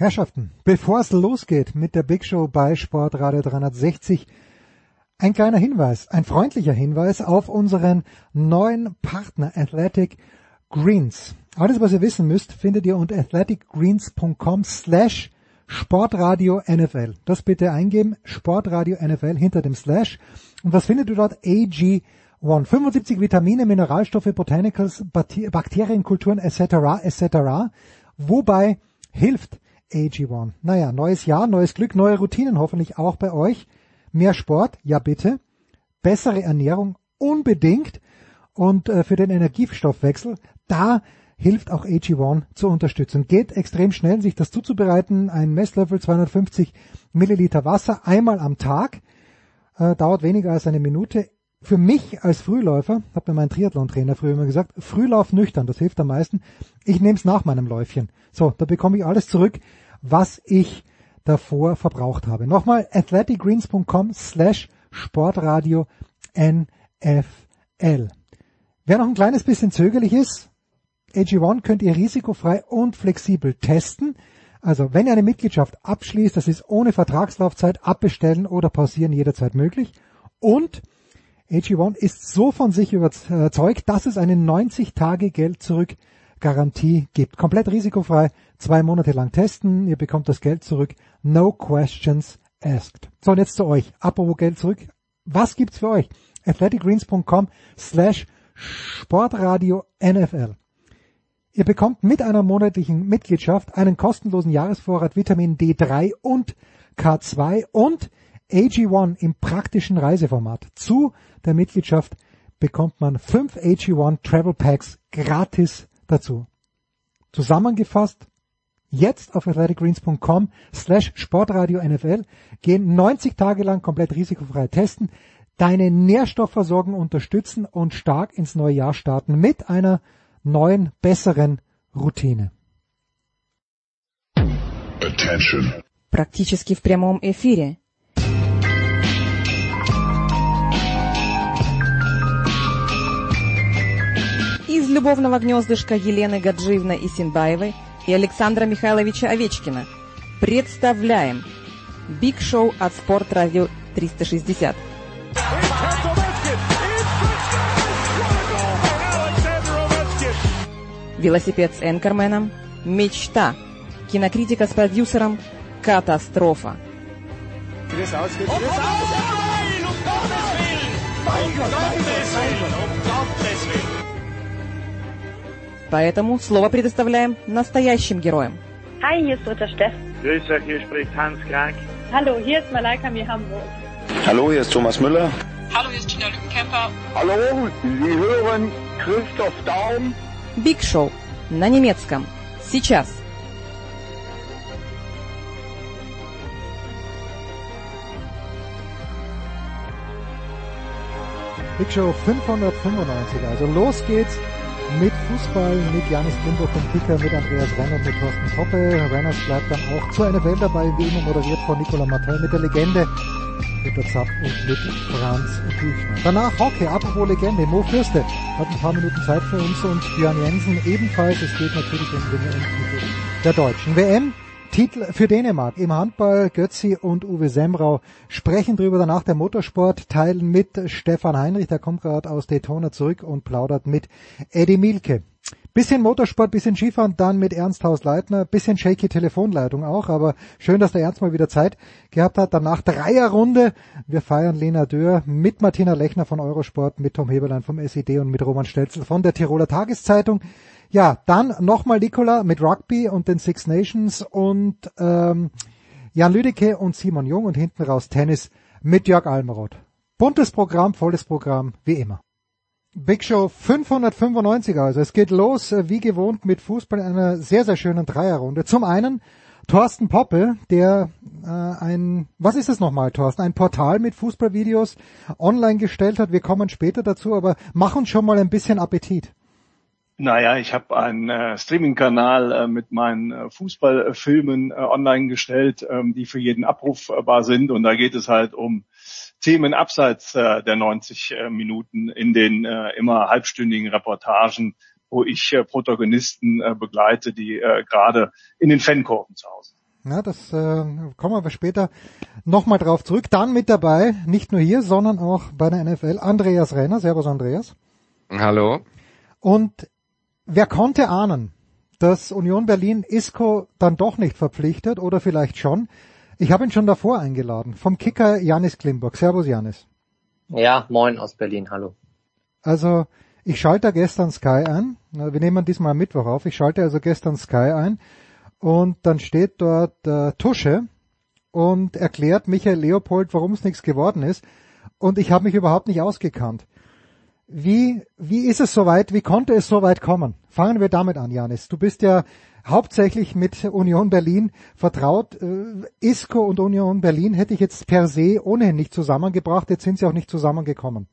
Herrschaften, bevor es losgeht mit der Big Show bei Sportradio 360, ein kleiner Hinweis, ein freundlicher Hinweis auf unseren neuen Partner Athletic Greens. Alles, was ihr wissen müsst, findet ihr unter athleticgreens.com slash Sportradio NFL. Das bitte eingeben, Sportradio NFL hinter dem Slash. Und was findet ihr dort? AG1. 75 Vitamine, Mineralstoffe, Botanicals, Bakterienkulturen etc. etc. Wobei hilft AG1. Naja, neues Jahr, neues Glück, neue Routinen hoffentlich auch bei euch. Mehr Sport, ja bitte. Bessere Ernährung, unbedingt. Und äh, für den Energiestoffwechsel, da hilft auch AG1 zur Unterstützung. Geht extrem schnell, sich das zuzubereiten. Ein Messlöffel, 250 Milliliter Wasser, einmal am Tag. Äh, dauert weniger als eine Minute. Für mich als Frühläufer, hat mir mein Triathlon-Trainer früher immer gesagt, Frühlauf nüchtern, das hilft am meisten. Ich nehme es nach meinem Läufchen. So, da bekomme ich alles zurück, was ich davor verbraucht habe. Nochmal athleticgreens.com slash sportradio NFL. Wer noch ein kleines bisschen zögerlich ist, AG1 könnt ihr risikofrei und flexibel testen. Also wenn ihr eine Mitgliedschaft abschließt, das ist ohne Vertragslaufzeit, abbestellen oder pausieren jederzeit möglich. Und AG1 ist so von sich überzeugt, dass es eine 90 Tage Geld zurück Garantie gibt. Komplett risikofrei, zwei Monate lang testen, ihr bekommt das Geld zurück, no questions asked. So, und jetzt zu euch. Apropos Geld zurück. Was gibt's für euch? athleticgreens.com slash Sportradio NFL. Ihr bekommt mit einer monatlichen Mitgliedschaft einen kostenlosen Jahresvorrat Vitamin D3 und K2 und AG1 im praktischen Reiseformat. Zu der Mitgliedschaft bekommt man fünf AG1 Travel Packs gratis dazu. Zusammengefasst, jetzt auf athleticgreens.com slash sportradio NFL gehen 90 Tage lang komplett risikofrei testen, deine Nährstoffversorgung unterstützen und stark ins neue Jahr starten mit einer neuen, besseren Routine. Attention. Практически в прямом эфире. Из любовного гнездышка Елены Гаджиевны Исинбаевой и Александра Михайловича Овечкина представляем Биг Шоу от Спорт Радио 360. Велосипед с Энкерменом – мечта. Кинокритика с продюсером – катастрофа. Поэтому слово предоставляем настоящим героям. Hi, hier ist Uta Steff. Grüß euch, hier spricht Hans Krank. Hallo, hier ist Malaika Mihambo. Hallo, hier ist Thomas Müller. Hallo, hier ist Gina Lückenkämper. Hallo, Sie hören Christoph Daum. Биг Шоу на немецком. Сейчас. Big Show 595. Also los geht's mit Fußball, mit Janis Klimbo vom Kicker, mit Andreas Renner, mit Thorsten Poppe. Renners bleibt dann auch zu einer Welt dabei, wie immer moderiert von Nicola Martel mit der Legende, mit der Zapp und mit Franz Büchner. Danach Hockey, apropos Legende, Mo Fürste hat ein paar Minuten Zeit für uns und Björn Jensen ebenfalls. Es geht natürlich um den Titel der Deutschen WM. Titel für Dänemark im Handball. Götzi und Uwe Semrau sprechen drüber danach der Motorsport, teilen mit Stefan Heinrich, der kommt gerade aus Daytona zurück und plaudert mit Eddie Mielke. Bisschen Motorsport, bisschen Skifahren, dann mit Ernst Hausleitner, bisschen shaky Telefonleitung auch, aber schön, dass der Ernst mal wieder Zeit gehabt hat. Danach Dreierrunde. Wir feiern Lena Dörr mit Martina Lechner von Eurosport, mit Tom Heberlein vom SED und mit Roman Stelzel von der Tiroler Tageszeitung. Ja, dann nochmal Nicola mit Rugby und den Six Nations und ähm, Jan Lüdecke und Simon Jung und hinten raus Tennis mit Jörg Almeroth. Buntes Programm, volles Programm, wie immer. Big Show 595 also. Es geht los, äh, wie gewohnt, mit Fußball in einer sehr, sehr schönen Dreierrunde. Zum einen Thorsten Poppe, der äh, ein, was ist es nochmal, Thorsten? Ein Portal mit Fußballvideos online gestellt hat. Wir kommen später dazu, aber mach uns schon mal ein bisschen Appetit. Naja, ich habe einen äh, Streaming-Kanal äh, mit meinen äh, Fußballfilmen äh, online gestellt, ähm, die für jeden abrufbar sind. Und da geht es halt um Themen abseits äh, der 90 äh, Minuten in den äh, immer halbstündigen Reportagen, wo ich äh, Protagonisten äh, begleite, die äh, gerade in den Fankurven zu Hause sind. Ja, das äh, kommen wir später nochmal drauf zurück. Dann mit dabei, nicht nur hier, sondern auch bei der NFL, Andreas Renner. Servus Andreas. Hallo. Und wer konnte ahnen, dass Union Berlin Isco dann doch nicht verpflichtet oder vielleicht schon? Ich habe ihn schon davor eingeladen, vom Kicker Janis Klimburg. Servus Janis. Ja, moin aus Berlin, hallo. Also ich schalte gestern Sky ein. Wir nehmen diesmal Mittwoch auf. Ich schalte also gestern Sky ein und dann steht dort äh, Tusche und erklärt Michael Leopold, warum es nichts geworden ist. Und ich habe mich überhaupt nicht ausgekannt. Wie, wie ist es soweit? Wie konnte es soweit kommen? Fangen wir damit an, Janis. Du bist ja hauptsächlich mit Union Berlin vertraut. Äh, Isco und Union Berlin hätte ich jetzt per se ohnehin nicht zusammengebracht. Jetzt sind sie auch nicht zusammengekommen.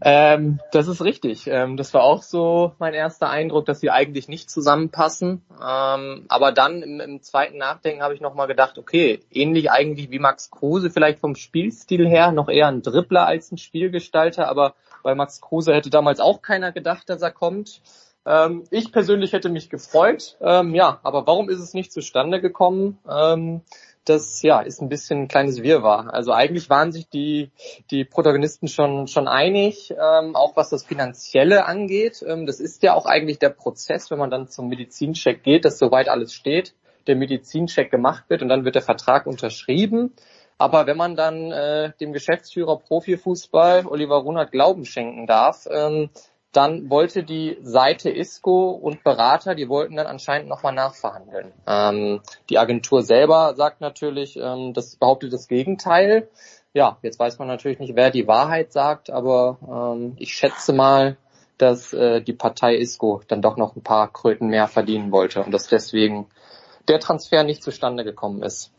Ähm, das ist richtig. Ähm, das war auch so mein erster Eindruck, dass sie eigentlich nicht zusammenpassen. Ähm, aber dann im, im zweiten Nachdenken habe ich nochmal gedacht, okay, ähnlich eigentlich wie Max Kruse, vielleicht vom Spielstil her, noch eher ein Dribbler als ein Spielgestalter, aber bei Max Kruse hätte damals auch keiner gedacht, dass er kommt. Ähm, ich persönlich hätte mich gefreut, ähm, ja, aber warum ist es nicht zustande gekommen? Ähm, das ja ist ein bisschen ein kleines Wirrwarr. Also eigentlich waren sich die die Protagonisten schon schon einig, ähm, auch was das Finanzielle angeht. Ähm, das ist ja auch eigentlich der Prozess, wenn man dann zum Medizincheck geht, dass soweit alles steht, der Medizincheck gemacht wird und dann wird der Vertrag unterschrieben. Aber wenn man dann äh, dem Geschäftsführer Profifußball Oliver Runert Glauben schenken darf, ähm, dann wollte die Seite ISCO und Berater, die wollten dann anscheinend nochmal nachverhandeln. Ähm, die Agentur selber sagt natürlich, ähm, das behauptet das Gegenteil. Ja, jetzt weiß man natürlich nicht, wer die Wahrheit sagt, aber ähm, ich schätze mal, dass äh, die Partei ISCO dann doch noch ein paar Kröten mehr verdienen wollte und dass deswegen der Transfer nicht zustande gekommen ist.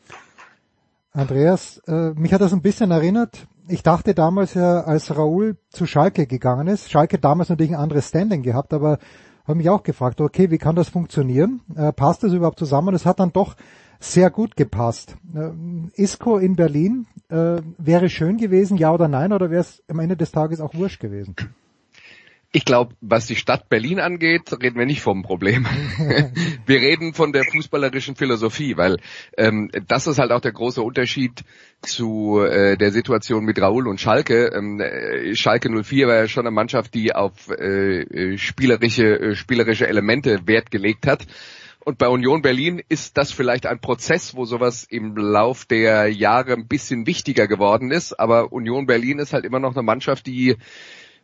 Andreas, äh, mich hat das ein bisschen erinnert. Ich dachte damals ja, als Raoul zu Schalke gegangen ist, Schalke damals natürlich ein anderes Standing gehabt, aber habe mich auch gefragt, okay, wie kann das funktionieren? Äh, passt das überhaupt zusammen? Es hat dann doch sehr gut gepasst. Äh, Isco in Berlin äh, wäre schön gewesen, ja oder nein, oder wäre es am Ende des Tages auch wurscht gewesen? Ich glaube, was die Stadt Berlin angeht, reden wir nicht vom Problem. wir reden von der fußballerischen Philosophie, weil ähm, das ist halt auch der große Unterschied zu äh, der Situation mit Raoul und Schalke. Ähm, äh, Schalke 04 war ja schon eine Mannschaft, die auf äh, äh, spielerische, äh, spielerische Elemente Wert gelegt hat. Und bei Union Berlin ist das vielleicht ein Prozess, wo sowas im Lauf der Jahre ein bisschen wichtiger geworden ist. Aber Union Berlin ist halt immer noch eine Mannschaft, die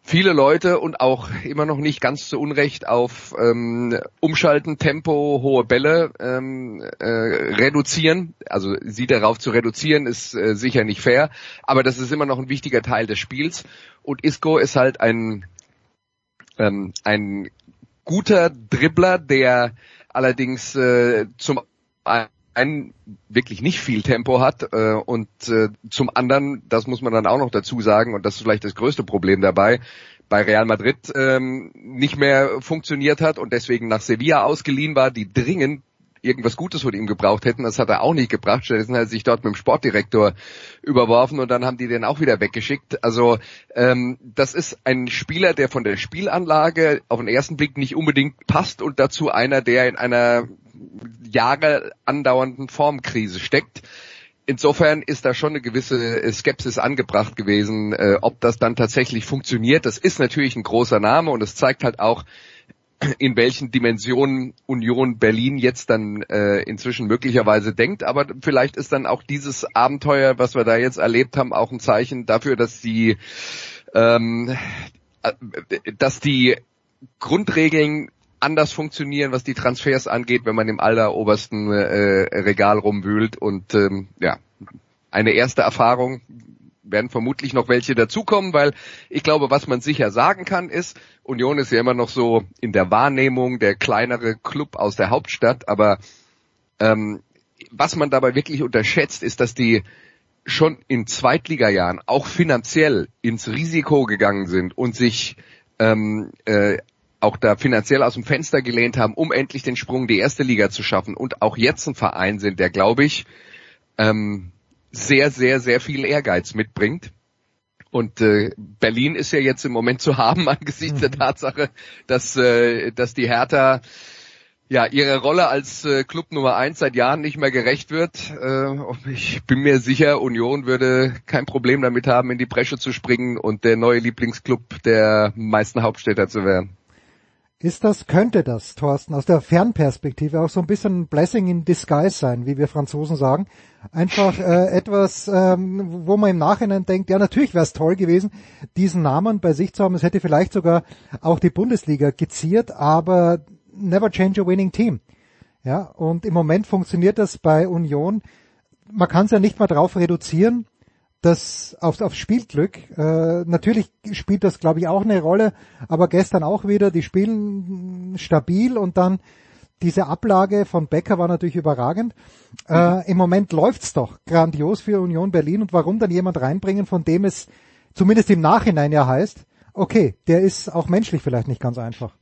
viele Leute und auch immer noch nicht ganz zu Unrecht auf ähm, Umschalten, Tempo, hohe Bälle ähm, äh, reduzieren. Also sie darauf zu reduzieren ist äh, sicher nicht fair, aber das ist immer noch ein wichtiger Teil des Spiels. Und Isco ist halt ein ähm, ein guter Dribbler, der allerdings äh, zum einen wirklich nicht viel Tempo hat äh, und äh, zum anderen, das muss man dann auch noch dazu sagen, und das ist vielleicht das größte Problem dabei, bei Real Madrid ähm, nicht mehr funktioniert hat und deswegen nach Sevilla ausgeliehen war, die dringend irgendwas Gutes von ihm gebraucht hätten. Das hat er auch nicht gebracht. Stattdessen hat er sich dort mit dem Sportdirektor überworfen und dann haben die den auch wieder weggeschickt. Also ähm, das ist ein Spieler, der von der Spielanlage auf den ersten Blick nicht unbedingt passt und dazu einer, der in einer Jahre andauernden Formkrise steckt. Insofern ist da schon eine gewisse Skepsis angebracht gewesen, äh, ob das dann tatsächlich funktioniert. Das ist natürlich ein großer Name und es zeigt halt auch, in welchen Dimensionen Union Berlin jetzt dann äh, inzwischen möglicherweise denkt. Aber vielleicht ist dann auch dieses Abenteuer, was wir da jetzt erlebt haben, auch ein Zeichen dafür, dass die, ähm, äh, dass die Grundregeln anders funktionieren, was die Transfers angeht, wenn man im allerobersten äh, Regal rumwühlt. Und ähm, ja, eine erste Erfahrung werden vermutlich noch welche dazukommen, weil ich glaube, was man sicher sagen kann, ist, Union ist ja immer noch so in der Wahrnehmung der kleinere Club aus der Hauptstadt, aber ähm, was man dabei wirklich unterschätzt, ist, dass die schon in Zweitligajahren auch finanziell ins Risiko gegangen sind und sich ähm, äh, auch da finanziell aus dem Fenster gelehnt haben, um endlich den Sprung in die erste Liga zu schaffen und auch jetzt ein Verein sind, der, glaube ich, ähm, sehr, sehr, sehr viel Ehrgeiz mitbringt. Und äh, Berlin ist ja jetzt im Moment zu haben angesichts mhm. der Tatsache, dass, äh, dass die Hertha ja, ihre Rolle als äh, Club Nummer eins seit Jahren nicht mehr gerecht wird. Äh, ich bin mir sicher, Union würde kein Problem damit haben, in die Bresche zu springen und der neue Lieblingsclub der meisten Hauptstädter zu werden. Ist das, könnte das, Thorsten, aus der Fernperspektive auch so ein bisschen Blessing in Disguise sein, wie wir Franzosen sagen? Einfach äh, etwas, ähm, wo man im Nachhinein denkt, ja natürlich wäre es toll gewesen, diesen Namen bei sich zu haben. Es hätte vielleicht sogar auch die Bundesliga geziert, aber never change a winning team. Ja, und im Moment funktioniert das bei Union. Man kann es ja nicht mal drauf reduzieren, das auf, auf Spielglück. Äh, natürlich spielt das, glaube ich, auch eine Rolle, aber gestern auch wieder, die spielen stabil und dann diese Ablage von Becker war natürlich überragend. Äh, Im Moment läuft's doch grandios für Union Berlin und warum dann jemand reinbringen, von dem es zumindest im Nachhinein ja heißt, okay, der ist auch menschlich vielleicht nicht ganz einfach.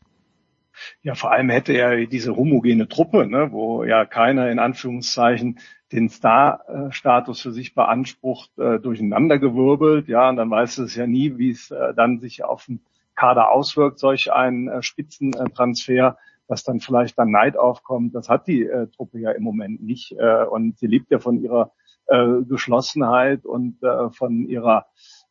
Ja, vor allem hätte er diese homogene Truppe, ne, wo ja keiner in Anführungszeichen den Star-Status für sich beansprucht, äh, durcheinandergewirbelt. Ja, und dann weiß es ja nie, wie es äh, dann sich auf den Kader auswirkt, solch ein äh, Spitzentransfer, dass dann vielleicht dann Neid aufkommt. Das hat die äh, Truppe ja im Moment nicht. Äh, und sie lebt ja von ihrer äh, Geschlossenheit und äh, von ihrer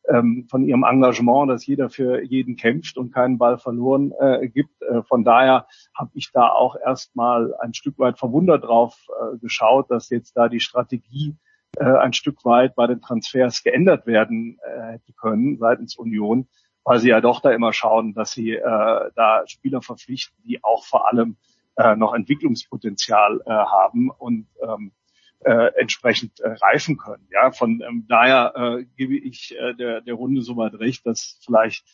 ähm, von ihrem Engagement, dass jeder für jeden kämpft und keinen Ball verloren äh, gibt. Äh, von daher habe ich da auch erstmal ein Stück weit verwundert drauf äh, geschaut, dass jetzt da die Strategie äh, ein Stück weit bei den Transfers geändert werden äh, hätte können seitens Union, weil sie ja doch da immer schauen, dass sie äh, da Spieler verpflichten, die auch vor allem äh, noch Entwicklungspotenzial äh, haben und ähm, äh, entsprechend äh, reifen können. Ja, von ähm, daher äh, gebe ich äh, der, der Runde soweit recht, dass vielleicht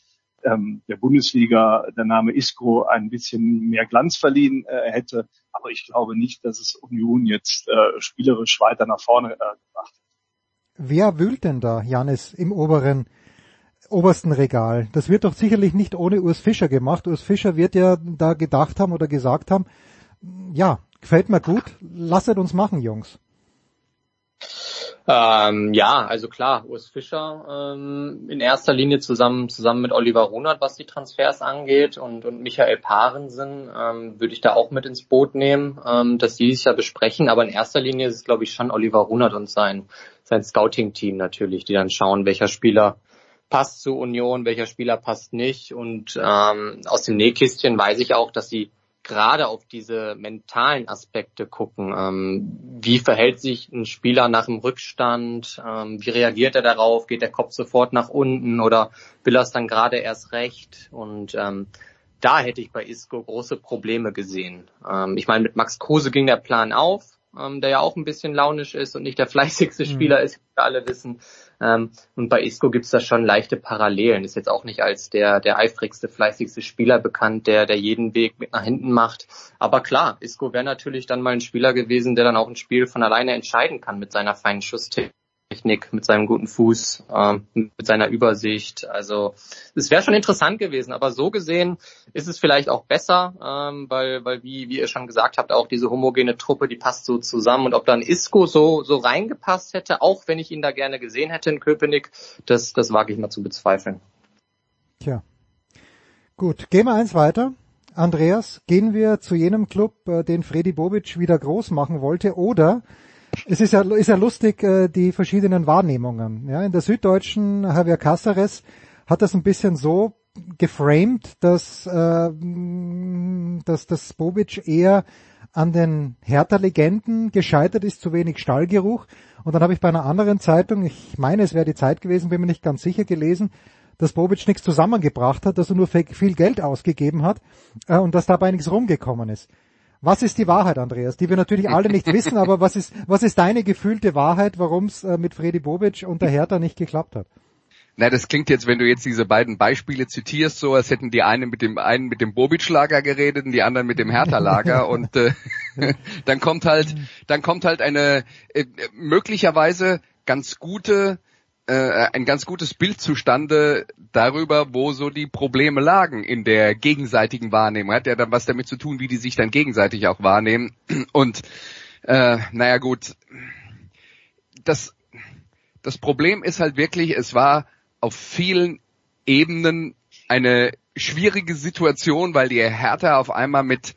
ähm, der Bundesliga der Name Isco ein bisschen mehr Glanz verliehen äh, hätte. Aber ich glaube nicht, dass es Union jetzt äh, spielerisch weiter nach vorne äh, gebracht hat. Wer wühlt denn da, Janis, im oberen obersten Regal? Das wird doch sicherlich nicht ohne Urs Fischer gemacht. Urs Fischer wird ja da gedacht haben oder gesagt haben, ja, gefällt mir gut, lasset uns machen, Jungs. Ähm, ja, also klar, Urs Fischer ähm, in erster Linie zusammen zusammen mit Oliver Runert, was die Transfers angeht, und, und Michael Parensen ähm, würde ich da auch mit ins Boot nehmen, ähm, dass die sich ja besprechen. Aber in erster Linie ist es, glaube ich, schon Oliver Runert und sein, sein Scouting-Team natürlich, die dann schauen, welcher Spieler passt zu Union, welcher Spieler passt nicht. Und ähm, aus dem Nähkistchen weiß ich auch, dass sie gerade auf diese mentalen Aspekte gucken. Ähm, wie verhält sich ein Spieler nach dem Rückstand? Ähm, wie reagiert er darauf? Geht der Kopf sofort nach unten oder will er es dann gerade erst recht? Und ähm, da hätte ich bei Isco große Probleme gesehen. Ähm, ich meine, mit Max Kruse ging der Plan auf ähm, der ja auch ein bisschen launisch ist und nicht der fleißigste mhm. Spieler ist, wie wir alle wissen. Ähm, und bei Isco gibt's da schon leichte Parallelen. Ist jetzt auch nicht als der, der eifrigste, fleißigste Spieler bekannt, der, der jeden Weg mit nach hinten macht. Aber klar, Isco wäre natürlich dann mal ein Spieler gewesen, der dann auch ein Spiel von alleine entscheiden kann mit seiner feinen Schusstechnik. Technik, mit seinem guten Fuß, ähm, mit seiner Übersicht. Also es wäre schon interessant gewesen, aber so gesehen ist es vielleicht auch besser, ähm, weil, weil wie, wie ihr schon gesagt habt, auch diese homogene Truppe, die passt so zusammen. Und ob dann Isco so, so reingepasst hätte, auch wenn ich ihn da gerne gesehen hätte in Köpenick, das, das wage ich mal zu bezweifeln. Tja. Gut, gehen wir eins weiter. Andreas, gehen wir zu jenem Club, äh, den Freddy Bobic wieder groß machen wollte, oder es ist ja, ist ja lustig, äh, die verschiedenen Wahrnehmungen. Ja, in der Süddeutschen Javier Casares hat das ein bisschen so geframed, dass, äh, dass das Bobic eher an den Hertha-Legenden gescheitert ist, zu wenig Stallgeruch. Und dann habe ich bei einer anderen Zeitung, ich meine, es wäre die Zeit gewesen, bin mir nicht ganz sicher gelesen, dass Bobic nichts zusammengebracht hat, dass er nur viel Geld ausgegeben hat äh, und dass dabei nichts rumgekommen ist. Was ist die Wahrheit, Andreas? Die wir natürlich alle nicht wissen, aber was ist, was ist deine gefühlte Wahrheit, warum es äh, mit Freddy Bobic und der Hertha nicht geklappt hat? Na, das klingt jetzt, wenn du jetzt diese beiden Beispiele zitierst, so als hätten die einen mit dem einen mit dem Bobic-Lager geredet und die anderen mit dem Hertha-Lager und äh, dann kommt halt, dann kommt halt eine äh, möglicherweise ganz gute äh, ein ganz gutes Bild zustande darüber, wo so die Probleme lagen in der gegenseitigen Wahrnehmung. Hat ja dann was damit zu tun, wie die sich dann gegenseitig auch wahrnehmen. Und äh, naja gut, das, das Problem ist halt wirklich, es war auf vielen Ebenen eine schwierige Situation, weil die Hertha auf einmal mit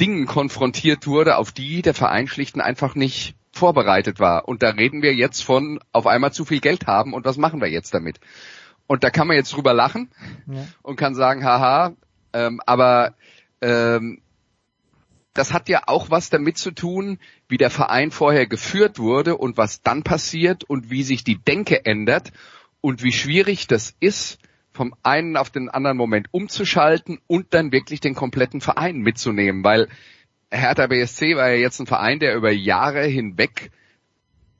Dingen konfrontiert wurde, auf die der Verein schlicht und einfach nicht vorbereitet war. Und da reden wir jetzt von auf einmal zu viel Geld haben und was machen wir jetzt damit? Und da kann man jetzt drüber lachen ja. und kann sagen, haha, ähm, aber ähm, das hat ja auch was damit zu tun, wie der Verein vorher geführt wurde und was dann passiert und wie sich die Denke ändert und wie schwierig das ist, vom einen auf den anderen Moment umzuschalten und dann wirklich den kompletten Verein mitzunehmen, weil Hertha BSC war ja jetzt ein Verein, der über Jahre hinweg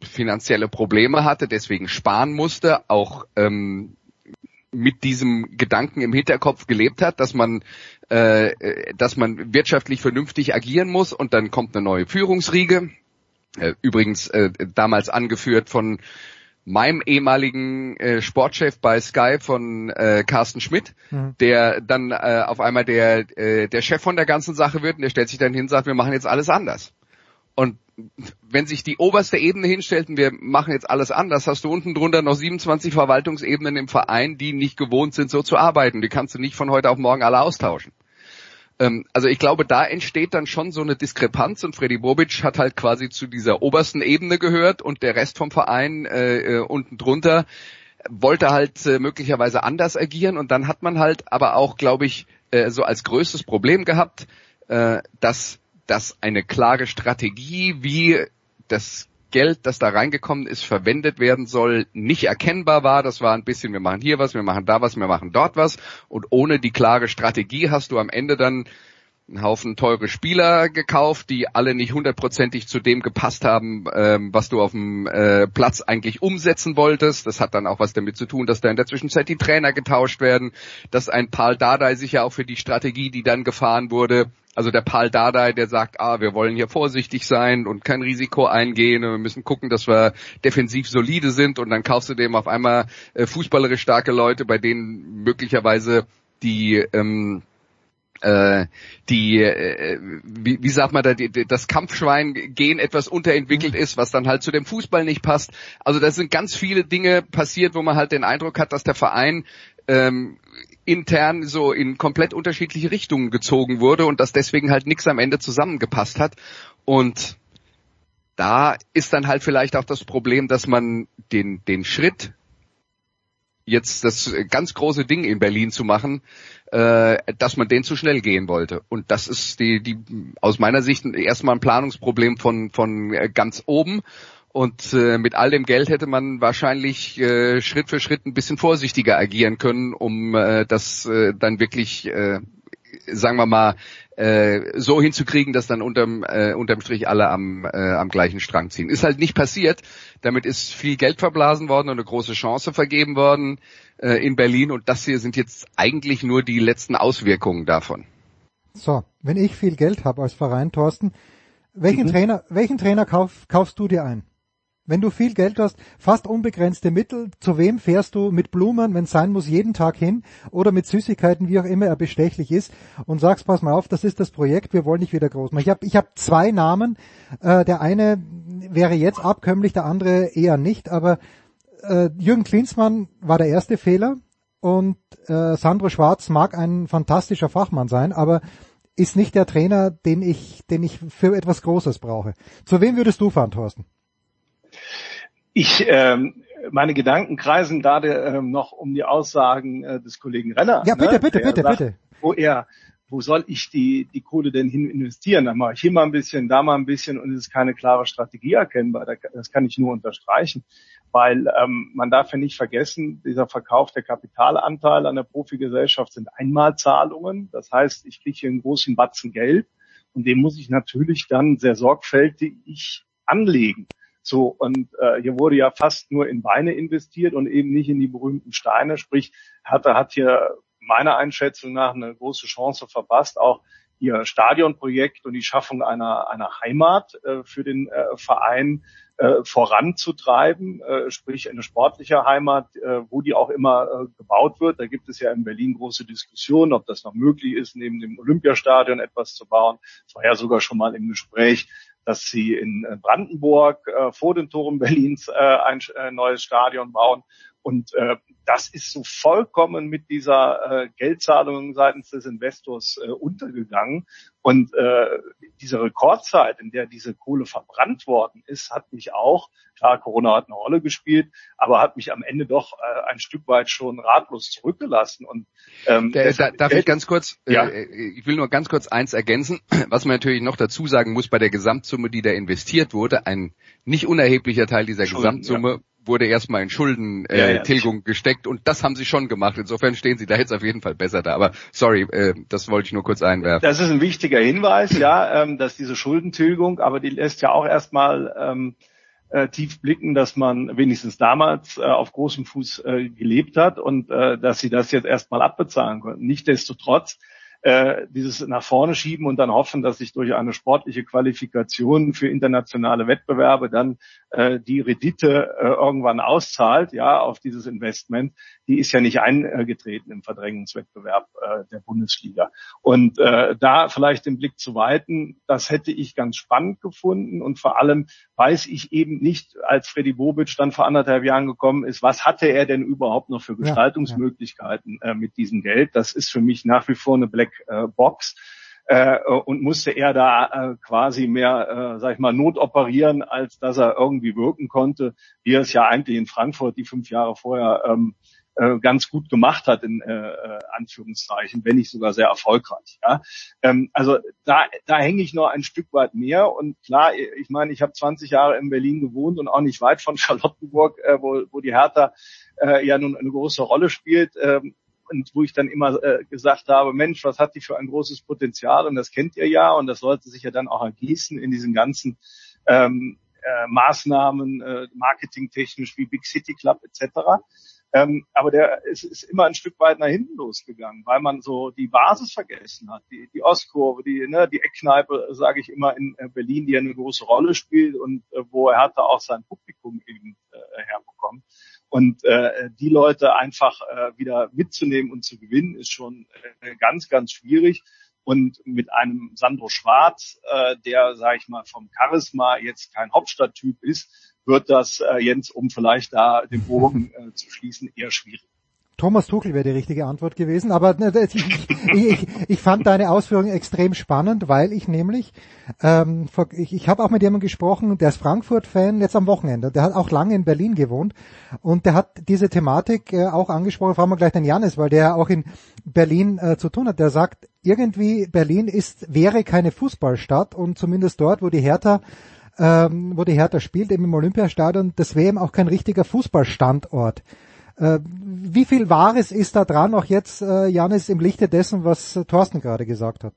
finanzielle Probleme hatte, deswegen sparen musste, auch ähm, mit diesem Gedanken im Hinterkopf gelebt hat, dass man, äh, dass man wirtschaftlich vernünftig agieren muss und dann kommt eine neue Führungsriege. Äh, übrigens äh, damals angeführt von meinem ehemaligen äh, Sportchef bei Sky von äh, Carsten Schmidt, mhm. der dann äh, auf einmal der, äh, der Chef von der ganzen Sache wird und der stellt sich dann hin und sagt, wir machen jetzt alles anders. Und wenn sich die oberste Ebene hinstellt und wir machen jetzt alles anders, hast du unten drunter noch 27 Verwaltungsebenen im Verein, die nicht gewohnt sind, so zu arbeiten. Die kannst du nicht von heute auf morgen alle austauschen. Ähm, also ich glaube, da entsteht dann schon so eine Diskrepanz und Freddy Bobic hat halt quasi zu dieser obersten Ebene gehört und der Rest vom Verein äh, äh, unten drunter wollte halt äh, möglicherweise anders agieren und dann hat man halt aber auch, glaube ich, äh, so als größtes Problem gehabt, äh, dass, dass eine klare Strategie, wie das Geld, das da reingekommen ist, verwendet werden soll, nicht erkennbar war. Das war ein bisschen, wir machen hier was, wir machen da was, wir machen dort was. Und ohne die klare Strategie hast du am Ende dann einen Haufen teure Spieler gekauft, die alle nicht hundertprozentig zu dem gepasst haben, ähm, was du auf dem äh, Platz eigentlich umsetzen wolltest. Das hat dann auch was damit zu tun, dass da in der Zwischenzeit die Trainer getauscht werden, dass ein Paul Dardai sich ja auch für die Strategie, die dann gefahren wurde, also der Paul Dardai, der sagt, ah, wir wollen hier vorsichtig sein und kein Risiko eingehen und wir müssen gucken, dass wir defensiv solide sind und dann kaufst du dem auf einmal äh, fußballerisch starke Leute, bei denen möglicherweise die ähm, äh, die, äh, wie, wie sagt man da, die, das Kampfschwein gehen etwas unterentwickelt ist, was dann halt zu dem Fußball nicht passt. Also da sind ganz viele Dinge passiert, wo man halt den Eindruck hat, dass der Verein ähm, intern so in komplett unterschiedliche Richtungen gezogen wurde und dass deswegen halt nichts am Ende zusammengepasst hat. Und da ist dann halt vielleicht auch das Problem, dass man den, den Schritt, jetzt das ganz große Ding in Berlin zu machen, äh, dass man den zu schnell gehen wollte. Und das ist die, die aus meiner Sicht erstmal ein Planungsproblem von, von ganz oben. Und äh, mit all dem Geld hätte man wahrscheinlich äh, Schritt für Schritt ein bisschen vorsichtiger agieren können, um äh, das äh, dann wirklich, äh, sagen wir mal, äh, so hinzukriegen, dass dann unterm, äh, unterm Strich alle am, äh, am gleichen Strang ziehen. Ist halt nicht passiert. Damit ist viel Geld verblasen worden und eine große Chance vergeben worden äh, in Berlin. Und das hier sind jetzt eigentlich nur die letzten Auswirkungen davon. So, wenn ich viel Geld habe als Verein, Thorsten, welchen mhm. Trainer, welchen Trainer kauf, kaufst du dir ein? Wenn du viel Geld hast, fast unbegrenzte Mittel, zu wem fährst du mit Blumen, wenn es sein muss, jeden Tag hin oder mit Süßigkeiten, wie auch immer er bestechlich ist und sagst, pass mal auf, das ist das Projekt, wir wollen dich wieder groß machen. Ich habe ich hab zwei Namen, äh, der eine wäre jetzt abkömmlich, der andere eher nicht, aber äh, Jürgen Klinsmann war der erste Fehler und äh, Sandro Schwarz mag ein fantastischer Fachmann sein, aber ist nicht der Trainer, den ich, den ich für etwas Großes brauche. Zu wem würdest du fahren, Thorsten? Ich, ähm, meine Gedanken kreisen gerade ähm, noch um die Aussagen äh, des Kollegen Renner. Ja, bitte, ne, bitte, bitte, sagt, bitte. Wo er, wo soll ich die, die Kohle denn hin investieren? Dann mache ich hier mal ein bisschen, da mal ein bisschen und es ist keine klare Strategie erkennbar. Das kann ich nur unterstreichen. Weil ähm, man darf ja nicht vergessen, dieser Verkauf der Kapitalanteile an der Profigesellschaft sind Einmalzahlungen. Das heißt, ich kriege hier einen großen Batzen Geld und den muss ich natürlich dann sehr sorgfältig anlegen. So, und äh, hier wurde ja fast nur in Beine investiert und eben nicht in die berühmten Steine. Sprich, Hertha hat hier meiner Einschätzung nach eine große Chance verpasst, auch ihr Stadionprojekt und die Schaffung einer, einer Heimat äh, für den äh, Verein äh, voranzutreiben, äh, sprich eine sportliche Heimat, äh, wo die auch immer äh, gebaut wird. Da gibt es ja in Berlin große Diskussionen, ob das noch möglich ist, neben dem Olympiastadion etwas zu bauen. Es war ja sogar schon mal im Gespräch, dass sie in Brandenburg äh, vor den Toren Berlins äh, ein äh, neues Stadion bauen. Und äh, das ist so vollkommen mit dieser äh, Geldzahlung seitens des Investors äh, untergegangen. Und äh, diese Rekordzeit, in der diese Kohle verbrannt worden ist, hat mich auch, klar, Corona hat eine Rolle gespielt, aber hat mich am Ende doch äh, ein Stück weit schon ratlos zurückgelassen. Und ähm, der, da, darf ich ganz kurz, ja. äh, ich will nur ganz kurz eins ergänzen, was man natürlich noch dazu sagen muss bei der Gesamtsumme, die da investiert wurde, ein nicht unerheblicher Teil dieser Gesamtsumme ja wurde erstmal in Schuldentilgung äh, ja, gesteckt und das haben sie schon gemacht. Insofern stehen sie da jetzt auf jeden Fall besser da. Aber sorry, äh, das wollte ich nur kurz einwerfen. Das ist ein wichtiger Hinweis, ja, ähm, dass diese Schuldentilgung, aber die lässt ja auch erstmal ähm, äh, tief blicken, dass man wenigstens damals äh, auf großem Fuß äh, gelebt hat und äh, dass sie das jetzt erstmal abbezahlen konnten. Nichtsdestotrotz äh, dieses nach vorne schieben und dann hoffen, dass sich durch eine sportliche Qualifikation für internationale Wettbewerbe dann äh, die Rendite äh, irgendwann auszahlt, ja, auf dieses Investment, die ist ja nicht eingetreten im Verdrängungswettbewerb äh, der Bundesliga. Und äh, da vielleicht den Blick zu weiten, das hätte ich ganz spannend gefunden und vor allem weiß ich eben nicht, als Freddy Bobic dann vor anderthalb Jahren gekommen ist, was hatte er denn überhaupt noch für Gestaltungsmöglichkeiten äh, mit diesem Geld? Das ist für mich nach wie vor eine Black äh, Box. Äh, und musste er da äh, quasi mehr, äh, sag ich mal, notoperieren, als dass er irgendwie wirken konnte, wie er es ja eigentlich in Frankfurt die fünf Jahre vorher ähm, äh, ganz gut gemacht hat, in äh, äh, Anführungszeichen, wenn nicht sogar sehr erfolgreich. Ja? Ähm, also da, da hänge ich noch ein Stück weit mehr. Und klar, ich meine, ich habe 20 Jahre in Berlin gewohnt und auch nicht weit von Charlottenburg, äh, wo, wo die Hertha äh, ja nun eine große Rolle spielt. Ähm, und wo ich dann immer äh, gesagt habe, Mensch, was hat die für ein großes Potenzial? Und das kennt ihr ja und das sollte sich ja dann auch ergießen in diesen ganzen ähm, äh, Maßnahmen, äh, marketingtechnisch wie Big City Club etc. Ähm, aber der ist, ist immer ein Stück weit nach hinten losgegangen, weil man so die Basis vergessen hat, die, die Ostkurve, die, ne, die Eckkneipe, sage ich immer, in äh, Berlin, die ja eine große Rolle spielt und äh, wo er hatte auch sein Publikum eben äh, herbekommen. Und äh, die Leute einfach äh, wieder mitzunehmen und zu gewinnen, ist schon äh, ganz, ganz schwierig. Und mit einem Sandro Schwarz, äh, der, sage ich mal, vom Charisma jetzt kein Hauptstadttyp ist, wird das, äh, Jens, um vielleicht da den Bogen äh, zu schließen, eher schwierig. Thomas Tuchel wäre die richtige Antwort gewesen, aber ne, ich, ich, ich fand deine Ausführungen extrem spannend, weil ich nämlich, ähm, ich, ich habe auch mit jemandem gesprochen, der ist Frankfurt-Fan, jetzt am Wochenende, der hat auch lange in Berlin gewohnt und der hat diese Thematik äh, auch angesprochen, fragen wir gleich den Janis, weil der auch in Berlin äh, zu tun hat, der sagt, irgendwie Berlin ist, wäre keine Fußballstadt und zumindest dort, wo die Hertha ähm, wo die Hertha spielt, eben im Olympiastadion, das wäre eben auch kein richtiger Fußballstandort. Äh, wie viel Wahres ist da dran, auch jetzt, äh, Janis, im Lichte dessen, was äh, Thorsten gerade gesagt hat?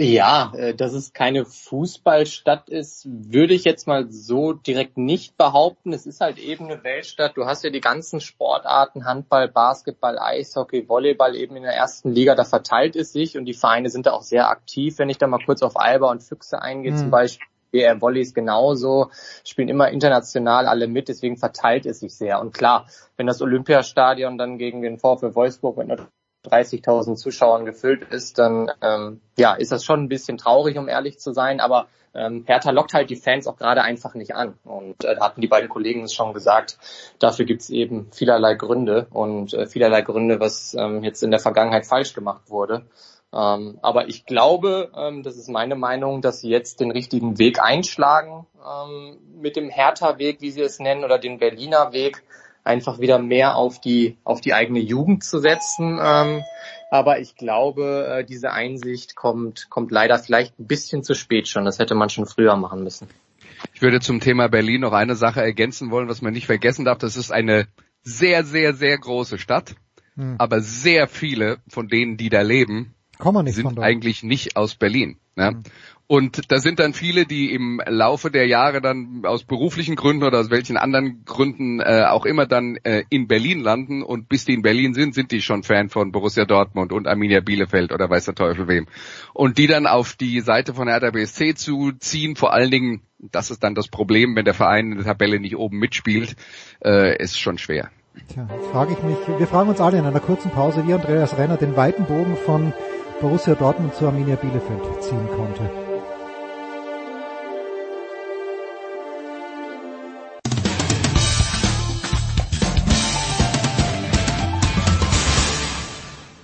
Ja, dass es keine Fußballstadt ist, würde ich jetzt mal so direkt nicht behaupten. Es ist halt eben eine Weltstadt. Du hast ja die ganzen Sportarten, Handball, Basketball, Eishockey, Volleyball eben in der ersten Liga. Da verteilt es sich und die Vereine sind da auch sehr aktiv. Wenn ich da mal kurz auf Alba und Füchse eingehe mhm. zum Beispiel, BR Volleys genauso, spielen immer international alle mit, deswegen verteilt es sich sehr. Und klar, wenn das Olympiastadion dann gegen den VfL Wolfsburg mit 30.000 Zuschauern gefüllt ist, dann ähm, ja, ist das schon ein bisschen traurig, um ehrlich zu sein. Aber ähm, Hertha lockt halt die Fans auch gerade einfach nicht an. Und äh, da hatten die beiden Kollegen es schon gesagt, dafür gibt's eben vielerlei Gründe und äh, vielerlei Gründe, was ähm, jetzt in der Vergangenheit falsch gemacht wurde. Ähm, aber ich glaube, ähm, das ist meine Meinung, dass sie jetzt den richtigen Weg einschlagen ähm, mit dem Hertha-Weg, wie sie es nennen, oder den Berliner Weg, einfach wieder mehr auf die auf die eigene Jugend zu setzen. Ähm, aber ich glaube, äh, diese Einsicht kommt kommt leider vielleicht ein bisschen zu spät schon. Das hätte man schon früher machen müssen. Ich würde zum Thema Berlin noch eine Sache ergänzen wollen, was man nicht vergessen darf. Das ist eine sehr, sehr, sehr große Stadt. Hm. Aber sehr viele von denen, die da leben, sind eigentlich nicht aus Berlin. Ne? Mhm. Und da sind dann viele, die im Laufe der Jahre dann aus beruflichen Gründen oder aus welchen anderen Gründen äh, auch immer dann äh, in Berlin landen und bis die in Berlin sind, sind die schon Fan von Borussia Dortmund und Arminia Bielefeld oder weiß der Teufel wem. Und die dann auf die Seite von Hertha BSC zu ziehen, vor allen Dingen, das ist dann das Problem, wenn der Verein in der Tabelle nicht oben mitspielt, äh, ist schon schwer. Tja, frage ich mich, wir fragen uns alle in einer kurzen Pause, wie Andreas Renner den weiten Bogen von Borussia Dortmund zu Arminia Bielefeld ziehen konnte.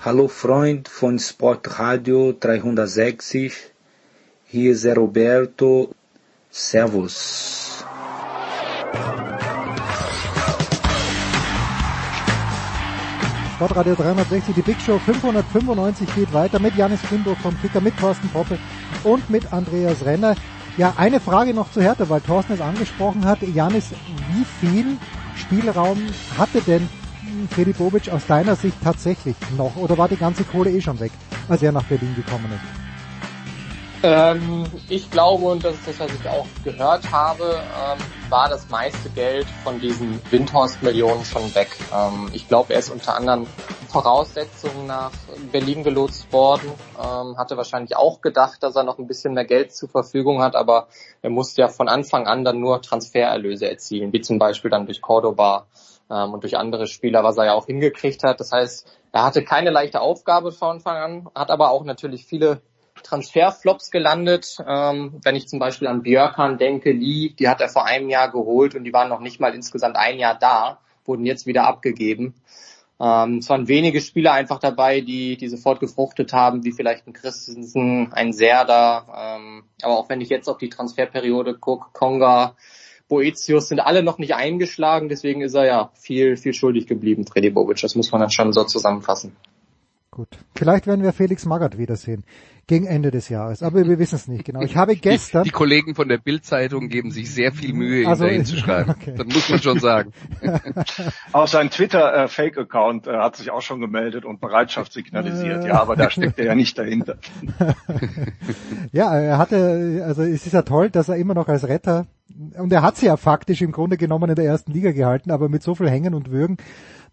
Hallo Freund von Sportradio 360, hier ist Roberto, Servus. Sportradio 360, die Big Show 595 geht weiter mit Janis Klimburg vom Kicker, mit Thorsten Poppe und mit Andreas Renner. Ja, eine Frage noch zu Hertha, weil Thorsten es angesprochen hat. Janis, wie viel Spielraum hatte denn Freddy Bobic aus deiner Sicht tatsächlich noch oder war die ganze Kohle eh schon weg, als er nach Berlin gekommen ist? Ähm, ich glaube, und das ist das, was ich auch gehört habe, ähm, war das meiste Geld von diesen Windhorst-Millionen schon weg. Ähm, ich glaube, er ist unter anderem Voraussetzungen nach Berlin gelotst worden, ähm, hatte wahrscheinlich auch gedacht, dass er noch ein bisschen mehr Geld zur Verfügung hat, aber er musste ja von Anfang an dann nur Transfererlöse erzielen, wie zum Beispiel dann durch Cordoba ähm, und durch andere Spieler, was er ja auch hingekriegt hat. Das heißt, er hatte keine leichte Aufgabe von Anfang an, hat aber auch natürlich viele Transferflops gelandet. Ähm, wenn ich zum Beispiel an Björkan denke, Lee, die hat er vor einem Jahr geholt und die waren noch nicht mal insgesamt ein Jahr da, wurden jetzt wieder abgegeben. Ähm, es waren wenige Spieler einfach dabei, die, die sofort gefruchtet haben, wie vielleicht ein Christensen, ein Serda. Ähm, aber auch wenn ich jetzt auf die Transferperiode gucke, Konga, Boetius sind alle noch nicht eingeschlagen, deswegen ist er ja viel, viel schuldig geblieben, Freddy Bobic. Das muss man dann schon so zusammenfassen. Gut. Vielleicht werden wir Felix Magath wiedersehen gegen Ende des Jahres, aber wir wissen es nicht genau. Ich habe gestern die, die Kollegen von der Bild-Zeitung geben sich sehr viel Mühe, ihn also, dahin zu schreiben. Okay. Das muss man schon sagen. auch sein Twitter-Fake-Account äh, hat sich auch schon gemeldet und Bereitschaft signalisiert. Ja, aber da steckt er ja nicht dahinter. ja, er hatte, also es ist ja toll, dass er immer noch als Retter und er hat sie ja faktisch im Grunde genommen in der ersten Liga gehalten, aber mit so viel Hängen und Würgen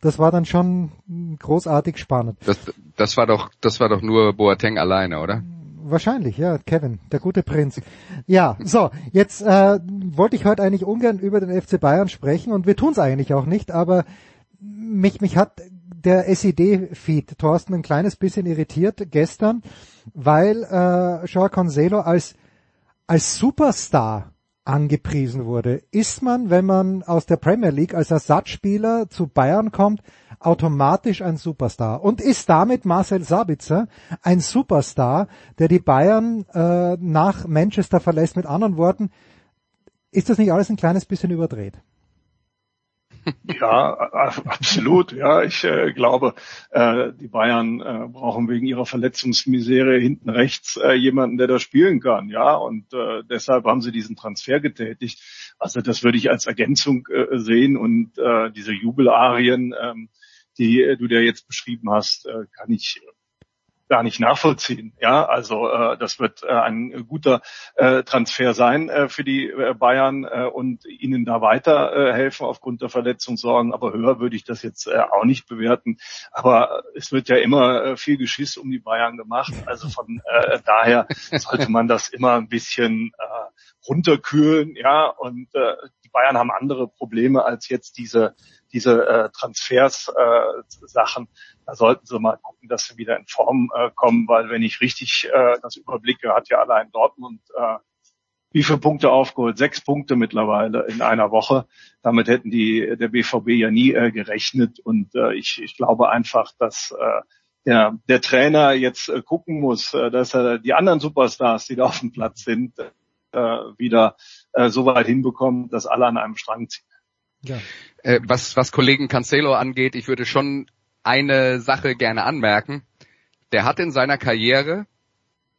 das war dann schon großartig spannend. Das, das war doch, das war doch nur Boateng alleine, oder? Wahrscheinlich, ja, Kevin, der gute Prinz. Ja, so, jetzt äh, wollte ich heute eigentlich ungern über den FC Bayern sprechen und wir tun es eigentlich auch nicht, aber mich, mich hat der SED-Feed Thorsten ein kleines bisschen irritiert gestern, weil äh, Joao Cancelo als, als Superstar angepriesen wurde. Ist man, wenn man aus der Premier League als Ersatzspieler zu Bayern kommt, automatisch ein Superstar und ist damit Marcel Sabitzer ein Superstar, der die Bayern äh, nach Manchester verlässt. Mit anderen Worten, ist das nicht alles ein kleines bisschen überdreht? Ja, absolut. Ja, ich äh, glaube, äh, die Bayern äh, brauchen wegen ihrer Verletzungsmisere hinten rechts äh, jemanden, der da spielen kann. Ja, und äh, deshalb haben sie diesen Transfer getätigt. Also das würde ich als Ergänzung äh, sehen und äh, diese Jubelarien, ähm, die äh, du dir jetzt beschrieben hast, äh, kann ich gar nicht nachvollziehen. Ja, also äh, das wird äh, ein guter äh, Transfer sein äh, für die äh, Bayern äh, und ihnen da weiter äh, helfen aufgrund der Verletzungssorgen. Aber höher würde ich das jetzt äh, auch nicht bewerten. Aber es wird ja immer äh, viel Geschiss um die Bayern gemacht. Also von äh, daher sollte man das immer ein bisschen äh, runterkühlen. Ja, und äh, Bayern haben andere Probleme als jetzt diese diese äh, Transfers äh, da sollten sie mal gucken, dass sie wieder in Form äh, kommen, weil wenn ich richtig äh, das überblicke, hat ja allein Dortmund äh, wie viele Punkte aufgeholt? Sechs Punkte mittlerweile in einer Woche. Damit hätten die der BVB ja nie äh, gerechnet. Und äh, ich, ich glaube einfach, dass äh, der, der Trainer jetzt äh, gucken muss, äh, dass er die anderen Superstars, die da auf dem Platz sind, äh, wieder äh, so weit hinbekommt, dass alle an einem Strang ziehen. Ja. Äh, was, was Kollegen Cancelo angeht, ich würde schon eine Sache gerne anmerken. Der hat in seiner Karriere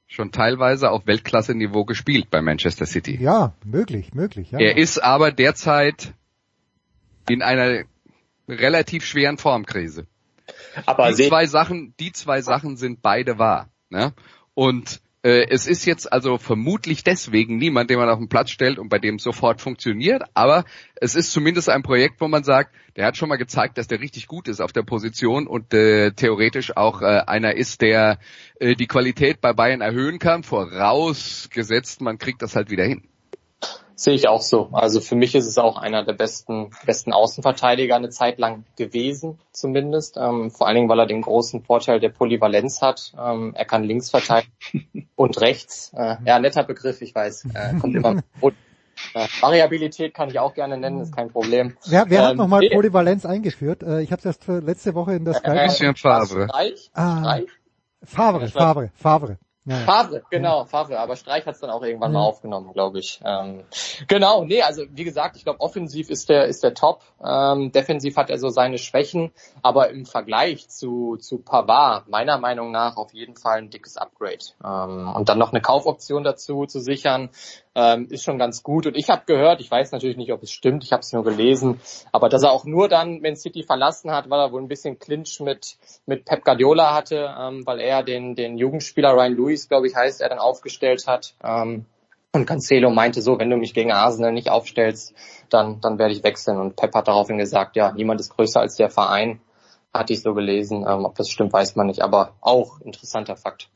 schon teilweise auf Weltklasse-Niveau gespielt bei Manchester City. Ja, möglich, möglich. Ja. Er ist aber derzeit in einer relativ schweren Formkrise. Aber die zwei Sachen, die zwei Sachen sind beide wahr. Ne? Und äh, es ist jetzt also vermutlich deswegen niemand, den man auf den Platz stellt und bei dem sofort funktioniert, aber es ist zumindest ein Projekt, wo man sagt, der hat schon mal gezeigt, dass der richtig gut ist auf der Position und äh, theoretisch auch äh, einer ist, der äh, die Qualität bei Bayern erhöhen kann, vorausgesetzt, man kriegt das halt wieder hin. Sehe ich auch so. Also für mich ist es auch einer der besten, besten Außenverteidiger eine Zeit lang gewesen, zumindest. Ähm, vor allen Dingen, weil er den großen Vorteil der Polyvalenz hat. Ähm, er kann links verteidigen und rechts. Äh, ja, netter Begriff, ich weiß. Äh, kommt immer. Ja, Variabilität kann ich auch gerne nennen, ist kein Problem. Wer, wer hat Ähm, nochmal nee. Polyvalenz eingeführt? Äh, ich habe es erst für letzte Woche in der Sky. Äh, Favre. Streich? Ah. Favre, Favre, Favre. Ja. Favre, genau, Favre, aber Streich hat es dann auch irgendwann mal Ja. aufgenommen, glaube ich. Ähm, genau, nee, also wie gesagt, ich glaube, offensiv ist der ist der Top. Ähm, defensiv hat er so seine Schwächen, aber im Vergleich zu zu Pavard meiner Meinung nach auf jeden Fall ein dickes Upgrade. Ähm, und dann noch eine Kaufoption dazu zu sichern, ähm, ist schon ganz gut. Und ich habe gehört, ich weiß natürlich nicht, ob es stimmt, ich habe es nur gelesen, aber dass er auch nur dann, wenn City verlassen hat, weil er wohl ein bisschen Clinch mit mit Pep Guardiola hatte, ähm, weil er den den Jugendspieler Ryan Lewis, glaube ich, heißt, er dann aufgestellt hat. Ähm, und Cancelo meinte so, wenn du mich gegen Arsenal nicht aufstellst, dann dann werde ich wechseln. Und Pep hat daraufhin gesagt, ja, niemand ist größer als der Verein. Hatte ich so gelesen. Ähm, ob das stimmt, weiß man nicht, aber auch interessanter Fakt.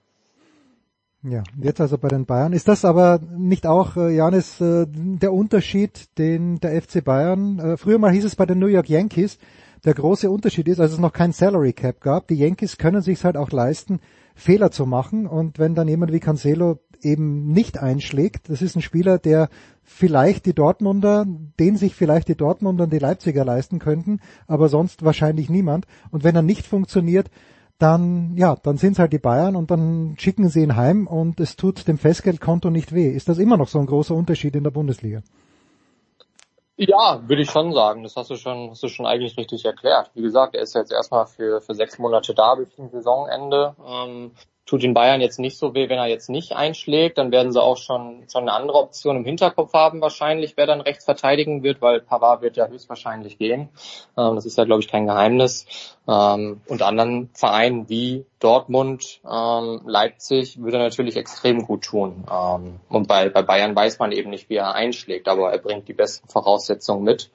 Ja, jetzt also bei den Bayern. Ist das aber nicht auch, äh, Janis, äh, der Unterschied, den der FC Bayern, äh, früher mal hieß es bei den New York Yankees, der große Unterschied ist, als es noch kein Salary Cap gab, die Yankees können sich halt auch leisten, Fehler zu machen. Und wenn dann jemand wie Cancelo eben nicht einschlägt, das ist ein Spieler, der vielleicht die Dortmunder, den sich vielleicht die Dortmunder und die Leipziger leisten könnten, aber sonst wahrscheinlich niemand. Und wenn er nicht funktioniert, dann, ja, dann sind es halt die Bayern und dann schicken sie ihn heim und es tut dem Festgeldkonto nicht weh. Ist das immer noch so ein großer Unterschied in der Bundesliga? Ja, würde ich schon sagen. Das hast du schon, hast du schon eigentlich richtig erklärt. Wie gesagt, er ist jetzt erstmal für, für sechs Monate da bis zum Saisonende. Ähm, tut den Bayern jetzt nicht so weh, wenn er jetzt nicht einschlägt. Dann werden sie auch schon, schon eine andere Option im Hinterkopf haben wahrscheinlich, wer dann rechts verteidigen wird, weil Pavard wird ja höchstwahrscheinlich gehen. Ähm, das ist ja, glaube ich, kein Geheimnis. Ähm, und anderen Vereinen wie Dortmund, ähm, Leipzig würde natürlich extrem gut tun. Ähm, und bei, bei Bayern weiß man eben nicht, wie er einschlägt, aber er bringt die besten Voraussetzungen mit.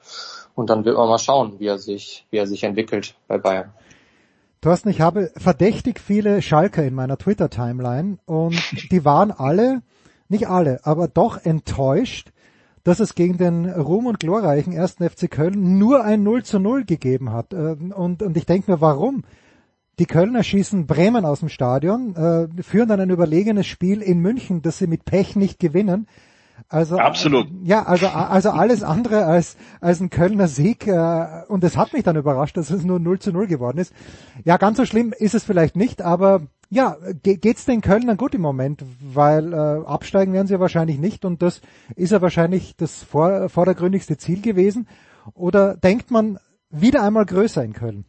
Und dann wird man mal schauen, wie er sich, wie er sich entwickelt bei Bayern. Thorsten, ich habe verdächtig viele Schalker in meiner Twitter-Timeline und die waren alle, nicht alle, aber doch enttäuscht, dass es gegen den ruhm- und glorreichen ersten FC Köln nur ein 0 zu 0 gegeben hat. Äh, Und, und ich denke mir, warum? Die Kölner schießen Bremen aus dem Stadion, äh, führen dann ein überlegenes Spiel in München, das sie mit Pech nicht gewinnen. Also Absolut. ja, also also alles andere als als ein Kölner Sieg äh, und es hat mich dann überrascht, dass es nur 0 zu 0 geworden ist. Ja, ganz so schlimm ist es vielleicht nicht, aber ja, ge geht's den Kölnern gut im Moment, weil äh, absteigen werden sie ja wahrscheinlich nicht und das ist ja wahrscheinlich das vor, vordergründigste Ziel gewesen. Oder denkt man wieder einmal größer in Köln?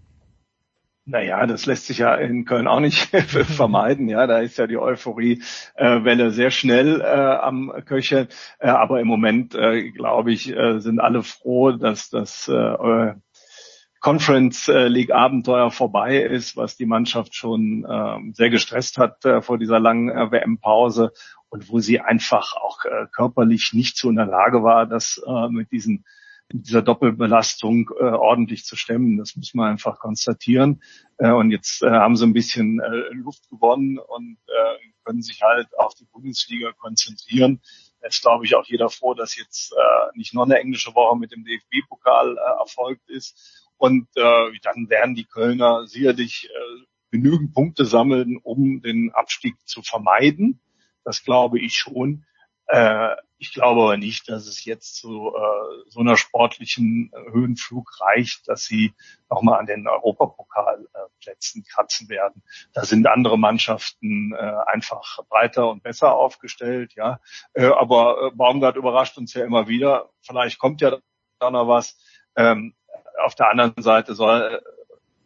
Naja, das lässt sich ja in Köln auch nicht vermeiden. Ja, da ist ja die Euphorie-Welle äh, sehr schnell äh, am Köcheln. Äh, aber im Moment, äh, glaube ich, äh, sind alle froh, dass das Conference League Abenteuer vorbei ist, was die Mannschaft schon äh, sehr gestresst hat vor dieser langen WM-Pause und wo sie einfach auch körperlich nicht so in der Lage war, das mit diesen mit dieser Doppelbelastung äh, ordentlich zu stemmen. Das muss man einfach konstatieren. Äh, und jetzt äh, haben sie ein bisschen äh, Luft gewonnen und äh, können sich halt auf die Bundesliga konzentrieren. Jetzt glaube ich auch jeder froh, dass jetzt äh, nicht noch eine englische Woche mit dem DFB-Pokal äh, erfolgt ist. Und äh, dann werden die Kölner sicherlich äh, genügend Punkte sammeln, um den Abstieg zu vermeiden. Das glaube ich schon. Äh, ich glaube aber nicht, dass es jetzt zu äh, so einer sportlichen äh, Höhenflug reicht, dass sie nochmal an den Europapokalplätzen äh, kratzen werden. Da sind andere Mannschaften äh, einfach breiter und besser aufgestellt, ja. Äh, aber äh, Baumgart überrascht uns ja immer wieder. Vielleicht kommt ja da noch was. Ähm, auf der anderen Seite soll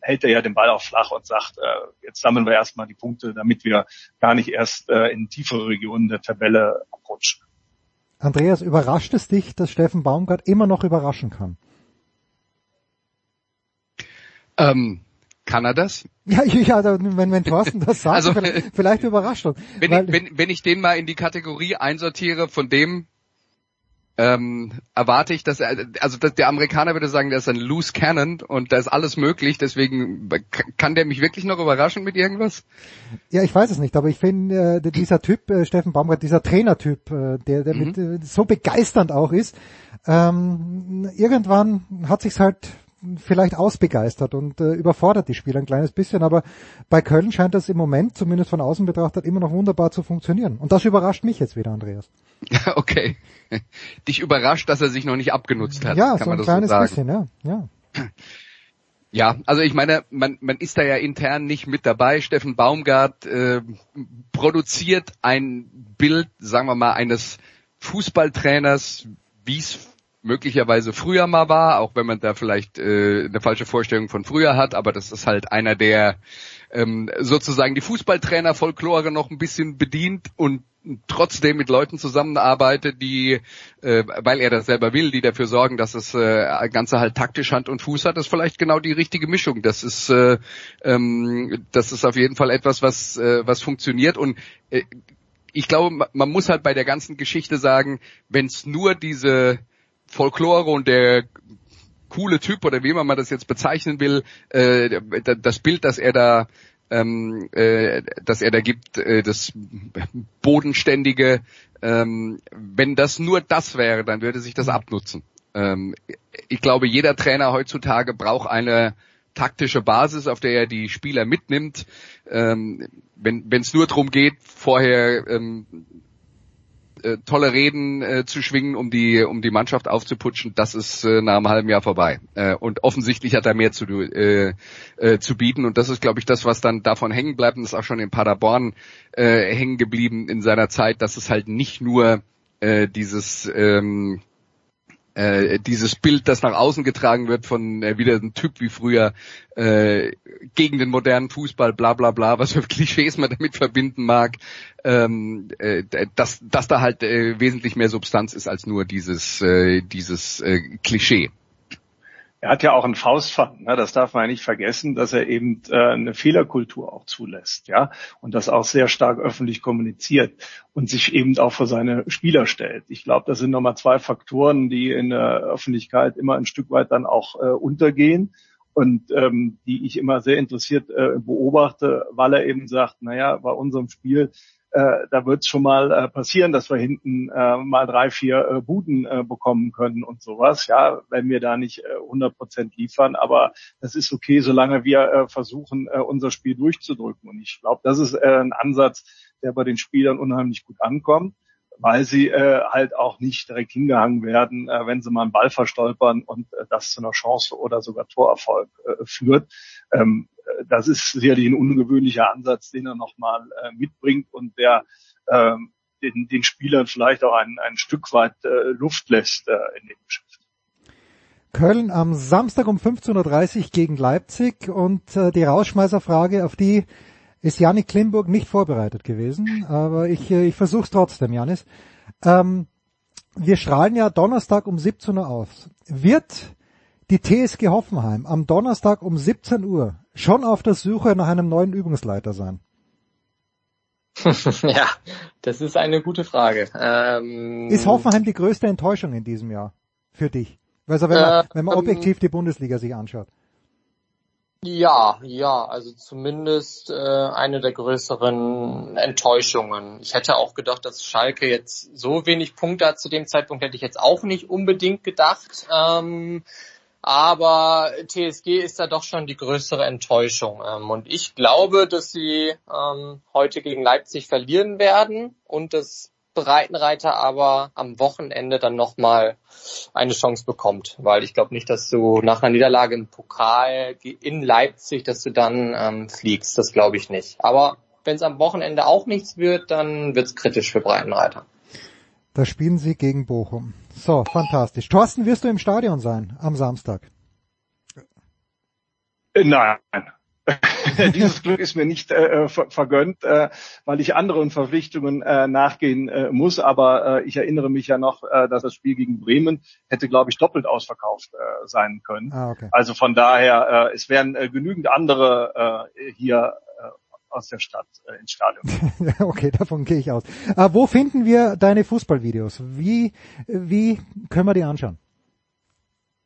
hält er ja den Ball auch flach und sagt, äh, jetzt sammeln wir erstmal die Punkte, damit wir gar nicht erst äh, in tiefere Regionen der Tabelle abrutschen. Andreas, überrascht es dich, dass Steffen Baumgart immer noch überraschen kann? Ähm, kann er das? Ja, ja wenn, wenn Thorsten das sagt, also, vielleicht, vielleicht überrascht uns. Wenn, ich, wenn, wenn ich den mal in die Kategorie einsortiere, von dem ähm, erwarte ich, dass er, also dass der Amerikaner würde sagen, der ist ein loose cannon und da ist alles möglich, deswegen kann der mich wirklich noch überraschen mit irgendwas? Ja, ich weiß es nicht, aber ich finde, äh, dieser Typ, äh, Steffen Baumgart, dieser Trainertyp, äh, der, der mhm. mit, äh, so begeisternd auch ist, ähm, irgendwann hat sich's halt vielleicht ausbegeistert und äh, überfordert die Spieler ein kleines bisschen, aber bei Köln scheint das im Moment, zumindest von außen betrachtet, immer noch wunderbar zu funktionieren. Und das überrascht mich jetzt wieder, Andreas. Okay. Dich überrascht, dass er sich noch nicht abgenutzt hat. Ja, kann so man ein das kleines so sagen. bisschen, ja. ja. Ja, also ich meine, man, man ist da ja intern nicht mit dabei. Steffen Baumgart äh, produziert ein Bild, sagen wir mal, eines Fußballtrainers, wie es möglicherweise früher mal war, auch wenn man da vielleicht äh, eine falsche Vorstellung von früher hat, aber das ist halt einer, der ähm, sozusagen die Fußballtrainer-Folklore noch ein bisschen bedient und trotzdem mit Leuten zusammenarbeitet, die, äh, weil er das selber will, die dafür sorgen, dass das äh, Ganze halt taktisch Hand und Fuß hat, ist vielleicht genau die richtige Mischung. Das ist, äh, ähm, das ist auf jeden Fall etwas, was, äh, was funktioniert und äh, ich glaube, ma- man muss halt bei der ganzen Geschichte sagen, wenn es nur diese Folklore und der coole Typ oder wie man mal das jetzt bezeichnen will, äh, das Bild, das er da ähm, äh, dass er da gibt, äh, das bodenständige, ähm, wenn das nur das wäre, dann würde sich das abnutzen. Ähm, ich glaube, jeder Trainer heutzutage braucht eine taktische Basis, auf der er die Spieler mitnimmt. Ähm, wenn es nur darum geht, vorher ähm, äh, tolle Reden äh, zu schwingen, um die um die Mannschaft aufzuputschen, das ist äh, nach einem halben Jahr vorbei. Äh, und offensichtlich hat er mehr zu äh, äh, zu bieten und das ist, glaube ich, das, was dann davon hängen bleibt und ist auch schon in Paderborn äh, hängen geblieben in seiner Zeit, dass es halt nicht nur äh, dieses ähm, äh, dieses Bild, das nach außen getragen wird von äh, wieder ein Typ wie früher äh, gegen den modernen Fußball, bla bla bla, was für Klischees man damit verbinden mag, ähm, äh, dass, dass da halt äh, wesentlich mehr Substanz ist als nur dieses, äh, dieses äh, Klischee. Er hat ja auch einen Faustpfand, ne? das darf man ja nicht vergessen, dass er eben äh, eine Fehlerkultur auch zulässt, ja, und das auch sehr stark öffentlich kommuniziert und sich eben auch vor seine Spieler stellt. Ich glaube, das sind nochmal zwei Faktoren, die in der Öffentlichkeit immer ein Stück weit dann auch äh, untergehen und ähm, die ich immer sehr interessiert äh, beobachte, weil er eben sagt, naja, bei unserem Spiel äh, da wird es schon mal äh, passieren, dass wir hinten äh, mal drei, vier äh, Buden äh, bekommen können und sowas. Ja, wenn wir da nicht äh, 100 Prozent liefern, aber das ist okay, solange wir äh, versuchen, äh, unser Spiel durchzudrücken. Und ich glaube, das ist äh, ein Ansatz, der bei den Spielern unheimlich gut ankommt, weil sie äh, halt auch nicht direkt hingehangen werden, äh, wenn sie mal einen Ball verstolpern und äh, das zu einer Chance oder sogar Torerfolg äh, führt. Ähm, das ist sicherlich ein ungewöhnlicher Ansatz, den er nochmal äh, mitbringt und der ähm, den, den Spielern vielleicht auch ein, ein Stück weit äh, Luft lässt äh, in dem Geschäft. Köln am Samstag um 15.30 Uhr gegen Leipzig und äh, die Rausschmeißerfrage, auf die ist Janik Klimburg nicht vorbereitet gewesen, aber ich, äh, ich versuche es trotzdem, Janis. Ähm, wir strahlen ja Donnerstag um 17 Uhr aus. Wird die TSG Hoffenheim am Donnerstag um 17 Uhr schon auf der Suche nach einem neuen Übungsleiter sein? ja, das ist eine gute Frage. Ähm, Ist Hoffenheim die größte Enttäuschung in diesem Jahr für dich? Also wenn man, Äh, wenn man ähm, objektiv die Bundesliga sich anschaut. Ja, ja, also zumindest äh, eine der größeren Enttäuschungen. Ich hätte auch gedacht, dass Schalke jetzt so wenig Punkte hat zu dem Zeitpunkt, hätte ich jetzt auch nicht unbedingt gedacht. Ähm, aber TSG ist da doch schon die größere Enttäuschung. Ähm, und ich glaube, dass sie ähm, heute gegen Leipzig verlieren werden und dass Breitenreiter aber am Wochenende dann nochmal eine Chance bekommt. Weil ich glaube nicht, dass du nach einer Niederlage im Pokal in Leipzig, dass du dann ähm, fliegst. Das glaube ich nicht. Aber wenn es am Wochenende auch nichts wird, dann wird's kritisch für Breitenreiter. Da spielen sie gegen Bochum. So, fantastisch. Thorsten, wirst du im Stadion sein am Samstag? Äh, Nein. Dieses Glück ist mir nicht äh, ver vergönnt, äh, weil ich anderen Verpflichtungen äh, nachgehen äh, muss. Aber äh, ich erinnere mich ja noch, äh, dass das Spiel gegen Bremen hätte, glaube ich, doppelt ausverkauft äh, sein können. Ah, okay. Also von daher, äh, es wären äh, genügend andere äh, hier äh, aus der Stadt äh, ins Stadion. okay, davon gehe ich aus. Äh, wo finden wir deine Fußballvideos? Wie, wie können wir die anschauen?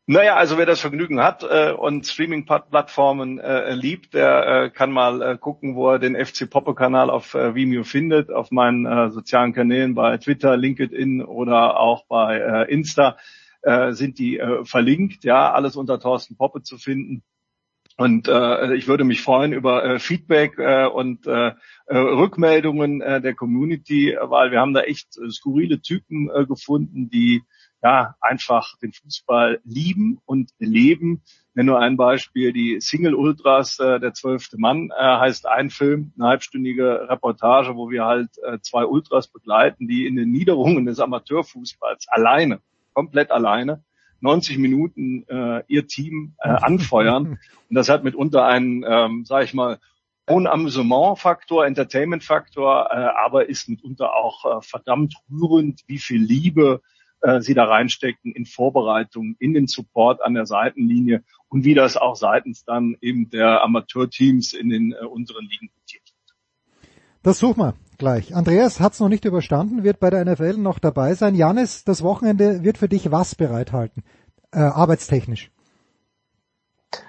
Naja, also wer das Vergnügen hat äh, und Streaming-Plattformen äh, liebt, der äh, kann mal äh, gucken, wo er den FC Poppe-Kanal auf äh, Vimeo findet, auf meinen äh, sozialen Kanälen bei Twitter, LinkedIn oder auch bei äh, Insta. äh, sind die äh, verlinkt, ja, alles unter Thorsten Poppe zu finden. Und äh, ich würde mich freuen über äh, Feedback äh, und äh, äh, Rückmeldungen äh, der Community, weil wir haben da echt äh, skurrile Typen äh, gefunden, die ja einfach den Fußball lieben und leben. Wenn nur ein Beispiel, die Single Ultras, äh, der zwölfte Mann, äh, heißt ein Film, eine halbstündige Reportage, wo wir halt äh, zwei Ultras begleiten, die in den Niederungen des Amateurfußballs alleine, komplett alleine, 90 Minuten äh, ihr Team äh, anfeuern. Und das hat mitunter einen, ähm, sage ich mal, hohen Amüsement-Faktor, Entertainment-Faktor, äh, aber ist mitunter auch äh, verdammt rührend, wie viel Liebe äh, sie da reinstecken in Vorbereitung, in den Support an der Seitenlinie und wie das auch seitens dann eben der Amateurteams in den äh, unteren Ligen gutiert wird. Das suchen wir gleich. Andreas hat es noch nicht überstanden, wird bei der NFL noch dabei sein. Janis, das Wochenende wird für dich was bereithalten, äh, arbeitstechnisch?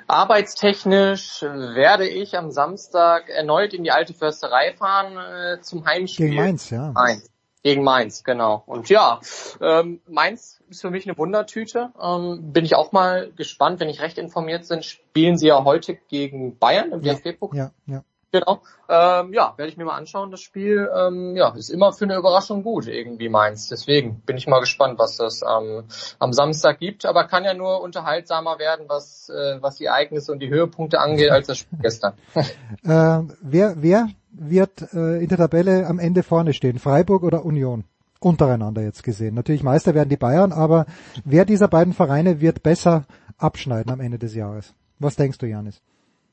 Arbeitstechnisch werde ich am Samstag erneut in die alte Försterei fahren äh, zum Heimspiel. Gegen Mainz, ja. Mainz. Gegen Mainz, genau. Und ja, ähm, Mainz ist für mich eine Wundertüte. Ähm, bin ich auch mal gespannt, wenn ich recht informiert bin, spielen sie ja heute gegen Bayern im DFB-Pokal. Ja, ja. Genau. Ähm, ja, werde ich mir mal anschauen, das Spiel. Ähm, ja, ist immer für eine Überraschung gut, irgendwie Mainz. Deswegen bin ich mal gespannt, was das ähm, am Samstag gibt. Aber kann ja nur unterhaltsamer werden, was, äh, was die Ereignisse und die Höhepunkte angeht, als das Spiel gestern. äh, wer, wer wird äh, in der Tabelle am Ende vorne stehen? Freiburg oder Union? Untereinander jetzt gesehen. Natürlich Meister werden die Bayern, aber wer dieser beiden Vereine wird besser abschneiden am Ende des Jahres? Was denkst du, Janis?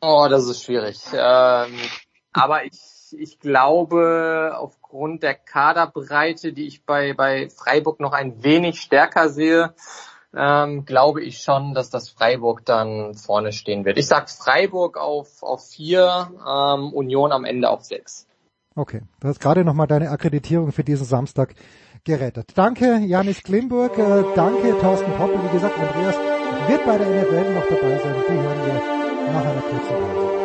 Oh, das ist schwierig. Ähm, aber ich, ich glaube, aufgrund der Kaderbreite, die ich bei, bei Freiburg noch ein wenig stärker sehe, ähm, glaube ich schon, dass das Freiburg dann vorne stehen wird. Ich sag Freiburg auf, auf vier, ähm, Union am Ende auf sechs. Okay, du hast gerade nochmal deine Akkreditierung für diesen Samstag gerettet. Danke Janis Klimburg, äh, danke Thorsten Poppe. Wie gesagt, Andreas wird bei der NFL noch dabei sein. Die hören wir nach einer kurzen Pause.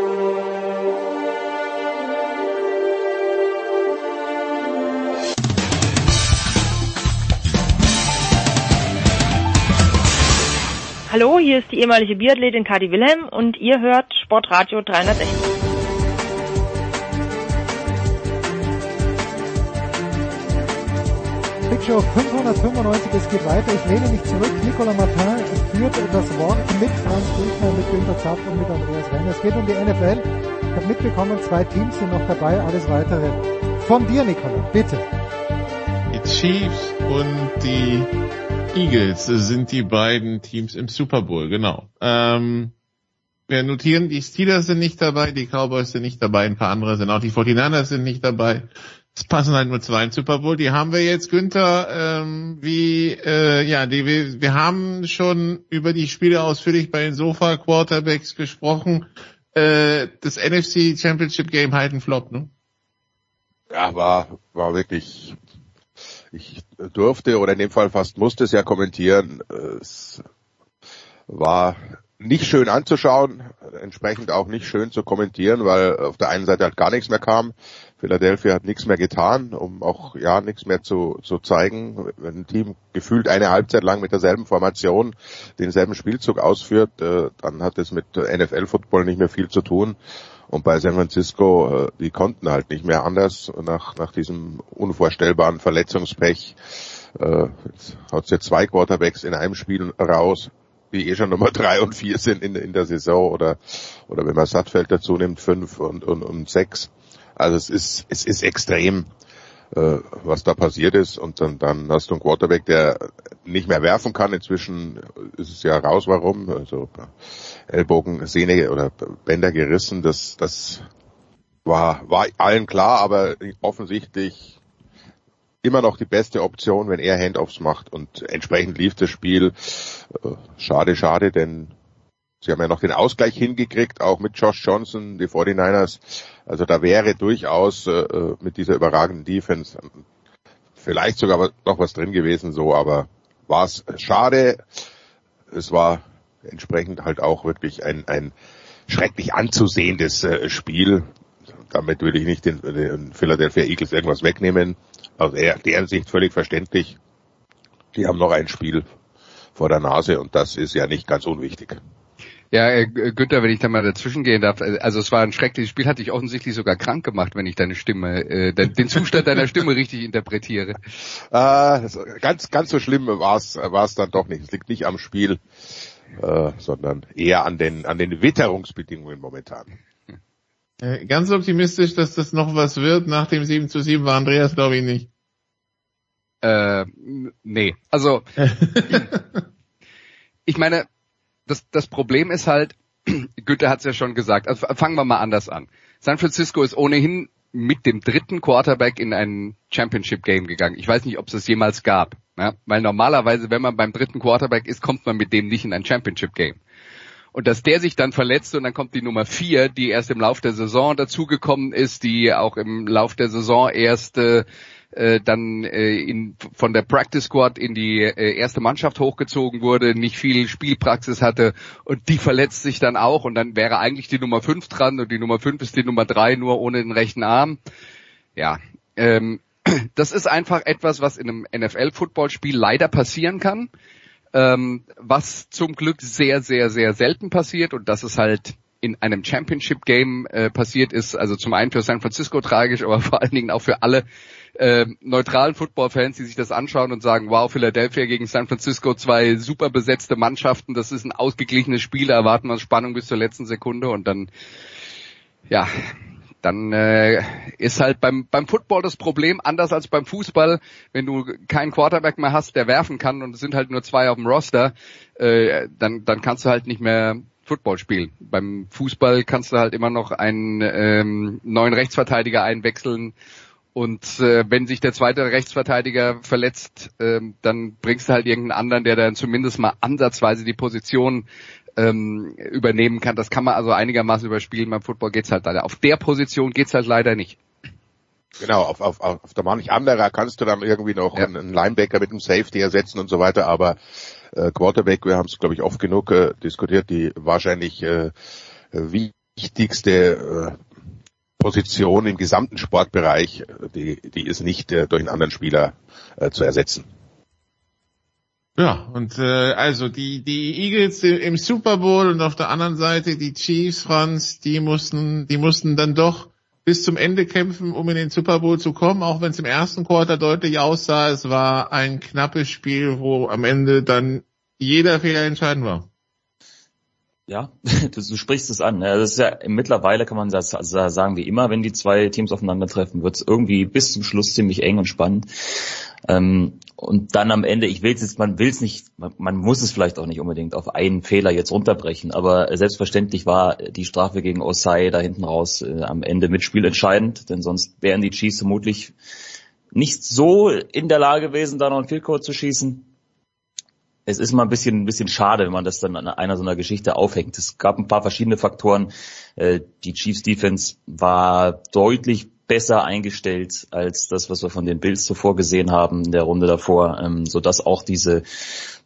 Hallo, hier ist die ehemalige Biathletin Kadi Wilhelm und ihr hört Sportradio 360. Big Show 595, es geht weiter. Ich lehne mich zurück. Nicolas Martin führt das Wort mit Franz Büchner, mit Günter Zapf und mit Andreas Renner. Es geht um die NFL. Ich habe mitbekommen, zwei Teams sind noch dabei. Alles weitere von dir, Nicolas. Bitte. Die Chiefs und die Eagles sind die beiden Teams im Super Bowl, genau. Ähm, wir notieren, die Steelers sind nicht dabei, die Cowboys sind nicht dabei, ein paar andere sind auch, die 49ers sind nicht dabei. Es passen halt nur zwei im Super Bowl. Die haben wir jetzt, Günther, ähm, wie, äh, ja, die, wir, wir haben schon über die Spiele ausführlich bei den Sofa Quarterbacks gesprochen. Äh, das NFC Championship Game halt ein Flop, ne? Ja, war, war wirklich ich durfte oder in dem Fall fast musste es ja kommentieren. Es war nicht schön anzuschauen, entsprechend auch nicht schön zu kommentieren, weil auf der einen Seite halt gar nichts mehr kam. Philadelphia hat nichts mehr getan, um auch ja nichts mehr zu, zu zeigen. Wenn ein Team gefühlt eine Halbzeit lang mit derselben Formation denselben Spielzug ausführt, äh, dann hat es mit NFL-Football nicht mehr viel zu tun. Und bei San Francisco, äh, die konnten halt nicht mehr anders nach, nach diesem unvorstellbaren Verletzungspech. Äh, hat jetzt zwei Quarterbacks in einem Spiel raus, die eh schon Nummer drei und vier sind in, in der Saison oder, oder wenn man Sattfeld dazu nimmt, fünf und, und, und sechs. Also es ist, es ist extrem, äh, was da passiert ist. Und dann, dann hast du einen Quarterback, der nicht mehr werfen kann. Inzwischen ist es ja raus, warum. Also Ellbogen, Sehne oder Bänder gerissen. Das, das war, war allen klar, aber offensichtlich immer noch die beste Option, wenn er Handoffs macht. Und entsprechend lief das Spiel. Äh, schade, schade, denn sie haben ja noch den Ausgleich hingekriegt, auch mit Josh Johnson, die 49ers. Also da wäre durchaus äh, mit dieser überragenden Defense vielleicht sogar noch was drin gewesen, so, aber war es schade. Es war entsprechend halt auch wirklich ein, ein schrecklich anzusehendes äh, Spiel. Damit würde ich nicht den, den Philadelphia Eagles irgendwas wegnehmen. Aus deren Sicht völlig verständlich. Die haben noch ein Spiel vor der Nase und das ist ja nicht ganz unwichtig. Ja, äh, Günther, wenn ich da mal dazwischen gehen darf, äh, also es war ein schreckliches Spiel, hat dich offensichtlich sogar krank gemacht, wenn ich deine Stimme, äh, den Zustand deiner Stimme richtig interpretiere. Äh, ganz, ganz so schlimm war es war es dann doch nicht. Es liegt nicht am Spiel, äh, sondern eher an den an den Witterungsbedingungen momentan. Äh, ganz optimistisch, dass das noch was wird nach dem 7 zu 7 war Andreas, glaube ich, nicht. Äh, nee. Also ich meine, das, das Problem ist halt, Günther hat es ja schon gesagt, also fangen wir mal anders an. San Francisco ist ohnehin mit dem dritten Quarterback in ein Championship Game gegangen. Ich weiß nicht, ob es es jemals gab. Ja? Weil normalerweise, wenn man beim dritten Quarterback ist, kommt man mit dem nicht in ein Championship Game. Und dass der sich dann verletzt und dann kommt die Nummer vier, die erst im Lauf der Saison dazugekommen ist, die auch im Lauf der Saison erst äh, äh, dann äh, in, von der Practice Squad in die äh, erste Mannschaft hochgezogen wurde, nicht viel Spielpraxis hatte und die verletzt sich dann auch und dann wäre eigentlich die Nummer 5 dran und die Nummer 5 ist die Nummer 3 nur ohne den rechten Arm. Ja, ähm, das ist einfach etwas, was in einem NFL-Footballspiel leider passieren kann, ähm, was zum Glück sehr, sehr, sehr selten passiert und das ist halt in einem Championship Game äh, passiert ist, also zum einen für San Francisco tragisch, aber vor allen Dingen auch für alle äh, neutralen Football-Fans, die sich das anschauen und sagen, wow, Philadelphia gegen San Francisco, zwei super besetzte Mannschaften, das ist ein ausgeglichenes Spiel, da erwarten wir Spannung bis zur letzten Sekunde und dann, ja, dann äh, ist halt beim, beim Football das Problem anders als beim Fußball, wenn du keinen Quarterback mehr hast, der werfen kann und es sind halt nur zwei auf dem Roster, äh, dann, dann kannst du halt nicht mehr Football spielen. Beim Fußball kannst du halt immer noch einen ähm, neuen Rechtsverteidiger einwechseln und äh, wenn sich der zweite Rechtsverteidiger verletzt, äh, dann bringst du halt irgendeinen anderen, der dann zumindest mal ansatzweise die Position ähm, übernehmen kann. Das kann man also einigermaßen überspielen. Beim Football geht's halt leider. Auf der Position geht's halt leider nicht. Genau, auf, auf, auf der manch anderer kannst du dann irgendwie noch ja. einen Linebacker mit einem Safety ersetzen und so weiter, aber äh, Quarterback, wir haben es glaube ich oft genug äh, diskutiert, die wahrscheinlich äh, wichtigste äh, Position im gesamten Sportbereich, die, die ist nicht äh, durch einen anderen Spieler äh, zu ersetzen. Ja, und äh, also die, die Eagles im Super Bowl und auf der anderen Seite die Chiefs, Franz, die mussten, die mussten dann doch bis zum Ende kämpfen, um in den Super Bowl zu kommen, auch wenn es im ersten Quarter deutlich aussah. Es war ein knappes Spiel, wo am Ende dann jeder Fehler entscheidend war. Ja, du, du sprichst es an. Das ist ja mittlerweile kann man sagen wie immer, wenn die zwei Teams aufeinandertreffen, wird es irgendwie bis zum Schluss ziemlich eng und spannend. Ähm, und dann am Ende, ich will es jetzt, man will es nicht, man, man, muss es vielleicht auch nicht unbedingt auf einen Fehler jetzt runterbrechen, aber selbstverständlich war die Strafe gegen Osai da hinten raus äh, am Ende mit Spiel entscheidend, denn sonst wären die Chiefs vermutlich nicht so in der Lage gewesen, da noch einen Field zu schießen es ist mal ein bisschen, ein bisschen schade, wenn man das dann an einer so einer Geschichte aufhängt. Es gab ein paar verschiedene Faktoren. Äh, die Chiefs Defense war deutlich besser eingestellt als das, was wir von den Bills zuvor gesehen haben in der Runde davor, ähm, so dass auch diese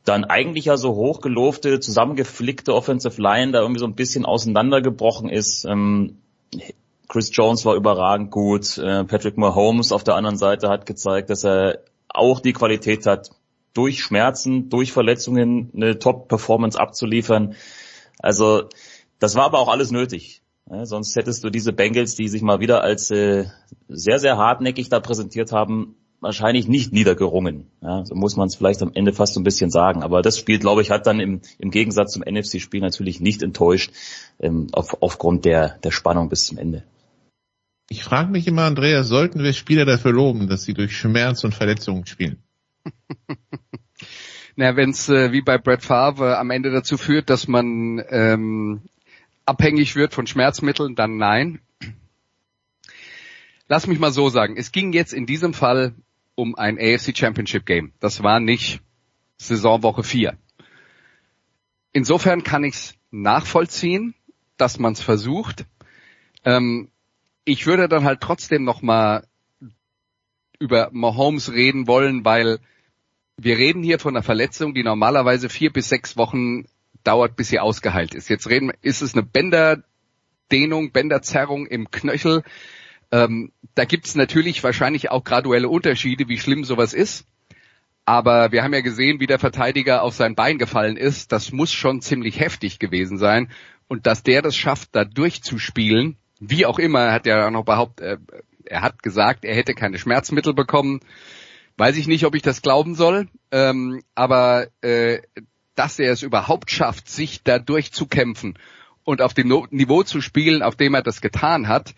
dann eigentlich ja so hochgelofte, zusammengeflickte Offensive Line da irgendwie so ein bisschen auseinandergebrochen ist. Ähm, Chris Jones war überragend gut. Äh, Patrick Mahomes auf der anderen Seite hat gezeigt, dass er auch die Qualität hat, durch Schmerzen, durch Verletzungen eine Top-Performance abzuliefern. Also das war aber auch alles nötig. Ja, sonst hättest du diese Bengals, die sich mal wieder als äh, sehr, sehr hartnäckig da präsentiert haben, wahrscheinlich nicht niedergerungen. Ja, so muss man es vielleicht am Ende fast so ein bisschen sagen. Aber das Spiel, glaube ich, hat dann im, im Gegensatz zum NFC-Spiel natürlich nicht enttäuscht, ähm, auf, aufgrund der, der Spannung bis zum Ende. Ich frage mich immer, Andreas, sollten wir Spieler dafür loben, dass sie durch Schmerz und Verletzungen spielen? Na, wenn es äh, wie bei Brett Favre am Ende dazu führt, dass man ähm, abhängig wird von Schmerzmitteln, dann nein. Lass mich mal so sagen, es ging jetzt in diesem Fall um ein AFC Championship Game. Das war nicht Saisonwoche 4. Insofern kann ich es nachvollziehen, dass man es versucht. Ähm, ich würde dann halt trotzdem noch mal über Mahomes reden wollen, weil wir reden hier von einer Verletzung, die normalerweise vier bis sechs Wochen dauert, bis sie ausgeheilt ist. Jetzt reden, ist es eine Bänderdehnung, Bänderzerrung im Knöchel. Ähm, da gibt es natürlich wahrscheinlich auch graduelle Unterschiede, wie schlimm sowas ist. Aber wir haben ja gesehen, wie der Verteidiger auf sein Bein gefallen ist. Das muss schon ziemlich heftig gewesen sein. Und dass der das schafft, da durchzuspielen, wie auch immer, er hat ja auch noch behauptet, er hat gesagt, er hätte keine Schmerzmittel bekommen. Weiß ich nicht, ob ich das glauben soll. Ähm, aber äh, dass er es überhaupt schafft, sich da durchzukämpfen und auf dem Niveau zu spielen, auf dem er das getan hat,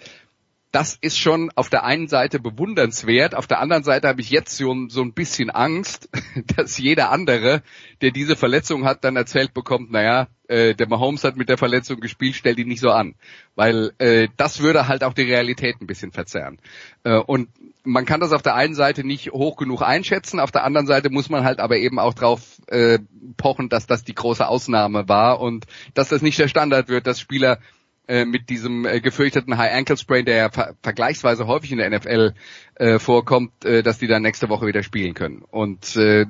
das ist schon auf der einen Seite bewundernswert, auf der anderen Seite habe ich jetzt so, so ein bisschen Angst, dass jeder andere, der diese Verletzung hat, dann erzählt bekommt, naja, äh, der Mahomes hat mit der Verletzung gespielt, stell die nicht so an. Weil äh, das würde halt auch die Realität ein bisschen verzerren. Äh, und man kann das auf der einen Seite nicht hoch genug einschätzen, auf der anderen Seite muss man halt aber eben auch drauf äh, pochen, dass das die große Ausnahme war und dass das nicht der Standard wird, dass Spieler äh, mit diesem äh, gefürchteten High Ankle Sprain, der ja ver vergleichsweise häufig in der NFL äh, vorkommt, äh, dass die dann nächste Woche wieder spielen können. Und äh,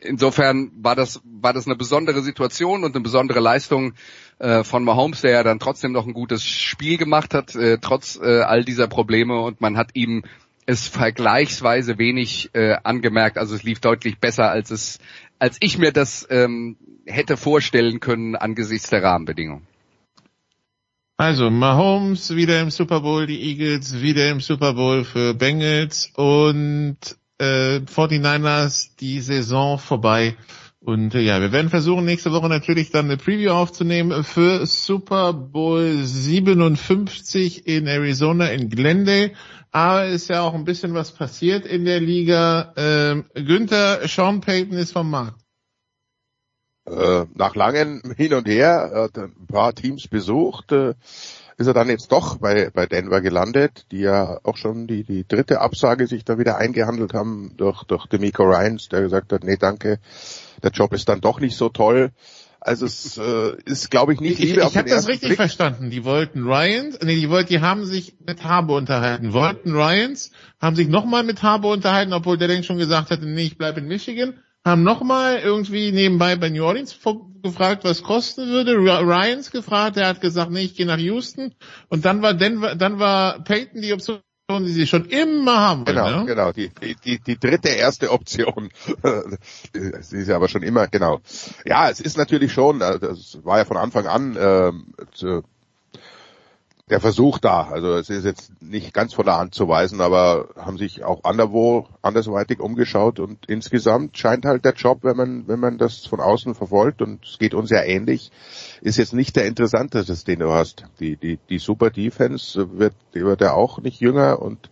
insofern war das war das eine besondere Situation und eine besondere Leistung äh, von Mahomes, der ja dann trotzdem noch ein gutes Spiel gemacht hat, äh, trotz äh, all dieser Probleme und man hat ihm es vergleichsweise wenig äh, angemerkt. Also es lief deutlich besser, als es als ich mir das ähm, hätte vorstellen können angesichts der Rahmenbedingungen. Also Mahomes wieder im Super Bowl, die Eagles wieder im Super Bowl für Bengals und äh, 49ers die Saison vorbei. Und äh, ja, wir werden versuchen, nächste Woche natürlich dann eine Preview aufzunehmen für Super Bowl 57 in Arizona in Glendale. Aber ist ja auch ein bisschen was passiert in der Liga. Ähm, Günther, Sean Payton ist vom Markt. Äh, nach langem Hin und Her, hat ein paar Teams besucht, äh, ist er dann jetzt doch bei, bei Denver gelandet, die ja auch schon die, die dritte Absage sich da wieder eingehandelt haben durch, durch Demico Ryans, der gesagt hat, nee danke, der Job ist dann doch nicht so toll. Also es äh, ist, glaube ich, nicht Liebe Ich, ich habe das richtig Blick. verstanden. Die wollten Ryans, nee, die wollten, die haben sich mit Habe unterhalten. Wollten Ryans, haben sich nochmal mit Habe unterhalten, obwohl der denn schon gesagt hatte, nee, ich bleibe in Michigan haben nochmal irgendwie nebenbei bei New Orleans gefragt, was kosten würde. Ryans gefragt, der hat gesagt, nee, ich gehe nach Houston. Und dann war Denver, dann war Peyton die Option, die sie schon immer haben. Genau, ne? genau. Die, die, die dritte erste Option. sie ist ja aber schon immer, genau. Ja, es ist natürlich schon, äh, das war ja von Anfang an äh, der Versuch da. Also es ist jetzt nicht ganz von der Hand zu weisen, aber haben sich auch anderwo andersweitig umgeschaut und insgesamt scheint halt der Job, wenn man wenn man das von außen verfolgt und es geht uns ja ähnlich, ist jetzt nicht der interessanteste, den du hast. Die die die Super Defense wird die wird ja auch nicht jünger und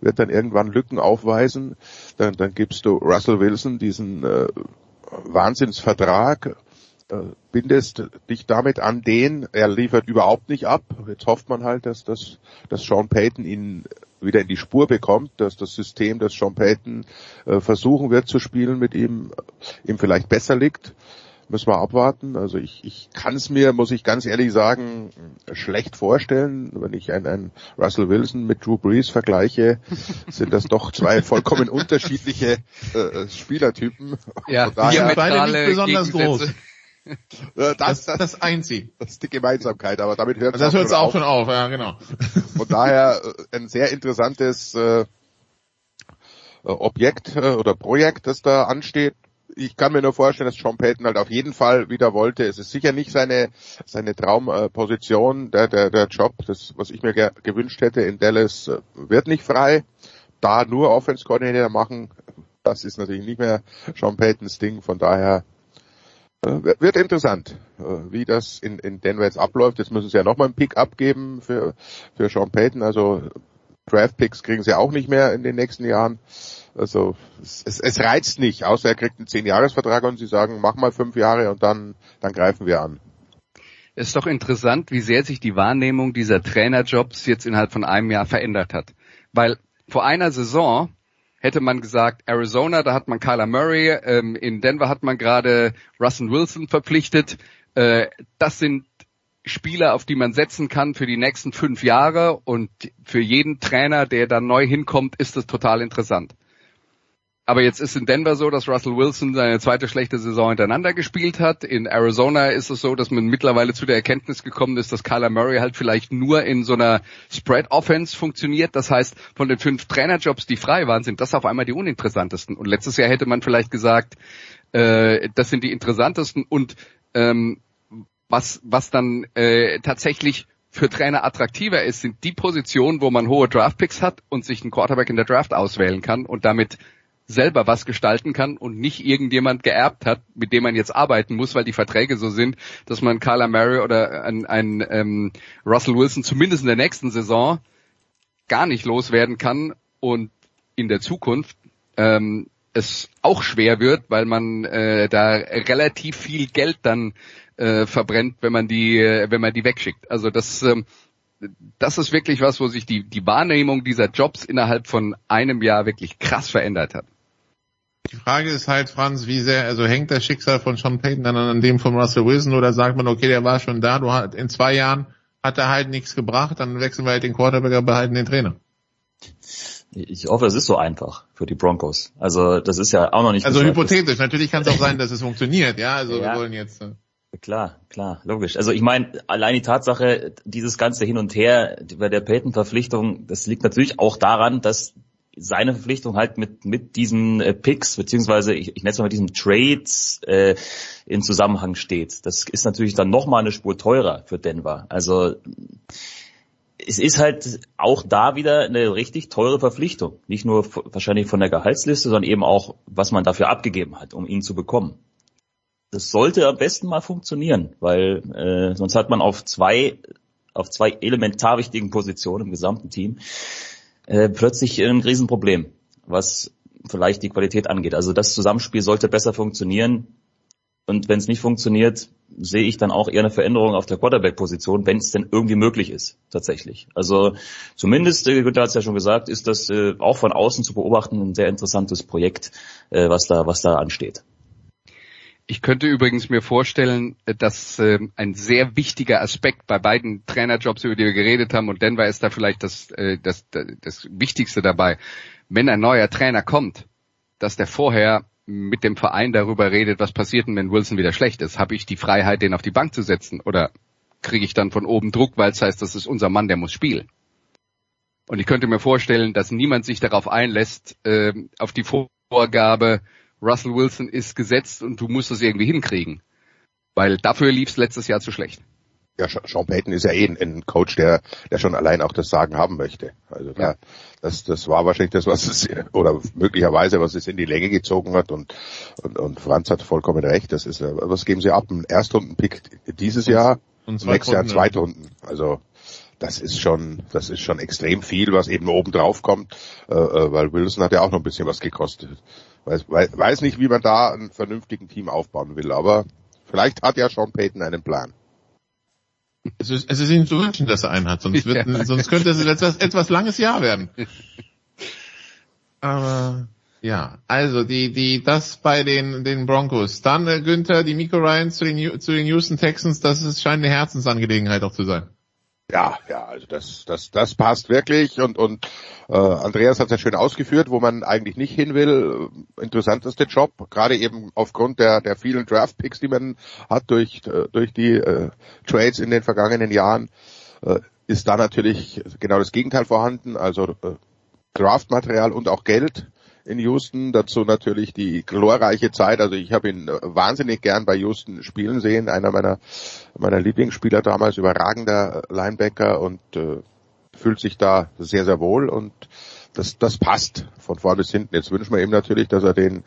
wird dann irgendwann Lücken aufweisen. Dann dann gibst du Russell Wilson diesen äh, Wahnsinnsvertrag bindest dich damit an den, er liefert überhaupt nicht ab. Jetzt hofft man halt, dass das, dass Sean Payton ihn wieder in die Spur bekommt, dass das System, das Sean Payton äh, versuchen wird zu spielen mit ihm, ihm vielleicht besser liegt. Müssen wir abwarten. Also ich, ich kann es mir, muss ich ganz ehrlich sagen, schlecht vorstellen. Wenn ich einen, einen Russell Wilson mit Drew Brees vergleiche, sind das doch zwei vollkommen unterschiedliche äh, Spielertypen. Ja, daher, beide nicht besonders groß. Das, das, das, das einzig. Das ist die Gemeinsamkeit, aber damit hört es Das hört auch, auch schon auf, ja genau. Von daher äh, ein sehr interessantes äh, Objekt äh, oder Projekt, das da ansteht. Ich kann mir nur vorstellen, dass Sean Payton halt auf jeden Fall wieder wollte. Es ist sicher nicht seine seine Traumposition, der der der Job, das was ich mir ge gewünscht hätte in Dallas, äh, wird nicht frei. Da nur Offense Coordinator machen, das ist natürlich nicht mehr Sean Paytons Ding. Von daher äh, wird interessant, äh, wie das in, in Denver jetzt abläuft. Jetzt müssen sie ja nochmal einen Pick abgeben für, für Sean Payton. Also Draft Picks kriegen sie auch nicht mehr in den nächsten Jahren. Also es, es, es reizt nicht, außer er kriegt einen zehn Jahresvertrag und sie sagen, mach mal fünf Jahre und dann, dann greifen wir an. Es ist doch interessant, wie sehr sich die Wahrnehmung dieser Trainerjobs jetzt innerhalb von einem Jahr verändert hat. Weil vor einer Saison hätte man gesagt, Arizona, da hat man Kyler Murray, ähm, in Denver hat man gerade Russell Wilson verpflichtet. Äh, das sind Spieler, auf die man setzen kann für die nächsten fünf Jahre und für jeden Trainer, der da neu hinkommt, ist das total interessant. Aber jetzt ist in Denver so, dass Russell Wilson seine zweite schlechte Saison hintereinander gespielt hat. In Arizona ist es so, dass man mittlerweile zu der Erkenntnis gekommen ist, dass Kyler Murray halt vielleicht nur in so einer Spread Offense funktioniert. Das heißt, von den fünf Trainerjobs, die frei waren, sind das auf einmal die uninteressantesten. Und letztes Jahr hätte man vielleicht gesagt, äh, das sind die interessantesten und ähm, was, was dann äh, tatsächlich für Trainer attraktiver ist, sind die Positionen, wo man hohe Draftpicks hat und sich einen Quarterback in der Draft auswählen kann und damit selber was gestalten kann und nicht irgendjemand geerbt hat, mit dem man jetzt arbeiten muss, weil die Verträge so sind, dass man Kyler Murray oder ein, ein ähm, Russell Wilson zumindest in der nächsten Saison gar nicht loswerden kann und in der Zukunft ähm, es auch schwer wird, weil man äh, da relativ viel Geld dann äh, verbrennt, wenn man die, äh, wenn man die wegschickt. Also das, ähm, das ist wirklich was, wo sich die, die Wahrnehmung dieser Jobs innerhalb von einem Jahr wirklich krass verändert hat. Die Frage ist halt, Franz, wie sehr, also hängt das Schicksal von Sean Payton dann an dem von Russell Wilson oder sagt man, okay, der war schon da, du hast, in zwei Jahren hat er halt nichts gebracht, dann wechseln wir halt den Quarterback, aber behalten den Trainer. Ich hoffe, es ist so einfach für die Broncos. Also das ist ja auch noch nicht. Also hypothetisch. Natürlich kann es auch sein, dass es funktioniert. Ja, also ja. wir wollen jetzt. Äh Klar, klar, logisch. Also ich meine, allein die Tatsache, dieses ganze Hin und Her bei der Payton-Verpflichtung, das liegt natürlich auch daran, dass seine Verpflichtung halt mit mit diesen äh, Picks beziehungsweise ich, ich nenne es mal mit diesen Trades äh, in Zusammenhang steht. Das ist natürlich dann noch mal eine Spur teurer für Denver. Also es ist halt auch da wieder eine richtig teure Verpflichtung. Nicht nur wahrscheinlich von der Gehaltsliste, sondern eben auch, was man dafür abgegeben hat, um ihn zu bekommen das sollte am besten mal funktionieren, weil äh, sonst hat man auf zwei auf zwei elementar wichtigen Positionen im gesamten Team äh, plötzlich ein Riesenproblem, was vielleicht die Qualität angeht. Also das Zusammenspiel sollte besser funktionieren. Und wenn es nicht funktioniert, sehe ich dann auch eher eine Veränderung auf der Quarterback-Position, wenn es denn irgendwie möglich ist, tatsächlich. Also zumindest, äh, Günther hat es ja schon gesagt, ist das äh, auch von außen zu beobachten ein sehr interessantes Projekt, äh, was da, was da ansteht. Ich könnte übrigens mir vorstellen, dass äh, ein sehr wichtiger Aspekt bei beiden Trainerjobs, über die wir geredet haben, und Denver ist da vielleicht das, äh, das, das Wichtigste dabei, wenn ein neuer Trainer kommt, dass der vorher mit dem Verein darüber redet, was passiert denn, wenn Wilson wieder schlecht ist. Habe ich die Freiheit, den auf die Bank zu setzen? Oder kriege ich dann von oben Druck, weil es heißt, das ist unser Mann, der muss spielen? Und ich könnte mir vorstellen, dass niemand sich darauf einlässt, äh, auf die Vorgabe, Russell Wilson ist gesetzt und du musst es irgendwie hinkriegen. Weil dafür lief es letztes Jahr zu schlecht. Ja, Sean Payton ist ja eh ein, Coach, der, der schon allein auch das Sagen haben möchte. Also da, das, das war wahrscheinlich das, was es, oder möglicherweise, was es in die Länge gezogen hat und, und, und Franz hat vollkommen recht. Das ist, was geben sie ab? Ein Erstrunden-Pick dieses Jahr, und nächstes Jahr ein Zweitrunden. Also, das ist schon, das ist schon extrem viel, was eben oben drauf kommt, äh, äh weil Wilson hat ja auch noch ein bisschen was gekostet. Weiß, weiß nicht, wie man da einen vernünftigen Team aufbauen will, aber vielleicht hat ja Sean Payton einen Plan. Es ist, es ist ihm zu wünschen, dass er einen hat, sonst, wird, ja. sonst könnte es etwas, etwas langes Jahr werden. Aber ja, also die, die, das bei den, den Broncos. Dann äh, Günther, die Miko Ryans zu den, zu den Houston Texans, das ist, scheint eine Herzensangelegenheit auch zu sein. Ja, ja, also das, das, das passt wirklich und und äh, Andreas hat es ja schön ausgeführt, wo man eigentlich nicht hin will. Interessanteste Job, gerade eben aufgrund der der vielen Draft Picks, die man hat durch äh, durch die äh, Trades in den vergangenen Jahren, äh, ist da natürlich genau das Gegenteil vorhanden. Also äh, Draftmaterial und auch Geld in Houston. Dazu natürlich die glorreiche Zeit. Also ich habe ihn äh, wahnsinnig gern bei Houston spielen sehen. Einer meiner meiner Lieblingsspieler damals, überragender Linebacker und äh, fühlt sich da sehr, sehr wohl und das, das passt von vorn bis hinten. Jetzt wünschen wir ihm natürlich, dass er den,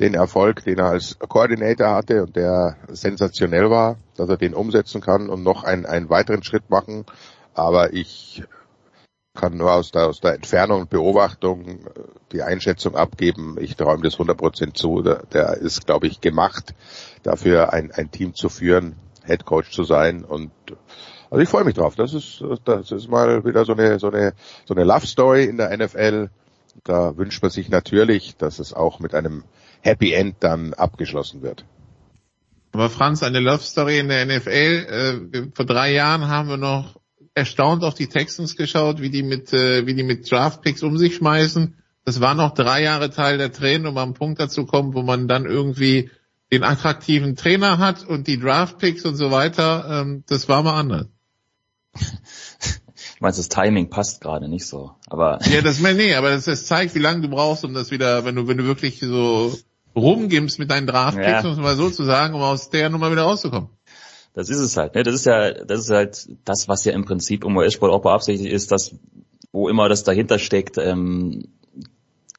den Erfolg, den er als Koordinator hatte und der sensationell war, dass er den umsetzen kann und noch einen, einen weiteren Schritt machen. Aber ich kann nur aus der, aus der Entfernung und Beobachtung äh, die Einschätzung abgeben. Ich träume das 100% zu. Der, der ist, glaube ich, gemacht, dafür ein, ein Team zu führen, Head Coach zu sein und also ich freue mich drauf. Das ist, das ist mal wieder so eine, so eine, so eine Love Story in der NFL. Da wünscht man sich natürlich, dass es auch mit einem Happy End dann abgeschlossen wird. Aber Franz, eine Love Story in der NFL. Äh, vor drei Jahren haben wir noch erstaunt auf die Texans geschaut, wie die mit, äh, wie die mit Draft Picks um sich schmeißen. das war noch drei Jahre Teil der Tränen, um am Punkt dazu kommen, wo man dann irgendwie den attraktiven Trainer hat und die Draftpicks und so weiter. Ähm, das war mal anders. Ich meine, das Timing passt gerade nicht so, aber. Ja, das, nee, aber das, das zeigt, wie lange du brauchst, um das wieder, wenn du, wenn du wirklich so rumgibst mit deinen Draftpicks, ja. um es mal so zu sagen, um aus der Nummer wieder rauszukommen. Das ist es halt, ne? Das ist ja, das ist halt das, was ja im Prinzip im US-Sport auch beabsichtigt ist, dass, wo immer das dahinter steckt, ähm,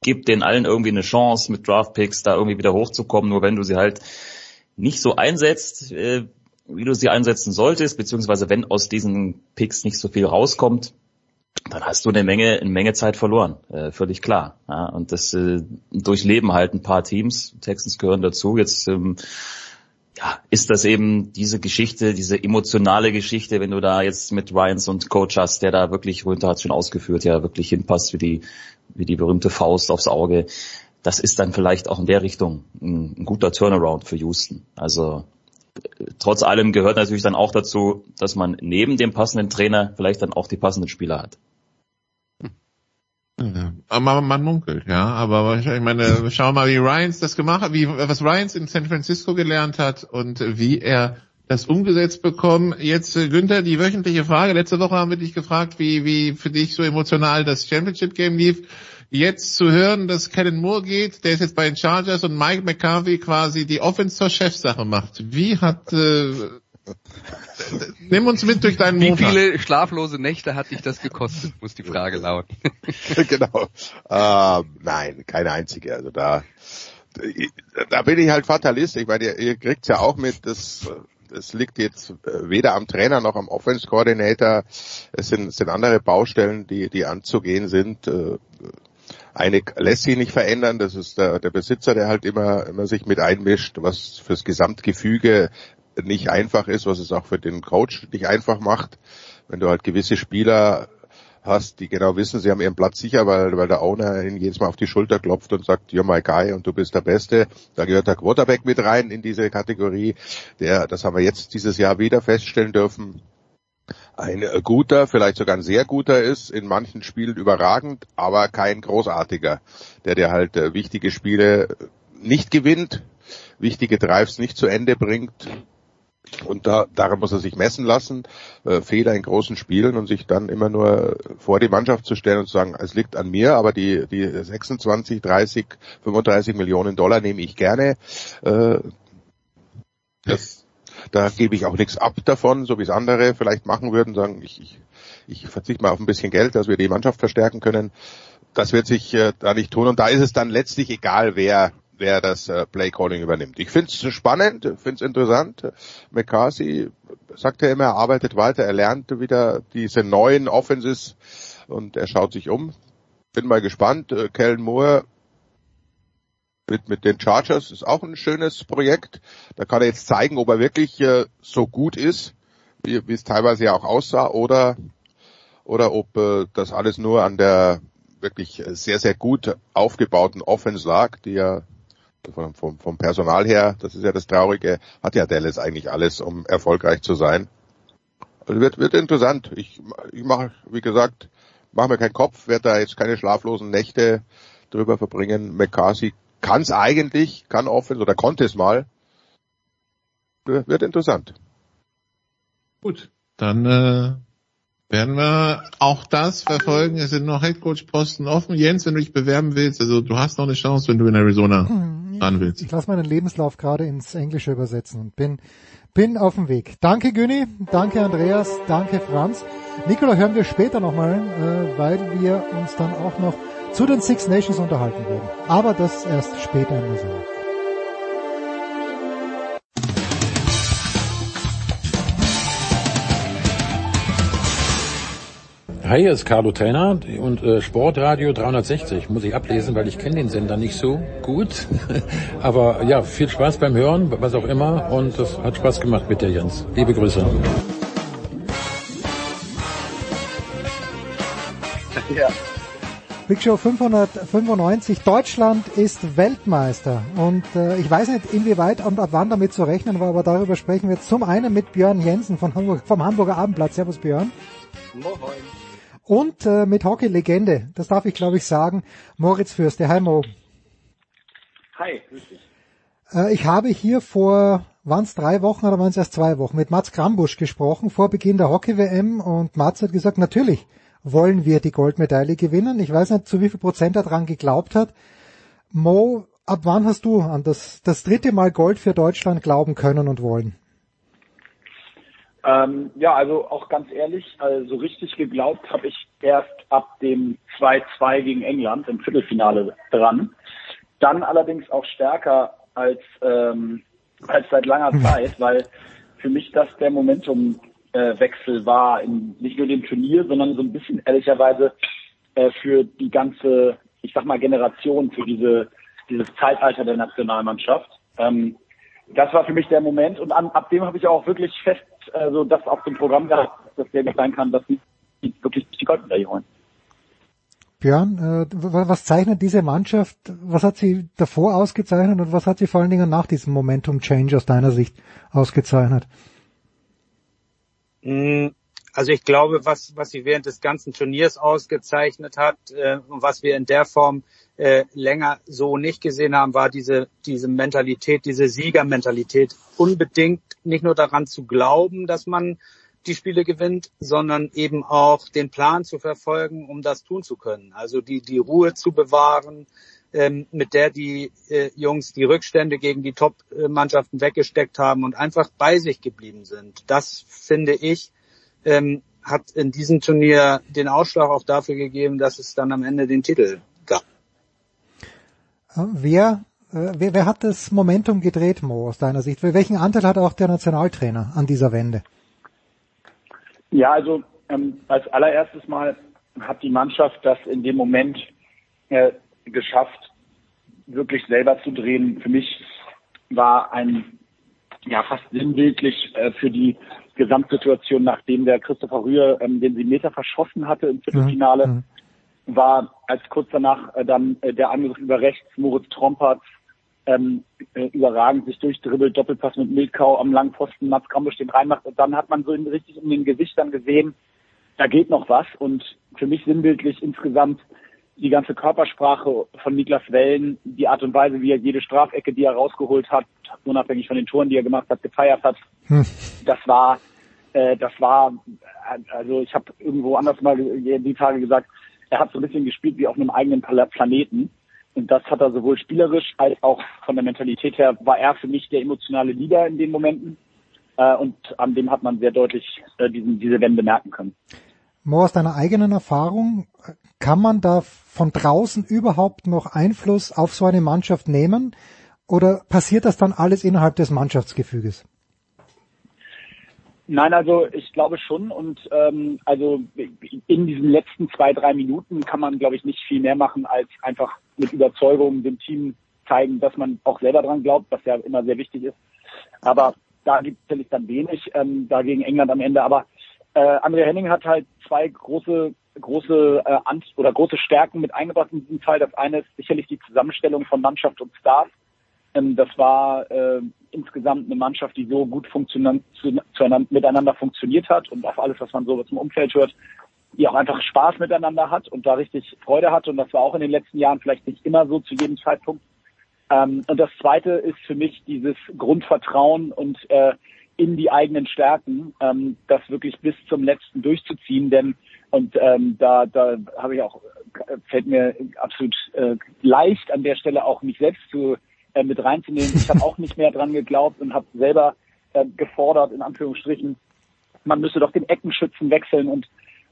gibt den allen irgendwie eine Chance, mit Draftpicks da irgendwie wieder hochzukommen, nur wenn du sie halt nicht so einsetzt, äh, wie du sie einsetzen solltest, beziehungsweise wenn aus diesen Picks nicht so viel rauskommt, dann hast du eine Menge, eine Menge Zeit verloren, äh, völlig klar. Ja, und das äh, durchleben halt ein paar Teams. Texans gehören dazu. Jetzt ähm, ja, ist das eben diese Geschichte, diese emotionale Geschichte, wenn du da jetzt mit Ryans und Coach hast, der da wirklich, runter hat schon ausgeführt, ja wirklich hinpasst wie die, wie die berühmte Faust aufs Auge. Das ist dann vielleicht auch in der Richtung ein, ein guter Turnaround für Houston. Also trotz allem gehört natürlich dann auch dazu, dass man neben dem passenden Trainer vielleicht dann auch die passenden Spieler hat. Ja, aber man munkelt, ja. Aber ich meine, schau mal, wie Ryans das gemacht hat, wie, was Ryans in San Francisco gelernt hat und wie er das umgesetzt bekommen. Jetzt, äh, Günther, die wöchentliche Frage. Letzte Woche haben wir dich gefragt, wie, wie für dich so emotional das Championship Game lief. Jetzt zu hören, dass Kellen Moore geht, der ist jetzt bei den Chargers und Mike McCarthy quasi die Offense zur Chefsache macht. Wie hat, äh, Nimm uns mit durch deinen Wie Montag. viele schlaflose Nächte hat dich das gekostet, muss die Frage lauten. genau. Ähm, nein, keine einzige. Also da, da bin ich halt Fatalist. Ich meine, ihr, ihr kriegt's ja auch mit, das, das liegt jetzt weder am Trainer noch am Offense Coordinator. Es sind, es sind andere Baustellen, die, die anzugehen sind. Äh, eine lässt sich nicht verändern, das ist der, der Besitzer, der halt immer, immer sich mit einmischt, was fürs Gesamtgefüge nicht einfach ist, was es auch für den Coach nicht einfach macht, wenn du halt gewisse Spieler hast, die genau wissen, sie haben ihren Platz sicher, weil, weil der Owner ihnen jedes Mal auf die Schulter klopft und sagt, you're my guy und du bist der Beste. Da gehört der Quarterback mit rein in diese Kategorie. Der, das haben wir jetzt dieses Jahr wieder feststellen dürfen, ein guter, vielleicht sogar ein sehr guter ist, in manchen Spielen überragend, aber kein großartiger, der dir halt äh, wichtige Spiele nicht gewinnt, wichtige Drives nicht zu Ende bringt und da, daran muss er sich messen lassen, äh, Fehler in großen Spielen und sich dann immer nur vor die Mannschaft zu stellen und zu sagen, es liegt an mir, aber die, die 26, 30, 35 Millionen Dollar nehme ich gerne. Äh, das, da gebe ich auch nichts ab davon, so wie es andere vielleicht machen würden, sagen, ich, ich, ich verzichte mal auf ein bisschen Geld, dass wir die Mannschaft verstärken können. Das wird sich äh, da nicht tun und da ist es dann letztlich egal, wer wer das äh, Play Calling übernimmt. Ich finde es spannend, finde es interessant. McCarthy sagt ja immer, er arbeitet weiter, er lernt wieder diese neuen Offenses und er schaut sich um. Bin mal gespannt. Äh, Kellen Moore mit, mit den Chargers ist auch ein schönes Projekt. Da kann er jetzt zeigen, ob er wirklich äh, so gut ist, wie, wie es teilweise ja auch aussah, oder oder ob äh, das alles nur an der wirklich sehr, sehr gut aufgebauten Offense lag, die ja vom, vom, vom Personal her, das ist ja das Traurige, hat ja Dallas eigentlich alles, um erfolgreich zu sein. Also wird, wird interessant. Ich, ich mache, wie gesagt, mache mir keinen Kopf, werde da jetzt keine schlaflosen Nächte drüber verbringen. McCarthy kann es eigentlich, kann Offense oder konnte es mal. Wird interessant. Gut, dann äh, werden wir auch das verfolgen. Es sind noch Headcoach-Posten offen. Jens, wenn du dich bewerben willst, also du hast noch eine Chance, wenn du in Arizona hm, ran willst. Ich lasse meinen Lebenslauf gerade ins Englische übersetzen und bin, bin auf dem Weg. Danke Günni, danke Andreas, danke Franz. Nikola hören wir später nochmal, äh, weil wir uns dann auch noch zu den Six Nations unterhalten werden. Aber das erst später in der Saison. Hi, hier ist Carlo Trainer und äh, Sportradio 360 muss ich ablesen, weil ich kenne den Sender nicht so gut. Aber ja, viel Spaß beim Hören, was auch immer. Und es hat Spaß gemacht mit dir, Jens. Liebe Grüße. Ja. Big Show 595. Deutschland ist Weltmeister. Und äh, ich weiß nicht, inwieweit und ab wann damit zu rechnen war, aber darüber sprechen wir zum einen mit Björn Jensen von Hamburg, vom Hamburger Abendblatt. Servus Björn. Moin. Und äh, mit Hockey-Legende, das darf ich glaube ich sagen, Moritz Fürste. Hi Mo. Hi, grüß dich. Äh, ich habe hier vor, waren es drei Wochen oder waren es erst zwei Wochen, mit Mats Krambusch gesprochen vor Beginn der Hockey-WM und Mats hat gesagt, natürlich wollen wir die Goldmedaille gewinnen. Ich weiß nicht, zu wie viel Prozent er dran geglaubt hat. Mo, ab wann hast du an das, das dritte Mal Gold für Deutschland glauben können und wollen? Ähm, ja, also auch ganz ehrlich, also richtig geglaubt habe ich erst ab dem 2-2 gegen England im Viertelfinale dran. Dann allerdings auch stärker als, ähm, als seit langer Zeit, weil für mich das der Momentumwechsel äh, war, in nicht nur dem Turnier, sondern so ein bisschen ehrlicherweise äh, für die ganze, ich sag mal, Generation, für diese, dieses Zeitalter der Nationalmannschaft. Ähm, das war für mich der Moment und an, ab dem habe ich auch wirklich fest also das auf dem Programm gehabt, dass der sein kann, dass sie wirklich die Goldmedaille holen. Björn, äh, was zeichnet diese Mannschaft, was hat sie davor ausgezeichnet und was hat sie vor allen Dingen nach diesem Momentum Change aus deiner Sicht ausgezeichnet? Hm, also ich glaube, was, was sie während des ganzen Turniers ausgezeichnet hat äh, und was wir in der Form äh, länger so nicht gesehen haben, war diese, diese Mentalität, diese Siegermentalität. Unbedingt nicht nur daran zu glauben, dass man die Spiele gewinnt, sondern eben auch den Plan zu verfolgen, um das tun zu können. Also die, die Ruhe zu bewahren, ähm, mit der die äh, Jungs die Rückstände gegen die Top-Mannschaften weggesteckt haben und einfach bei sich geblieben sind. Das finde ich, ähm, hat in diesem Turnier den Ausschlag auch dafür gegeben, dass es dann am Ende den Titel gab. Wer, äh, wer, wer hat das Momentum gedreht, Mo, aus deiner Sicht? Welchen Anteil hat auch der Nationaltrainer an dieser Wende? Ja, also ähm, als allererstes Mal hat die Mannschaft das in dem Moment äh, geschafft, wirklich selber zu drehen. Für mich war ein ja fast sinnbildlich äh, für die Gesamtsituation, nachdem der Christopher Rühr ähm, den Meter verschossen hatte im Viertelfinale, mhm war als kurz danach äh, dann äh, der Angriff über rechts Moritz Trompert ähm, äh, überragend sich durchdribbelt, Doppelpass mit Milkau am langen Pfosten, Mats Krambusch den reinmacht und dann hat man so in, richtig in den Gesichtern gesehen, da geht noch was und für mich sinnbildlich insgesamt die ganze Körpersprache von Niklas Wellen, die Art und Weise, wie er jede Strafecke, die er rausgeholt hat, unabhängig von den Toren, die er gemacht hat, gefeiert hat, hm. das war, äh, das war, also ich habe irgendwo anders mal die Tage gesagt, er hat so ein bisschen gespielt wie auf einem eigenen Planeten. Und das hat er sowohl spielerisch als auch von der Mentalität her, war er für mich der emotionale Leader in den Momenten. Äh, und an dem hat man sehr deutlich äh, diesen, diese Wende merken können. Mo, aus deiner eigenen Erfahrung, kann man da von draußen überhaupt noch Einfluss auf so eine Mannschaft nehmen? Oder passiert das dann alles innerhalb des Mannschaftsgefüges? Nein, also ich glaube schon und ähm, also in diesen letzten zwei, drei Minuten kann man, glaube ich, nicht viel mehr machen, als einfach mit Überzeugung dem Team zeigen, dass man auch selber dran glaubt, was ja immer sehr wichtig ist. Aber da gibt es dann wenig, ähm, da gegen England am Ende. Aber äh, Andrea Henning hat halt zwei große große äh, oder große Stärken mit eingebracht in diesem Fall. Das eine ist sicherlich die Zusammenstellung von Mannschaft und Stars. Ähm, das war äh, insgesamt eine Mannschaft, die so gut funktioniert, miteinander funktioniert hat und auf alles, was man so zum Umfeld hört, die auch einfach Spaß miteinander hat und da richtig Freude hat. Und das war auch in den letzten Jahren vielleicht nicht immer so zu jedem Zeitpunkt. Ähm, und das Zweite ist für mich dieses Grundvertrauen und äh, in die eigenen Stärken, ähm, das wirklich bis zum letzten durchzuziehen. Denn und ähm, da, da habe ich auch fällt mir absolut äh, leicht an der Stelle auch mich selbst zu äh, mit reinzunehmen. Ich habe auch nicht mehr dran geglaubt und habe selber äh, gefordert, in Anführungsstrichen, man müsse doch den Eckenschützen wechseln und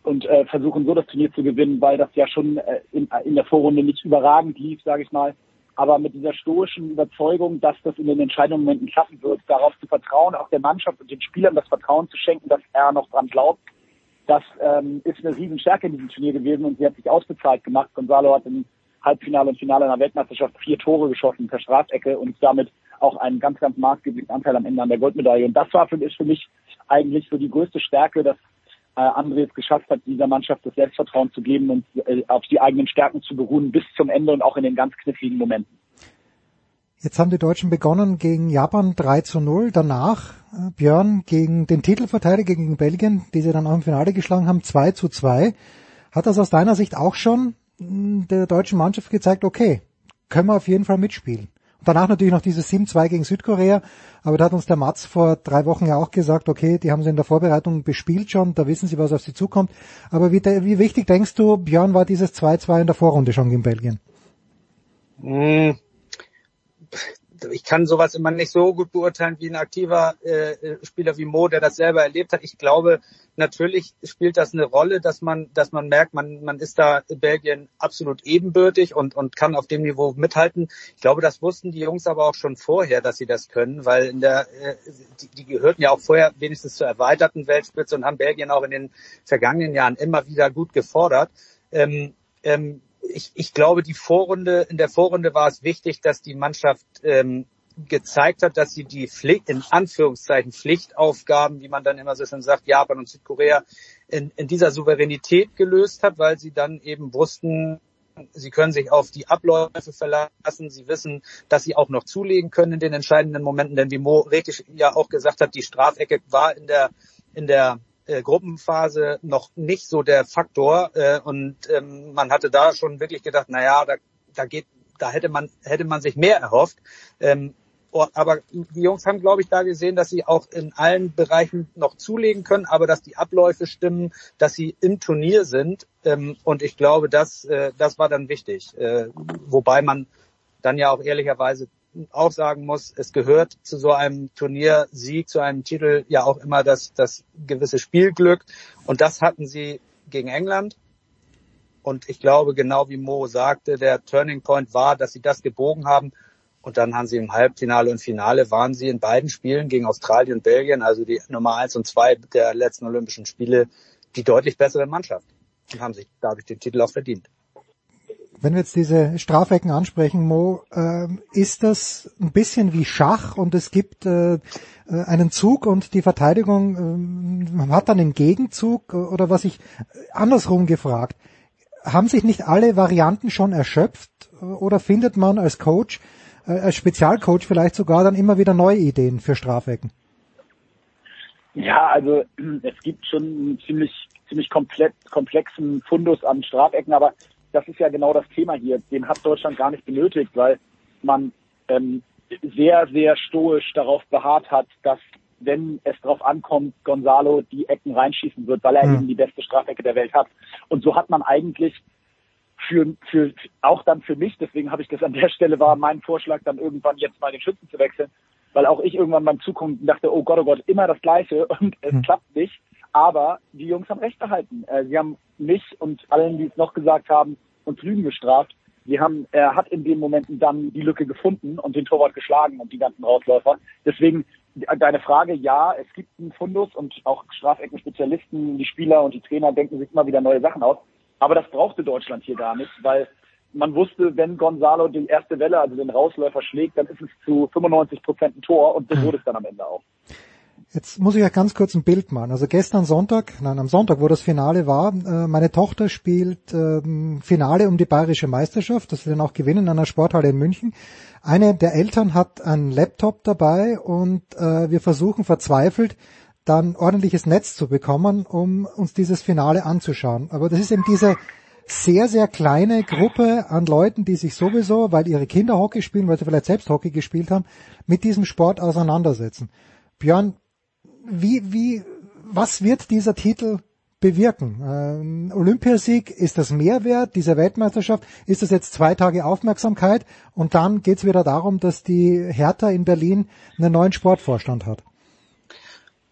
und äh, versuchen so das Turnier zu gewinnen, weil das ja schon äh, in, in der Vorrunde nicht überragend lief, sage ich mal. Aber mit dieser stoischen Überzeugung, dass das in den entscheidenden Momenten schaffen wird, darauf zu vertrauen, auch der Mannschaft und den Spielern das Vertrauen zu schenken, dass er noch dran glaubt, das ähm, ist eine Riesenstärke in diesem Turnier gewesen und sie hat sich ausbezahlt gemacht. Gonzalo hat im Halbfinale und Finale einer Weltmeisterschaft vier Tore geschossen per Strafecke und damit auch einen ganz, ganz maßgeblichen Anteil am Ende an der Goldmedaille. Und das war für, ist für mich eigentlich so die größte Stärke, dass äh, André es geschafft hat, dieser Mannschaft das Selbstvertrauen zu geben und äh, auf die eigenen Stärken zu beruhen bis zum Ende und auch in den ganz kniffligen Momenten. Jetzt haben die Deutschen begonnen gegen Japan 3 zu 0. Danach, äh, Björn, gegen den Titelverteidiger gegen Belgien, die sie dann auch im Finale geschlagen haben, 2 zu 2 Hat das aus deiner Sicht auch schon der deutschen Mannschaft gezeigt, okay, können wir auf jeden Fall mitspielen? Und danach natürlich noch dieses 7-2 gegen Südkorea, aber da hat uns der Mats vor drei Wochen ja auch gesagt, okay, die haben sie in der Vorbereitung bespielt schon, da wissen sie, was auf sie zukommt. Aber wie, wie wichtig denkst du, Björn, war dieses 2-2 in der Vorrunde schon gegen Belgien? Hm ich kann sowas immer nicht so gut beurteilen wie ein aktiver äh, Spieler wie Mo, der das selber erlebt hat. Ich glaube, natürlich spielt das eine Rolle, dass man, dass man merkt, man, man ist da Belgien absolut ebenbürtig und, und kann auf dem Niveau mithalten. Ich glaube, das wussten die Jungs aber auch schon vorher, dass sie das können, weil in der, äh, die, die gehörten ja auch vorher wenigstens zur erweiterten Weltspitze und haben Belgien auch in den vergangenen Jahren immer wieder gut gefordert. Ähm, ähm, ich, ich glaube, die Vorrunde, in der Vorrunde war es wichtig, dass die Mannschaft ähm, gezeigt hat, dass sie die Pflicht, in Anführungszeichen Pflichtaufgaben, wie man dann immer so schön sagt, Japan und Südkorea, in, in dieser Souveränität gelöst hat, weil sie dann eben wussten, sie können sich auf die Abläufe verlassen, sie wissen, dass sie auch noch zulegen können in den entscheidenden Momenten, denn wie Mo richtig ja auch gesagt hat, die Strafecke war in der, in der äh, Gruppenphase noch nicht so der Faktor äh, und ähm, man hatte da schon wirklich gedacht, na ja, da, da geht, da hätte man hätte man sich mehr erhofft. Ähm, oh, aber die Jungs haben, glaube ich, da gesehen, dass sie auch in allen Bereichen noch zulegen können, aber dass die Abläufe stimmen, dass sie im Turnier sind. Ähm, und ich glaube, das, äh, das war dann wichtig. Äh, wobei man dann ja auch ehrlicherweise auch sagen muss, es gehört zu so einem Turniersieg, zu einem Titel ja auch immer das, das gewisse Spielglück. Und das hatten sie gegen England. Und ich glaube, genau wie Mo sagte, der Turning Point war, dass sie das gebogen haben. Und dann haben sie im Halbfinale und Finale waren sie in beiden Spielen gegen Australien und Belgien, also die Nummer eins und zwei der letzten Olympischen Spiele, die deutlich bessere Mannschaft und haben sich dadurch den Titel auch verdient. Wenn wir jetzt diese Strafecken ansprechen, Mo, äh, ist das ein bisschen wie Schach und es gibt äh, äh einen Zug und die Verteidigung äh, hat dann einen Gegenzug oder was ich andersrum gefragt, haben sich nicht alle Varianten schon erschöpft oder findet man als Coach, äh, als Spezialcoach vielleicht sogar dann immer wieder neue Ideen für Strafecken? Ja, also es gibt schon einen ziemlich ziemlich komplett komplexen Fundus an Strafecken, aber das ist ja genau das Thema hier. Den hat Deutschland gar nicht benötigt, weil man ähm, sehr, sehr stoisch darauf beharrt hat, dass wenn es darauf ankommt, Gonzalo die Ecken reinschießen wird, weil er mhm. eben die beste Strafecke der Welt hat. Und so hat man eigentlich für, für auch dann für mich, deswegen habe ich das an der Stelle war mein Vorschlag, dann irgendwann jetzt mal den Schützen zu wechseln, weil auch ich irgendwann beim Zugucken dachte, oh Gott, oh Gott, immer das Gleiche und es mhm. klappt nicht. Aber die Jungs haben recht behalten. Äh, sie haben mich und allen, die es noch gesagt haben, und Rügen gestraft. Sie haben, er hat in den Momenten dann die Lücke gefunden und den Torwart geschlagen und die ganzen Rausläufer. Deswegen deine Frage, ja, es gibt einen Fundus und auch Strafecken-Spezialisten, die Spieler und die Trainer denken sich immer wieder neue Sachen aus. Aber das brauchte Deutschland hier gar nicht, weil man wusste, wenn Gonzalo die erste Welle, also den Rausläufer schlägt, dann ist es zu 95 Prozent ein Tor und so hm. wurde es dann am Ende auch. Jetzt muss ich euch ganz kurz ein Bild machen. Also gestern Sonntag, nein, am Sonntag, wo das Finale war, äh, meine Tochter spielt ähm, Finale um die bayerische Meisterschaft, das wir dann auch gewinnen in einer Sporthalle in München. Eine der Eltern hat einen Laptop dabei und äh, wir versuchen verzweifelt, dann ordentliches Netz zu bekommen, um uns dieses Finale anzuschauen. Aber das ist eben diese sehr, sehr kleine Gruppe an Leuten, die sich sowieso, weil ihre Kinder Hockey spielen, weil sie vielleicht selbst Hockey gespielt haben, mit diesem Sport auseinandersetzen. Björn, wie, wie, was wird dieser Titel bewirken? Ähm, Olympiasieg, ist das Mehrwert dieser Weltmeisterschaft? Ist das jetzt zwei Tage Aufmerksamkeit? Und dann geht's wieder darum, dass die Hertha in Berlin einen neuen Sportvorstand hat.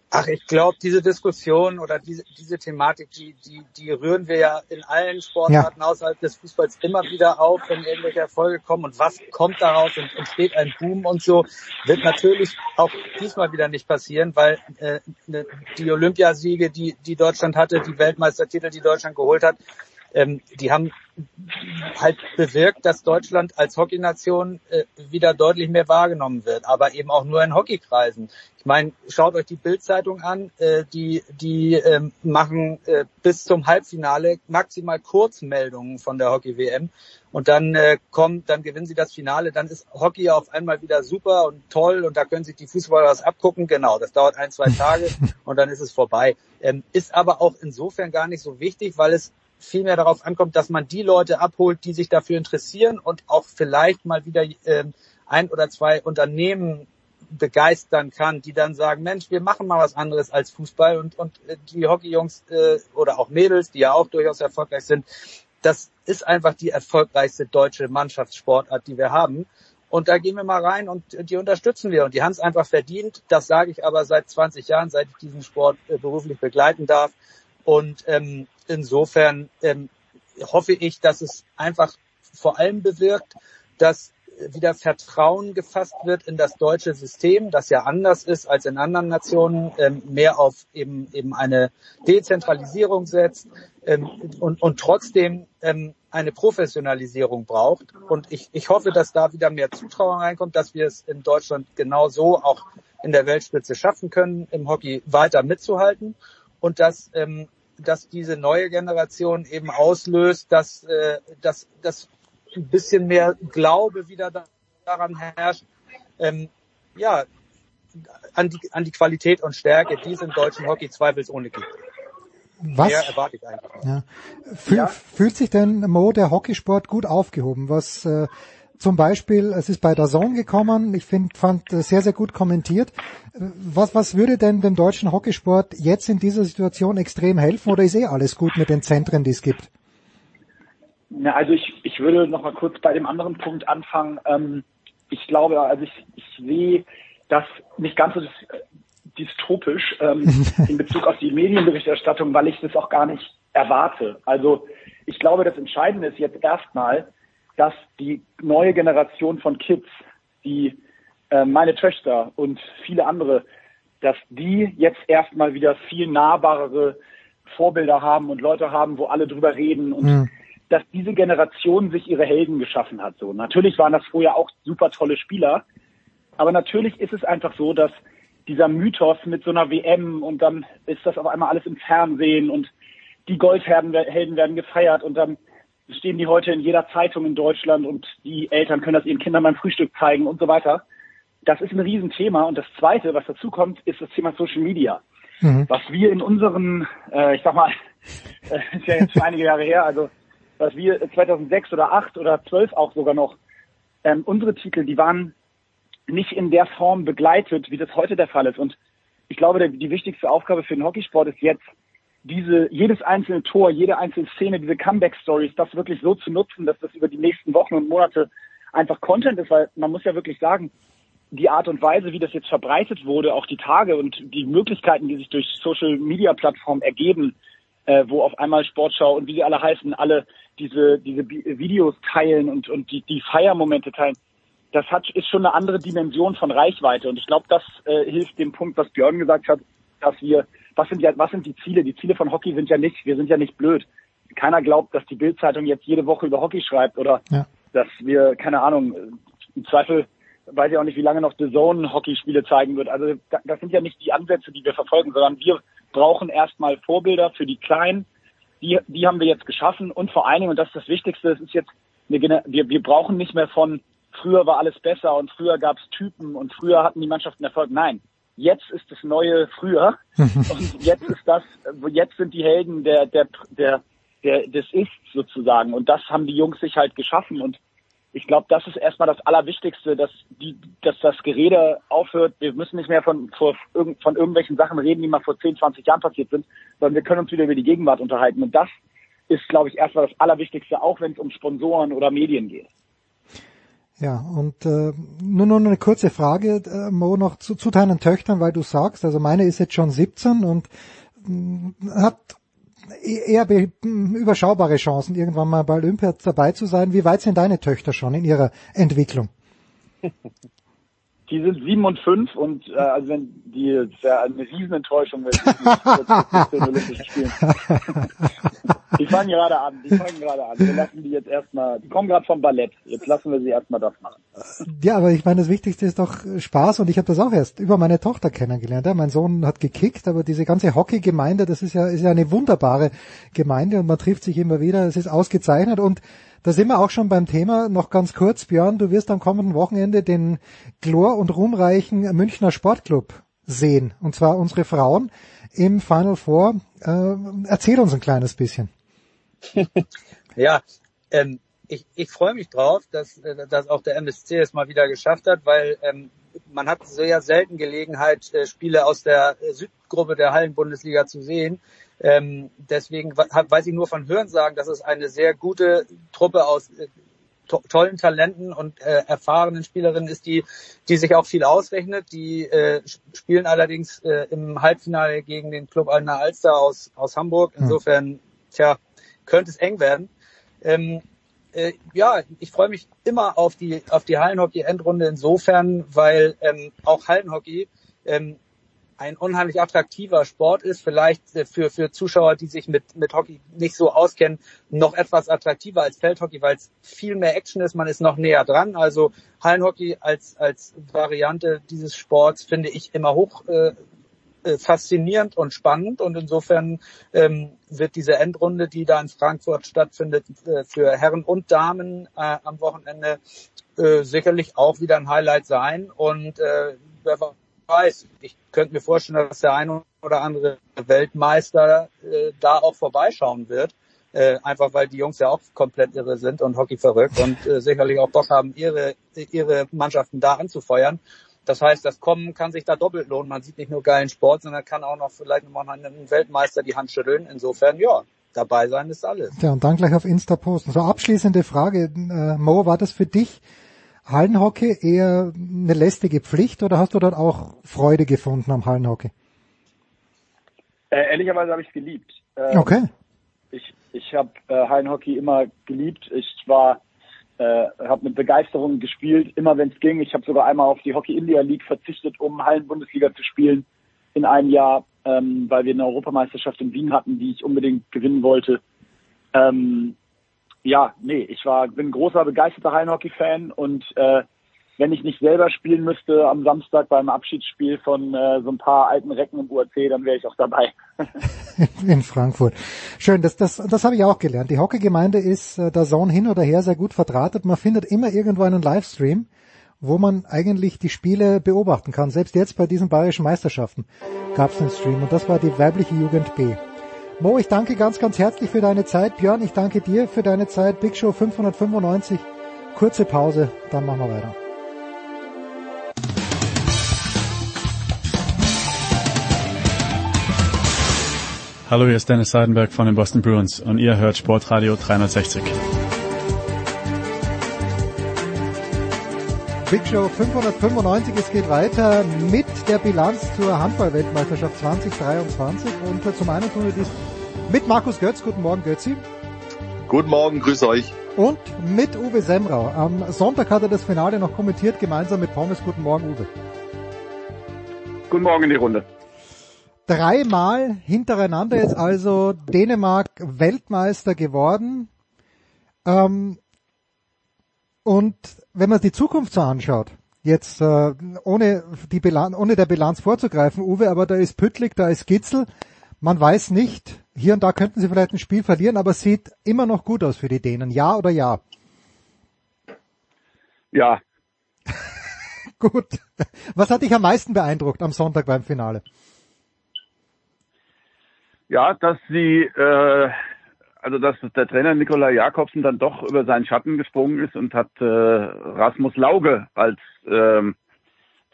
Ach, ich glaube, diese Diskussion oder diese, diese Thematik, die, die, die rühren wir ja in allen Sportarten ja. außerhalb des Fußballs immer wieder auf, wenn irgendwelche Erfolge kommen. Und was kommt daraus? Und entsteht ein Boom und so, wird natürlich auch diesmal wieder nicht passieren, weil äh, ne, die Olympiasiege, die, die Deutschland hatte, die Weltmeistertitel, die Deutschland geholt hat, ähm, die haben halt bewirkt, dass Deutschland als Hockeynation äh, wieder deutlich mehr wahrgenommen wird, aber eben auch nur in Hockeykreisen. Ich meine, schaut euch die Bildzeitung an, äh, die die ähm, machen äh, bis zum Halbfinale maximal Kurzmeldungen von der Hockey WM und dann äh, kommt, dann gewinnen sie das Finale, dann ist Hockey auf einmal wieder super und toll und da können sich die Fußballer was abgucken. Genau, das dauert ein, zwei Tage und dann ist es vorbei. Ähm, ist aber auch insofern gar nicht so wichtig, weil es vielmehr darauf ankommt, dass man die Leute abholt, die sich dafür interessieren und auch vielleicht mal wieder äh, ein oder zwei Unternehmen begeistern kann, die dann sagen, Mensch, wir machen mal was anderes als Fußball und, und äh, die Hockeyjungs äh, oder auch Mädels, die ja auch durchaus erfolgreich sind, das ist einfach die erfolgreichste deutsche Mannschaftssportart, die wir haben. Und da gehen wir mal rein und die unterstützen wir. Und die haben es einfach verdient. Das sage ich aber seit 20 Jahren, seit ich diesen Sport äh, beruflich begleiten darf. Und ähm, insofern ähm, hoffe ich, dass es einfach vor allem bewirkt, dass wieder Vertrauen gefasst wird in das deutsche System, das ja anders ist als in anderen Nationen, ähm, mehr auf eben eben eine Dezentralisierung setzt ähm, und, und trotzdem ähm, eine Professionalisierung braucht. Und ich, ich hoffe, dass da wieder mehr Zutrauen reinkommt, dass wir es in Deutschland genau so auch in der Weltspitze schaffen können, im Hockey weiter mitzuhalten und dass ähm, dass diese neue Generation eben auslöst, dass, äh, dass, dass ein bisschen mehr Glaube wieder daran herrscht, ähm, ja, an die, an die Qualität und Stärke, die es im deutschen Hockey zweifelsohne gibt. Was? Mehr erwarte ich eigentlich. Ja. Fühl, ja. Fühlt sich denn Mo der Hockeysport gut aufgehoben? Was äh, zum Beispiel, es ist bei der Zone gekommen, ich find, fand äh, sehr, sehr gut kommentiert. Was, was würde denn dem deutschen Hockeysport jetzt in dieser Situation extrem helfen oder ist eh alles gut mit den Zentren, die es gibt? Na, also ich, ich würde noch mal kurz bei dem anderen Punkt anfangen. Ähm, ich glaube, also ich, ich sehe das nicht ganz so dystopisch ähm, in Bezug auf die Medienberichterstattung, weil ich das auch gar nicht erwarte. Also ich glaube, das Entscheidende ist jetzt erstmal, dass die neue Generation von Kids, die äh, meine Töchter und viele andere, dass die jetzt erstmal wieder viel nahbarere Vorbilder haben und Leute haben, wo alle drüber reden und mhm dass diese Generation sich ihre Helden geschaffen hat. So natürlich waren das vorher auch super tolle Spieler, aber natürlich ist es einfach so, dass dieser Mythos mit so einer WM und dann ist das auf einmal alles im Fernsehen und die Goldhelden werden gefeiert und dann stehen die heute in jeder Zeitung in Deutschland und die Eltern können das ihren Kindern beim Frühstück zeigen und so weiter. Das ist ein Riesenthema. Und das Zweite, was dazu kommt, ist das Thema Social Media. Mhm. Was wir in unseren, äh, ich sag mal, äh, ist ja jetzt schon einige Jahre her, also was wir 2006 oder 8 oder 12 auch sogar noch, ähm, unsere Titel, die waren nicht in der Form begleitet, wie das heute der Fall ist. Und ich glaube, der, die wichtigste Aufgabe für den Hockeysport ist jetzt, diese, jedes einzelne Tor, jede einzelne Szene, diese Comeback-Stories, das wirklich so zu nutzen, dass das über die nächsten Wochen und Monate einfach Content ist, weil man muss ja wirklich sagen, die Art und Weise, wie das jetzt verbreitet wurde, auch die Tage und die Möglichkeiten, die sich durch Social Media Plattformen ergeben, äh, wo auf einmal Sportschau und wie sie alle heißen, alle diese, diese Videos teilen und, und die, die Feiermomente teilen, das hat, ist schon eine andere Dimension von Reichweite. Und ich glaube, das äh, hilft dem Punkt, was Björn gesagt hat, dass wir, was sind ja, was sind die Ziele? Die Ziele von Hockey sind ja nicht, wir sind ja nicht blöd. Keiner glaubt, dass die Bildzeitung jetzt jede Woche über Hockey schreibt oder ja. dass wir, keine Ahnung, im Zweifel weiß ich auch nicht, wie lange noch The Zone Hockeyspiele zeigen wird. Also das sind ja nicht die Ansätze, die wir verfolgen, sondern wir brauchen erstmal Vorbilder für die Kleinen. Die, die haben wir jetzt geschaffen und vor allen Dingen, und das ist das Wichtigste, es ist jetzt, eine, wir, wir brauchen nicht mehr von früher war alles besser und früher gab es Typen und früher hatten die Mannschaften Erfolg. Nein, jetzt ist das neue früher und jetzt ist das, jetzt sind die Helden der, der, der, der, des Ist sozusagen und das haben die Jungs sich halt geschaffen und ich glaube, das ist erstmal das Allerwichtigste, dass die, dass das Gerede aufhört. Wir müssen nicht mehr von, von, von irgendwelchen Sachen reden, die mal vor 10, 20 Jahren passiert sind, sondern wir können uns wieder über die Gegenwart unterhalten. Und das ist, glaube ich, erstmal das Allerwichtigste, auch wenn es um Sponsoren oder Medien geht. Ja, und äh, nur noch eine kurze Frage, äh, Mo, noch zu, zu deinen Töchtern, weil du sagst, also meine ist jetzt schon 17 und mh, mm, hat eher überschaubare Chancen, irgendwann mal bei Olympia dabei zu sein. Wie weit sind deine Töchter schon in ihrer Entwicklung? Die sind sieben und fünf und äh, also wenn die ist ja eine Riesenenttäuschung, wenn die nicht Olympischen Spielen. die fangen gerade an, die fangen gerade an. Wir lassen die jetzt erstmal, die kommen gerade vom Ballett. Jetzt lassen wir sie erstmal das machen. Ja, aber ich meine, das Wichtigste ist doch Spaß und ich habe das auch erst über meine Tochter kennengelernt. Ja, mein Sohn hat gekickt, aber diese ganze Hockey-Gemeinde, das ist ja, ist ja eine wunderbare Gemeinde und man trifft sich immer wieder. Es ist ausgezeichnet und da sind wir auch schon beim Thema. Noch ganz kurz, Björn, du wirst am kommenden Wochenende den glor- und ruhmreichen Münchner Sportclub sehen. Und zwar unsere Frauen im Final Four. Äh, erzähl uns ein kleines bisschen. ja, ähm, ich, ich freue mich drauf, dass, äh, dass auch der MSC es mal wieder geschafft hat, weil ähm, man hat sehr selten Gelegenheit, äh, Spiele aus der Südgruppe der Hallenbundesliga zu sehen. Ähm, deswegen weiß ich nur von Hörensagen, dass es eine sehr gute Truppe aus äh, to tollen Talenten und äh, erfahrenen Spielerinnen ist, die, die sich auch viel ausrechnet. Die äh, spielen allerdings äh, im Halbfinale gegen den Club Alna Alster aus, aus Hamburg. Hm. Insofern, tja, könnte es eng werden. Ähm, äh, ja, ich freue mich immer auf die auf die Hallenhockey-Endrunde insofern, weil ähm, auch Hallenhockey ähm, ein unheimlich attraktiver Sport ist, vielleicht äh, für, für Zuschauer, die sich mit, mit Hockey nicht so auskennen, noch etwas attraktiver als Feldhockey, weil es viel mehr Action ist, man ist noch näher dran. Also Hallenhockey als, als Variante dieses Sports finde ich immer hoch äh, äh, faszinierend und spannend. Und insofern ähm, wird diese Endrunde, die da in Frankfurt stattfindet, äh, für Herren und Damen äh, am Wochenende äh, sicherlich auch wieder ein Highlight sein. Und äh, weiß, ich könnte mir vorstellen, dass der eine oder andere Weltmeister äh, da auch vorbeischauen wird. Äh, einfach weil die Jungs ja auch komplett irre sind und Hockey verrückt und äh, sicherlich auch Bock haben, ihre, ihre Mannschaften da anzufeuern. Das heißt, das Kommen kann sich da doppelt lohnen. Man sieht nicht nur geilen Sport, sondern kann auch noch vielleicht mal einen Weltmeister die Hand schütteln. Insofern, ja, dabei sein ist alles. Ja, und dann gleich auf Insta posten. So abschließende Frage, äh, Mo, war das für dich Hallenhockey eher eine lästige Pflicht oder hast du dort auch Freude gefunden am Hallenhockey? Äh, ehrlicherweise habe ich es geliebt. Ähm, okay. Ich, ich habe äh, Hallenhockey immer geliebt. Ich war äh, habe mit Begeisterung gespielt, immer wenn es ging. Ich habe sogar einmal auf die Hockey India League verzichtet, um Hallen-Bundesliga zu spielen in einem Jahr, ähm, weil wir eine Europameisterschaft in Wien hatten, die ich unbedingt gewinnen wollte. Ähm, ja, nee, ich war bin großer begeisterter Hallenhockey-Fan und äh, wenn ich nicht selber spielen müsste am Samstag beim Abschiedsspiel von äh, so ein paar alten Recken im UAC, dann wäre ich auch dabei. In Frankfurt. Schön, das, das, das habe ich auch gelernt. Die Hockeygemeinde ist äh, der Zone hin oder her sehr gut verdrahtet. Man findet immer irgendwo einen Livestream, wo man eigentlich die Spiele beobachten kann. Selbst jetzt bei diesen bayerischen Meisterschaften gab es einen Stream und das war die weibliche Jugend B. Mo, ich danke ganz, ganz herzlich für deine Zeit. Björn, ich danke dir für deine Zeit. Big Show 595. Kurze Pause, dann machen wir weiter. Hallo, hier ist Dennis Seidenberg von den Boston Bruins und ihr hört Sportradio 360. Big Show 595, es geht weiter mit der Bilanz zur Handball-Weltmeisterschaft 2023 und zum einen tun wir dies mit Markus Götz. Guten Morgen, Götzi. Guten Morgen, grüße euch. Und mit Uwe Semrau. Am Sonntag hat er das Finale noch kommentiert, gemeinsam mit Pommes. Guten Morgen, Uwe. Guten Morgen in die Runde dreimal hintereinander jetzt also Dänemark Weltmeister geworden. Ähm, und wenn man die Zukunft so anschaut, jetzt äh, ohne die Bilanz, ohne der Bilanz vorzugreifen, Uwe, aber da ist Püttlik, da ist Gitzel. Man weiß nicht, hier und da könnten sie vielleicht ein Spiel verlieren, aber es sieht immer noch gut aus für die Dänen. Ja oder ja? Ja. gut. Was hat dich am meisten beeindruckt am Sonntag beim Finale? Ja, dass sie, äh, also dass der Trainer Nikolai Jakobsen dann doch über seinen Schatten gesprungen ist und hat äh, Rasmus Lauge als ähm,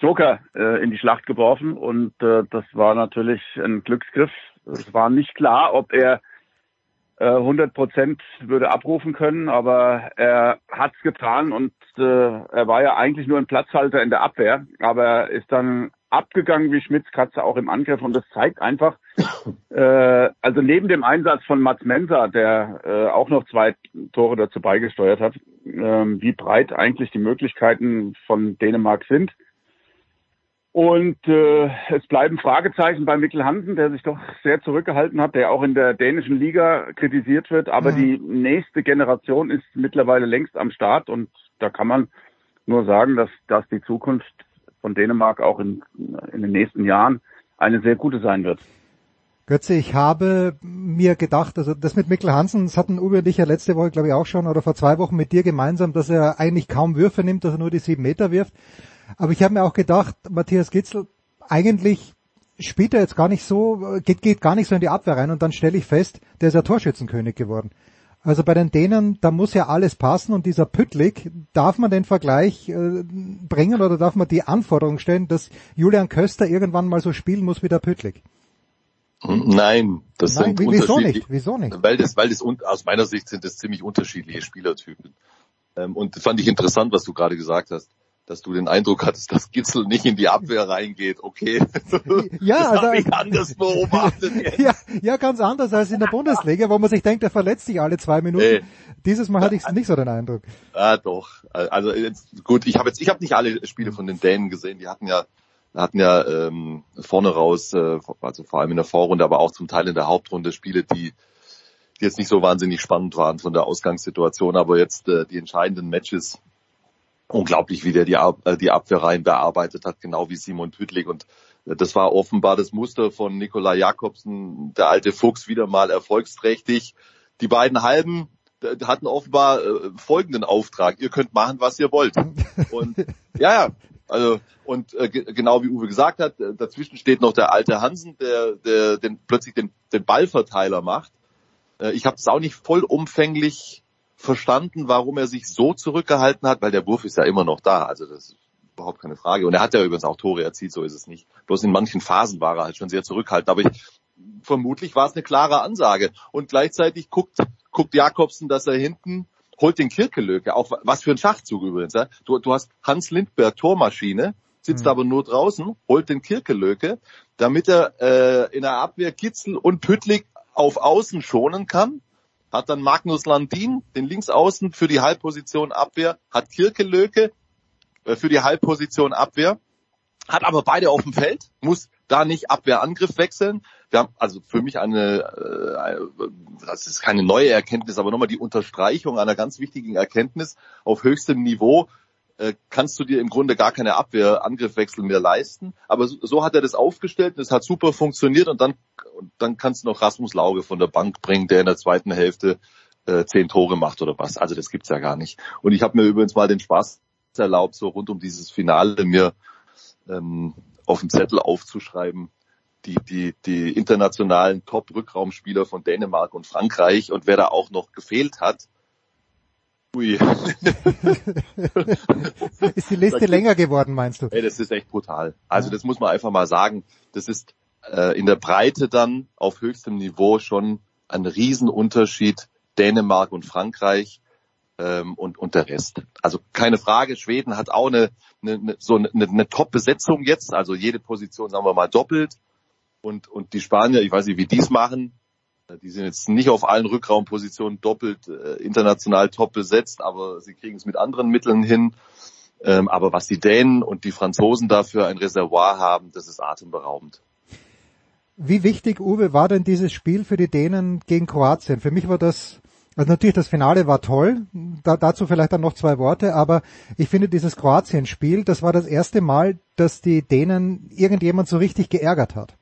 Joker äh, in die Schlacht geworfen und äh, das war natürlich ein Glücksgriff. Es war nicht klar, ob er äh, 100 Prozent würde abrufen können, aber er hat's getan und äh, er war ja eigentlich nur ein Platzhalter in der Abwehr, aber er ist dann abgegangen wie Schmitz Katze auch im Angriff und das zeigt einfach, äh, also neben dem Einsatz von Mats Mensa, der äh, auch noch zwei Tore dazu beigesteuert hat, äh, wie breit eigentlich die Möglichkeiten von Dänemark sind. Und äh, es bleiben Fragezeichen bei Mikkel Hansen, der sich doch sehr zurückgehalten hat, der auch in der dänischen Liga kritisiert wird. Aber mhm. die nächste Generation ist mittlerweile längst am Start und da kann man nur sagen, dass, dass die Zukunft von Dänemark auch in, in den nächsten Jahren eine sehr gute sein wird. Götze, ich habe mir gedacht, also das mit Mikkel Hansen, das hatten Uwe und ich ja letzte Woche, glaube ich, auch schon, oder vor zwei Wochen mit dir gemeinsam, dass er eigentlich kaum Würfe nimmt, dass er nur die sieben Meter wirft. Aber ich habe mir auch gedacht, Matthias Gitzel, eigentlich spielt er jetzt gar nicht so, geht, geht gar nicht so in die Abwehr rein und dann stelle ich fest, der ist ja Torschützenkönig geworden. Also bei den Dänen, da muss ja alles passen und dieser Püttlik, darf man den Vergleich äh, bringen oder darf man die Anforderung stellen, dass Julian Köster irgendwann mal so spielen muss wie der Püttlik? Nein, das Nein, sind wieso unterschiedliche. nicht? Wieso nicht? Weil das, weil das aus meiner Sicht sind das ziemlich unterschiedliche Spielertypen. Ähm, und das fand ich interessant, was du gerade gesagt hast, dass du den Eindruck hattest, dass Gitzel nicht in die Abwehr reingeht. Okay, Ja, das also, habe ich anders beobachtet. jetzt. ja, ja, ganz anders als in der Bundesliga, wo man sich denkt, er verletzt sich alle zwei Minuten. Nee. Dieses Mal hatte ich nicht so den Eindruck. Ah, doch. Also jetzt, gut, ich habe jetzt, ich habe nicht alle Spiele von den Dänen gesehen. Die hatten ja, hatten ja ähm, vorne raus, äh, also vor allem in der Vorrunde, aber auch zum Teil in der Hauptrunde Spiele, die, die jetzt nicht so wahnsinnig spannend waren von der Ausgangssituation. Aber jetzt äh, die entscheidenden Matches, unglaublich, wie der die, äh, die Abwehrreihen bearbeitet hat, genau wie Simon Püttlik. Und äh, das war offenbar das Muster von Nikola Jakobsen, der alte Fuchs, wieder mal erfolgsträchtig. Die beiden Halben äh, hatten offenbar folgenden Auftrag. Ihr könnt machen, was ihr wollt. Und ja, ja. Also und äh, ge- genau wie Uwe gesagt hat, dazwischen steht noch der alte Hansen, der, der den, plötzlich den, den Ballverteiler macht. Ich habe es auch nicht vollumfänglich verstanden, warum er sich so zurückgehalten hat, weil der Wurf ist ja immer noch da. Also das ist überhaupt keine Frage. Und er hat ja übrigens auch Tore erzielt, so ist es nicht. Bloß in manchen Phasen war er halt schon sehr zurückhaltend. Aber ich, vermutlich war es eine klare Ansage. Und gleichzeitig guckt, guckt Jakobsen, dass er hinten holt den Kirkelöke, auch was für ein Schachzug übrigens. Ja? Du, du hast Hans Lindberg Tormaschine, sitzt aber nur draußen, holt den Kirkelöke, damit er äh, in der Abwehr Kitzel und Püttlik auf Außen schonen kann. Hat dann Magnus Landin, den Linksaußen für die Halbposition Abwehr, hat Kirkelöke äh, für die Halbposition Abwehr, hat aber beide auf dem Feld, muss da nicht Abwehrangriff wechseln. Wir haben also für mich eine, äh, das ist keine neue Erkenntnis, aber nochmal die Unterstreichung einer ganz wichtigen Erkenntnis. Auf höchstem Niveau äh, kannst du dir im Grunde gar keine Abwehrangriffwechsel mehr leisten. Aber so, so hat er das aufgestellt, das hat super funktioniert und dann, und dann kannst du noch Rasmus Lauge von der Bank bringen, der in der zweiten Hälfte äh, zehn Tore macht oder was. Also das gibt's ja gar nicht. Und ich habe mir übrigens mal den Spaß erlaubt, so rund um dieses Finale mir ähm, auf den Zettel aufzuschreiben, die, die, die internationalen Top-Rückraumspieler von Dänemark und Frankreich und wer da auch noch gefehlt hat. Ui. Ist die Liste länger geworden, meinst du? Ey, das ist echt brutal. Also das muss man einfach mal sagen. Das ist äh, in der Breite dann auf höchstem Niveau schon ein Riesenunterschied Dänemark und Frankreich ähm, und, und der Rest. Also keine Frage, Schweden hat auch eine, eine, eine so eine, eine Top-Besetzung jetzt, also jede Position, sagen wir mal, doppelt. Und, und die Spanier, ich weiß nicht, wie die es machen, die sind jetzt nicht auf allen Rückraumpositionen doppelt äh, international top besetzt, aber sie kriegen es mit anderen Mitteln hin. Ähm, aber was die Dänen und die Franzosen dafür ein Reservoir haben, das ist atemberaubend. Wie wichtig, Uwe, war denn dieses Spiel für die Dänen gegen Kroatien? Für mich war das, also natürlich das Finale war toll, da, dazu vielleicht dann noch zwei Worte, aber ich finde dieses Kroatien-Spiel, das war das erste Mal, dass die Dänen irgendjemand so richtig geärgert hat.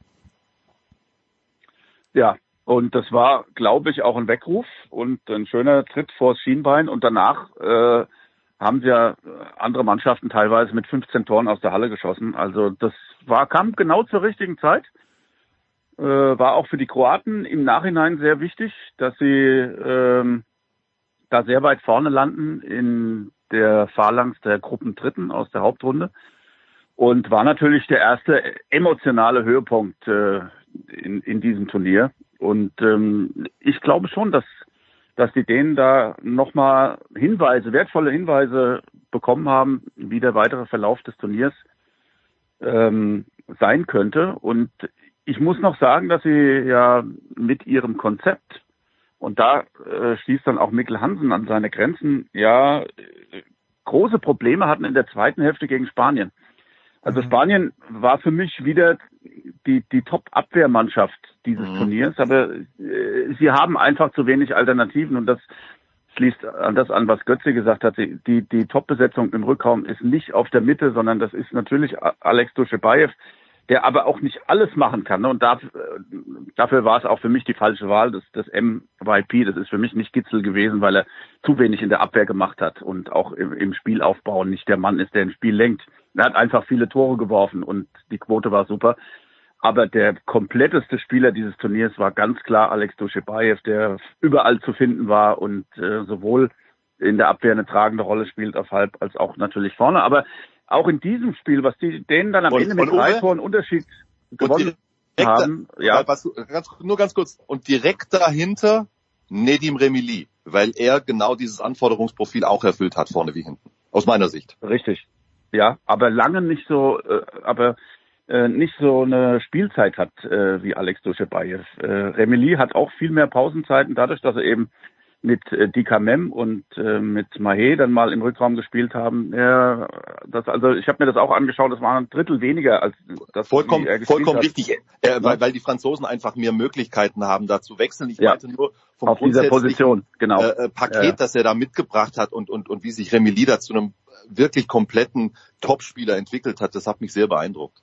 Ja, und das war, glaube ich, auch ein Weckruf und ein schöner Tritt vors Schienbein. Und danach äh, haben ja andere Mannschaften teilweise mit 15 Toren aus der Halle geschossen. Also das war kam genau zur richtigen Zeit. Äh, war auch für die Kroaten im Nachhinein sehr wichtig, dass sie ähm, da sehr weit vorne landen in der Phalanx der Gruppendritten aus der Hauptrunde. Und war natürlich der erste emotionale Höhepunkt äh, in, in diesem Turnier. Und ähm, ich glaube schon, dass, dass die Dänen da nochmal Hinweise, wertvolle Hinweise bekommen haben, wie der weitere Verlauf des Turniers ähm, sein könnte. Und ich muss noch sagen, dass sie ja mit ihrem Konzept, und da äh, schließt dann auch Mikkel Hansen an seine Grenzen, ja, äh, große Probleme hatten in der zweiten Hälfte gegen Spanien. Also Spanien war für mich wieder die, die Top-Abwehrmannschaft dieses mhm. Turniers, aber äh, sie haben einfach zu wenig Alternativen und das schließt an das an, was Götze gesagt hat. Die, die, die Top-Besetzung im Rückraum ist nicht auf der Mitte, sondern das ist natürlich Alex Duschebaev, der aber auch nicht alles machen kann. Und dafür, dafür war es auch für mich die falsche Wahl, das, das MYP. Das ist für mich nicht Gitzel gewesen, weil er zu wenig in der Abwehr gemacht hat und auch im, im Spielaufbau nicht der Mann ist, der ein Spiel lenkt. Er hat einfach viele Tore geworfen und die Quote war super. Aber der kompletteste Spieler dieses Turniers war ganz klar Alex Duschebaev, der überall zu finden war und äh, sowohl in der Abwehr eine tragende Rolle spielt auf halb als auch natürlich vorne. Aber auch in diesem Spiel, was die denen dann am Und- Ende mit drei? Toren Unterschied gewonnen haben, ja, was, ganz, nur ganz kurz. Und direkt dahinter Nedim Remili, weil er genau dieses Anforderungsprofil auch erfüllt hat, vorne wie hinten. Aus meiner Sicht. Richtig. Ja, aber lange nicht so, äh, aber äh, nicht so eine Spielzeit hat äh, wie Alex Duschebaev. Äh, Remeli hat auch viel mehr Pausenzeiten, dadurch, dass er eben mit äh, Dikamem und äh, mit Mahé dann mal im Rückraum gespielt haben. Ja, das, also ich habe mir das auch angeschaut, das war ein Drittel weniger als das Vollkommen, er vollkommen hat. richtig, äh, weil, weil die Franzosen einfach mehr Möglichkeiten haben, da zu wechseln. Ich Ja. meinte nur vom Auf dieser Position, genau. äh, äh, Paket, Ja. das er da mitgebracht hat und, und, und wie sich Remili da zu einem wirklich kompletten Topspieler entwickelt hat, das hat mich sehr beeindruckt.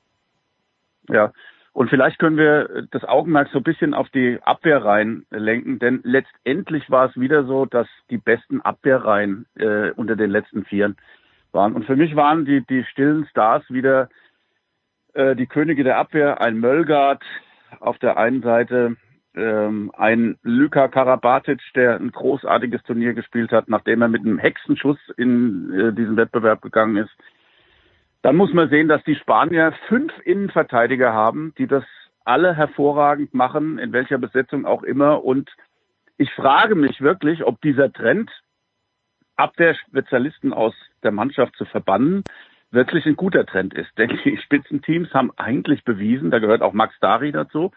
Ja. Und vielleicht können wir das Augenmerk so ein bisschen auf die Abwehrreihen lenken, denn letztendlich war es wieder so, dass die besten Abwehrreihen äh, unter den letzten Vieren waren. Und für mich waren die, die stillen Stars wieder äh, die Könige der Abwehr, ein Möllgard auf der einen Seite, ähm, ein Luka Karabatic, der ein großartiges Turnier gespielt hat, nachdem er mit einem Hexenschuss in äh, diesen Wettbewerb gegangen ist. Dann muss man sehen, dass die Spanier fünf Innenverteidiger haben, die das alle hervorragend machen, in welcher Besetzung auch immer. Und ich frage mich wirklich, ob dieser Trend, Abwehrspezialisten aus der Mannschaft zu verbannen, wirklich ein guter Trend ist. Denn die Spitzenteams haben eigentlich bewiesen, da gehört auch Max Dari dazu,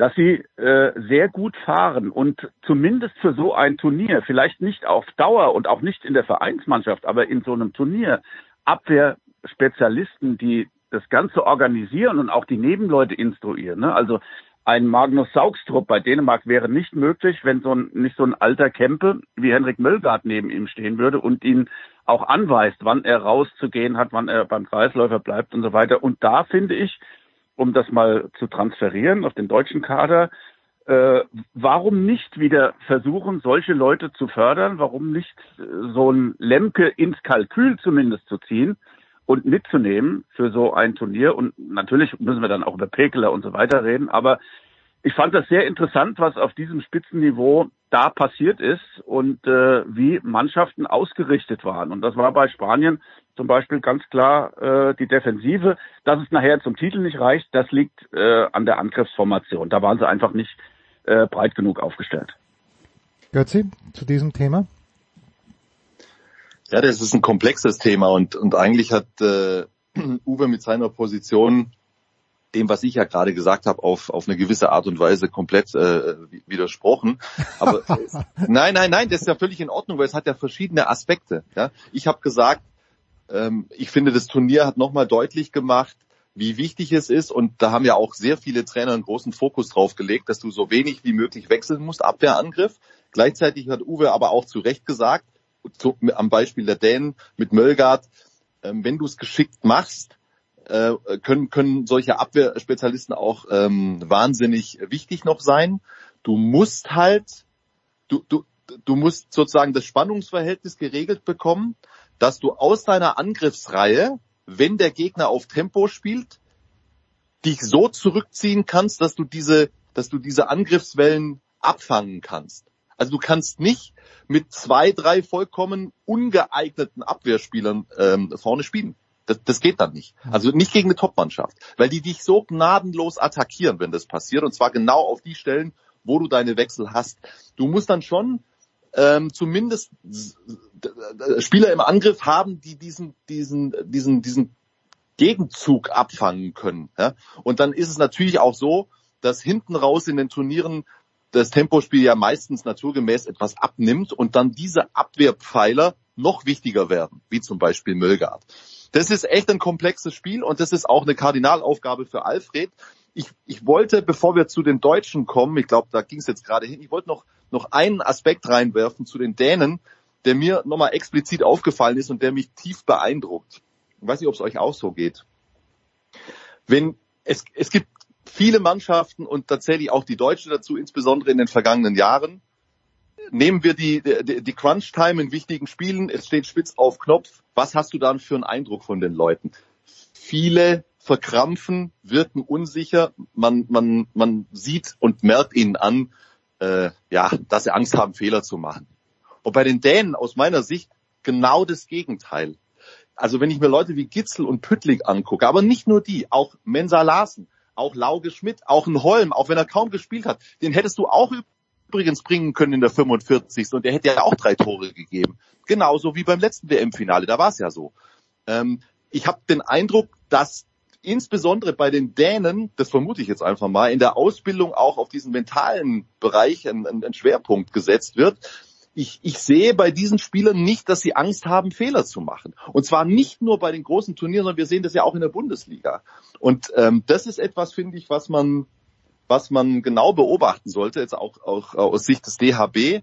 dass sie äh, sehr gut fahren und zumindest für so ein Turnier, vielleicht nicht auf Dauer und auch nicht in der Vereinsmannschaft, aber in so einem Turnier, Abwehrspezialisten, die das Ganze organisieren und auch die Nebenleute instruieren. Ne? Also ein Magnus Saugstrup bei Dänemark wäre nicht möglich, wenn so ein, nicht so ein alter Kempe wie Henrik Möllgard neben ihm stehen würde und ihn auch anweist, wann er rauszugehen hat, wann er beim Kreisläufer bleibt und so weiter. Und da finde ich, um das mal zu transferieren auf den deutschen Kader, äh, warum nicht wieder versuchen, solche Leute zu fördern? Warum nicht äh, so ein Lemke ins Kalkül zumindest zu ziehen und mitzunehmen für so ein Turnier? Und natürlich müssen wir dann auch über Pekeler und so weiter reden, aber ich fand das sehr interessant, was auf diesem Spitzenniveau da passiert ist und äh, wie Mannschaften ausgerichtet waren. Und das war bei Spanien zum Beispiel ganz klar äh, die Defensive. Dass es nachher zum Titel nicht reicht, das liegt äh, an der Angriffsformation. Da waren sie einfach nicht äh, breit genug aufgestellt. Götzi, zu diesem Thema? Ja, das ist ein komplexes Thema und, und eigentlich hat äh, Uwe mit seiner Position dem, was ich ja gerade gesagt habe, auf, auf eine gewisse Art und Weise komplett äh, widersprochen. Aber nein, nein, nein, das ist ja völlig in Ordnung, weil es hat ja verschiedene Aspekte. Ja? Ich habe gesagt, ähm, ich finde, das Turnier hat nochmal deutlich gemacht, wie wichtig es ist. Und da haben ja auch sehr viele Trainer einen großen Fokus drauf gelegt, dass du so wenig wie möglich wechseln musst, Abwehrangriff. Gleichzeitig hat Uwe aber auch zu Recht gesagt, zu, am Beispiel der Dänen mit Möllgard, ähm, wenn du es geschickt machst, äh, können, können solche Abwehrspezialisten auch ähm, wahnsinnig wichtig noch sein. Du musst halt, du, du, du musst sozusagen das Spannungsverhältnis geregelt bekommen, dass du aus deiner Angriffsreihe, wenn der Gegner auf Tempo spielt, dich so zurückziehen kannst, dass du diese, dass du diese Angriffswellen abfangen kannst. Also du kannst nicht mit zwei, drei vollkommen ungeeigneten Abwehrspielern ähm, vorne spielen. Das, das geht dann nicht. Also nicht gegen eine Topmannschaft, weil die dich so gnadenlos attackieren, wenn das passiert, und zwar genau auf die Stellen, wo du deine Wechsel hast. Du musst dann schon ähm, zumindest Spieler im Angriff haben, die diesen, diesen, diesen, diesen Gegenzug abfangen können. Ja? Und dann ist es natürlich auch so, dass hinten raus in den Turnieren das Tempospiel ja meistens naturgemäß etwas abnimmt und dann diese Abwehrpfeiler noch wichtiger werden, wie zum Beispiel Möllgard. Das ist echt ein komplexes Spiel und das ist auch eine Kardinalaufgabe für Alfred. Ich, ich wollte, bevor wir zu den Deutschen kommen, ich glaube, da ging es jetzt gerade hin, ich wollte noch, noch einen Aspekt reinwerfen zu den Dänen, der mir nochmal explizit aufgefallen ist und der mich tief beeindruckt. Ich weiß nicht, ob es euch auch so geht. Wenn es, es gibt viele Mannschaften und tatsächlich auch die Deutsche dazu, insbesondere in den vergangenen Jahren. Nehmen wir die, die, die Crunch-Time in wichtigen Spielen, es steht spitz auf Knopf. Was hast du dann für einen Eindruck von den Leuten? Viele verkrampfen, wirken unsicher. Man, man, man sieht und merkt ihnen an, äh, ja, dass sie Angst haben, Fehler zu machen. Und bei den Dänen aus meiner Sicht genau das Gegenteil. Also wenn ich mir Leute wie Gitzel und Püttlik angucke, aber nicht nur die, auch Mensa Larsen, auch Lauge Schmidt, auch ein Holm, auch wenn er kaum gespielt hat, den hättest du auch übrigens bringen können in der 45. und der hätte ja auch drei Tore gegeben. Genauso wie beim letzten WM-Finale, da war es ja so. Ähm, ich habe den Eindruck, dass insbesondere bei den Dänen, das vermute ich jetzt einfach mal, in der Ausbildung auch auf diesen mentalen Bereich ein, ein, ein Schwerpunkt gesetzt wird. Ich, ich sehe bei diesen Spielern nicht, dass sie Angst haben, Fehler zu machen. Und zwar nicht nur bei den großen Turnieren, sondern wir sehen das ja auch in der Bundesliga. Und ähm, das ist etwas, finde ich, was man, was man genau beobachten sollte, jetzt auch, auch aus Sicht des DHB.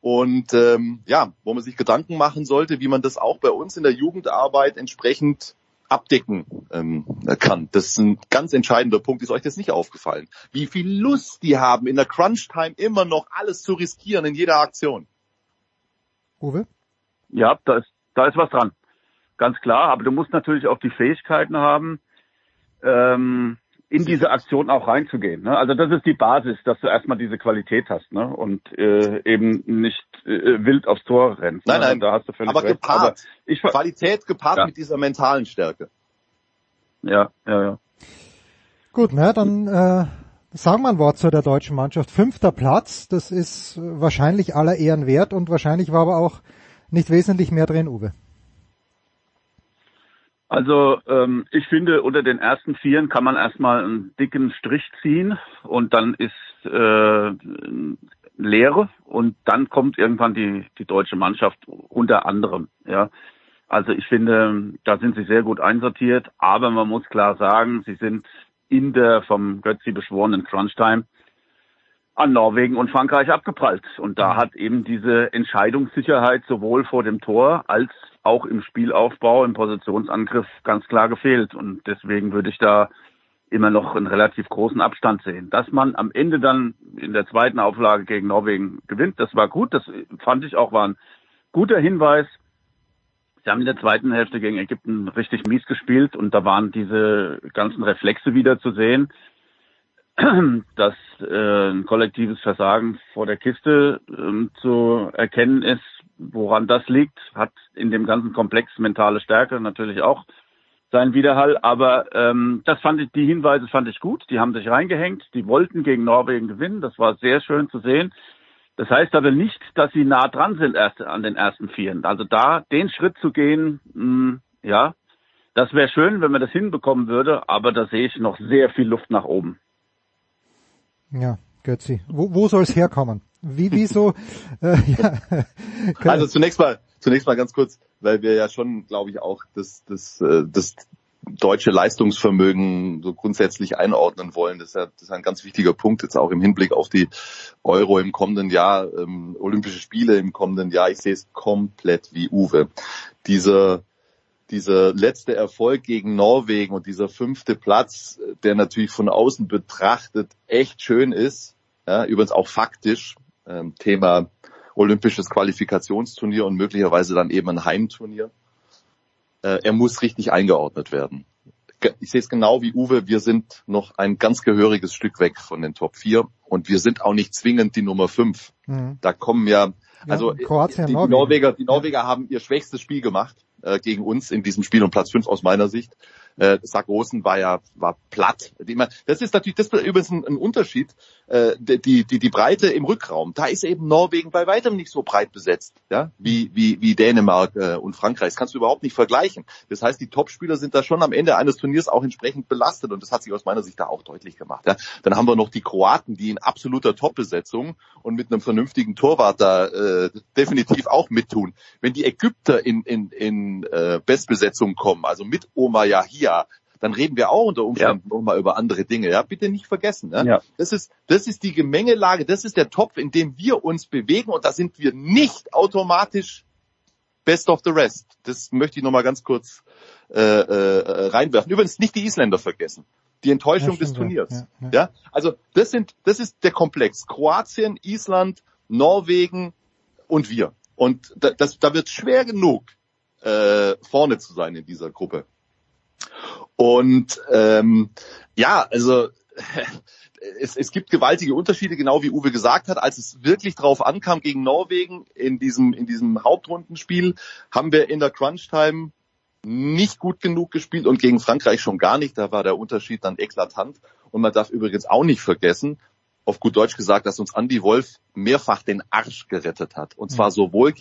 Und ähm, ja, wo man sich Gedanken machen sollte, wie man das auch bei uns in der Jugendarbeit entsprechend abdecken ähm, kann. Das ist ein ganz entscheidender Punkt. Ist euch das nicht aufgefallen? Wie viel Lust die haben, in der Crunch-Time immer noch alles zu riskieren in jeder Aktion. Uwe? Ja, da ist, da ist was dran. Ganz klar. Aber du musst natürlich auch die Fähigkeiten haben, ähm, in diese Aktion auch reinzugehen. Ne? Also das ist die Basis, dass du erstmal diese Qualität hast ne? und äh, eben nicht äh, wild aufs Tor rennst. Nein, ne? nein, da hast du völlig aber recht. gepaart, Aber ich, Qualität gepaart Ja. mit dieser mentalen Stärke. ja, ja, ja. Gut, na, dann äh, sagen wir ein Wort zu der deutschen Mannschaft. Fünfter Platz, das ist wahrscheinlich aller Ehren wert und wahrscheinlich war aber auch nicht wesentlich mehr drin, Uwe. Also ähm, ich finde, unter den ersten Vieren kann man erstmal einen dicken Strich ziehen und dann ist äh, Leere und dann kommt irgendwann die, die deutsche Mannschaft unter anderem. Ja, Also ich finde, da sind sie sehr gut einsortiert, aber man muss klar sagen, sie sind in der vom Götzi beschworenen Crunch-Time an Norwegen und Frankreich abgeprallt. Und da hat eben diese Entscheidungssicherheit sowohl vor dem Tor als auch im Spielaufbau, im Positionsangriff ganz klar gefehlt. Und deswegen würde ich da immer noch einen relativ großen Abstand sehen. Dass man am Ende dann in der zweiten Auflage gegen Norwegen gewinnt, das war gut. Das fand ich auch war ein guter Hinweis. Sie haben in der zweiten Hälfte gegen Ägypten richtig mies gespielt und da waren diese ganzen Reflexe wieder zu sehen dass äh, ein kollektives Versagen vor der Kiste ähm, zu erkennen ist. Woran das liegt, hat in dem ganzen Komplex mentale Stärke natürlich auch seinen Widerhall. Aber ähm, das fand ich, die Hinweise fand ich gut. Die haben sich reingehängt. Die wollten gegen Norwegen gewinnen. Das war sehr schön zu sehen. Das heißt aber nicht, dass sie nah dran sind erst an den ersten Vieren. Also da den Schritt zu gehen, mh, ja, das wäre schön, wenn man das hinbekommen würde. Aber da sehe ich noch sehr viel Luft nach oben. Ja, Götzi. Wo, wo soll es herkommen? Wie, wieso? äh, ja. Also zunächst mal, zunächst mal ganz kurz, weil wir ja schon, glaube ich, auch das, das, äh, das deutsche Leistungsvermögen so grundsätzlich einordnen wollen. Das ist, ja, das ist ein ganz wichtiger Punkt jetzt auch im Hinblick auf die Euro im kommenden Jahr, ähm, Olympische Spiele im kommenden Jahr. Ich sehe es komplett wie Uwe. Dieser dieser letzte Erfolg gegen Norwegen und dieser fünfte Platz, der natürlich von außen betrachtet echt schön ist, ja, übrigens auch faktisch, ähm, Thema olympisches Qualifikationsturnier und möglicherweise dann eben ein Heimturnier. Äh, er muss richtig eingeordnet werden. Ich sehe es genau wie Uwe, wir sind noch ein ganz gehöriges Stück weg von den Top 4 und wir sind auch nicht zwingend die Nummer 5. Mhm. Da kommen ja, also Kroatien, die, die. Norweger, die Norweger haben ihr schwächstes Spiel gemacht äh, gegen uns in diesem Spiel um Platz 5 aus meiner Sicht. Äh, Sargosen war ja war platt. Das ist natürlich das ist übrigens ein, ein Unterschied. Äh, die, die die Breite im Rückraum, da ist eben Norwegen bei weitem nicht so breit besetzt, ja, wie wie wie Dänemark äh, und Frankreich. Das kannst du überhaupt nicht vergleichen. Das heißt, die Topspieler sind da schon am Ende eines Turniers auch entsprechend belastet und das hat sich aus meiner Sicht da auch deutlich gemacht. Ja. Dann haben wir noch die Kroaten, die in absoluter Top-Besetzung und mit einem vernünftigen Torwart da äh, definitiv auch mittun. Wenn die Ägypter in in in äh, Bestbesetzung kommen, also mit Oma Yahia, dann reden wir auch unter Umständen ja. nochmal über andere Dinge. Ja, bitte nicht vergessen. Ne? Ja. Das ist das ist die Gemengelage, das ist der Topf, in dem wir uns bewegen und da sind wir nicht automatisch best of the rest. Das möchte ich nochmal ganz kurz äh, äh, reinwerfen. Übrigens nicht die Isländer vergessen. Die Enttäuschung Ja, des Turniers. ja, ja. Ja, also das sind, das ist der Komplex. Kroatien, Island, Norwegen und wir. Und da, das, da wird schwer genug, äh, vorne zu sein in dieser Gruppe. Und ähm, ja, also es, es gibt gewaltige Unterschiede, genau wie Uwe gesagt hat. Als es wirklich drauf ankam gegen Norwegen in diesem, in diesem Hauptrundenspiel, haben wir in der Crunch-Time nicht gut genug gespielt und gegen Frankreich schon gar nicht. Da war der Unterschied dann eklatant. Und man darf übrigens auch nicht vergessen, auf gut Deutsch gesagt, dass uns Andy Wolf mehrfach den Arsch gerettet hat. Und zwar sowohl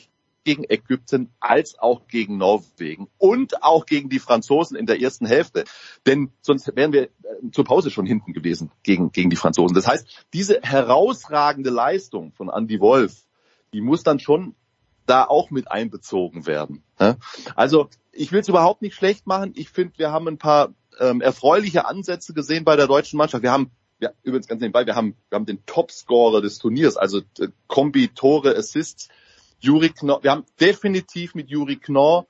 gegen Ägypten als auch gegen Norwegen und auch gegen die Franzosen in der ersten Hälfte. Denn sonst wären wir äh, zur Pause schon hinten gewesen gegen, gegen die Franzosen. Das heißt, diese herausragende Leistung von Andy Wolf, die muss dann schon da auch mit einbezogen werden. Also ich will es überhaupt nicht schlecht machen. Ich finde, wir haben ein paar ähm, erfreuliche Ansätze gesehen bei der deutschen Mannschaft. Wir haben ja, übrigens ganz nebenbei, wir haben, wir haben den Topscorer des Turniers, also äh, Kombi Tore Assists Juri Knorr, wir haben definitiv mit Juri Knorr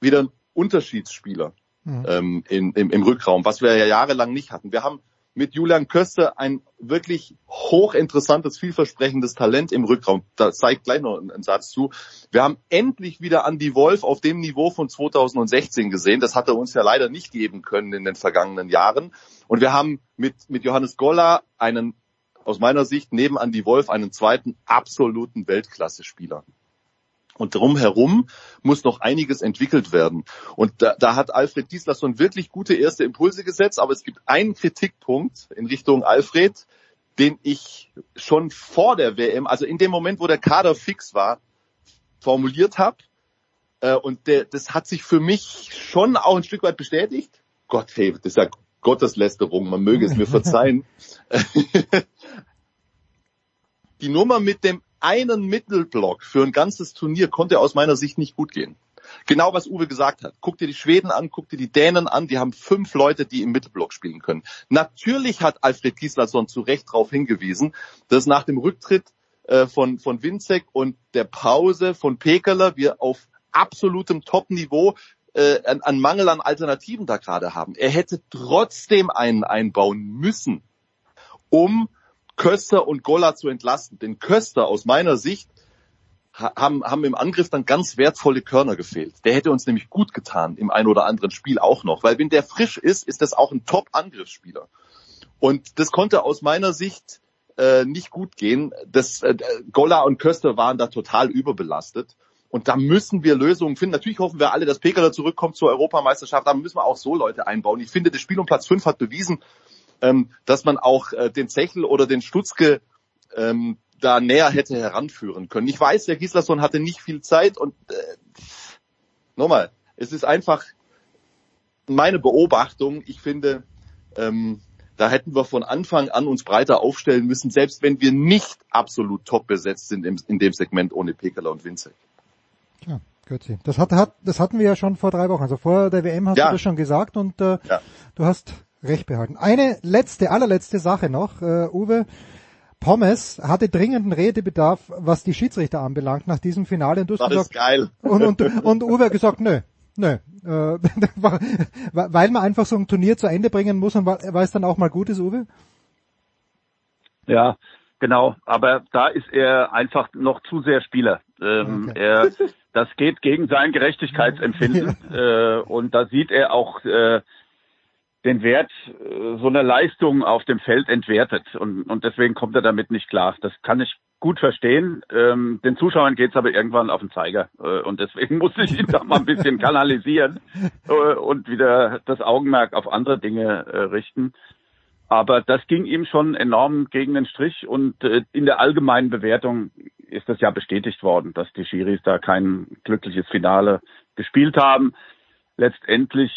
wieder einen Unterschiedsspieler mhm. ähm, in, im, im Rückraum, was wir ja jahrelang nicht hatten. Wir haben mit Julian Köster ein wirklich hochinteressantes, vielversprechendes Talent im Rückraum. Da zeigt gleich noch einen Satz zu. Wir haben endlich wieder Andy Wolf auf dem Niveau von 2016 gesehen. Das hat er uns ja leider nicht geben können in den vergangenen Jahren. Und wir haben mit, mit Johannes Goller einen aus meiner Sicht neben Andy Wolf einen zweiten absoluten Weltklasse-Spieler. Und drumherum muss noch einiges entwickelt werden. Und da, da hat Alfred Gislason wirklich gute erste Impulse gesetzt, aber es gibt einen Kritikpunkt in Richtung Alfred, den ich schon vor der WM, also in dem Moment, wo der Kader fix war, formuliert habe. Äh, und der, das hat sich für mich schon auch ein Stück weit bestätigt. Gott, hey, das ist ja Gotteslästerung, man möge es mir verzeihen. Die Nummer mit dem einen Mittelblock für ein ganzes Turnier konnte aus meiner Sicht nicht gut gehen. Genau was Uwe gesagt hat. Guck dir die Schweden an, guck dir die Dänen an, die haben fünf Leute, die im Mittelblock spielen können. Natürlich hat Alfred Gislason zu Recht darauf hingewiesen, dass nach dem Rücktritt äh, von, von Winzek und der Pause von Pekeler wir auf absolutem Top-Niveau äh, an, an Mangel an Alternativen da gerade haben. Er hätte trotzdem einen einbauen müssen, um Köster und Golla zu entlasten. Denn Köster aus meiner Sicht haben, haben im Angriff dann ganz wertvolle Körner gefehlt. Der hätte uns nämlich gut getan im ein oder anderen Spiel auch noch, weil wenn der frisch ist, ist das auch ein Top-Angriffsspieler. Und das konnte aus meiner Sicht äh, nicht gut gehen. Das, äh, Golla und Köster waren da total überbelastet. Und da müssen wir Lösungen finden. Natürlich hoffen wir alle, dass Pekala zurückkommt zur Europameisterschaft. Da müssen wir auch so Leute einbauen. Ich finde, das Spiel um Platz 5 hat bewiesen, ähm, dass man auch äh, den Zechel oder den Stutzke ähm, da näher hätte heranführen können. Ich weiß, der Gislason hatte nicht viel Zeit und äh, nochmal, es ist einfach meine Beobachtung. Ich finde, ähm, da hätten wir von Anfang an uns breiter aufstellen müssen, selbst wenn wir nicht absolut top besetzt sind im, in dem Segment ohne Pekala und Winzek. Ja, Götzi. Das, hat, hat, das hatten wir ja schon vor drei Wochen. Also vor der WM hast ja. du das schon gesagt und äh, ja. du hast recht behalten. Eine letzte, allerletzte Sache noch, äh, Uwe. Pommes hatte dringenden Redebedarf, was die Schiedsrichter anbelangt nach diesem Finale. Und du hast das gesagt, ist geil. Und, und, und Uwe hat gesagt, nö, nö. Äh, weil man einfach so ein Turnier zu Ende bringen muss und weil es dann auch mal gut ist, Uwe? Ja, genau. Aber da ist er einfach noch zu sehr Spieler. Ähm, okay. Er, das geht gegen sein Gerechtigkeitsempfinden. ja. äh, und da sieht er auch äh, den Wert äh, so einer Leistung auf dem Feld entwertet. Und, und deswegen kommt er damit nicht klar. Das kann ich gut verstehen. Ähm, den Zuschauern geht's aber irgendwann auf den Zeiger. Äh, und deswegen muss ich ihn da mal ein bisschen kanalisieren äh, und wieder das Augenmerk auf andere Dinge äh, richten. Aber das ging ihm schon enorm gegen den Strich und äh, in der allgemeinen Bewertung ist das ja bestätigt worden, dass die Schiris da kein glückliches Finale gespielt haben. Letztendlich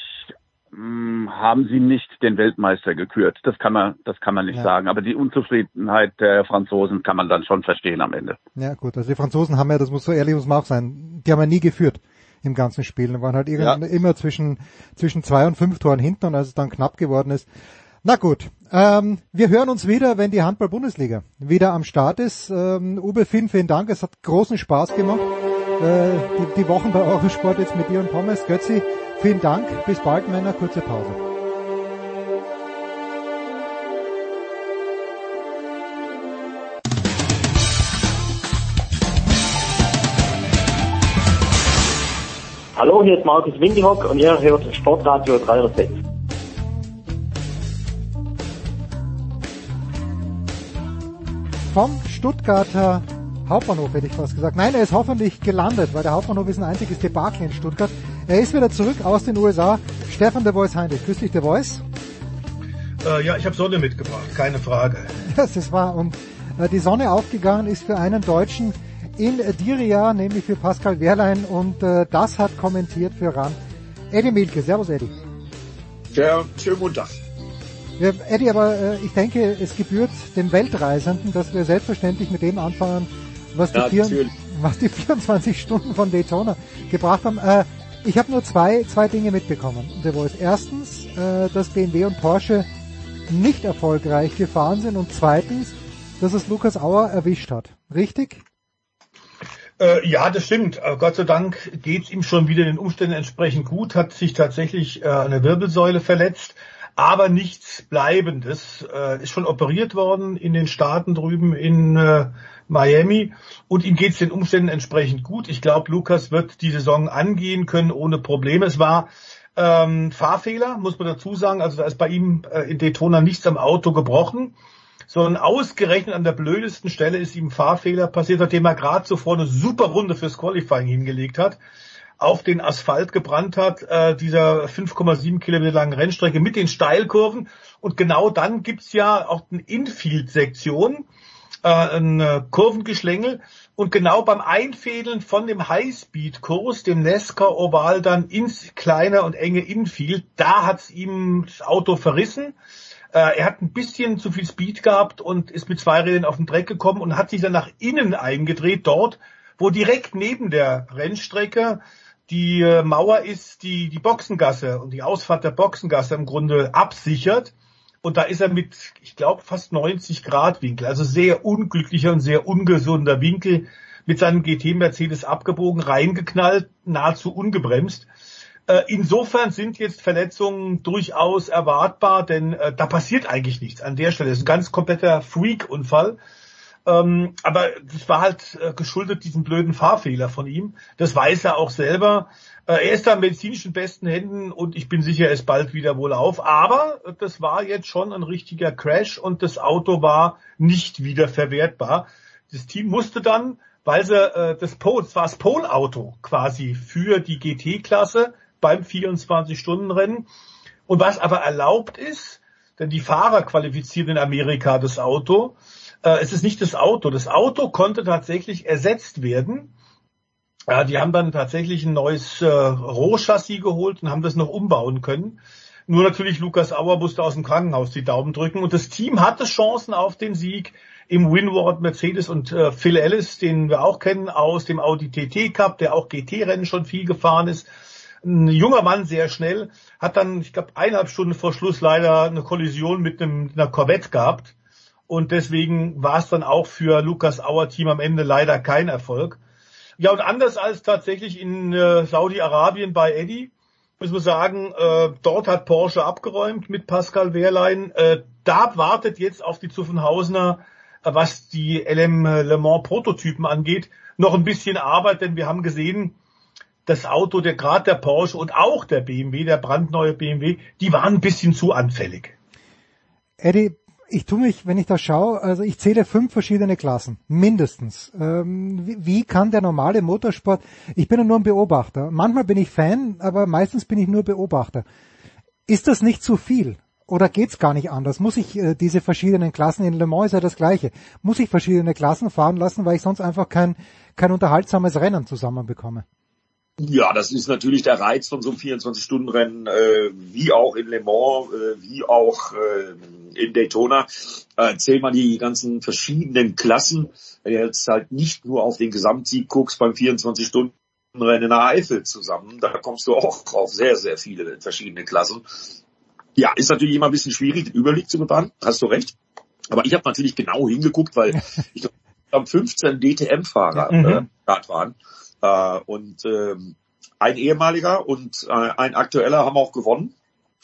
hm, haben sie nicht den Weltmeister gekürt. Das kann man, das kann man nicht ja. sagen. Aber die Unzufriedenheit der Franzosen kann man dann schon verstehen am Ende. Ja, gut. Also die Franzosen haben ja, das muss so ehrlich muss man auch sein, die haben ja nie geführt im ganzen Spiel. Die waren halt ja. immer zwischen, zwischen zwei und fünf Toren hinten und als es dann knapp geworden ist. Na gut. Ähm, wir hören uns wieder, wenn die Handball-Bundesliga wieder am Start ist. Ähm, Uwe, vielen, vielen Dank. Es hat großen Spaß gemacht. Äh, die, die Wochen bei Eurosport jetzt mit dir und Thomas. Götzi, Vielen Dank, bis bald, Männer, kurze Pause. Hallo, hier ist Markus Windihock und ihr hört Sportradio 306. Vom Stuttgarter Hauptbahnhof hätte ich fast gesagt. Nein, er ist hoffentlich gelandet, weil der Hauptbahnhof ist ein einziges Debakel in Stuttgart. Er ist wieder zurück aus den USA. Stefan de Voice Heinrich. Grüß dich, de Voice. Äh, ja, ich habe Sonne mitgebracht, keine Frage. Das ist wahr. Und äh, die Sonne aufgegangen ist für einen Deutschen in Diria, nämlich für Pascal Wehrlein. Und äh, das hat kommentiert für RAN Eddie Milke. Servus, Eddie. Ja, schönen guten Tag. Ja, Eddie, aber äh, ich denke, es gebührt dem Weltreisenden, dass wir selbstverständlich mit dem anfangen, was die, Ja, vier, was die 24 Stunden von Daytona gebracht haben. Äh, ich habe nur zwei, zwei Dinge mitbekommen. Der Voice. Erstens, äh, dass BMW und Porsche nicht erfolgreich gefahren sind und zweitens, dass es Lukas Auer erwischt hat. Richtig? Äh, ja, das stimmt. Aber Gott sei Dank geht's ihm schon wieder den Umständen entsprechend gut, hat sich tatsächlich äh, eine Wirbelsäule verletzt, aber nichts Bleibendes. Äh, ist schon operiert worden in den Staaten drüben in äh, Miami und ihm geht's den Umständen entsprechend gut. Ich glaube, Lukas wird die Saison angehen können ohne Probleme. Es war ähm, Fahrfehler, muss man dazu sagen. Also da ist bei ihm äh, in Daytona nichts am Auto gebrochen sondern ausgerechnet an der blödesten Stelle ist ihm Fahrfehler passiert, nachdem er gerade zuvor eine super Runde fürs Qualifying hingelegt hat, auf den Asphalt gebrannt hat, äh, dieser 5,7 Kilometer langen Rennstrecke mit den Steilkurven. Und genau dann gibt's ja auch eine Infield-Sektion, äh, ein äh, Kurvengeschlängel. Und genau beim Einfädeln von dem Highspeed-Kurs, dem Nesca Oval dann ins kleine und enge Infield, da hat's ihm das Auto verrissen. Äh, er hat ein bisschen zu viel Speed gehabt und ist mit zwei Rädern auf den Dreck gekommen und hat sich dann nach innen eingedreht, dort, wo direkt neben der Rennstrecke die äh, Mauer ist, die die Boxengasse und die Ausfahrt der Boxengasse im Grunde absichert. Und da ist er mit, ich glaube, fast 90 Grad Winkel, also sehr unglücklicher und sehr ungesunder Winkel, mit seinem GT Mercedes abgebogen, reingeknallt, nahezu ungebremst. Äh, Insofern sind jetzt Verletzungen durchaus erwartbar, denn äh, da passiert eigentlich nichts an der Stelle. Das ist ein ganz kompletter Freak-Unfall. Ähm, aber das war halt äh, geschuldet diesem blöden Fahrfehler von ihm. Das weiß er auch selber. Äh, er ist da in medizinischen besten Händen und ich bin sicher, er ist bald wieder wohl auf. Aber äh, das war jetzt schon ein richtiger Crash und das Auto war nicht wieder verwertbar. Das Team musste dann, weil sie äh, das Pole, das war das Pole-Auto quasi für die GT-Klasse beim 24-Stunden-Rennen. Und was aber erlaubt ist, denn die Fahrer qualifizieren in Amerika das Auto, äh, es ist nicht das Auto. Das Auto konnte tatsächlich ersetzt werden. Ja, die haben dann tatsächlich ein neues äh, Rohchassis geholt und haben das noch umbauen können. Nur natürlich Lukas Auer musste aus dem Krankenhaus die Daumen drücken und das Team hatte Chancen auf den Sieg im Winward Mercedes und äh, Phil Ellis, den wir auch kennen aus dem Audi TT Cup, der auch GT-Rennen schon viel gefahren ist. Ein junger Mann, sehr schnell, hat dann, ich glaube, eineinhalb Stunden vor Schluss leider eine Kollision mit einem, einer Corvette gehabt. Und deswegen war es dann auch für Lukas Auer Team am Ende leider kein Erfolg. Ja, und anders als tatsächlich in äh, Saudi-Arabien bei Eddie, müssen wir sagen, äh, dort hat Porsche abgeräumt mit Pascal Wehrlein. Äh, da wartet jetzt auf die Zuffenhausener, äh, was die LM Le Mans Prototypen angeht, noch ein bisschen Arbeit, denn wir haben gesehen, das Auto, der gerade der Porsche und auch der BMW, der brandneue BMW, die waren ein bisschen zu anfällig. Eddie, ich tue mich, wenn ich das schaue, also ich zähle fünf verschiedene Klassen, mindestens. Ähm, wie, wie kann der normale Motorsport, ich bin ja nur ein Beobachter. Manchmal bin ich Fan, aber meistens bin ich nur Beobachter. Ist das nicht zu viel? Oder geht's gar nicht anders? Muss ich äh, diese verschiedenen Klassen, in Le Mans ist ja das gleiche, muss ich verschiedene Klassen fahren lassen, weil ich sonst einfach kein, kein unterhaltsames Rennen zusammenbekomme? Ja, das ist natürlich der Reiz von so einem 24-Stunden-Rennen, äh, wie auch in Le Mans, äh, wie auch äh, in Daytona. Äh, zählt man die ganzen verschiedenen Klassen, wenn du jetzt halt nicht nur auf den Gesamtsieg guckst beim 24-Stunden-Rennen in der Eifel zusammen, da kommst du auch auf sehr, sehr viele verschiedene Klassen. Ja, ist natürlich immer ein bisschen schwierig, den Überblick zu bewahren, hast du recht. Aber ich habe natürlich genau hingeguckt, weil ich glaube, 15 DTM-Fahrer Mhm. äh, Start waren. Äh, und ähm, ein ehemaliger und äh, ein aktueller haben auch gewonnen.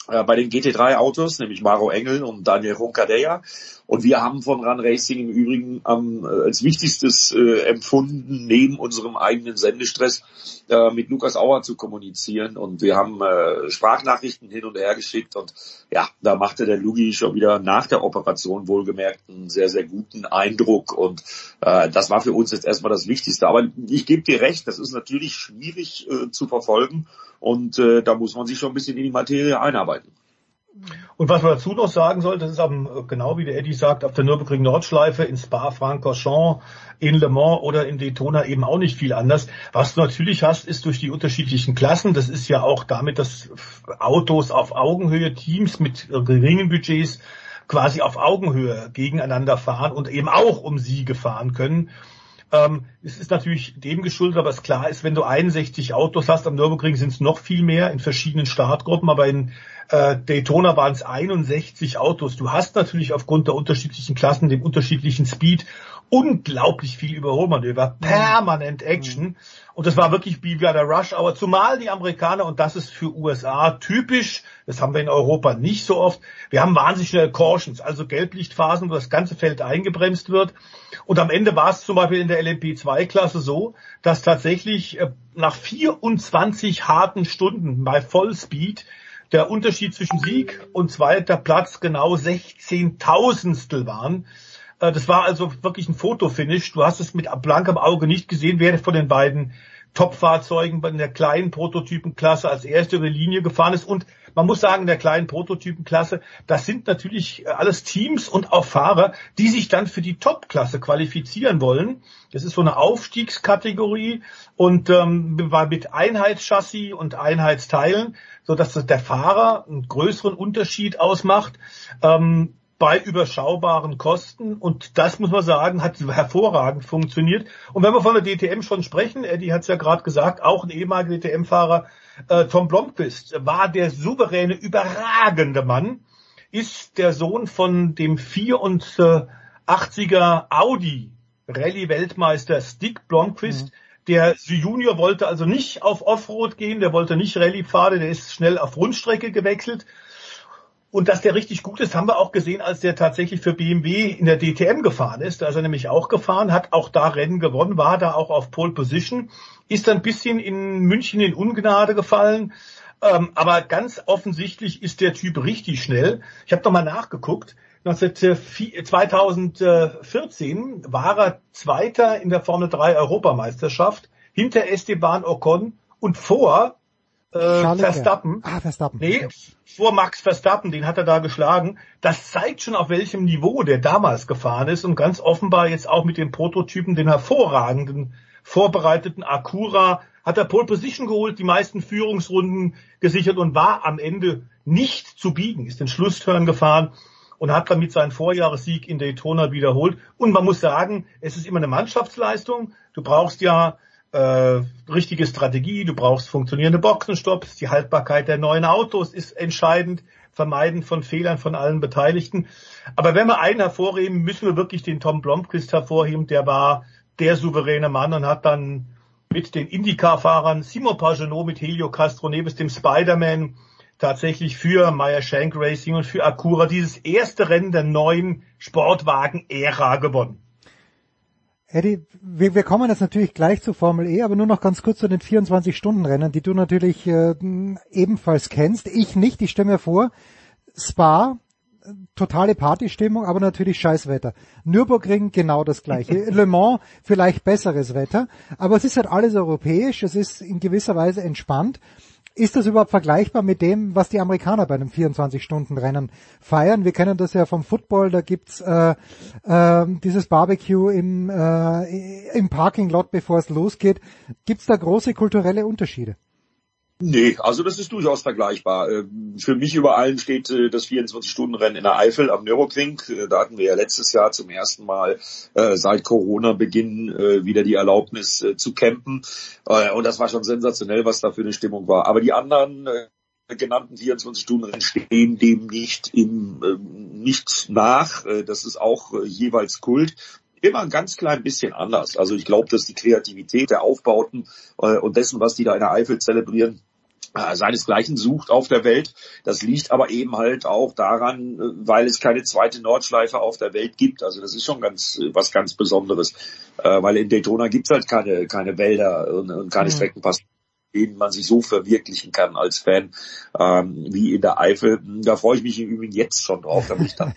äh, bei den GT3-Autos, nämlich Maro Engel und Daniel Roncadella. Und wir haben von Run Racing im Übrigen ähm, als wichtigstes äh, empfunden, neben unserem eigenen Sendestress äh, mit Lukas Auer zu kommunizieren. Und wir haben äh, Sprachnachrichten hin und her geschickt. Und ja, da machte der Lugi schon wieder nach der Operation wohlgemerkt einen sehr, sehr guten Eindruck. Und äh, das war für uns jetzt erstmal das Wichtigste. Aber ich gebe dir recht, das ist natürlich schwierig äh, zu verfolgen. Und äh, da muss man sich schon ein bisschen in die Materie einarbeiten. Und was man dazu noch sagen soll, das ist am, genau wie der Eddie sagt, auf der Nürburgring Nordschleife, in Spa-Francorchamps, in Le Mans oder in Daytona eben auch nicht viel anders. Was du natürlich hast, ist durch die unterschiedlichen Klassen, das ist ja auch damit, dass Autos auf Augenhöhe, Teams mit geringen Budgets quasi auf Augenhöhe gegeneinander fahren und eben auch um Siege fahren können. Ähm, es ist natürlich dem geschuldet, aber es klar ist, wenn du 61 Autos hast, am Nürburgring sind es noch viel mehr in verschiedenen Startgruppen, aber in äh, Daytona waren es 61 Autos. Du hast natürlich aufgrund der unterschiedlichen Klassen, dem unterschiedlichen Speed unglaublich viel Überholmanöver, permanent Action. Und das war wirklich wie bei der Rush Hour, zumal die Amerikaner, und das ist für USA typisch, das haben wir in Europa nicht so oft, wir haben wahnsinnig schnelle Cautions, also Gelblichtphasen, wo das ganze Feld eingebremst wird. Und am Ende war es zum Beispiel in der LMP2-Klasse so, dass tatsächlich äh, nach 24 harten Stunden bei Vollspeed der Unterschied zwischen Sieg und zweiter Platz genau 16.000stel waren. Äh, das war also wirklich ein Fotofinish. Du hast es mit blankem Auge nicht gesehen, wer von den beiden Top-Fahrzeugen in der kleinen Prototypenklasse als erste über die Linie gefahren ist. Und man muss sagen, in der kleinen Prototypenklasse, das sind natürlich alles Teams und auch Fahrer, die sich dann für die Top-Klasse qualifizieren wollen. Das ist so eine Aufstiegskategorie und ähm, mit Einheitschassis und Einheitsteilen, so dass der Fahrer einen größeren Unterschied ausmacht. Ähm, bei überschaubaren Kosten. Und das muss man sagen, hat hervorragend funktioniert. Und wenn wir von der DTM schon sprechen, Eddie hat es ja gerade gesagt, auch ein ehemaliger DTM-Fahrer, äh, Tom Blomqvist, war der souveräne, überragende Mann, ist der Sohn von dem 84er Audi Rallye-Weltmeister Stick Blomqvist. Mhm. Der Junior wollte also nicht auf Offroad gehen, der wollte nicht Rallye-Pfade, der ist schnell auf Rundstrecke gewechselt und dass der richtig gut ist, haben wir auch gesehen, als der tatsächlich für BMW in der DTM gefahren ist. Da ist er nämlich auch gefahren, hat auch da Rennen gewonnen, war da auch auf Pole Position, ist dann ein bisschen in München in Ungnade gefallen. Ähm, aber ganz offensichtlich ist der Typ richtig schnell. Ich habe mal nachgeguckt. 2014 war er Zweiter in der Formel 3 Europameisterschaft hinter Esteban Ocon und vor äh, Verstappen. Ah, Verstappen. Nee, vor Max Verstappen, den hat er da geschlagen. Das zeigt schon, auf welchem Niveau der damals gefahren ist und ganz offenbar jetzt auch mit den Prototypen, den hervorragenden, vorbereiteten Acura, hat er Pole Position geholt, die meisten Führungsrunden gesichert und war am Ende nicht zu biegen, ist den Schlussturn gefahren und hat damit seinen Vorjahressieg in Daytona wiederholt. Und man muss sagen, es ist immer eine Mannschaftsleistung. Du brauchst ja äh, richtige Strategie, du brauchst funktionierende Boxenstopps, die Haltbarkeit der neuen Autos ist entscheidend, Vermeiden von Fehlern von allen Beteiligten. Aber wenn wir einen hervorheben, müssen wir wirklich den Tom Blomqvist hervorheben, der war der souveräne Mann und hat dann mit den Indycar-Fahrern Simon Pagenaud mit Helio Castroneves, dem Spider-Man, tatsächlich für Meyer Shank Racing und für Acura dieses erste Rennen der neuen Sportwagen-Ära gewonnen. Eddie, wir, wir kommen jetzt natürlich gleich zur Formel E, aber nur noch ganz kurz zu den 24-Stunden-Rennen, die du natürlich äh, ebenfalls kennst. Ich nicht, ich stelle mir vor, Spa, totale Partystimmung, aber natürlich Scheißwetter. Nürburgring genau das gleiche. Le Mans vielleicht besseres Wetter, aber es ist halt alles europäisch, es ist in gewisser Weise entspannt. Ist das überhaupt vergleichbar mit dem, was die Amerikaner bei einem 24-Stunden-Rennen feiern? Wir kennen das ja vom Football, da gibt's äh, äh, dieses Barbecue im, äh, im Parking-Lot, bevor es losgeht. Gibt's da große kulturelle Unterschiede? Nee, also das ist durchaus vergleichbar. Ähm, für mich über allen steht äh, das 24-Stunden-Rennen in der Eifel am Nürburgring. Äh, da hatten wir ja letztes Jahr zum ersten Mal äh, seit Corona-Beginn wieder die Erlaubnis zu campen. Und das war schon sensationell, was da für eine Stimmung war. Aber die anderen genannten 24-Stunden-Rennen stehen dem nicht, im, nicht nach. Das ist auch jeweils Kult immer ein ganz klein bisschen anders. Also ich glaube, dass die Kreativität der Aufbauten äh, und dessen, was die da in der Eifel zelebrieren, seinesgleichen sucht auf der Welt. Das liegt aber eben halt auch daran, äh, weil es keine zweite Nordschleife auf der Welt gibt. Also das ist schon ganz äh, was ganz Besonderes, äh, weil in Daytona gibt's halt keine keine Wälder und, und keine mhm. Streckenpass denen man sich so verwirklichen kann als Fan ähm, wie in der Eifel. Da freue ich mich im Übrigen jetzt schon drauf, bin ich dann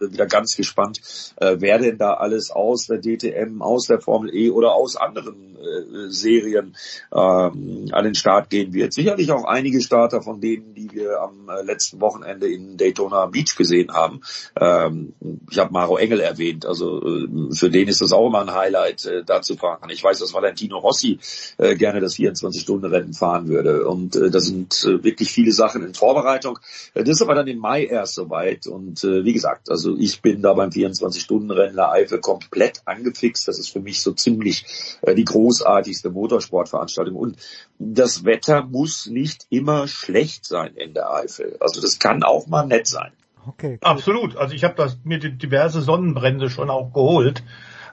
wieder ganz gespannt, äh, wer denn da alles aus der DTM, aus der Formel E oder aus anderen äh, Serien ähm, an den Start gehen wird. Sicherlich auch einige Starter von denen, die wir am äh, letzten Wochenende in Daytona Beach gesehen haben. Ähm, ich habe Maro Engel erwähnt, also äh, für den ist das auch immer ein Highlight, äh, da zu fahren. Ich weiß, dass Valentino Rossi äh, gerne das 24-Stunden-Rennen fahren würde und äh, da sind äh, wirklich viele Sachen in Vorbereitung. Äh, das ist aber dann im Mai erst soweit und äh, wie gesagt, also also ich bin da beim 24-Stunden-Rennen der Eifel komplett angefixt. Das ist für mich so ziemlich äh, die großartigste Motorsportveranstaltung. Und das Wetter muss nicht immer schlecht sein in der Eifel. Also das kann auch mal nett sein. Okay. Absolut. Also ich habe mir diverse Sonnenbrände schon auch geholt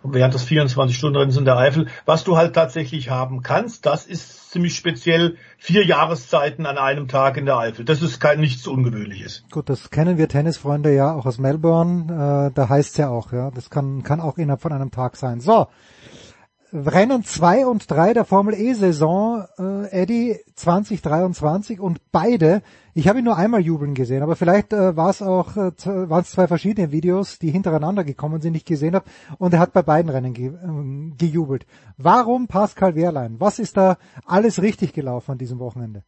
während des 24-Stunden-Rennens in der Eifel. Was du halt tatsächlich haben kannst, das ist ziemlich speziell vier Jahreszeiten an einem Tag in der Eifel. Das ist kein nichts Ungewöhnliches. Gut, das kennen wir Tennisfreunde ja auch aus Melbourne. Äh, da heißt es ja auch, ja, das kann, kann auch innerhalb von einem Tag sein. So, Rennen 2 und 3 der Formel E-Saison, äh, Eddie 2023 und beide, ich habe ihn nur einmal jubeln gesehen, aber vielleicht äh, war es auch, äh, waren es zwei verschiedene Videos, die hintereinander gekommen sind, die ich gesehen habe und er hat bei beiden Rennen ge äh, gejubelt. Warum Pascal Wehrlein? Was ist da alles richtig gelaufen an diesem Wochenende?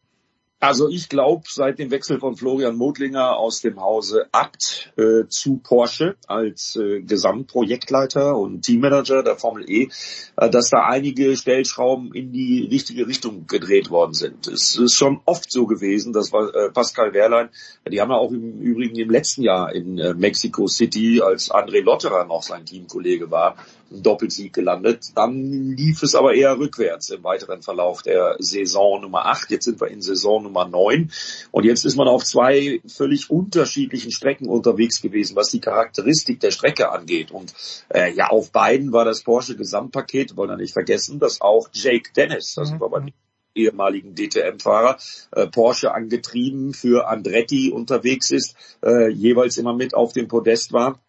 Also ich glaube, seit dem Wechsel von Florian Modlinger aus dem Hause Abt äh, zu Porsche als äh, Gesamtprojektleiter und Teammanager der Formel E, äh, dass da einige Stellschrauben in die richtige Richtung gedreht worden sind. Es ist schon oft so gewesen, dass äh, Pascal Wehrlein, die haben ja auch im Übrigen im letzten Jahr in äh, Mexico City, als André Lotterer noch sein Teamkollege war, Doppelsieg gelandet. Dann lief es aber eher rückwärts im weiteren Verlauf der Saison Nummer 8. Jetzt sind wir in Saison Nummer Nummer 9. Und jetzt ist man auf zwei völlig unterschiedlichen Strecken unterwegs gewesen, was die Charakteristik der Strecke angeht. Und äh, ja, auf beiden war das Porsche Gesamtpaket, wollen wir nicht vergessen, dass auch Jake Dennis, das mhm. war beim ehemaligen DTM-Fahrer, äh, Porsche angetrieben für Andretti unterwegs ist, äh, jeweils immer mit auf dem Podest war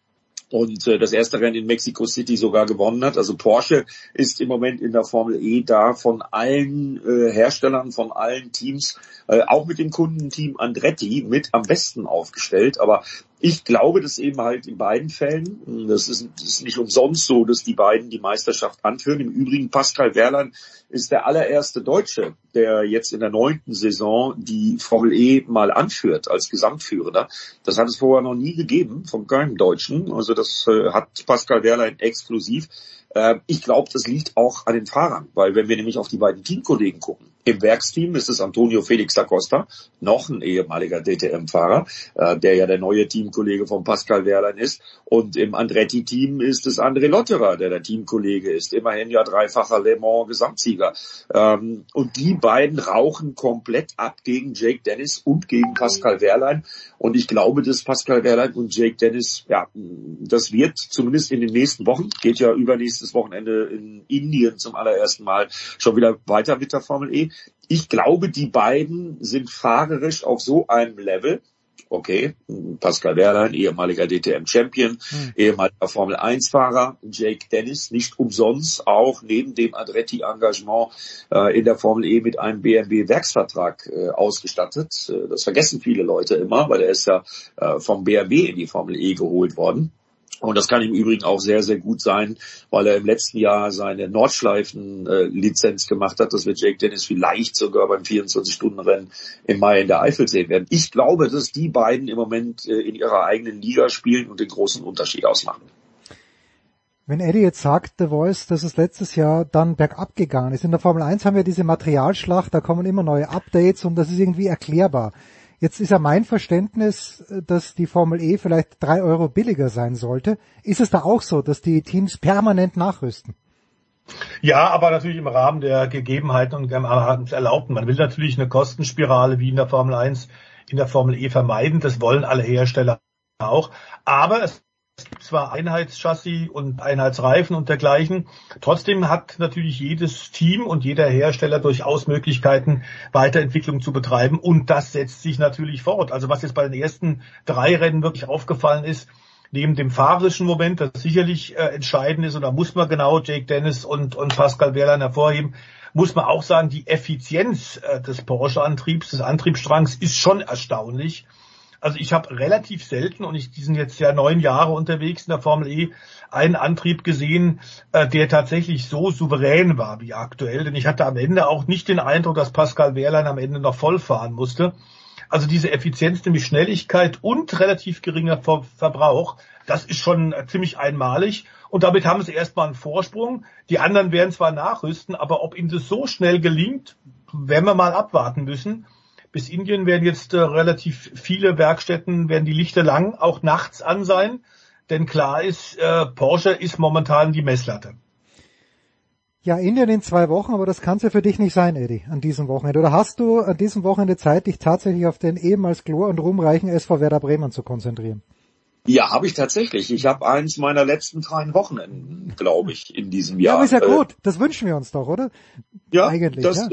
und äh, das erste Rennen in Mexico City sogar gewonnen hat. Also Porsche ist im Moment in der Formel E da von allen äh, Herstellern, von allen Teams, äh, auch mit dem Kundenteam Andretti mit am besten aufgestellt. Aber ich glaube, dass eben halt in beiden Fällen, das ist, das ist nicht umsonst so, dass die beiden die Meisterschaft anführen. Im Übrigen Pascal Wehrlein ist der allererste Deutsche, der jetzt in der neunten Saison die Formel E mal anführt als Gesamtführender. Das hat es vorher noch nie gegeben von keinem Deutschen. Also das äh, hat Pascal Wehrlein exklusiv. Äh, ich glaube, das liegt auch an den Fahrern, weil wenn wir nämlich auf die beiden Teamkollegen gucken, im Werksteam ist es Antonio Felix da Costa, noch ein ehemaliger DTM-Fahrer, äh, der ja der neue Teamkollege von Pascal Wehrlein ist. Und im Andretti-Team ist es André Lotterer, der der Teamkollege ist. Immerhin ja dreifacher Le Mans-Gesamtsieger. Ähm, und die beiden rauchen komplett ab gegen Jake Dennis und gegen Pascal Wehrlein. Und ich glaube, dass Pascal Wehrlein und Jake Dennis, ja, das wird zumindest in den nächsten Wochen, geht ja übernächstes Wochenende in Indien zum allerersten Mal schon wieder weiter mit der Formel E ich glaube, die beiden sind fahrerisch auf so einem Level, okay, Pascal Wehrlein, ehemaliger DTM-Champion, hm. ehemaliger Formel-1-Fahrer, Jake Dennis, nicht umsonst auch neben dem Andretti-Engagement äh, in der Formel E mit einem BMW-Werksvertrag äh, ausgestattet. Äh, das vergessen viele Leute immer, weil er ist ja äh, vom BMW in die Formel E geholt worden. Und das kann im Übrigen auch sehr, sehr gut sein, weil er im letzten Jahr seine Nordschleifen-Lizenz gemacht hat. Das wird Jake Dennis vielleicht sogar beim 24-Stunden-Rennen im Mai in der Eifel sehen werden. Ich glaube, dass die beiden im Moment äh, in ihrer eigenen Liga spielen und den großen Unterschied ausmachen. Wenn Eddie jetzt sagt, The Voice, dass es letztes Jahr dann bergab gegangen ist. In der Formel 1 haben wir diese Materialschlacht, da kommen immer neue Updates und das ist irgendwie erklärbar. Jetzt ist ja mein Verständnis, dass die Formel E vielleicht drei Euro billiger sein sollte. Ist es da auch so, dass die Teams permanent nachrüsten? Ja, aber natürlich im Rahmen der Gegebenheiten und im Rahmen Erlaubten. Man will natürlich eine Kostenspirale wie in der Formel 1 in der Formel E vermeiden. Das wollen alle Hersteller auch. Aber es Es gibt zwar Einheitschassis und Einheitsreifen und dergleichen. Trotzdem hat natürlich jedes Team und jeder Hersteller durchaus Möglichkeiten, Weiterentwicklung zu betreiben. Und das setzt sich natürlich fort. Also was jetzt bei den ersten drei Rennen wirklich aufgefallen ist, neben dem fahrerischen Moment, das sicherlich äh, entscheidend ist, und da muss man genau Jake Dennis und, und Pascal Wehrlein hervorheben, muss man auch sagen, die Effizienz äh, des Porsche-Antriebs, des Antriebsstrangs ist schon erstaunlich. Also ich habe relativ selten, und ich, die sind jetzt ja neun Jahre unterwegs in der Formel E, einen Antrieb gesehen, äh, der tatsächlich so souverän war wie aktuell. Denn ich hatte am Ende auch nicht den Eindruck, dass Pascal Wehrlein am Ende noch voll fahren musste. Also diese Effizienz, nämlich Schnelligkeit und relativ geringer Ver Verbrauch, das ist schon äh, ziemlich einmalig. Und damit haben sie erstmal einen Vorsprung. Die anderen werden zwar nachrüsten, aber ob ihnen das so schnell gelingt, werden wir mal abwarten müssen bis Indien werden jetzt äh, relativ viele Werkstätten, werden die Lichter lang, auch nachts an sein. Denn klar ist, äh, Porsche ist momentan die Messlatte. Ja, Indien in zwei Wochen, aber das kann es ja für dich nicht sein, Eddie, an diesem Wochenende. Oder hast du an diesem Wochenende Zeit, dich tatsächlich auf den ehemals glor- und ruhmreichen SV Werder Bremen zu konzentrieren? Ja, habe ich tatsächlich. Ich habe eins meiner letzten freien Wochenenden, glaube ich, in diesem Jahr. Ja, aber ist ja äh, gut. Das wünschen wir uns doch, oder? Ja, Eigentlich, das, ja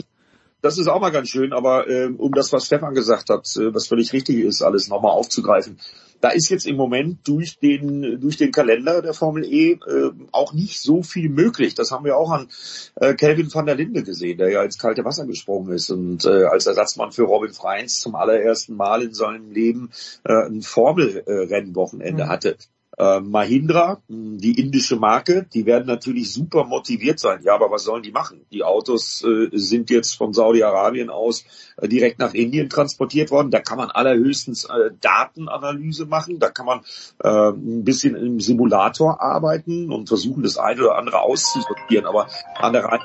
das ist auch mal ganz schön, aber äh, um das, was Stefan gesagt hat, äh, was völlig richtig ist, alles nochmal aufzugreifen. Da ist jetzt im Moment durch den durch den Kalender der Formel E äh, auch nicht so viel möglich. Das haben wir auch an äh, Kelvin van der Linde gesehen, der ja ins kalte Wasser gesprungen ist und äh, als Ersatzmann für Robin Freins zum allerersten Mal in seinem Leben äh, ein Formelrennwochenende mhm. hatte äh, Mahindra, die indische Marke, die werden natürlich super motiviert sein. Ja, aber was sollen die machen? Die Autos äh, sind jetzt von Saudi-Arabien aus äh, direkt nach Indien transportiert worden. Da kann man allerhöchstens äh, Datenanalyse machen. Da kann man äh, ein bisschen im Simulator arbeiten und versuchen, das eine oder andere auszusortieren. Aber an der Reihe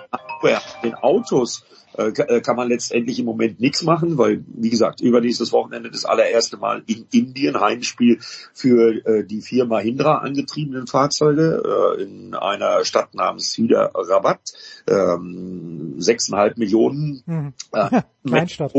den Autos kann man letztendlich im Moment nichts machen, weil, wie gesagt, übernächstes Wochenende das allererste Mal in Indien Heimspiel für äh, die vier Mahindra angetriebenen Fahrzeuge äh, in einer Stadt namens Hyderabad. Ähm, 6,5 Millionen mhm. äh, Kleinstadt.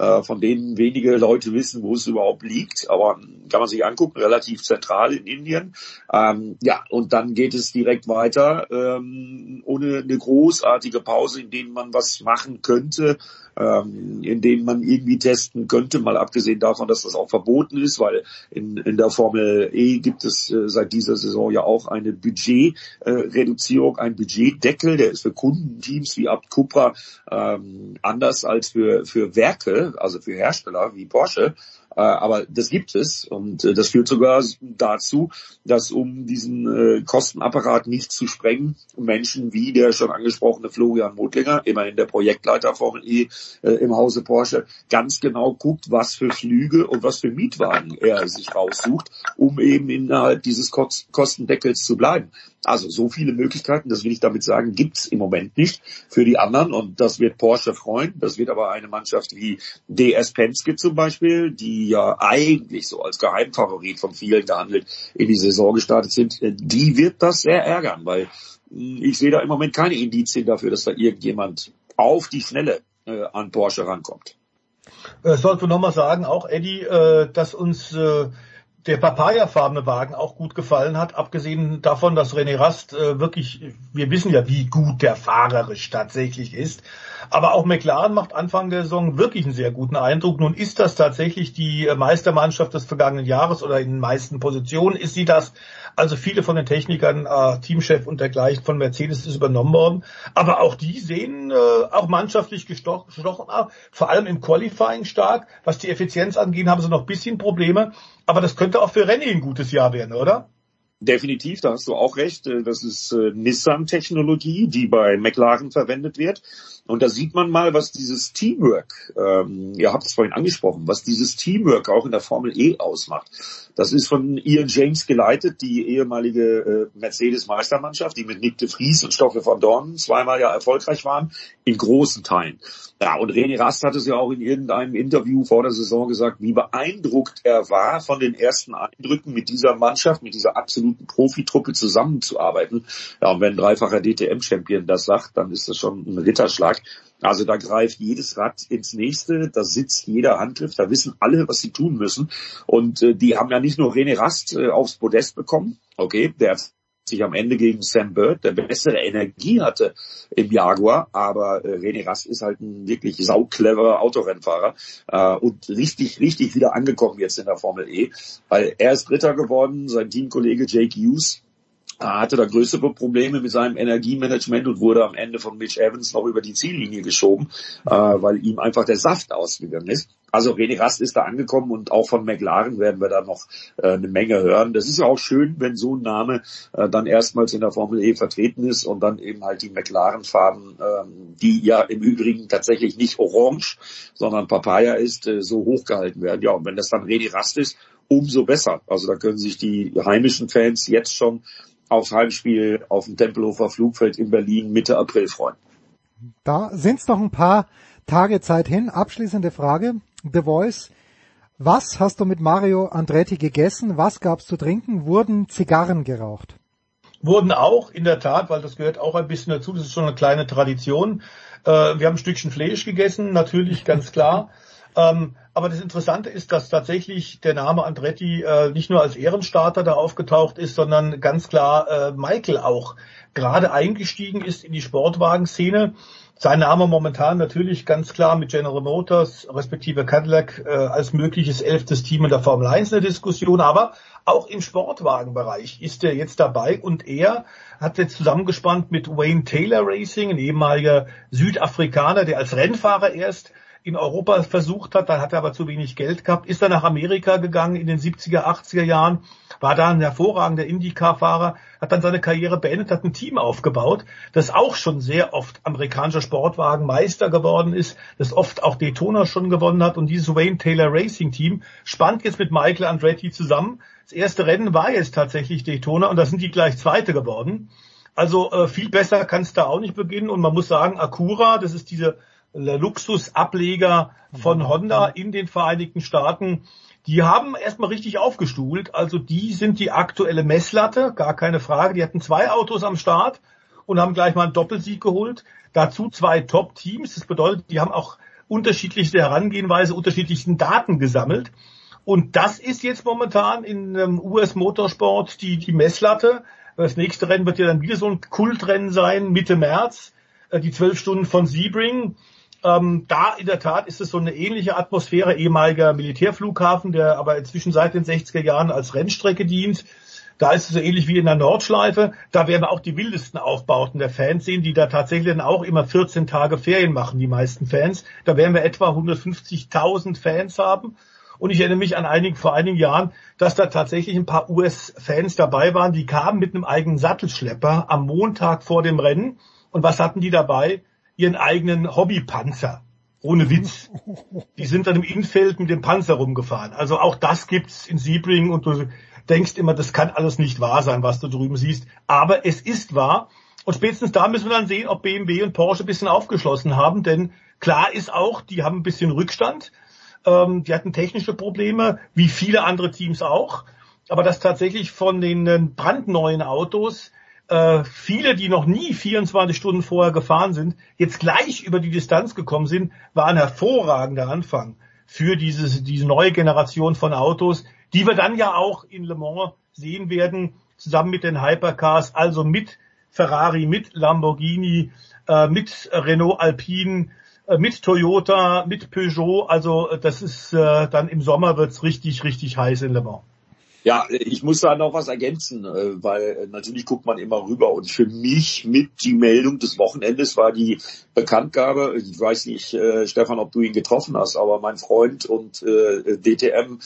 Äh, von denen wenige Leute wissen, wo es überhaupt liegt, aber kann man sich angucken, relativ zentral in Indien. Ähm, ja, und dann geht es direkt weiter, ähm, ohne eine großartige Pause, in denen man was machen könnte, ähm, in denen man irgendwie testen könnte, mal abgesehen davon, dass das auch verboten ist, weil in, in der Formel E gibt es äh, seit dieser Saison ja auch eine Budgetreduzierung, äh, ein Budgetdeckel, der ist für Kundenteams wie Abt Cupra ähm, anders als für, für Werke, also für Hersteller wie Porsche. Äh, aber das gibt es und äh, das führt sogar dazu, dass um diesen äh, Kostenapparat nicht zu sprengen, Menschen wie der schon angesprochene Florian Motlinger, immerhin der Projektleiter Formel E im Hause Porsche, ganz genau guckt, was für Flüge und was für Mietwagen er sich raussucht, um eben innerhalb dieses Kostendeckels zu bleiben. Also so viele Möglichkeiten, das will ich damit sagen, gibt's im Moment nicht für die anderen und das wird Porsche freuen. Das wird aber eine Mannschaft wie DS Penske zum Beispiel, die ja eigentlich so als Geheimfavorit von vielen gehandelt in die Saison gestartet sind, äh, die wird das sehr ärgern, weil hm, ich sehe da im Moment keine Indizien dafür, dass da irgendjemand auf die Schnelle äh, an Porsche rankommt. Äh, sollten wir nochmal sagen, auch Eddie, äh, dass uns äh, der papayafarbene Wagen auch gut gefallen hat, abgesehen davon, dass René Rast äh, wirklich, wir wissen ja, wie gut der fahrerisch tatsächlich ist, aber auch McLaren macht Anfang der Saison wirklich einen sehr guten Eindruck. Nun ist das tatsächlich die äh, Meistermannschaft des vergangenen Jahres oder in den meisten Positionen ist sie das. Also viele von den Technikern, äh, Teamchef und dergleichen von Mercedes ist übernommen worden. Aber auch die sehen äh, auch mannschaftlich gestochen, gestochen vor allem im Qualifying stark. Was die Effizienz angeht, haben sie noch bisschen Probleme. Aber das könnte auch für Rennen ein gutes Jahr werden, oder? Definitiv, da hast du auch recht. Äh, das ist äh, Nissan-Technologie, die bei McLaren verwendet wird. Und da sieht man mal, was dieses Teamwork, ähm, ihr habt es vorhin angesprochen, was dieses Teamwork auch in der Formel E ausmacht. Das ist von Ian James geleitet, die ehemalige äh, Mercedes-Meistermannschaft, die mit Nick de Vries und Stoffel von Dorn zweimal ja erfolgreich waren, in großen Teilen. Ja, und René Rast hat es ja auch in irgendeinem Interview vor der Saison gesagt, wie beeindruckt er war von den ersten Eindrücken mit dieser Mannschaft, mit dieser absoluten Profitruppe zusammenzuarbeiten. Ja, und wenn ein dreifacher DTM-Champion das sagt, dann ist das schon ein Ritterschlag. Also da greift jedes Rad ins nächste, da sitzt jeder Handgriff, da wissen alle, was sie tun müssen. Und äh, die haben ja nicht nur René Rast äh, aufs Podest bekommen, okay, der hat sich am Ende gegen Sam Bird, der bessere Energie hatte im Jaguar, aber äh, René Rast ist halt ein wirklich saucleverer Autorennfahrer äh, und richtig, richtig wieder angekommen jetzt in der Formel E, weil er ist Dritter geworden, sein Teamkollege Jake Hughes er hatte da größere Probleme mit seinem Energiemanagement und wurde am Ende von Mitch Evans noch über die Ziellinie geschoben, äh, weil ihm einfach der Saft ausgegangen ist. Also René Rast ist da angekommen und auch von McLaren werden wir da noch äh, eine Menge hören. Das ist ja auch schön, wenn so ein Name äh, dann erstmals in der Formel E vertreten ist und dann eben halt die McLaren-Farben, ähm, die ja im Übrigen tatsächlich nicht orange, sondern Papaya ist, äh, so hochgehalten werden. Ja, und wenn das dann René Rast ist, umso besser. Also da können sich die heimischen Fans jetzt schon aufs Heimspiel auf dem Tempelhofer Flugfeld in Berlin Mitte April freuen. Da sind es noch ein paar Tage Zeit hin. Abschließende Frage. The Voice. Was hast du mit Mario Andretti gegessen? Was gab's zu trinken? Wurden Zigarren geraucht? Wurden auch, in der Tat, weil das gehört auch ein bisschen dazu. Das ist schon eine kleine Tradition. Äh, wir haben ein Stückchen Fleisch gegessen, natürlich, ganz klar. Aber das Interessante ist, dass tatsächlich der Name Andretti äh, nicht nur als Ehrenstarter da aufgetaucht ist, sondern ganz klar äh, Michael auch gerade eingestiegen ist in die Sportwagenszene. Sein Name momentan natürlich ganz klar mit General Motors respektive Cadillac äh, als mögliches elftes Team in der Formel 1 eine Diskussion, aber auch im Sportwagenbereich ist er jetzt dabei und er hat jetzt zusammengespannt mit Wayne Taylor Racing, ein ehemaliger Südafrikaner, der als Rennfahrer erst in Europa versucht hat, dann hat er aber zu wenig Geld gehabt, ist dann nach Amerika gegangen in den 70er, 80er Jahren, war da ein hervorragender IndyCar-Fahrer, hat dann seine Karriere beendet, hat ein Team aufgebaut, das auch schon sehr oft amerikanischer Sportwagenmeister geworden ist, das oft auch Daytona schon gewonnen hat und dieses Wayne Taylor Racing Team spannt jetzt mit Michael Andretti zusammen. Das erste Rennen war jetzt tatsächlich Daytona und da sind die gleich Zweite geworden. Also äh, viel besser kann es da auch nicht beginnen und man muss sagen, Acura, das ist diese Luxusableger von Honda in den Vereinigten Staaten, die haben erstmal richtig aufgestuhlt. Also die sind die aktuelle Messlatte, gar keine Frage. Die hatten zwei Autos am Start und haben gleich mal einen Doppelsieg geholt. Dazu zwei Top-Teams. Das bedeutet, die haben auch unterschiedlichste Herangehenweise, unterschiedlichsten Daten gesammelt. Und das ist jetzt momentan in ähm, US Motorsport die, die Messlatte. Das nächste Rennen wird ja dann wieder so ein Kultrennen sein, Mitte März. Äh, die zwölf Stunden von Sebring. Ähm, da in der Tat ist es so eine ähnliche Atmosphäre, ehemaliger Militärflughafen, der aber inzwischen seit den 60er Jahren als Rennstrecke dient. Da ist es so ähnlich wie in der Nordschleife. Da werden wir auch die wildesten Aufbauten der Fans sehen, die da tatsächlich dann auch immer 14 Tage Ferien machen, die meisten Fans. Da werden wir etwa 150.000 Fans haben. Und ich erinnere mich an einigen, vor einigen Jahren, dass da tatsächlich ein paar US-Fans dabei waren, die kamen mit einem eigenen Sattelschlepper am Montag vor dem Rennen. Und was hatten die dabei? Ihren eigenen Hobbypanzer. Ohne Witz. Die sind dann im Infeld mit dem Panzer rumgefahren. Also auch das gibt's in Sebring und du denkst immer, das kann alles nicht wahr sein, was du drüben siehst. Aber es ist wahr. Und spätestens da müssen wir dann sehen, ob BMW und Porsche ein bisschen aufgeschlossen haben, denn klar ist auch, die haben ein bisschen Rückstand. Ähm, die hatten technische Probleme, wie viele andere Teams auch. Aber dass tatsächlich von den brandneuen Autos äh, viele, die noch nie 24 Stunden vorher gefahren sind, jetzt gleich über die Distanz gekommen sind, war ein hervorragender Anfang für dieses, diese neue Generation von Autos, die wir dann ja auch in Le Mans sehen werden, zusammen mit den Hypercars, also mit Ferrari, mit Lamborghini, äh, mit Renault Alpine, äh, mit Toyota, mit Peugeot. Also äh, das ist äh, dann im Sommer wird's richtig, richtig heiß in Le Mans. Ja, ich muss da noch was ergänzen, äh, weil äh, natürlich guckt man immer rüber. Und für mich mit die Meldung des Wochenendes war die Bekanntgabe, ich weiß nicht, äh, Stefan, ob du ihn getroffen hast, aber mein Freund und DTM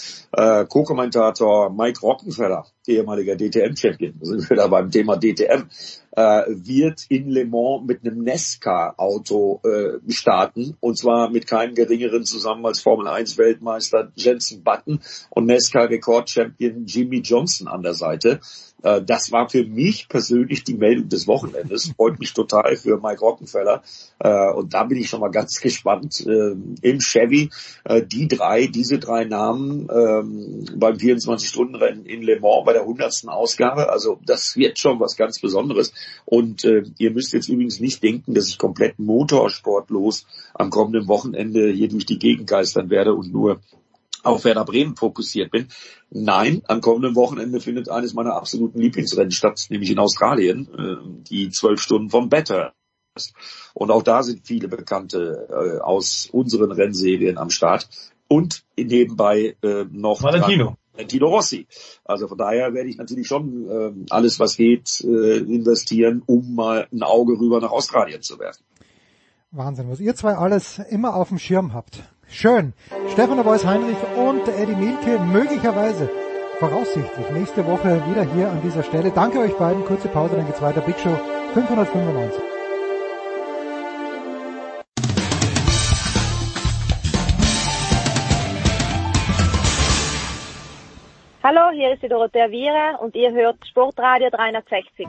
Co-Kommentator Mike Rockenfeller, ehemaliger DTM-Champion, sind wir da beim Thema DTM, äh, wird in Le Mans mit einem Nesca-Auto äh, starten. Und zwar mit keinem geringeren zusammen als Formel 1 Weltmeister Jensen Button und Nesca Rekord-Champion Jimmy Johnson an der Seite. Äh, das war für mich persönlich die Meldung des Wochenendes. Freut mich total für Mike Rockenfeller. Äh, und da bin ich schon mal ganz gespannt. Äh, Im Chevy, die drei, diese drei Namen ähm, beim 24-Stunden-Rennen in Le Mans bei der 100. Ausgabe. Also das wird schon was ganz Besonderes. Und ihr müsst jetzt übrigens nicht denken, dass ich komplett motorsportlos am kommenden Wochenende hier durch die Gegend geistern werde und nur auf Werder Bremen fokussiert bin. Nein, am kommenden Wochenende findet eines meiner absoluten Lieblingsrennen statt, nämlich in Australien, äh, die zwölf Stunden vom Better. Und auch da sind viele Bekannte äh, aus unseren Rennserien am Start. Und nebenbei äh, noch Valentino. Valentino Rossi. Also von daher werde ich natürlich schon äh, alles, was geht, äh, investieren, um mal ein Auge rüber nach Australien zu werfen. Wahnsinn, was ihr zwei alles immer auf dem Schirm habt. Schön. Stefan Beuys Heinrich und Eddie Mielke möglicherweise voraussichtlich nächste Woche wieder hier an dieser Stelle. Danke euch beiden. Kurze Pause, dann geht's weiter. Big Show 595. Hallo, hier ist die Dorothea Viere und ihr hört Sportradio 360.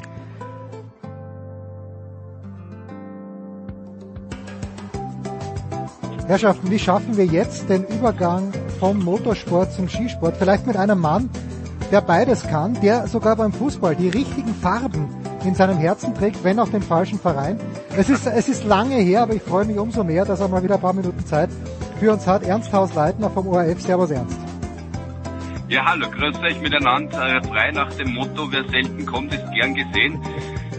Herrschaften, wie schaffen wir jetzt den Übergang vom Motorsport zum Skisport? Vielleicht mit einem Mann, der beides kann, der sogar beim Fußball die richtigen Farben in seinem Herzen trägt, wenn auch den falschen Verein. Es ist, es ist lange her, aber ich freue mich umso mehr, dass er mal wieder ein paar Minuten Zeit für uns hat. Ernst Haus-Leitner vom ORF. Servus Ernst. Ja, hallo, grüß euch miteinander. Äh, frei nach dem Motto, wer selten kommt, ist gern gesehen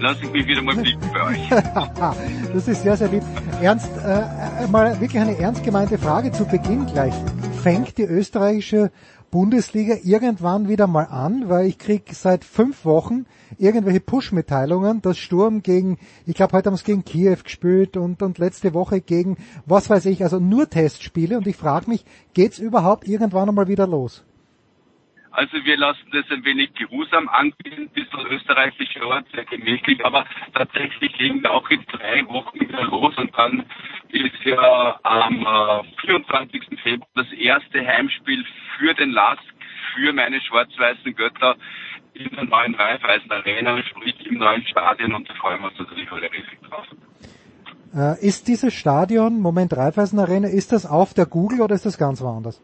lasse ich mich wieder mal blicken bei euch. das ist sehr, sehr lieb. Ernst, äh, mal wirklich eine ernst gemeinte Frage zu Beginn gleich. Fängt die österreichische Bundesliga irgendwann wieder mal an, weil ich krieg seit fünf Wochen irgendwelche Push-Mitteilungen, dass Sturm gegen, ich glaube heute haben es gegen Kiew gespielt und, und letzte Woche gegen, was weiß ich, also nur Testspiele und ich frage mich, geht's überhaupt irgendwann einmal wieder los? Also wir lassen das ein wenig geruhsam angehen, bis das österreichische Ort sehr gemächlich, aber tatsächlich legen wir auch in drei Wochen wieder los und dann ist ja am äh, 24. Februar das erste Heimspiel für den LASK, für meine schwarz-weißen Götter in der neuen Raiffeisen Arena, sprich im neuen Stadion und da freuen wir uns natürlich alle riesig drauf. Äh, ist dieses Stadion, Moment Raiffeisen Arena, ist das auf der Google oder ist das ganz woanders?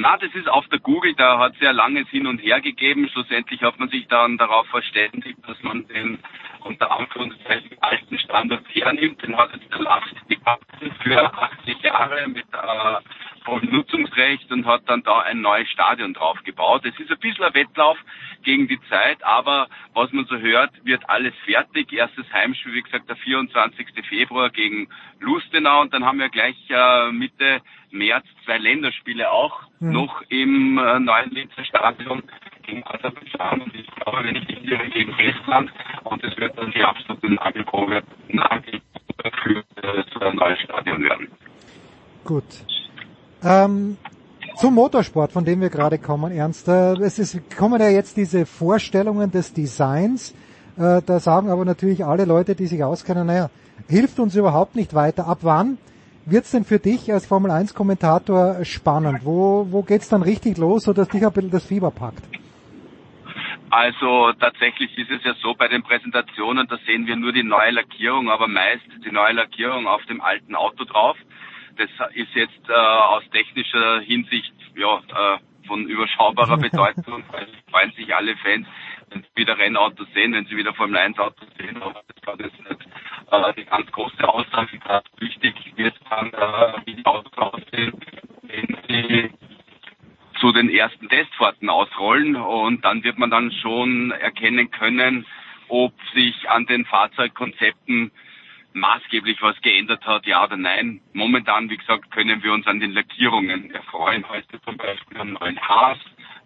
Na, das ist auf der Google, da hat es ja langes Hin und Her gegeben. Schlussendlich hat man sich dann darauf verständigt, dass man den unter Anführungszeichen alten Standard hernimmt. Den hat jetzt der Last gehabt für 80 Jahre mit äh, vollem Nutzungsrecht und hat dann da ein neues Stadion drauf gebaut. Es ist ein bisschen ein Wettlauf gegen die Zeit, aber was man so hört, wird alles fertig. Erstes Heimspiel, wie gesagt, der 24. Februar gegen Lustenau und dann haben wir gleich äh, Mitte März zwei Länderspiele auch mhm. noch im äh, neuen Linzer Stadion gegen Aserbaidschan und ich glaube, wenn ich nicht irre, gegen Estland und es wird dann die absolute Nagelprobe Nagel für ein neues Stadion werden. Gut. Ähm, zum Motorsport, von dem wir gerade kommen, Ernst. Äh, es ist, kommen ja jetzt diese Vorstellungen des Designs. Äh, da sagen aber natürlich alle Leute, die sich auskennen, naja, hilft uns überhaupt nicht weiter. Ab wann wird's denn für dich als Formel 1 Kommentator spannend? Wo, wo geht's dann richtig los, sodass dich ein bisschen das Fieber packt? Also tatsächlich ist es ja so bei den Präsentationen, da sehen wir nur die neue Lackierung, aber meist die neue Lackierung auf dem alten Auto drauf. Das ist jetzt äh, aus technischer Hinsicht ja, äh, von überschaubarer Bedeutung, weil freuen sich alle Fans, wenn sie wieder Rennautos sehen, wenn sie wieder Formel 1 Autos sehen, aber das war jetzt nicht äh, die ganz große Aussage. Gerade wichtig wird dann, äh, wie die Autos aussehen, wenn sie zu den ersten Testfahrten ausrollen und dann wird man dann schon erkennen können, ob sich an den Fahrzeugkonzepten maßgeblich was geändert hat, ja oder nein. Momentan, wie gesagt, können wir uns an den Lackierungen erfreuen. Heute zum Beispiel am neuen Haas,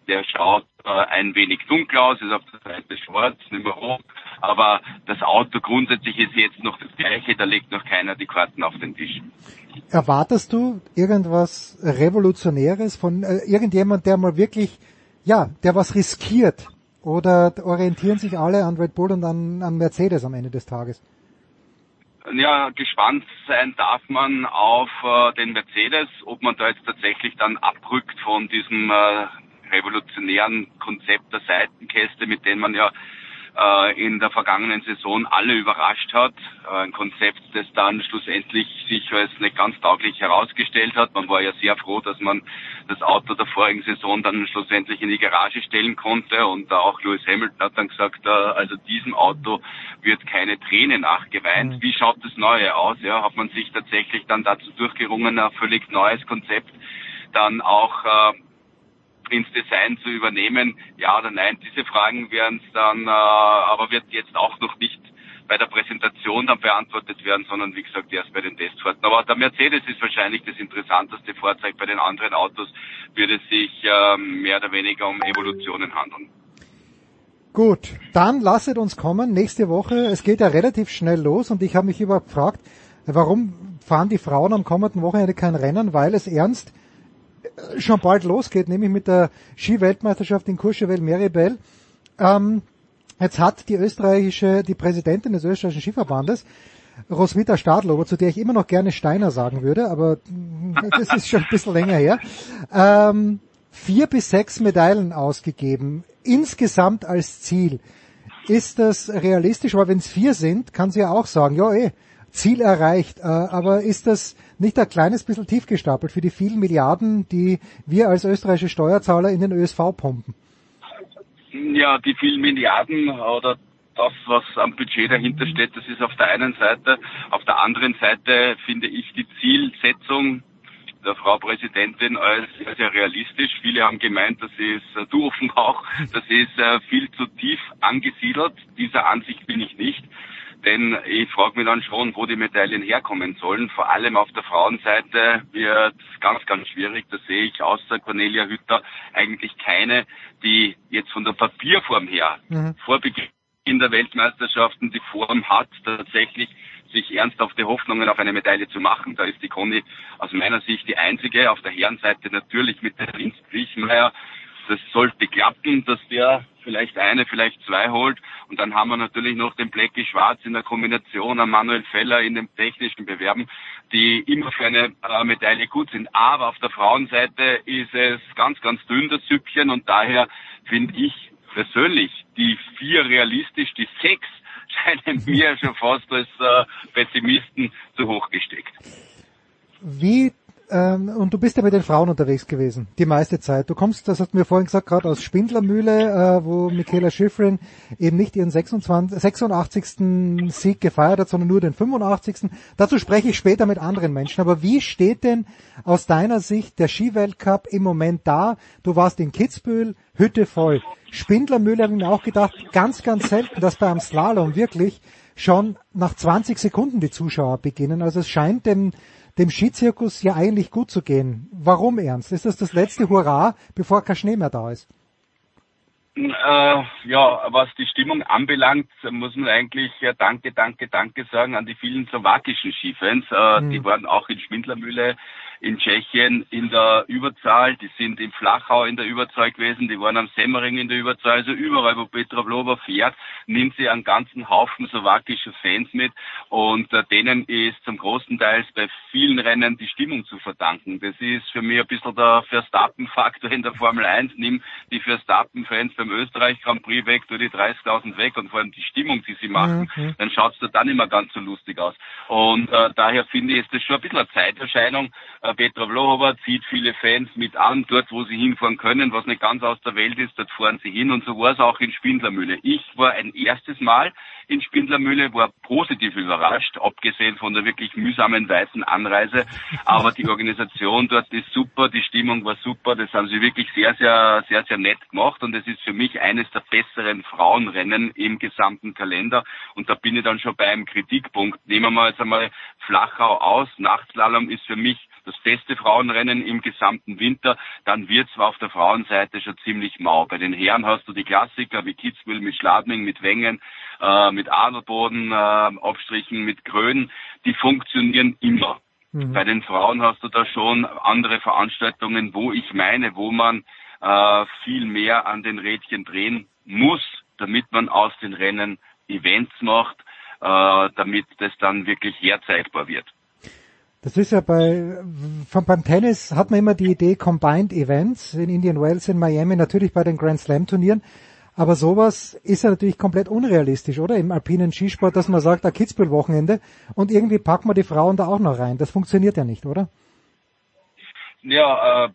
der schaut äh, ein wenig dunkel aus, ist auf der Seite schwarz, nicht mehr hoch. Aber das Auto grundsätzlich ist jetzt noch das gleiche, da legt noch keiner die Karten auf den Tisch. Erwartest du irgendwas Revolutionäres von äh, irgendjemand, der mal wirklich, ja, der was riskiert? Oder orientieren sich alle an Red Bull und an, an Mercedes am Ende des Tages? Ja, gespannt sein darf man auf äh, den Mercedes, ob man da jetzt tatsächlich dann abrückt von diesem äh, revolutionären Konzept der Seitenkäste, mit denen man ja äh, in der vergangenen Saison alle überrascht hat. Äh, ein Konzept, das dann schlussendlich sich als nicht ganz tauglich herausgestellt hat. Man war ja sehr froh, dass man das Auto der vorigen Saison dann schlussendlich in die Garage stellen konnte und auch Lewis Hamilton hat dann gesagt, äh, also diesem Auto wird keine Träne nachgeweint. Mhm. Wie schaut das Neue aus? Ja, hat man sich tatsächlich dann dazu durchgerungen, ein völlig neues Konzept dann auch äh, ins Design zu übernehmen, ja oder nein. Diese Fragen werden es dann, äh, aber wird jetzt auch noch nicht bei der Präsentation dann beantwortet werden, sondern wie gesagt erst bei den Testfahrten. Aber der Mercedes ist wahrscheinlich das interessanteste Fahrzeug. Bei den anderen Autos wird es sich äh, mehr oder weniger um Evolutionen handeln. Gut, dann lasset uns kommen. Nächste Woche, es geht ja relativ schnell los und ich habe mich überhaupt gefragt, warum fahren die Frauen am kommenden Wochenende kein Rennen, weil es ernst schon bald losgeht, nämlich mit der Ski-Weltmeisterschaft in Courchevel Meribel. Ähm, jetzt hat die österreichische, die Präsidentin des österreichischen Skiverbandes, Roswitha Stadlober, zu der ich immer noch gerne Steiner sagen würde, aber das ist schon ein bisschen länger her, ähm, vier bis sechs Medaillen ausgegeben, insgesamt als Ziel. Ist das realistisch? Aber wenn es vier sind, kann sie ja auch sagen, ja eh, Ziel erreicht. Äh, aber ist das nicht ein kleines bisschen tief gestapelt für die vielen Milliarden, die wir als österreichische Steuerzahler in den ÖSV pumpen? Ja, die vielen Milliarden oder das, was am Budget dahinter steht, das ist auf der einen Seite. Auf der anderen Seite finde ich die Zielsetzung der Frau Präsidentin als sehr, realistisch. Viele haben gemeint, das ist, du auch, das ist äh, viel zu tief angesiedelt. Dieser Ansicht bin ich nicht. Denn ich frage mich dann schon, wo die Medaillen herkommen sollen. Vor allem auf der Frauenseite wird ganz, ganz schwierig. Da sehe ich außer Cornelia Hütter eigentlich keine, die jetzt von der Papierform her mhm. vor Beginn der Weltmeisterschaften die Form hat, tatsächlich sich ernsthafte Hoffnungen auf eine Medaille zu machen. Da ist die Conny aus meiner Sicht die einzige. Auf der Herrenseite natürlich mit der Linz Griechmeier das sollte klappen, dass der vielleicht eine, vielleicht zwei holt. Und dann haben wir natürlich noch den Blackie Schwarz in der Kombination an Manuel Feller in den technischen Bewerben, die immer für eine äh, Medaille gut sind. Aber auf der Frauenseite ist es ganz, ganz dünn, das Süppchen. Und daher finde ich persönlich die vier realistisch, die sechs scheinen mir schon fast als äh, Pessimisten zu hoch gesteckt. Wie ähm, und du bist ja mit den Frauen unterwegs gewesen, die meiste Zeit. Du kommst, das hast du mir vorhin gesagt, gerade aus Spindlermühle, äh, wo Michaela Schifrin eben nicht ihren 26, 86. Sieg gefeiert hat, sondern nur den 85. Dazu spreche ich später mit anderen Menschen. Aber wie steht denn aus deiner Sicht der Skiweltcup im Moment da? Du warst in Kitzbühel, Hütte voll. Spindlermühle habe ich mir auch gedacht, ganz, ganz selten, dass bei einem Slalom wirklich schon nach 20 Sekunden die Zuschauer beginnen. Also es scheint dem dem Skizirkus ja eigentlich gut zu gehen. Warum ernst? Ist das das letzte Hurra, bevor kein Schnee mehr da ist? Äh, ja, was die Stimmung anbelangt, muss man eigentlich ja, Danke, Danke, Danke sagen an die vielen slowakischen Skifans. Äh, mhm. Die waren auch in Schwindlermühle in Tschechien in der Überzahl, die sind in Flachau in der Überzahl gewesen, die waren am Semmering in der Überzahl, also überall, wo Petra Vlova fährt, nimmt sie einen ganzen Haufen slowakischer Fans mit und äh, denen ist zum großen Teil bei vielen Rennen die Stimmung zu verdanken. Das ist für mich ein bisschen der Verstappen-Faktor in der Formel 1. Nimm die Verstappen-Fans beim Österreich Grand Prix weg, tu die 30.000 weg und vor allem die Stimmung, die sie machen, mhm. dann schaut es dann immer ganz so lustig aus. Und äh, daher finde ich, ist das schon ein bisschen eine Zeiterscheinung. Äh, Petra Vlohova zieht viele Fans mit an, dort wo sie hinfahren können, was nicht ganz aus der Welt ist, dort fahren sie hin. Und so war es auch in Spindlermühle. Ich war ein erstes Mal in Spindlermühle, war positiv überrascht, abgesehen von der wirklich mühsamen weißen Anreise, aber die Organisation dort ist super, die Stimmung war super, das haben sie wirklich sehr, sehr, sehr, sehr nett gemacht. Und es ist für mich eines der besseren Frauenrennen im gesamten Kalender. Und da bin ich dann schon bei einem Kritikpunkt. Nehmen wir jetzt einmal Flachau aus, Nachtslalom ist für mich das beste Frauenrennen im gesamten Winter, dann wird zwar auf der Frauenseite schon ziemlich mau. Bei den Herren hast du die Klassiker wie Kitzbühel mit Schladming, mit Wengen, äh, mit Adelboden, äh, Abstrichen, mit Grön, die funktionieren immer. Mhm. Bei den Frauen hast du da schon andere Veranstaltungen, wo ich meine, wo man äh, viel mehr an den Rädchen drehen muss, damit man aus den Rennen Events macht, äh, damit das dann wirklich herzeigbar wird. Das ist ja bei, von, beim Tennis hat man immer die Idee Combined Events in Indian Wells, in Miami, natürlich bei den Grand Slam Turnieren. Aber sowas ist ja natürlich komplett unrealistisch, oder? Im alpinen Skisport, dass man sagt, ein Kitzbühel-Wochenende und irgendwie packen wir die Frauen da auch noch rein. Das funktioniert ja nicht, oder? Ja, äh,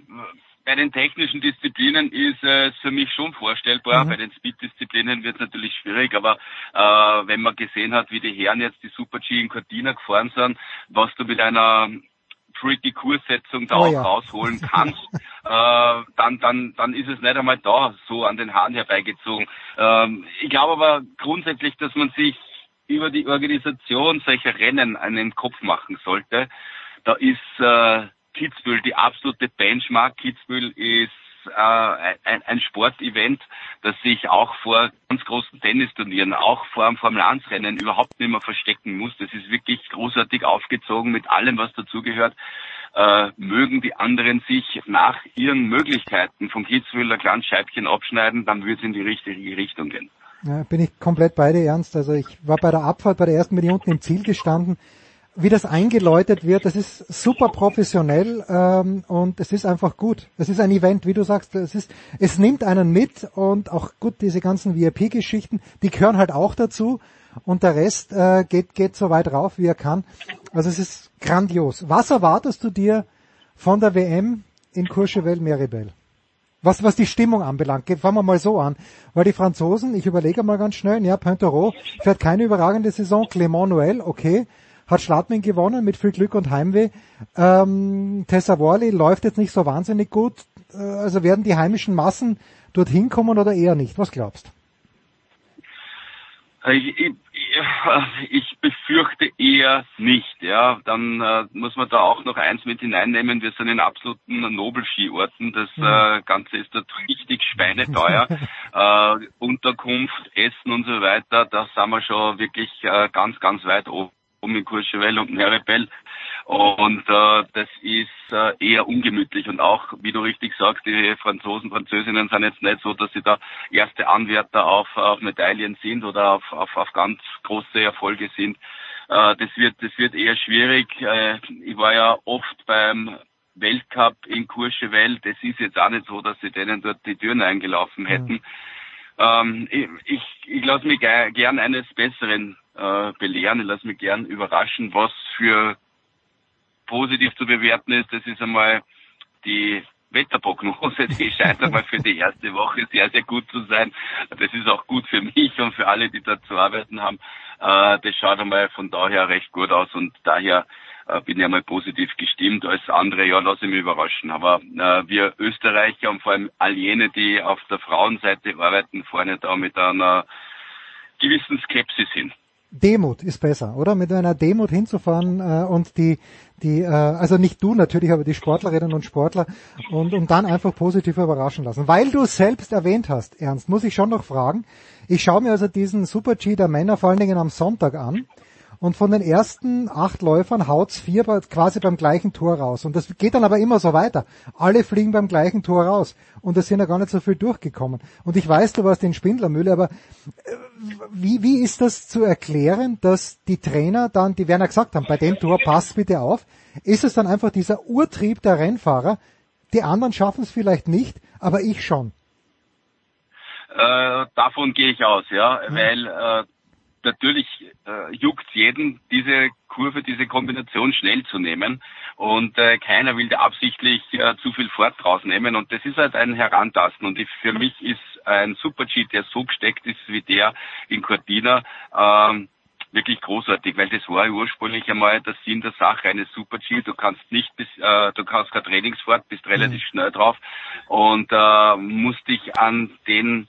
bei den technischen Disziplinen ist es für mich schon vorstellbar. Mhm. Bei den Speed-Disziplinen wird es natürlich schwierig, aber äh, wenn man gesehen hat, wie die Herren jetzt die Super-G in Cortina gefahren sind, was du mit einer tricky Kurssetzung da Oh auch ja. rausholen kannst, äh, dann, dann, dann ist es nicht einmal da so an den Haaren herbeigezogen. Ähm, ich glaube aber grundsätzlich, dass man sich über die Organisation solcher Rennen einen Kopf machen sollte. Da ist äh, Kitzbühel die absolute Benchmark. Kitzbühel ist äh, ein, ein Sportevent, das sich auch vor ganz großen Tennisturnieren, auch vor einem Formel-1-Rennen überhaupt nicht mehr verstecken muss. Das ist wirklich großartig aufgezogen mit allem, was dazugehört. Äh, mögen die anderen sich nach ihren Möglichkeiten von Kitzbühel ein kleines Scheibchen abschneiden, dann wird es in die richtige Richtung gehen. Ja, bin ich komplett bei dir ernst. Also ich war bei der Abfahrt, bei der ersten ich unten im Ziel gestanden. Wie das eingeläutet wird, das ist super professionell ähm, und es ist einfach gut. Es ist ein Event, wie du sagst, es ist, es nimmt einen mit und auch gut diese ganzen VIP-Geschichten, die gehören halt auch dazu und der Rest äh, geht geht so weit rauf, wie er kann. Also es ist grandios. Was erwartest du dir von der WM in Courchevel Meribel? Was, was die Stimmung anbelangt, Ge- fangen wir mal so an. Weil die Franzosen, ich überlege mal ganz schnell, ja, Pointerot fährt keine überragende Saison, Clément Noël, okay, hat Schladming gewonnen mit viel Glück und Heimweh. Ähm, Tessa Worley läuft jetzt nicht so wahnsinnig gut. Äh, also werden die heimischen Massen dorthin kommen oder eher nicht? Was glaubst? Äh, Ich, ich, ich befürchte eher nicht, ja. Dann äh, muss man da auch noch eins mit hineinnehmen. Wir sind in absoluten Nobelskiorten. Das äh, Ganze ist dort richtig schweineteuer. äh, Unterkunft, Essen und so weiter, da sind wir schon wirklich äh, ganz, ganz weit oben in Courchevel und Meribel. Und äh, das ist äh, eher ungemütlich. Und auch, wie du richtig sagst, die Franzosen, Französinnen sind jetzt nicht so, dass sie da erste Anwärter auf, auf Medaillen sind oder auf, auf, auf ganz große Erfolge sind. Äh, das wird das wird eher schwierig. Äh, ich war ja oft beim Weltcup in Courchevel. Das ist jetzt auch nicht so, dass sie denen dort die Türen eingelaufen hätten. Ähm, ich ich, ich lasse mich ge gern eines Besseren äh, belehren. Ich lasse mich gern überraschen, was für positiv zu bewerten ist. Das ist einmal die Wetterprognose, die scheint einmal für die erste Woche sehr, sehr gut zu sein. Das ist auch gut für mich und für alle, die da zu arbeiten haben. Äh, das schaut einmal von daher recht gut aus und daher äh, bin ich einmal positiv gestimmt. Als andere, ja, lasse ich mich überraschen. Aber äh, wir Österreicher und vor allem all jene, die auf der Frauenseite arbeiten, vorne da mit einer gewissen Skepsis hin. Demut ist besser, oder? Mit einer Demut hinzufahren äh, und die, die, äh, also nicht du natürlich, aber die Sportlerinnen und Sportler und, und dann einfach positiv überraschen lassen. Weil du es selbst erwähnt hast, Ernst, muss ich schon noch fragen. Ich schaue mir also diesen Super G der Männer vor allen Dingen am Sonntag an. Und von den ersten acht Läufern haut's vier quasi beim gleichen Tor raus. Und das geht dann aber immer so weiter. Alle fliegen beim gleichen Tor raus. Und es sind ja gar nicht so viel durchgekommen. Und ich weiß, du warst in Spindlermühle, aber äh, wie, wie ist das zu erklären, dass die Trainer dann, die werden ja gesagt haben, bei dem Tor passt bitte auf, ist es dann einfach dieser Urtrieb der Rennfahrer, die anderen schaffen es vielleicht nicht, aber ich schon. Äh, davon gehe ich aus, ja, weil äh, natürlich äh, juckt jeden, diese Kurve, diese Kombination schnell zu nehmen. Und äh, keiner will da absichtlich äh, zu viel Fahrt rausnehmen und das ist halt ein Herantasten. Und ich, für mich ist ein Super-G, der so gesteckt ist wie der in Cortina, ähm, wirklich großartig, weil das war ursprünglich einmal der Sinn der Sache eines Super-G. Du kannst nicht bis, äh, du kannst keine Trainingsfahrt, bist relativ schnell drauf. Und äh, musst dich an den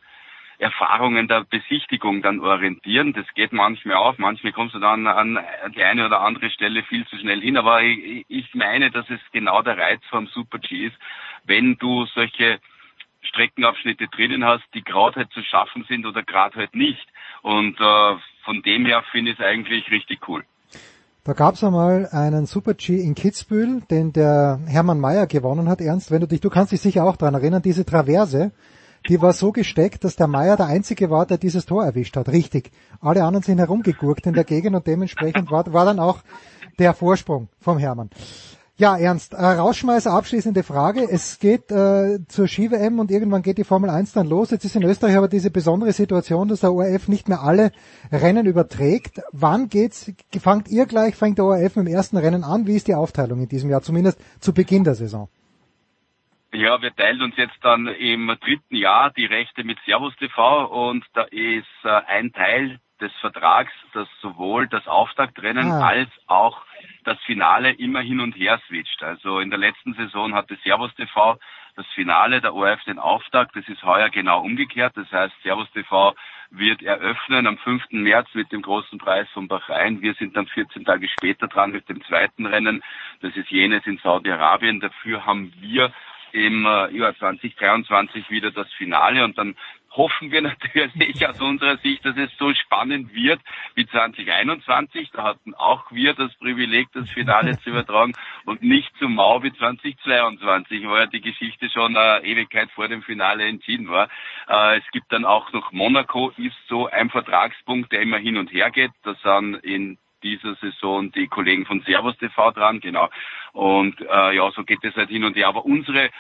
Erfahrungen der Besichtigung dann orientieren. Das geht manchmal auf, manchmal kommst du dann an die eine oder andere Stelle viel zu schnell hin. Aber ich, meine, dass es genau der Reiz vom Super G ist, wenn du solche Streckenabschnitte drinnen hast, die gerade halt zu schaffen sind oder gerade halt nicht. Und äh, von dem her finde ich es eigentlich richtig cool. Da gab es einmal einen Super G in Kitzbühel, den der Hermann Mayer gewonnen hat. Ernst, wenn du dich, du kannst dich sicher auch dran erinnern, diese Traverse, die war so gesteckt, dass der Mayer der Einzige war, der dieses Tor erwischt hat. Richtig. Alle anderen sind herumgegurkt in der Gegend und dementsprechend war, war dann auch der Vorsprung vom Hermann. Ja, Ernst, äh, Rausschmeißer, abschließende Frage. Es geht äh, zur Ski-WM und irgendwann geht die Formel 1 dann los. Jetzt ist in Österreich aber diese besondere Situation, dass der ORF nicht mehr alle Rennen überträgt. Wann geht's, fangt ihr gleich, fängt der ORF mit dem ersten Rennen an? Wie ist die Aufteilung in diesem Jahr, zumindest zu Beginn der Saison? Ja, wir teilen uns jetzt dann im dritten Jahr die Rechte mit Servus TV und da ist äh, ein Teil des Vertrags, dass sowohl das Auftaktrennen Ah. als auch das Finale immer hin und her switcht. Also in der letzten Saison hatte Servus TV das Finale, der ORF den Auftakt. Das ist heuer genau umgekehrt. Das heißt, Servus TV wird eröffnen am 5. März mit dem großen Preis von Bahrain. Wir sind dann 14 Tage später dran mit dem zweiten Rennen. Das ist jenes in Saudi-Arabien. Dafür haben wir im äh, Jahr 2023 wieder das Finale und dann hoffen wir natürlich aus unserer Sicht, dass es so spannend wird wie 2021. Da hatten auch wir das Privileg, das Finale zu übertragen und nicht zu mau wie 2022, wo ja die Geschichte schon eine Ewigkeit vor dem Finale entschieden war. Äh, es gibt dann auch noch Monaco, ist so ein Vertragspunkt, der immer hin und her geht. Das sind in dieser Saison die Kollegen von Servus TV dran, genau. Und äh, ja, so geht es halt hin und her. Aber unsere,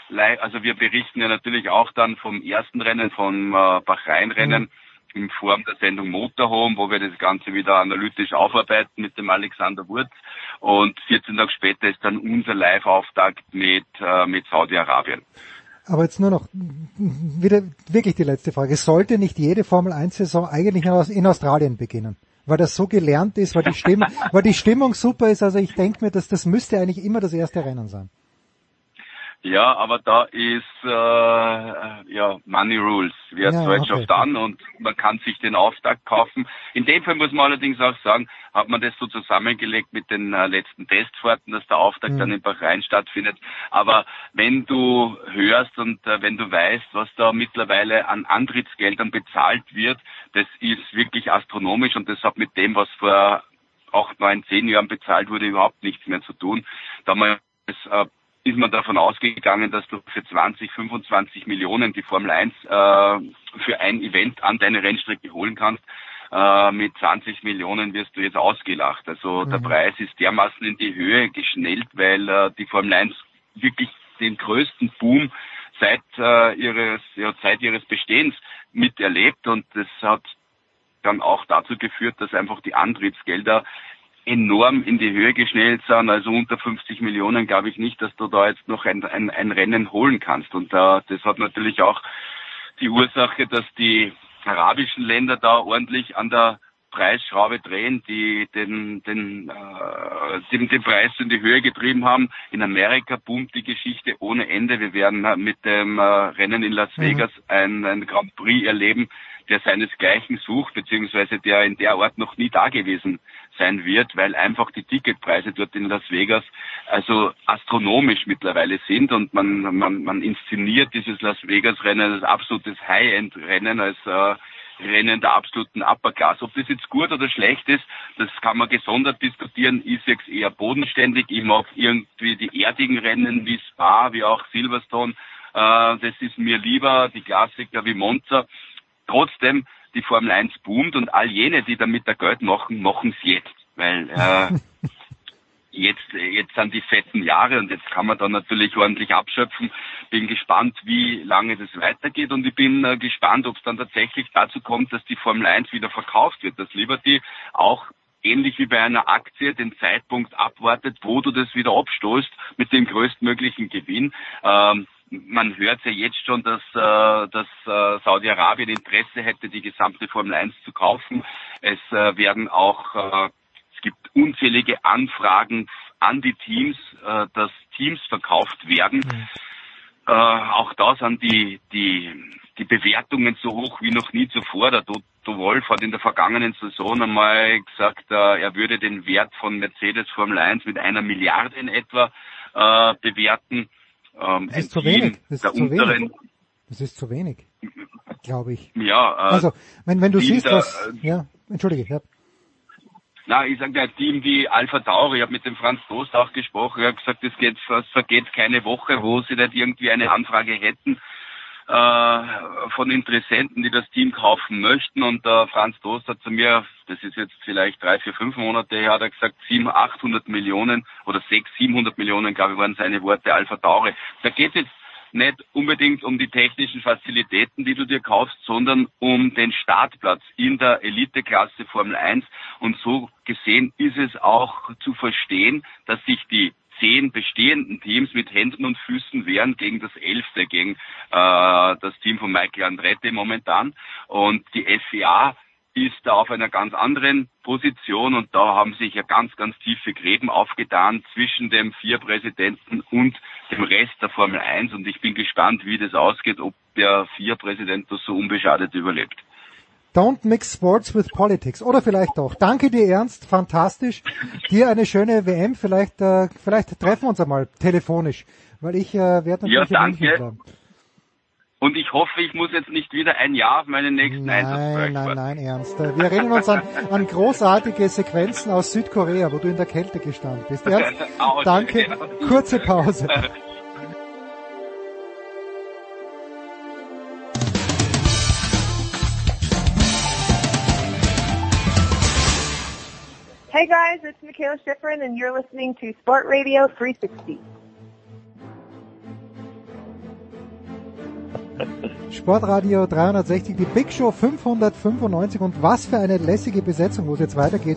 also wir berichten ja natürlich auch dann vom ersten Rennen, vom äh, Bahrain-Rennen in Form der Sendung Motorhome, wo wir das Ganze wieder analytisch aufarbeiten mit dem Alexander Wurz. Und 14 Tage später ist dann unser Live-Auftakt mit, äh, mit Saudi-Arabien. Aber jetzt nur noch wieder wirklich die letzte Frage. Sollte nicht jede Formel 1 Saison eigentlich in Aus- in Australien beginnen? Weil das so gelernt ist, weil die Stimmung, weil die Stimmung super ist. Also ich denke mir, dass das müsste eigentlich immer das erste Rennen sein. Ja, aber da ist äh, ja Money Rules, heißt Ja, Deutsch okay. oft an und man kann sich den Auftakt kaufen. In dem Fall muss man allerdings auch sagen, hat man das so zusammengelegt mit den äh, letzten Testfahrten, dass der Auftakt Mhm. dann in Bahrain stattfindet. Aber wenn du hörst und äh, wenn du weißt, was da mittlerweile an Antrittsgeldern bezahlt wird, das ist wirklich astronomisch und das hat mit dem, was vor acht, neun, zehn Jahren bezahlt wurde, überhaupt nichts mehr zu tun. Damals äh, ist man davon ausgegangen, dass du für 20, 25 Millionen die Formel 1 äh, für ein Event an deine Rennstrecke holen kannst. Äh, mit 20 Millionen wirst du jetzt ausgelacht. Also der Mhm. Preis ist dermaßen in die Höhe geschnellt, weil äh, die Formel 1 wirklich den größten Boom seit äh, ihres ja, seit ihres Bestehens miterlebt und das hat dann auch dazu geführt, dass einfach die Antrittsgelder enorm in die Höhe geschnellt sind. Also unter 50 Millionen glaube ich nicht, dass du da jetzt noch ein, ein, ein Rennen holen kannst. Und äh, das hat natürlich auch die Ursache, dass die arabischen Länder da ordentlich an der Preisschraube drehen, die den, den, äh, den, den Preis in die Höhe getrieben haben. In Amerika boomt die Geschichte ohne Ende. Wir werden äh, mit dem äh, Rennen in Las Mhm. Vegas ein, ein Grand Prix erleben, der seinesgleichen sucht, beziehungsweise der in der Art noch nie da gewesen sein wird, weil einfach die Ticketpreise dort in Las Vegas also astronomisch mittlerweile sind und man, man, man inszeniert dieses Las Vegas Rennen als absolutes High-End-Rennen, als äh, Rennen der absoluten Upper Class. Ob das jetzt gut oder schlecht ist, das kann man gesondert diskutieren. Ich sehe eher bodenständig. Ich mag irgendwie die erdigen Rennen wie Spa, wie auch Silverstone. Äh, das ist mir lieber, die Klassiker wie Monza. Trotzdem, die Formel 1 boomt und all jene, die damit der Geld machen, machen es jetzt. Weil äh, jetzt, jetzt sind die fetten Jahre und jetzt kann man dann natürlich ordentlich abschöpfen. Bin gespannt, wie lange das weitergeht und ich bin äh, gespannt, ob es dann tatsächlich dazu kommt, dass die Formel 1 wieder verkauft wird, dass Liberty auch ähnlich wie bei einer Aktie den Zeitpunkt abwartet, wo du das wieder abstoßt mit dem größtmöglichen Gewinn. Ähm, man hört ja jetzt schon, dass, äh, dass äh, Saudi-Arabien Interesse hätte, die gesamte Formel 1 zu kaufen. Es äh, werden auch, äh, es gibt unzählige Anfragen an die Teams, äh, dass Teams verkauft werden. Äh, auch da sind die, die, die Bewertungen so hoch wie noch nie zuvor. Der Toto Wolf hat in der vergangenen Saison einmal gesagt, äh, er würde den Wert von Mercedes Formel 1 mit einer Milliarde in etwa äh, bewerten. Ähm, Das ist zu wenig. Das ist zu wenig. Das ist zu wenig, glaube ich. Ja, äh, Also, wenn, wenn du siehst, der, was, äh, ja, entschuldige, ja. Na, ich sage ein Team wie Alpha Tauri, ich habe mit dem Franz Toast auch gesprochen, er hat gesagt, es geht, es vergeht keine Woche, wo sie nicht irgendwie eine Anfrage hätten von Interessenten, die das Team kaufen möchten. Und äh, Franz Toast hat zu mir das ist jetzt vielleicht drei, vier, fünf Monate her, hat er gesagt, 700, 800 Millionen oder 600, 700 Millionen, glaube ich, waren seine Worte Alpha Tauri. Da geht es jetzt nicht unbedingt um die technischen Fazilitäten, die du dir kaufst, sondern um den Startplatz in der Eliteklasse Formel 1. Und so gesehen ist es auch zu verstehen, dass sich die zehn bestehenden Teams mit Händen und Füßen wehren gegen das elfte, gegen äh, das Team von Michael Andretti momentan. Und die FIA ist da auf einer ganz anderen Position und da haben sich ja ganz, ganz tiefe Gräben aufgetan zwischen dem vier Präsidenten und dem Rest der Formel 1 und ich bin gespannt, wie das ausgeht, ob der vier Präsident das so unbeschadet überlebt. Don't mix sports with politics. Oder vielleicht doch. Danke dir, Ernst. Fantastisch. Dir eine schöne WM. Vielleicht, äh, vielleicht treffen wir uns einmal telefonisch. Weil ich äh, werde natürlich ja, danke. bleiben. Und ich hoffe, ich muss jetzt nicht wieder ein Jahr auf meinen nächsten Einsatz Nein, nein, nein, Ernst. Wir erinnern uns an, an großartige Sequenzen aus Südkorea, wo du in der Kälte gestanden bist. Ernst, danke. Kurze Pause. Hey guys, it's Michaela Schifrin and you're listening to Sport Radio 360. Sportradio 360, die Big Show 595 und was für eine lässige Besetzung, wo es jetzt weitergeht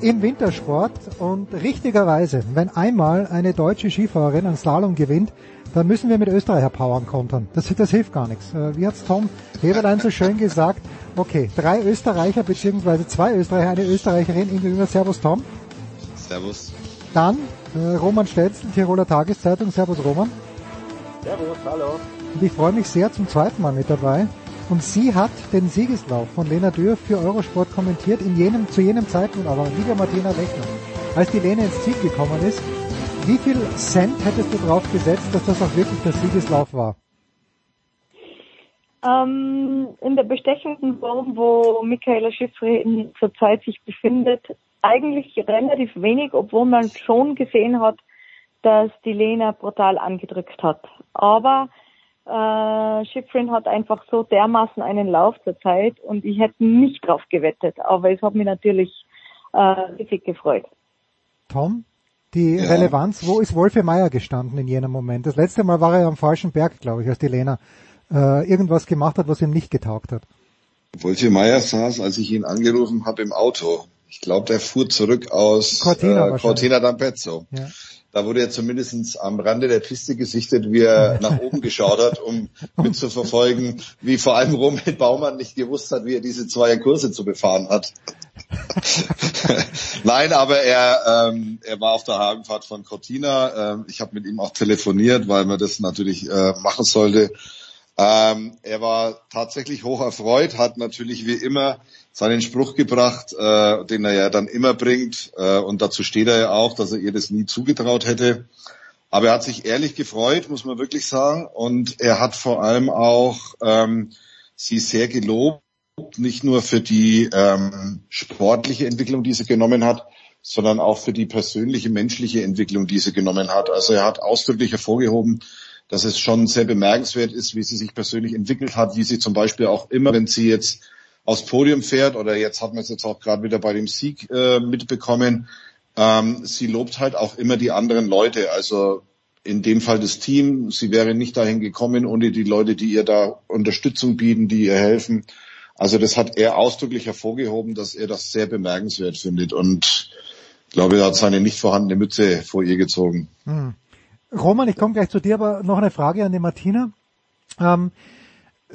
im Wintersport. Und richtigerweise, wenn einmal eine deutsche Skifahrerin einen Slalom gewinnt, dann müssen wir mit Österreicher Powern kontern. Das, das hilft gar nichts. Äh, Wie hat's Tom Heberlein so schön gesagt? Okay, drei Österreicher beziehungsweise zwei Österreicher, eine Österreicherin in gegenüber. Servus Tom. Servus. Dann äh, Roman Stelzl, Tiroler Tageszeitung. Servus Roman. Servus, hallo. Und ich freue mich sehr zum zweiten Mal mit dabei. Und sie hat den Siegeslauf von Lena Dürr für Eurosport kommentiert in jenem, zu jenem Zeitpunkt aber, liebe Martina Lechner, als die Lena ins Ziel gekommen ist, wie viel Cent hättest du drauf gesetzt, dass das auch wirklich der Siegeslauf war? Ähm, in der bestechenden Form, wo Michaela Schiffrin zurzeit sich befindet, eigentlich relativ wenig, obwohl man schon gesehen hat, dass die Lena brutal angedrückt hat. Aber äh, Schifrin hat einfach so dermaßen einen Lauf zurzeit und ich hätte nicht drauf gewettet, aber es hat mich natürlich äh, richtig gefreut. Tom, die Relevanz, wo ist Wolfe Meier gestanden in jenem Moment? Das letzte Mal war er am falschen Berg, glaube ich, als die Lena äh, irgendwas gemacht hat, was ihm nicht getaugt hat. Wolfi Meier saß, als ich ihn angerufen habe, im Auto. Ich glaube, der fuhr zurück aus Cortina äh. Cortina d'Ampezzo. Ja. Da wurde er zumindest am Rande der Piste gesichtet, wie er nach oben geschaut hat, um mitzuverfolgen, wie vor allem Roman Baumann nicht gewusst hat, wie er diese zwei Kurse zu befahren hat. Nein, aber er, ähm, er war auf der Hagenfahrt von Cortina. Ähm, ich habe mit ihm auch telefoniert, weil man das natürlich äh, machen sollte. Ähm, er war tatsächlich hoch erfreut, hat natürlich wie immer seinen Spruch gebracht, äh, den er ja dann immer bringt. Äh, und dazu steht er ja auch, dass er ihr das nie zugetraut hätte. Aber er hat sich ehrlich gefreut, muss man wirklich sagen. Und er hat vor allem auch ähm, sie sehr gelobt, nicht nur für die ähm, sportliche Entwicklung, die sie genommen hat, sondern auch für die persönliche, menschliche Entwicklung, die sie genommen hat. Also er hat ausdrücklich hervorgehoben, dass es schon sehr bemerkenswert ist, wie sie sich persönlich entwickelt hat, wie sie zum Beispiel auch immer, wenn sie jetzt aufs Podium fährt oder jetzt hat man es jetzt auch gerade wieder bei dem Sieg äh, mitbekommen, ähm, sie lobt halt auch immer die anderen Leute, also in dem Fall das Team. Sie wäre nicht dahin gekommen ohne die Leute, die ihr da Unterstützung bieten, die ihr helfen. Also das hat er ausdrücklich hervorgehoben, dass er das sehr bemerkenswert findet und ich glaube, er hat seine nicht vorhandene Mütze vor ihr gezogen. Hm. Roman, ich komme gleich zu dir, aber noch eine Frage an die Martina. Ähm,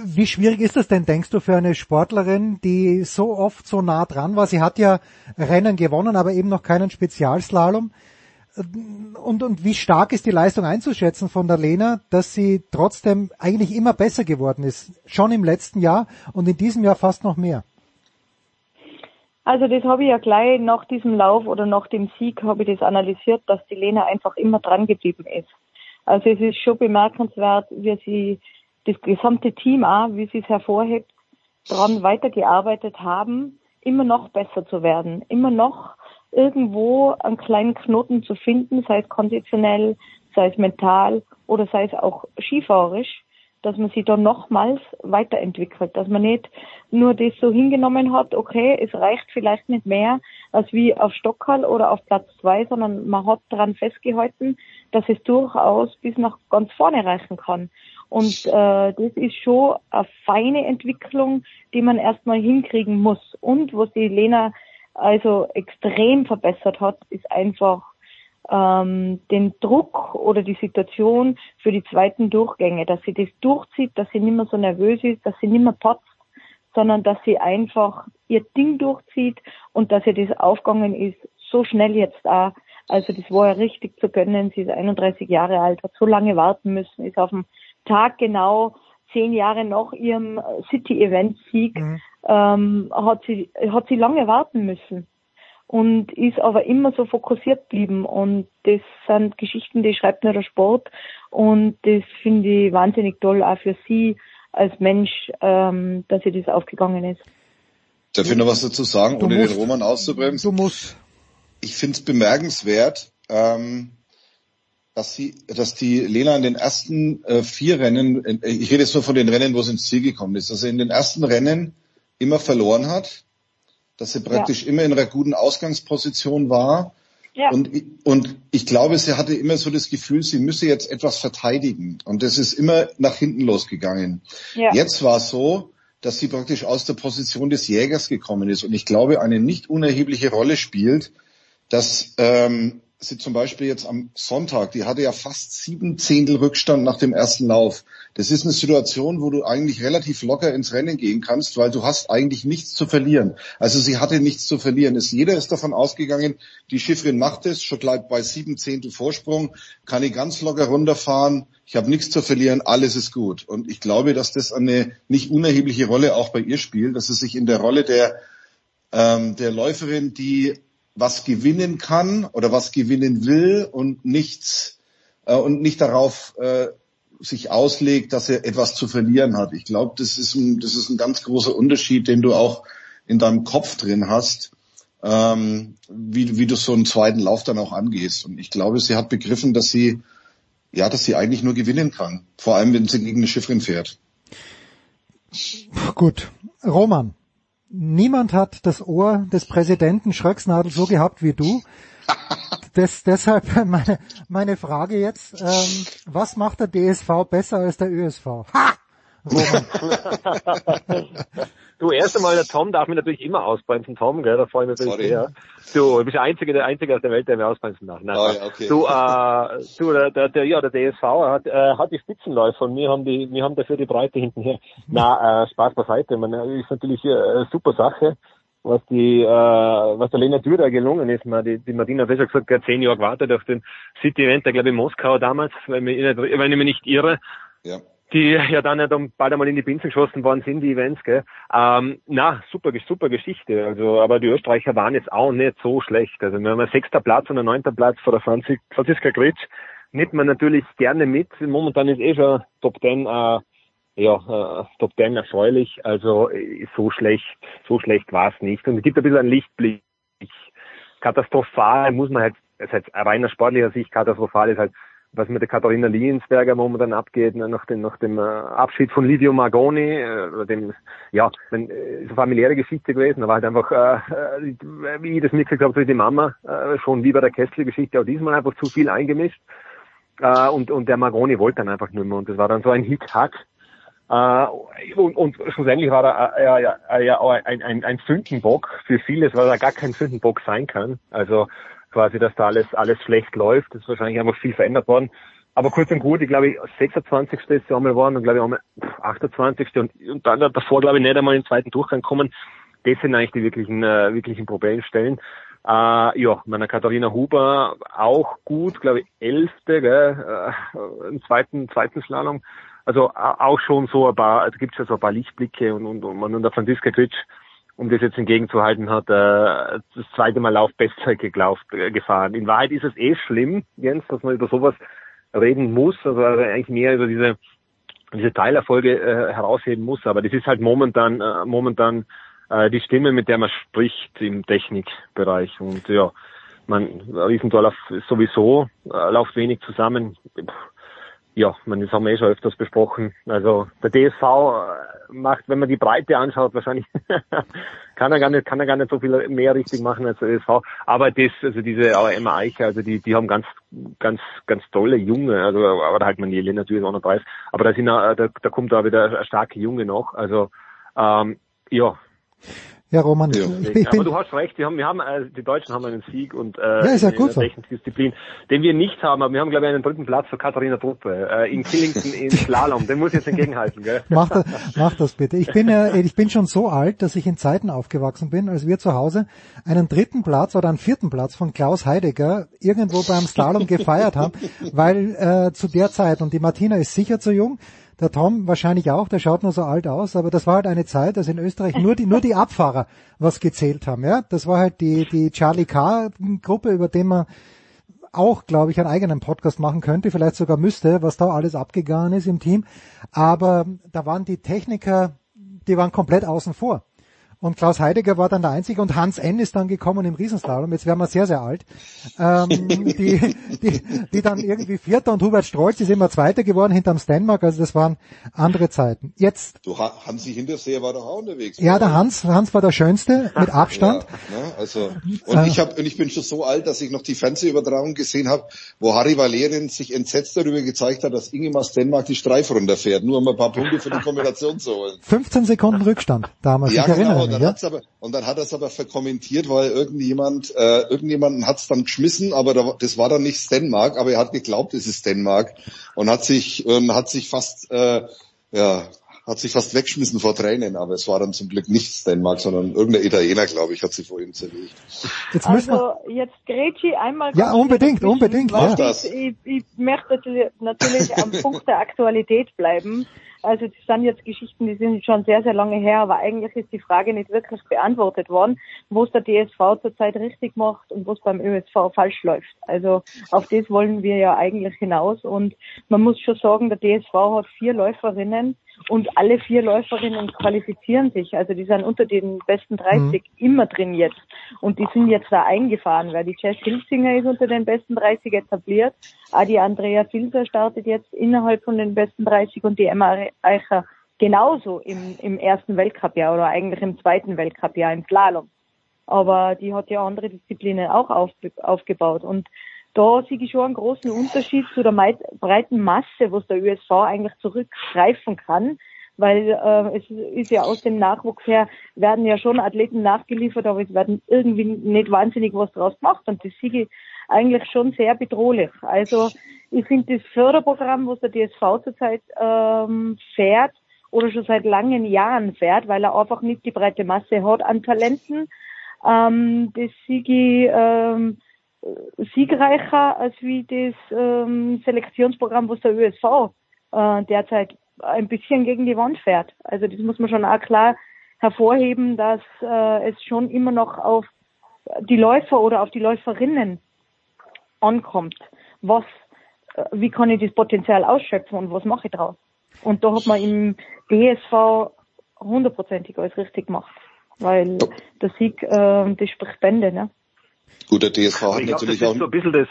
wie schwierig ist das denn, denkst du, für eine Sportlerin, die so oft so nah dran war? Sie hat ja Rennen gewonnen, aber eben noch keinen Spezialslalom. Und, und wie stark ist die Leistung einzuschätzen von der Lena, dass sie trotzdem eigentlich immer besser geworden ist? Schon im letzten Jahr und in diesem Jahr fast noch mehr. Also das habe ich ja gleich nach diesem Lauf oder nach dem Sieg habe ich das analysiert, dass die Lena einfach immer dran geblieben ist. Also es ist schon bemerkenswert, wie sie das gesamte Team auch, wie sie es hervorhebt, daran weitergearbeitet haben, immer noch besser zu werden, immer noch irgendwo einen kleinen Knoten zu finden, sei es konditionell, sei es mental oder sei es auch skifahrerisch, dass man sich da nochmals weiterentwickelt, dass man nicht nur das so hingenommen hat, okay, es reicht vielleicht nicht mehr als wie auf Stockerl oder auf Platz zwei, sondern man hat daran festgehalten, dass es durchaus bis nach ganz vorne reichen kann. Und äh, das ist schon eine feine Entwicklung, die man erstmal hinkriegen muss. Und was die Lena also extrem verbessert hat, ist einfach ähm, den Druck oder die Situation für die zweiten Durchgänge, dass sie das durchzieht, dass sie nicht mehr so nervös ist, dass sie nicht mehr patzt, sondern dass sie einfach ihr Ding durchzieht und dass ihr das aufgegangen ist, so schnell jetzt auch. Also das war ja richtig zu gönnen. Sie ist 31 Jahre alt, hat so lange warten müssen, ist auf dem Tag genau zehn Jahre nach ihrem City-Event-Sieg, mhm. ähm, hat sie, hat sie lange warten müssen und ist aber immer so fokussiert geblieben und das sind Geschichten, die schreibt nur der Sport und das finde ich wahnsinnig toll auch für sie als Mensch, ähm, dass sie das aufgegangen ist. Darf ich noch was dazu sagen, Du ohne musst. den Roman auszubremsen? Du musst. Ich finde es bemerkenswert, ähm, dass sie, dass die Lena in den ersten äh, vier Rennen, äh, ich rede jetzt nur von den Rennen, wo sie ins Ziel gekommen ist, dass sie in den ersten Rennen immer verloren hat, dass sie praktisch immer in einer guten Ausgangsposition war. Ja. Und, ich- und ich glaube, sie hatte immer so das Gefühl, sie müsse jetzt etwas verteidigen. Und das ist immer nach hinten losgegangen. Ja. Jetzt war es so, dass sie praktisch aus der Position des Jägers gekommen ist. Und ich glaube, eine nicht unerhebliche Rolle spielt, dass ähm, sie zum Beispiel jetzt am Sonntag, die hatte ja fast sieben Zehntel Rückstand nach dem ersten Lauf. Das ist eine Situation, wo du eigentlich relativ locker ins Rennen gehen kannst, weil du hast eigentlich nichts zu verlieren. Also sie hatte nichts zu verlieren. Es, jeder ist davon ausgegangen, die Schifferin macht es, schon bleibt bei sieben Zehntel Vorsprung, kann ich ganz locker runterfahren, ich habe nichts zu verlieren, alles ist gut. Und ich glaube, dass das eine nicht unerhebliche Rolle auch bei ihr spielt, dass sie sich in der Rolle der, ähm, der Läuferin, die was gewinnen kann oder was gewinnen will und nichts äh, und nicht darauf äh, sich auslegt, dass er etwas zu verlieren hat. Ich glaube, das ist ein, das ist ein ganz großer Unterschied, den du auch in deinem Kopf drin hast, ähm, wie, wie du so einen zweiten Lauf dann auch angehst. Und ich glaube, sie hat begriffen, dass sie ja, dass sie eigentlich nur gewinnen kann. Vor allem, wenn sie gegen eine Schifferin fährt. Gut. Roman, niemand hat das Ohr des Präsidenten Schröcksnadel so gehabt wie du. Das, deshalb meine, meine Frage jetzt, ähm, was macht der DSV besser als der ÖSV? Ha! Du, erst einmal, der Tom darf mich natürlich immer ausbremsen, Tom, gell, da freue ich mich natürlich Sorry. sehr. Du, du bist der Einzige, der Einzige aus der Welt, der mir ausbremsen darf. Nein, Ah, ja, okay. Du, äh, du, der, der, der, ja, der DSV hat, äh, hat die Spitzenläufer und wir haben die, wir haben dafür die Breite hinten her. Na, äh, Spaß beiseite, man, ist natürlich äh, eine super Sache, was die, äh, was der Lena Dürer gelungen ist. Man, die, die Martina hat ja gesagt, hat zehn Jahre gewartet auf den City-Event, der glaube ich in Moskau damals, wenn ich, nicht, wenn ich mich nicht irre Ja. Die ja dann ja dann bald einmal in die Binsen geschossen worden sind, die Events, gell. Ähm, na, super, super Geschichte. Also, aber die Österreicher waren jetzt auch nicht so schlecht. Also wir haben einen sechster Platz und einen neunter Platz vor der Franzi- Franziska Gritsch. Nimmt man natürlich gerne mit. Momentan ist eh schon Top Ten, äh, ja, äh, Top Ten erfreulich. Also äh, so schlecht, so schlecht war es nicht. Und es gibt ein bisschen einen Lichtblick. Katastrophal muss man halt, das heißt reiner sportlicher Sicht katastrophal ist halt was mit der Katharina Liensberger momentan abgeht, ne, nach dem, nach dem äh, Abschied von Livio Magoni, äh, dem, ja, äh, ist eine familiäre Geschichte gewesen, aber halt einfach, äh, äh, wie ich das mitgekriegt habe, die Mama, äh, schon wie bei der Kessel-Geschichte, auch diesmal einfach zu viel eingemischt. Äh, und, und der Magoni wollte dann einfach nicht mehr und das war dann so ein Hit-Hack. Äh, und, und schlussendlich war er äh, ja, ja, ja ein, ein, ein Sündenbock für vieles, weil er gar kein Sündenbock sein kann. Also quasi, dass da alles, alles schlecht läuft. Das ist wahrscheinlich einfach viel verändert worden. Aber kurz und gut, ich glaube, 26. ist sie einmal geworden und glaube ich einmal 28. Und, und dann davor, glaube ich, nicht einmal im zweiten Durchgang kommen. Das sind eigentlich die wirklichen, äh, wirklichen Problemstellen. Äh, ja, meiner Katharina Huber auch gut, glaube ich, elfte, gell, äh, im zweiten, zweiten Slalom. Also a- auch schon so ein paar, also gibt es ja so ein paar Lichtblicke und, und, und und der Franziska Gritsch, um das jetzt entgegenzuhalten, hat äh, das zweite Mal Laufbestzeit geglaubt, äh, gefahren. In Wahrheit ist es eh schlimm, Jens, dass man über sowas reden muss, also eigentlich mehr über diese diese Teilerfolge äh, herausheben muss, aber das ist halt momentan äh, momentan äh, die Stimme, mit der man spricht im Technikbereich und ja, man Riesendorlauf ist sowieso äh, läuft wenig zusammen. Pff, ja, man, das haben wir eh schon öfters besprochen. Also der DSV äh, macht, wenn man die Breite anschaut, wahrscheinlich kann er gar nicht, kann er gar nicht so viel mehr richtig machen als der DSV. Aber das, also diese Emma Eiche, also die, die haben ganz, ganz, ganz tolle Junge, also aber halt man Manjeli natürlich auch noch weiß. Aber da sind, da, da kommt da wieder starke Junge noch. Also ähm, ja, ja, Roman, ja. Ich, ich aber du hast recht, wir haben, wir haben, äh, die Deutschen haben einen Sieg und äh, ja, ist ja gut in der so. Disziplin, den wir nicht haben, aber wir haben glaube ich einen dritten Platz für Katharina Truppe äh, in Killington in Slalom. Den muss ich jetzt entgegenhalten, gell? Mach das, mach das bitte. Ich bin äh, ich bin schon so alt, dass ich in Zeiten aufgewachsen bin, als wir zu Hause einen dritten Platz oder einen vierten Platz von Klaus Heidegger irgendwo beim Slalom gefeiert haben, weil äh, zu der Zeit und die Martina ist sicher zu jung der Tom wahrscheinlich auch, der schaut nur so alt aus, aber das war halt eine Zeit, dass in Österreich nur die, nur die Abfahrer was gezählt haben, ja. Das war halt die, die Charlie K. Gruppe, über den man auch, glaube ich, einen eigenen Podcast machen könnte, vielleicht sogar müsste, was da alles abgegangen ist im Team. Aber da waren die Techniker, die waren komplett außen vor. Und Klaus Heidegger war dann der Einzige und Hans N. ist dann gekommen im Riesenslalom, jetzt wären wir sehr, sehr alt, ähm, die, die, die dann irgendwie Vierter und Hubert Strolz ist immer Zweiter geworden hinterm Stenmark, also das waren andere Zeiten. Jetzt. Du, Hansi Hinterseher war doch auch unterwegs. Ja, der Hans, Hans war der Schönste, mit Abstand. Ja, ne, also, und äh, ich hab, und ich bin schon so alt, dass ich noch die Fernsehübertragung gesehen habe, wo Harry Valerian sich entsetzt darüber gezeigt hat, dass Ingemar Stenmark die Streif runterfährt, nur um ein paar Punkte für die Kombination zu holen. 15 Sekunden Rückstand damals, ja, ich erinnere genau, mich. Dann hat's aber, und dann hat er es aber verkommentiert, weil irgendjemand, äh, irgendjemanden hat es dann geschmissen, aber da, das war dann nicht Stenmark, aber er hat geglaubt, es ist Stenmark und hat sich, ähm, hat sich fast, äh, ja, hat sich fast weggeschmissen vor Tränen, aber es war dann zum Glück nicht Stenmark, sondern irgendein Italiener, glaube ich, hat sie vor ihm zerlegt. Jetzt also jetzt Greci einmal. Ja, unbedingt, unbedingt. Ja. Ich, ich möchte natürlich am Punkt der Aktualität bleiben. Also das sind jetzt Geschichten, die sind schon sehr, sehr lange her, aber eigentlich ist die Frage nicht wirklich beantwortet worden, wo es der DSV zurzeit richtig macht und wo es beim ÖSV falsch läuft. Also auf das wollen wir ja eigentlich hinaus und man muss schon sagen, der DSV hat vier Läuferinnen, und alle vier Läuferinnen qualifizieren sich. Also die sind unter den besten 30 mhm. immer drin jetzt. Und die sind jetzt da eingefahren, weil die Jess Hilsinger ist unter den besten 30 etabliert. Auch die Andrea Filzer startet jetzt innerhalb von den besten 30 und die Emma Eicher genauso im, im ersten Weltcup-Jahr oder eigentlich im zweiten Weltcup-Jahr im Slalom. Aber die hat ja andere Disziplinen auch auf, aufgebaut. Und da sehe ich schon einen großen Unterschied zu der breiten Masse, was der USV eigentlich zurückgreifen kann, weil äh, es ist ja aus dem Nachwuchs her, werden ja schon Athleten nachgeliefert, aber es werden irgendwie nicht wahnsinnig was draus gemacht und das sehe ich eigentlich schon sehr bedrohlich. Also ich finde das Förderprogramm, was der DSV zurzeit ähm, fährt oder schon seit langen Jahren fährt, weil er einfach nicht die breite Masse hat an Talenten, ähm, das sehe ich ähm, siegreicher als wie das ähm, Selektionsprogramm, was der ÖSV äh, derzeit ein bisschen gegen die Wand fährt. Also das muss man schon auch klar hervorheben, dass äh, es schon immer noch auf die Läufer oder auf die Läuferinnen ankommt. Was, äh, wie kann ich das Potenzial ausschöpfen und was mache ich draus? Und da hat man im DSV hundertprozentig alles richtig gemacht, weil der Sieg, äh, das spricht Bände, ne? Gut, der DSV hat ich natürlich glaub, auch... So ein bisschen das.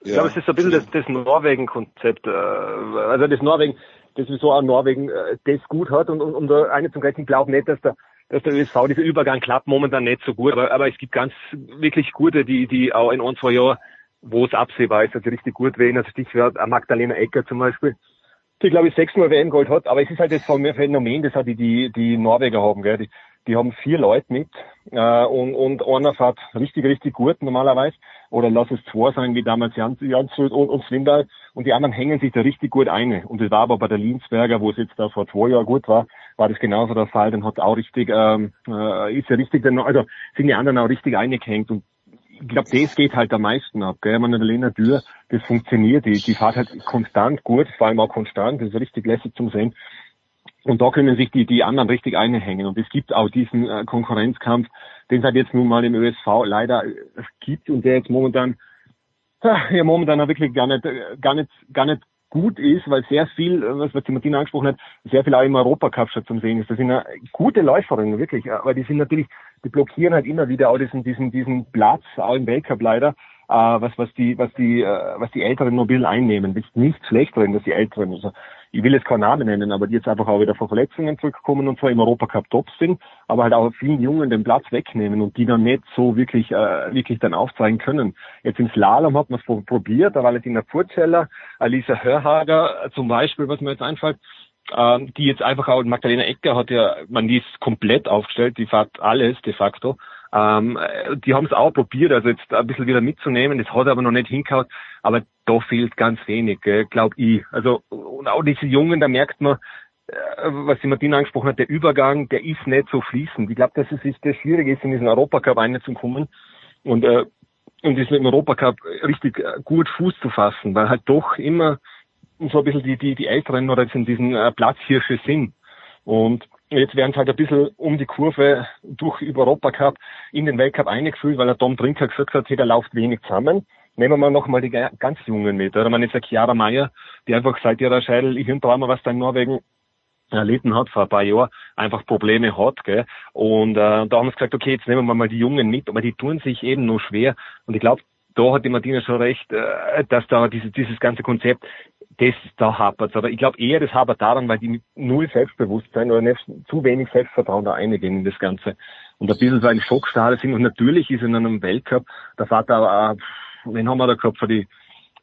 Ich glaube, es ist so ein bisschen das, das Norwegen-Konzept. Äh, also das Norwegen, das wieso auch Norwegen äh, das gut hat und um, um da eine zum Gleichen glauben nicht, dass der dass der ÖSV dieser Übergang klappt momentan nicht so gut, aber, aber es gibt ganz wirklich gute, die die auch in ein, zwei Jahren, wo es absehbar ist, dass die richtig gut werden. Also Stichwort Magdalena Ecker zum Beispiel, die glaube ich sechsmal WM-Gold hat, aber es ist halt das Phänomen, das auch die, die, die Norweger haben, gell? Die, die haben vier Leute mit äh, und, und einer fährt richtig, richtig gut normalerweise. Oder lass es zwei sein, wie damals Jans, Jansrud und, und Swindal. Und die anderen hängen sich da richtig gut ein. Und das war aber bei der Linsberger, wo es jetzt da vor zwei Jahren gut war, war das genauso der Fall. Dann hat auch richtig, ähm, äh, ist ja richtig, also sind die anderen auch richtig eingehängt. Und ich glaube, das geht halt am meisten ab. Gell? Man, der Lena Dürr, das funktioniert. Die, die fährt halt konstant gut, vor allem auch konstant. Das ist richtig lässig zum Sehen. Und da können sich die, die anderen richtig einhängen. Und es gibt auch diesen äh, Konkurrenzkampf, den es halt jetzt nun mal im ÖSV leider äh, gibt und der jetzt momentan, ja, momentan auch wirklich gar nicht, äh, gar nicht, gar nicht gut ist, weil sehr viel, äh, was die Martina angesprochen hat, sehr viel auch im Europacup schon zum Sehen ist. Das sind ja gute Läuferinnen, wirklich. Aber die sind natürlich, die blockieren halt immer wieder auch diesen, diesen, diesen Platz, auch im Weltcup leider. äh, was, was die, was die, äh, was die Älteren mobil einnehmen. Das ist nicht schlecht drin, dass die Älteren, also ich will jetzt keinen Namen nennen, aber die jetzt einfach auch wieder von Verletzungen zurückkommen und zwar im Europacup top sind, aber halt auch vielen Jungen den Platz wegnehmen und die dann nicht so wirklich, äh, wirklich dann aufzeigen können. Jetzt im Slalom hat man es probiert, da Valentina Furzeller, Alisa Hörhager zum Beispiel, was mir jetzt einfällt, ähm, die jetzt einfach auch, Magdalena Ecker hat ja, man die ist komplett aufgestellt, die fährt alles de facto. Ähm, die haben es auch probiert, also jetzt ein bisschen wieder mitzunehmen, das hat aber noch nicht hingehauen, aber da fehlt ganz wenig, glaube ich. Also und auch diese Jungen, da merkt man, äh, was die Martina angesprochen hat, der Übergang, der ist nicht so fließend. Ich glaube, dass es ist, das Schwierige ist, in diesen Europacup reinzukommen und äh, und im Europacup richtig äh, gut Fuß zu fassen, weil halt doch immer so ein bisschen die, die, die Älteren oder jetzt in diesen äh, Platzhirsche sind. Und jetzt werden sie halt ein bisschen um die Kurve durch über Europacup in den Weltcup eingefühlt, weil der Tom Trinker gesagt hat, hey, der läuft wenig zusammen. Nehmen wir mal nochmal die ganz Jungen mit. Oder man ist ja Chiara Meyer, die einfach seit ihrer Scheitel, ich Trauma, was da in Norwegen erlitten hat vor ein paar Jahren, einfach Probleme hat. Gell? Und äh, da haben sie gesagt, okay, jetzt nehmen wir mal die Jungen mit, aber die tun sich eben nur schwer. Und ich glaube, da hat die Martina schon recht, äh, dass da dieses, dieses ganze Konzept das da hapert Aber ich glaube eher, das hapert daran, weil die mit null Selbstbewusstsein oder nicht, zu wenig Selbstvertrauen da eingehen in das Ganze. Und ein bisschen so ein Schockstarre sind. Und natürlich ist in einem Weltcup, der Vater, äh, wen haben wir da gehabt für die,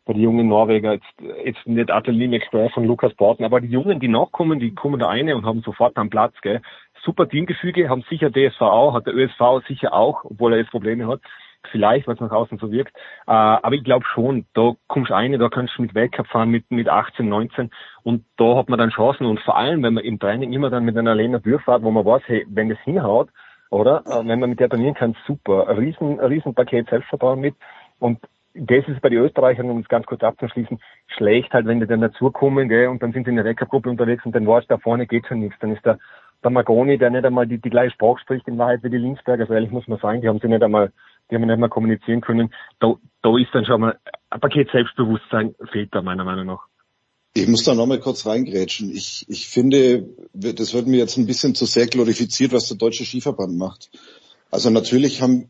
für die jungen Norweger, jetzt, jetzt nicht Atelier McGrath von Lukas Borten, aber die Jungen, die nachkommen, die kommen da eine und haben sofort am Platz, gell. Super Teamgefüge, haben sicher DSV auch, hat der ÖSV sicher auch, obwohl er jetzt Probleme hat vielleicht, was nach außen so wirkt. Äh, aber ich glaube schon, da kommst du rein, da kannst du mit Weltcup fahren mit, mit 18, 19 und da hat man dann Chancen. Und vor allem, wenn man im Training immer dann mit einer Lena Durchfahrt, wo man weiß, hey, wenn das hinhaut, oder, äh, wenn man mit der trainieren kann, super, ein riesen, ein riesen Paket Selbstvertrauen mit. Und das ist bei den Österreichern, um es ganz kurz abzuschließen, schlecht halt, wenn die dann dazukommen, gell, und dann sind sie in der Weltcup-Gruppe unterwegs und dann weißt da vorne geht schon nichts, dann ist der, der Magoni, der nicht einmal die, die gleiche Sprache spricht in Wahrheit wie die Linksberger, so ehrlich muss man sagen, die haben sie nicht einmal die haben nicht mehr kommunizieren können. Da, da ist dann schon mal ein Paket Selbstbewusstsein fehlt da meiner Meinung nach. Ich muss da nochmal kurz reingrätschen. Ich, ich finde, das wird mir jetzt ein bisschen zu sehr glorifiziert, was der Deutsche Skiverband macht. Also natürlich haben,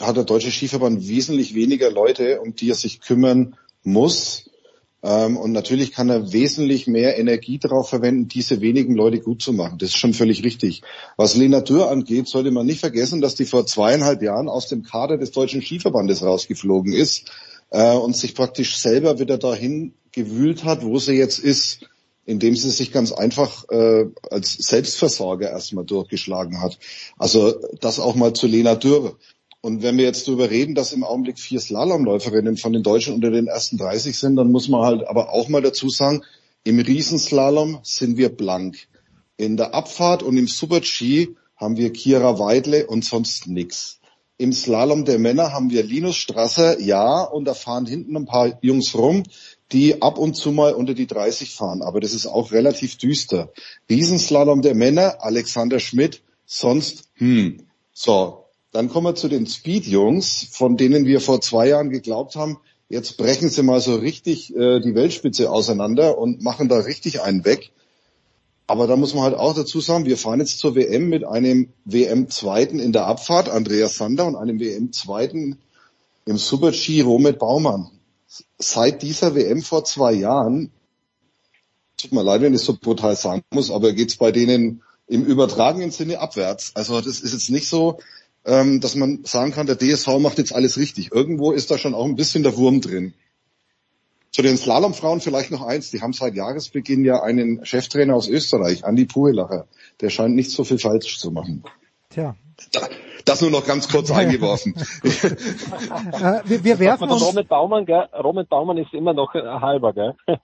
hat der Deutsche Skiverband wesentlich weniger Leute, um die er sich kümmern muss. Ähm, und natürlich kann er wesentlich mehr Energie darauf verwenden, diese wenigen Leute gut zu machen. Das ist schon völlig richtig. Was Lena Dürr angeht, sollte man nicht vergessen, dass die vor zweieinhalb Jahren aus dem Kader des Deutschen Skiverbandes rausgeflogen ist äh, und sich praktisch selber wieder dahin gewühlt hat, wo sie jetzt ist, indem sie sich ganz einfach äh, als Selbstversorger erstmal durchgeschlagen hat. Also das auch mal zu Lena Dürr. Und wenn wir jetzt darüber reden, dass im Augenblick vier Slalomläuferinnen von den Deutschen unter den ersten 30 sind, dann muss man halt aber auch mal dazu sagen, im Riesenslalom sind wir blank. In der Abfahrt und im Super-G haben wir Kira Weidle und sonst nix. Im Slalom der Männer haben wir Linus Strasser, ja, und da fahren hinten ein paar Jungs rum, die ab und zu mal unter die 30 fahren. Aber das ist auch relativ düster. Riesenslalom der Männer, Alexander Schmidt, sonst, hm. So, dann kommen wir zu den Speed-Jungs, von denen wir vor zwei Jahren geglaubt haben, jetzt brechen sie mal so richtig äh, die Weltspitze auseinander und machen da richtig einen weg. Aber da muss man halt auch dazu sagen, wir fahren jetzt zur WM mit einem WM-Zweiten in der Abfahrt, Andreas Sander, und einem WM-Zweiten im Super-G, Romet Baumann. Seit dieser WM vor zwei Jahren, tut mir leid, wenn ich es so brutal sagen muss, aber geht's bei denen im übertragenen Sinne abwärts. Also das ist jetzt nicht so, ähm, dass man sagen kann, der DSV macht jetzt alles richtig. Irgendwo ist da schon auch ein bisschen der Wurm drin. Zu den Slalomfrauen vielleicht noch eins. Die haben seit Jahresbeginn ja einen Cheftrainer aus Österreich, Andi Puhelacher. Der scheint nicht so viel falsch zu machen. Tja. Das nur noch ganz kurz eingeworfen. äh, wir, wir werfen uns... Robert Baumann, gell? Robert Baumann ist immer noch ein halber, gell?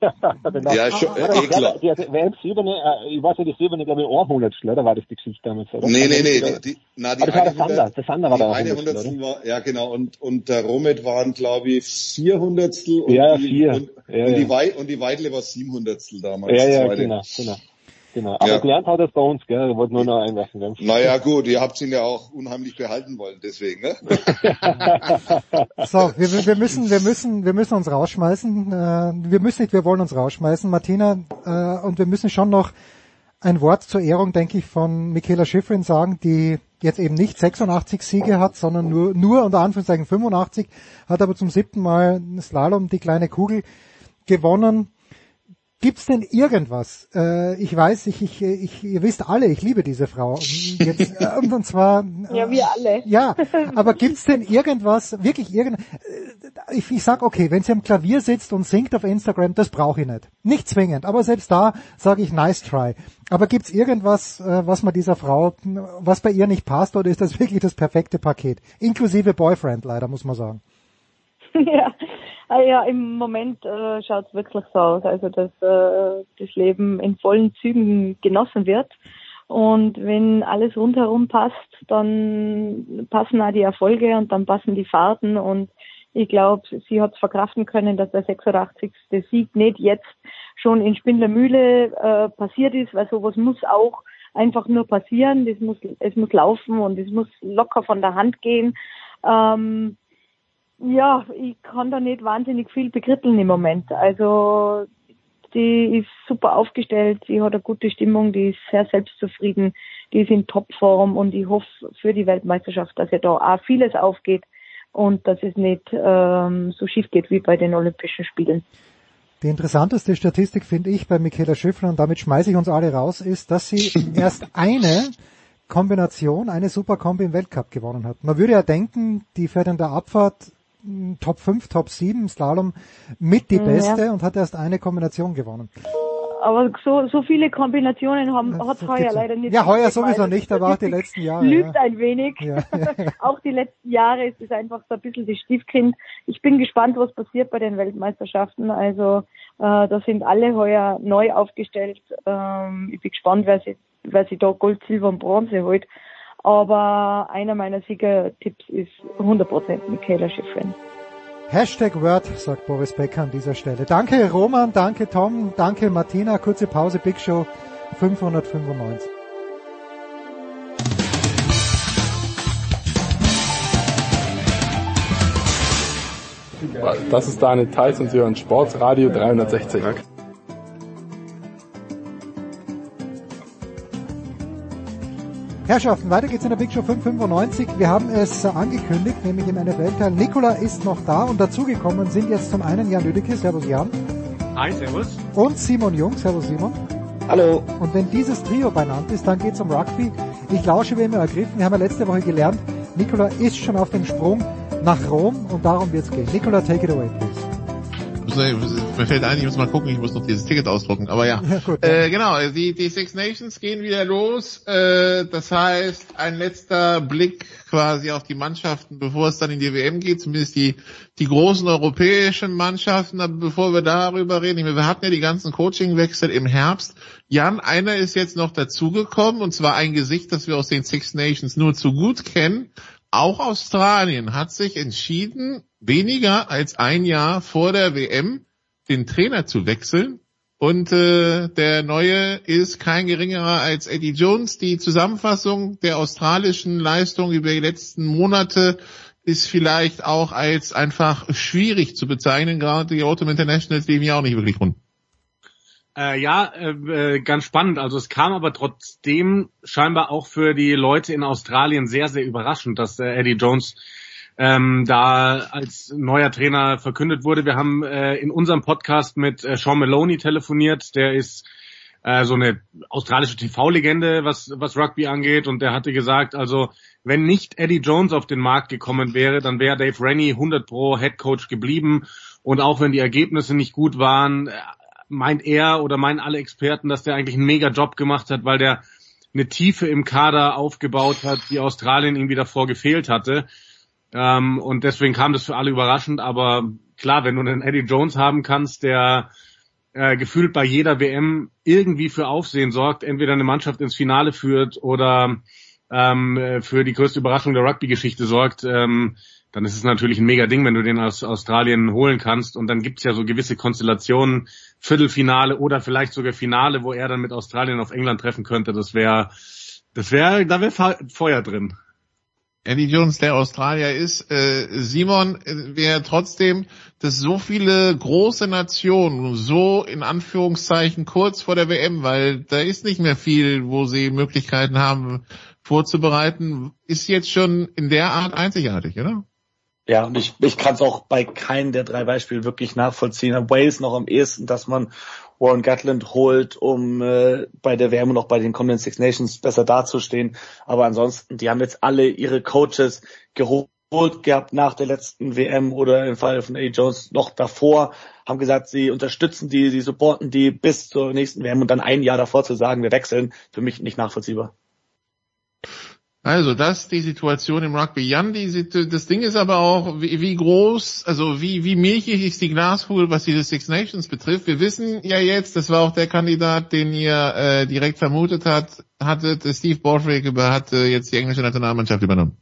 ja, schon, äh, eh klar. Die, die, WM Silberne, äh, ich weiß nicht, die Silberne, glaube ich, ein Hundertstel, oder war das die Geschichte damals, oder? Nee, nee, nee. Die, die, na, die Aber das war der Sander, der Sander war die da eine Hundertstel war, ja genau, und, und der Romet waren, glaube ich, vier Hundertstel und, ja, die, vier. und, ja, und, ja. die Wei und die Weidle war sieben Hundertstel damals. Ja, ja, zweite. genau, genau. Genau. Aber Ja. gelernt hat er es bei uns, gell? Ich wollte nur noch einwerfen, gell? Naja gut, ihr habt ihn ja auch unheimlich behalten wollen, deswegen, ne? So, wir, wir müssen, wir müssen, wir müssen uns rausschmeißen. Äh, wir müssen nicht, wir wollen uns rausschmeißen, Martina. Äh, und wir müssen schon noch ein Wort zur Ehrung, denke ich, von Michaela Schifrin sagen, die jetzt eben nicht 86 Siege hat, sondern nur, nur unter Anführungszeichen 85, hat aber zum siebten Mal Slalom die kleine Kugel gewonnen. Gibt's denn irgendwas? Äh, ich weiß, ich, ich, ich, ihr wisst alle, ich liebe diese Frau. Jetzt, äh, und zwar. Ja, wir alle. Ja, aber gibt's denn irgendwas, wirklich irgend? äh, Ich, ich sag okay, wenn sie am Klavier sitzt und singt auf Instagram, das brauche ich nicht. Nicht zwingend, aber selbst da sage ich nice try. Aber gibt's irgendwas, äh, was man dieser Frau, was bei ihr nicht passt, oder ist das wirklich das perfekte Paket? Inklusive Boyfriend, leider muss man sagen. ja. Ah ja, im Moment äh, schaut es wirklich so aus, also dass äh, das Leben in vollen Zügen genossen wird. Und wenn alles rundherum passt, dann passen auch die Erfolge und dann passen die Fahrten. Und ich glaube, sie hat es verkraften können, dass der 86. Sieg nicht jetzt schon in Spindlermühle äh, passiert ist, weil sowas muss auch einfach nur passieren. Das muss, es muss laufen und es muss locker von der Hand gehen. Ähm, ja, ich kann da nicht wahnsinnig viel bekritteln im Moment. Also die ist super aufgestellt, sie hat eine gute Stimmung, die ist sehr selbstzufrieden, die ist in Topform und ich hoffe für die Weltmeisterschaft, dass ihr da auch vieles aufgeht und dass es nicht ähm, so schief geht wie bei den Olympischen Spielen. Die interessanteste Statistik finde ich bei Michaela Schiffler und damit schmeiße ich uns alle raus, ist, dass sie erst eine Kombination, eine Superkombi im Weltcup gewonnen hat. Man würde ja denken, die fährt in der Abfahrt Top 5, Top 7 Slalom mit die Ja. beste und hat erst eine Kombination gewonnen. Aber so, so viele Kombinationen haben, hat heuer leider nicht. Ja, heuer sowieso weil nicht, aber auch die letzten Jahre. Lügt ja. ein wenig. Ja, auch die letzten Jahre ist es einfach so ein bisschen das Stiefkind. Ich bin gespannt, was passiert bei den Weltmeisterschaften. Also äh, da sind alle heuer neu aufgestellt. Ähm, ich bin gespannt, wer sie, wer sie da Gold, Silber und Bronze holt. Aber einer meiner Siegertipps ist 100% Michaela Schifrin. Hashtag Word, sagt Boris Becker an dieser Stelle. Danke Roman, danke Tom, danke Martina. Kurze Pause, Big Show 595. Das ist Daniel Theiss und Sie hören Sportsradio 360. Herrschaften, weiter geht's in der Big Show 595. Wir haben es angekündigt, nämlich im NFL-Teil. Nikola ist noch da und dazugekommen sind jetzt zum einen Jan Lüdecke, Servus Jan, Hi, servus. und Simon Jung, Servus Simon. Hallo. Und wenn dieses Trio benannt ist, dann geht's um Rugby. Ich lausche wie immer ergriffen. Wir haben ja letzte Woche gelernt, Nikola ist schon auf dem Sprung nach Rom und darum wird's gehen. Nikola, take it away, please. Mir fällt ein, ich muss mal gucken, ich muss noch dieses Ticket ausdrucken. Aber ja, Ja, gut, äh, genau, die, die Six Nations gehen wieder los. Äh, das heißt, ein letzter Blick quasi auf die Mannschaften, bevor es dann in die WM geht, zumindest die, die großen europäischen Mannschaften. Aber bevor wir darüber reden, ich meine, wir hatten ja die ganzen Coachingwechsel im Herbst. Jan, einer ist jetzt noch dazugekommen, und zwar ein Gesicht, das wir aus den Six Nations nur zu gut kennen. Auch Australien hat sich entschieden, weniger als ein Jahr vor der WM den Trainer zu wechseln. Und äh, der neue ist kein geringerer als Eddie Jones. Die Zusammenfassung der australischen Leistung über die letzten Monate ist vielleicht auch als einfach schwierig zu bezeichnen. Gerade die Autumn Internationals leben ja auch nicht wirklich rund. Äh, ja, äh, äh, ganz spannend. Also es kam aber trotzdem scheinbar auch für die Leute in Australien sehr, sehr überraschend, dass äh, Eddie Jones ähm, da als neuer Trainer verkündet wurde. Wir haben äh, in unserem Podcast mit äh, Sean Maloney telefoniert. Der ist äh, so eine australische TV-Legende, was, was Rugby angeht. Und der hatte gesagt, also wenn nicht Eddie Jones auf den Markt gekommen wäre, dann wäre Dave Rennie 100 pro Head Coach geblieben. Und auch wenn die Ergebnisse nicht gut waren, äh, meint er oder meinen alle Experten, dass der eigentlich einen mega Job gemacht hat, weil der eine Tiefe im Kader aufgebaut hat, die Australien irgendwie davor gefehlt hatte. Ähm, und deswegen kam das für alle überraschend. Aber klar, wenn du einen Eddie Jones haben kannst, der äh, gefühlt bei jeder WM irgendwie für Aufsehen sorgt, entweder eine Mannschaft ins Finale führt oder ähm, äh, für die größte Überraschung der Rugby-Geschichte sorgt, ähm, dann ist es natürlich ein mega Ding, wenn du den aus Australien holen kannst. Und dann gibt's ja so gewisse Konstellationen, Viertelfinale oder vielleicht sogar Finale, wo er dann mit Australien auf England treffen könnte. Das wäre, das wäre, da wäre Feuer drin. Eddie Jones, der Australier ist. Äh, Simon, äh, wäre trotzdem, dass so viele große Nationen so in Anführungszeichen kurz vor der WM, weil da ist nicht mehr viel, wo sie Möglichkeiten haben, vorzubereiten, ist jetzt schon in der Art einzigartig, oder? Ja, und ich, ich kann es auch bei keinem der drei Beispiele wirklich nachvollziehen. Wales noch am ehesten, dass man Warren Gatland holt, um äh, bei der WM und auch bei den kommenden Six Nations besser dazustehen. Aber ansonsten, die haben jetzt alle ihre Coaches geholt gehabt nach der letzten WM oder im Fall von A. Jones noch davor, haben gesagt, sie unterstützen die, sie supporten die bis zur nächsten WM und dann ein Jahr davor zu sagen, wir wechseln, für mich nicht nachvollziehbar. Also das ist die Situation im Rugby. Jan, die, das Ding ist aber auch, wie, wie groß, also wie, wie milchig ist die Glaskugel, was diese Six Nations betrifft. Wir wissen ja jetzt, das war auch der Kandidat, den ihr äh, direkt vermutet hat, hattet, Steve Borthwick hat äh, jetzt die englische Nationalmannschaft übernommen.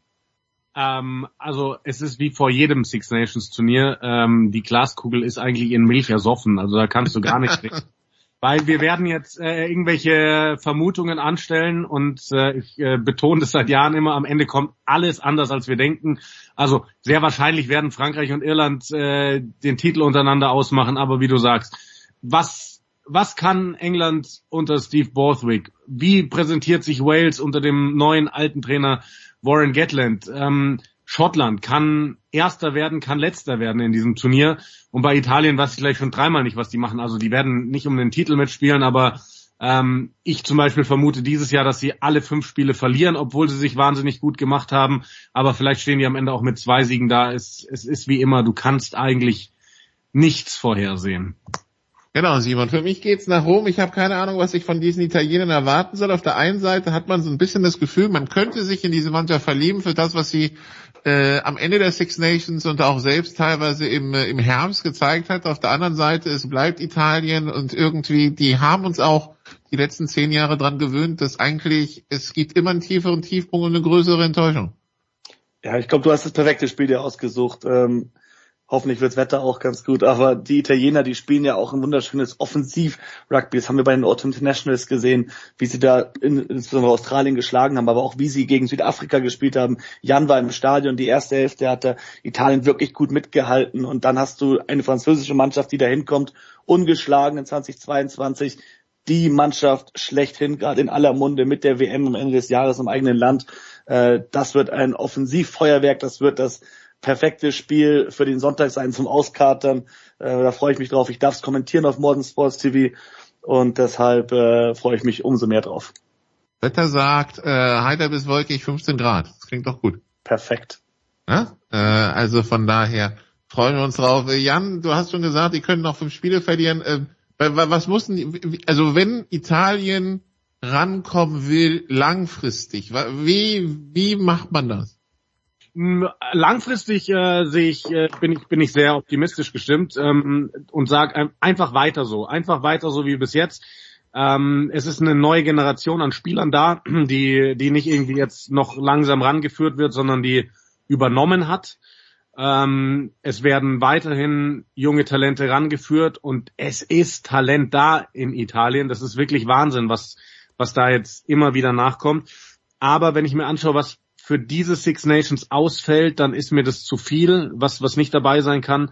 Ähm, also es ist wie vor jedem Six Nations Turnier, ähm, die Glaskugel ist eigentlich in Milch ersoffen, also da kannst du gar nicht Weil wir werden jetzt äh, irgendwelche Vermutungen anstellen und äh, ich äh, betone das seit Jahren immer, am Ende kommt alles anders, als wir denken. Also sehr wahrscheinlich werden Frankreich und Irland äh, den Titel untereinander ausmachen, aber wie du sagst, was, was kann England unter Steve Borthwick? Wie präsentiert sich Wales unter dem neuen alten Trainer Warren Gatland? Ähm, Schottland kann Erster werden, kann Letzter werden in diesem Turnier. Und bei Italien weiß ich gleich schon dreimal nicht, was die machen. Also die werden nicht um den Titel mitspielen, aber ähm, ich zum Beispiel vermute dieses Jahr, dass sie alle fünf Spiele verlieren, obwohl sie sich wahnsinnig gut gemacht haben. Aber vielleicht stehen die am Ende auch mit zwei Siegen da. Es, es ist wie immer, du kannst eigentlich nichts vorhersehen. Genau, Simon. Für mich geht's nach Rom. Ich habe keine Ahnung, was ich von diesen Italienern erwarten soll. Auf der einen Seite hat man so ein bisschen das Gefühl, man könnte sich in diese Mannschaft verlieben für das, was sie äh, am Ende der Six Nations und auch selbst teilweise im, äh, im Herbst gezeigt hat. Auf der anderen Seite, es bleibt Italien und irgendwie, die haben uns auch die letzten zehn Jahre dran gewöhnt, dass eigentlich es gibt immer einen tieferen Tiefpunkt und eine größere Enttäuschung. Ja, ich glaube, du hast das perfekte Spiel dir ausgesucht. Ähm Hoffentlich wirds Wetter auch ganz gut. Aber die Italiener, die spielen ja auch ein wunderschönes Offensiv-Rugby. Das haben wir bei den Autumn Internationals gesehen, wie sie da in, insbesondere Australien geschlagen haben, aber auch wie sie gegen Südafrika gespielt haben. Jan war im Stadion, die erste Hälfte hat da Italien wirklich gut mitgehalten. Und dann hast du eine französische Mannschaft, die da hinkommt, ungeschlagen in 2022. Die Mannschaft schlechthin, gerade in aller Munde mit der WM am Ende des Jahres im eigenen Land. Äh, das wird ein Offensivfeuerwerk, das wird das perfektes Spiel für den Sonntag sein zum Auskatern. Äh, da freue ich mich drauf. Ich darf es kommentieren auf Modern Sports TV und deshalb äh, freue ich mich umso mehr drauf. Wetter sagt, äh, heiter bis wolkig 15 Grad. Das klingt doch gut. Perfekt. Ja? Äh, also von daher freuen wir uns drauf. Äh, Jan, du hast schon gesagt, die können noch fünf Spiele verlieren. Äh, was mussten die, also wenn Italien rankommen will, langfristig, wie, wie macht man das? Langfristig äh, sehe ich, äh, bin ich bin ich sehr optimistisch gestimmt ähm, und sage einfach weiter so, einfach weiter so wie bis jetzt. Ähm, es ist eine neue Generation an Spielern da, die die nicht irgendwie jetzt noch langsam rangeführt wird, sondern die übernommen hat. Ähm, es werden weiterhin junge Talente rangeführt und es ist Talent da in Italien. Das ist wirklich Wahnsinn, was was da jetzt immer wieder nachkommt. Aber wenn ich mir anschaue, was für diese Six Nations ausfällt, dann ist mir das zu viel, was, was nicht dabei sein kann.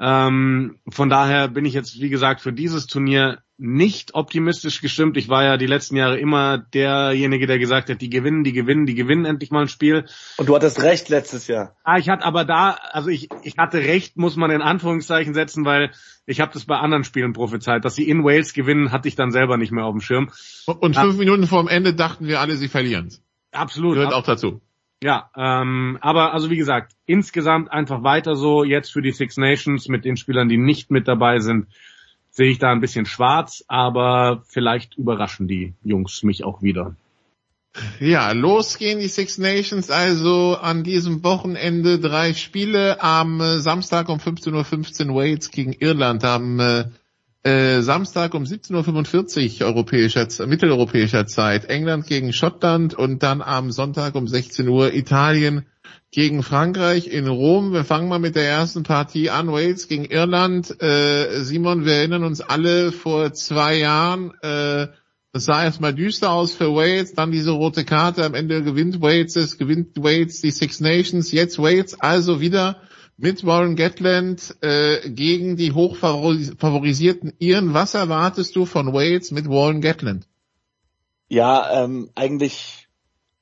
Ähm, von daher bin ich jetzt, wie gesagt, für dieses Turnier nicht optimistisch gestimmt. Ich war ja die letzten Jahre immer derjenige, der gesagt hat, die gewinnen, die gewinnen, die gewinnen endlich mal ein Spiel. Und du hattest recht letztes Jahr. Ah, ich hatte aber da, also ich, ich hatte recht, muss man in Anführungszeichen setzen, weil ich habe das bei anderen Spielen prophezeit. Dass sie in Wales gewinnen, hatte ich dann selber nicht mehr auf dem Schirm. Und fünf ah. Minuten vor dem Ende dachten wir alle, sie verlieren. Absolut. Gehört auch dazu. Ja, ähm, aber also wie gesagt, insgesamt einfach weiter so. Jetzt für die Six Nations mit den Spielern, die nicht mit dabei sind, sehe ich da ein bisschen schwarz, aber vielleicht überraschen die Jungs mich auch wieder. Ja, los gehen die Six Nations also an diesem Wochenende drei Spiele am Samstag um 15.15 Uhr Wales gegen Irland, am äh, Samstag um 17.45 Uhr europäischer, mitteleuropäischer Zeit England gegen Schottland und dann am Sonntag um 16 Uhr Italien gegen Frankreich in Rom. Wir fangen mal mit der ersten Partie an. Wales gegen Irland. Äh, Simon, wir erinnern uns alle vor zwei Jahren, äh, es sah erstmal düster aus für Wales, dann diese rote Karte, am Ende gewinnt Wales es, gewinnt Wales die Six Nations, jetzt Wales also wieder mit Warren Gatland äh, gegen die hochfavorisierten Iren. Was erwartest du von Wales mit Warren Gatland? Ja, ähm, eigentlich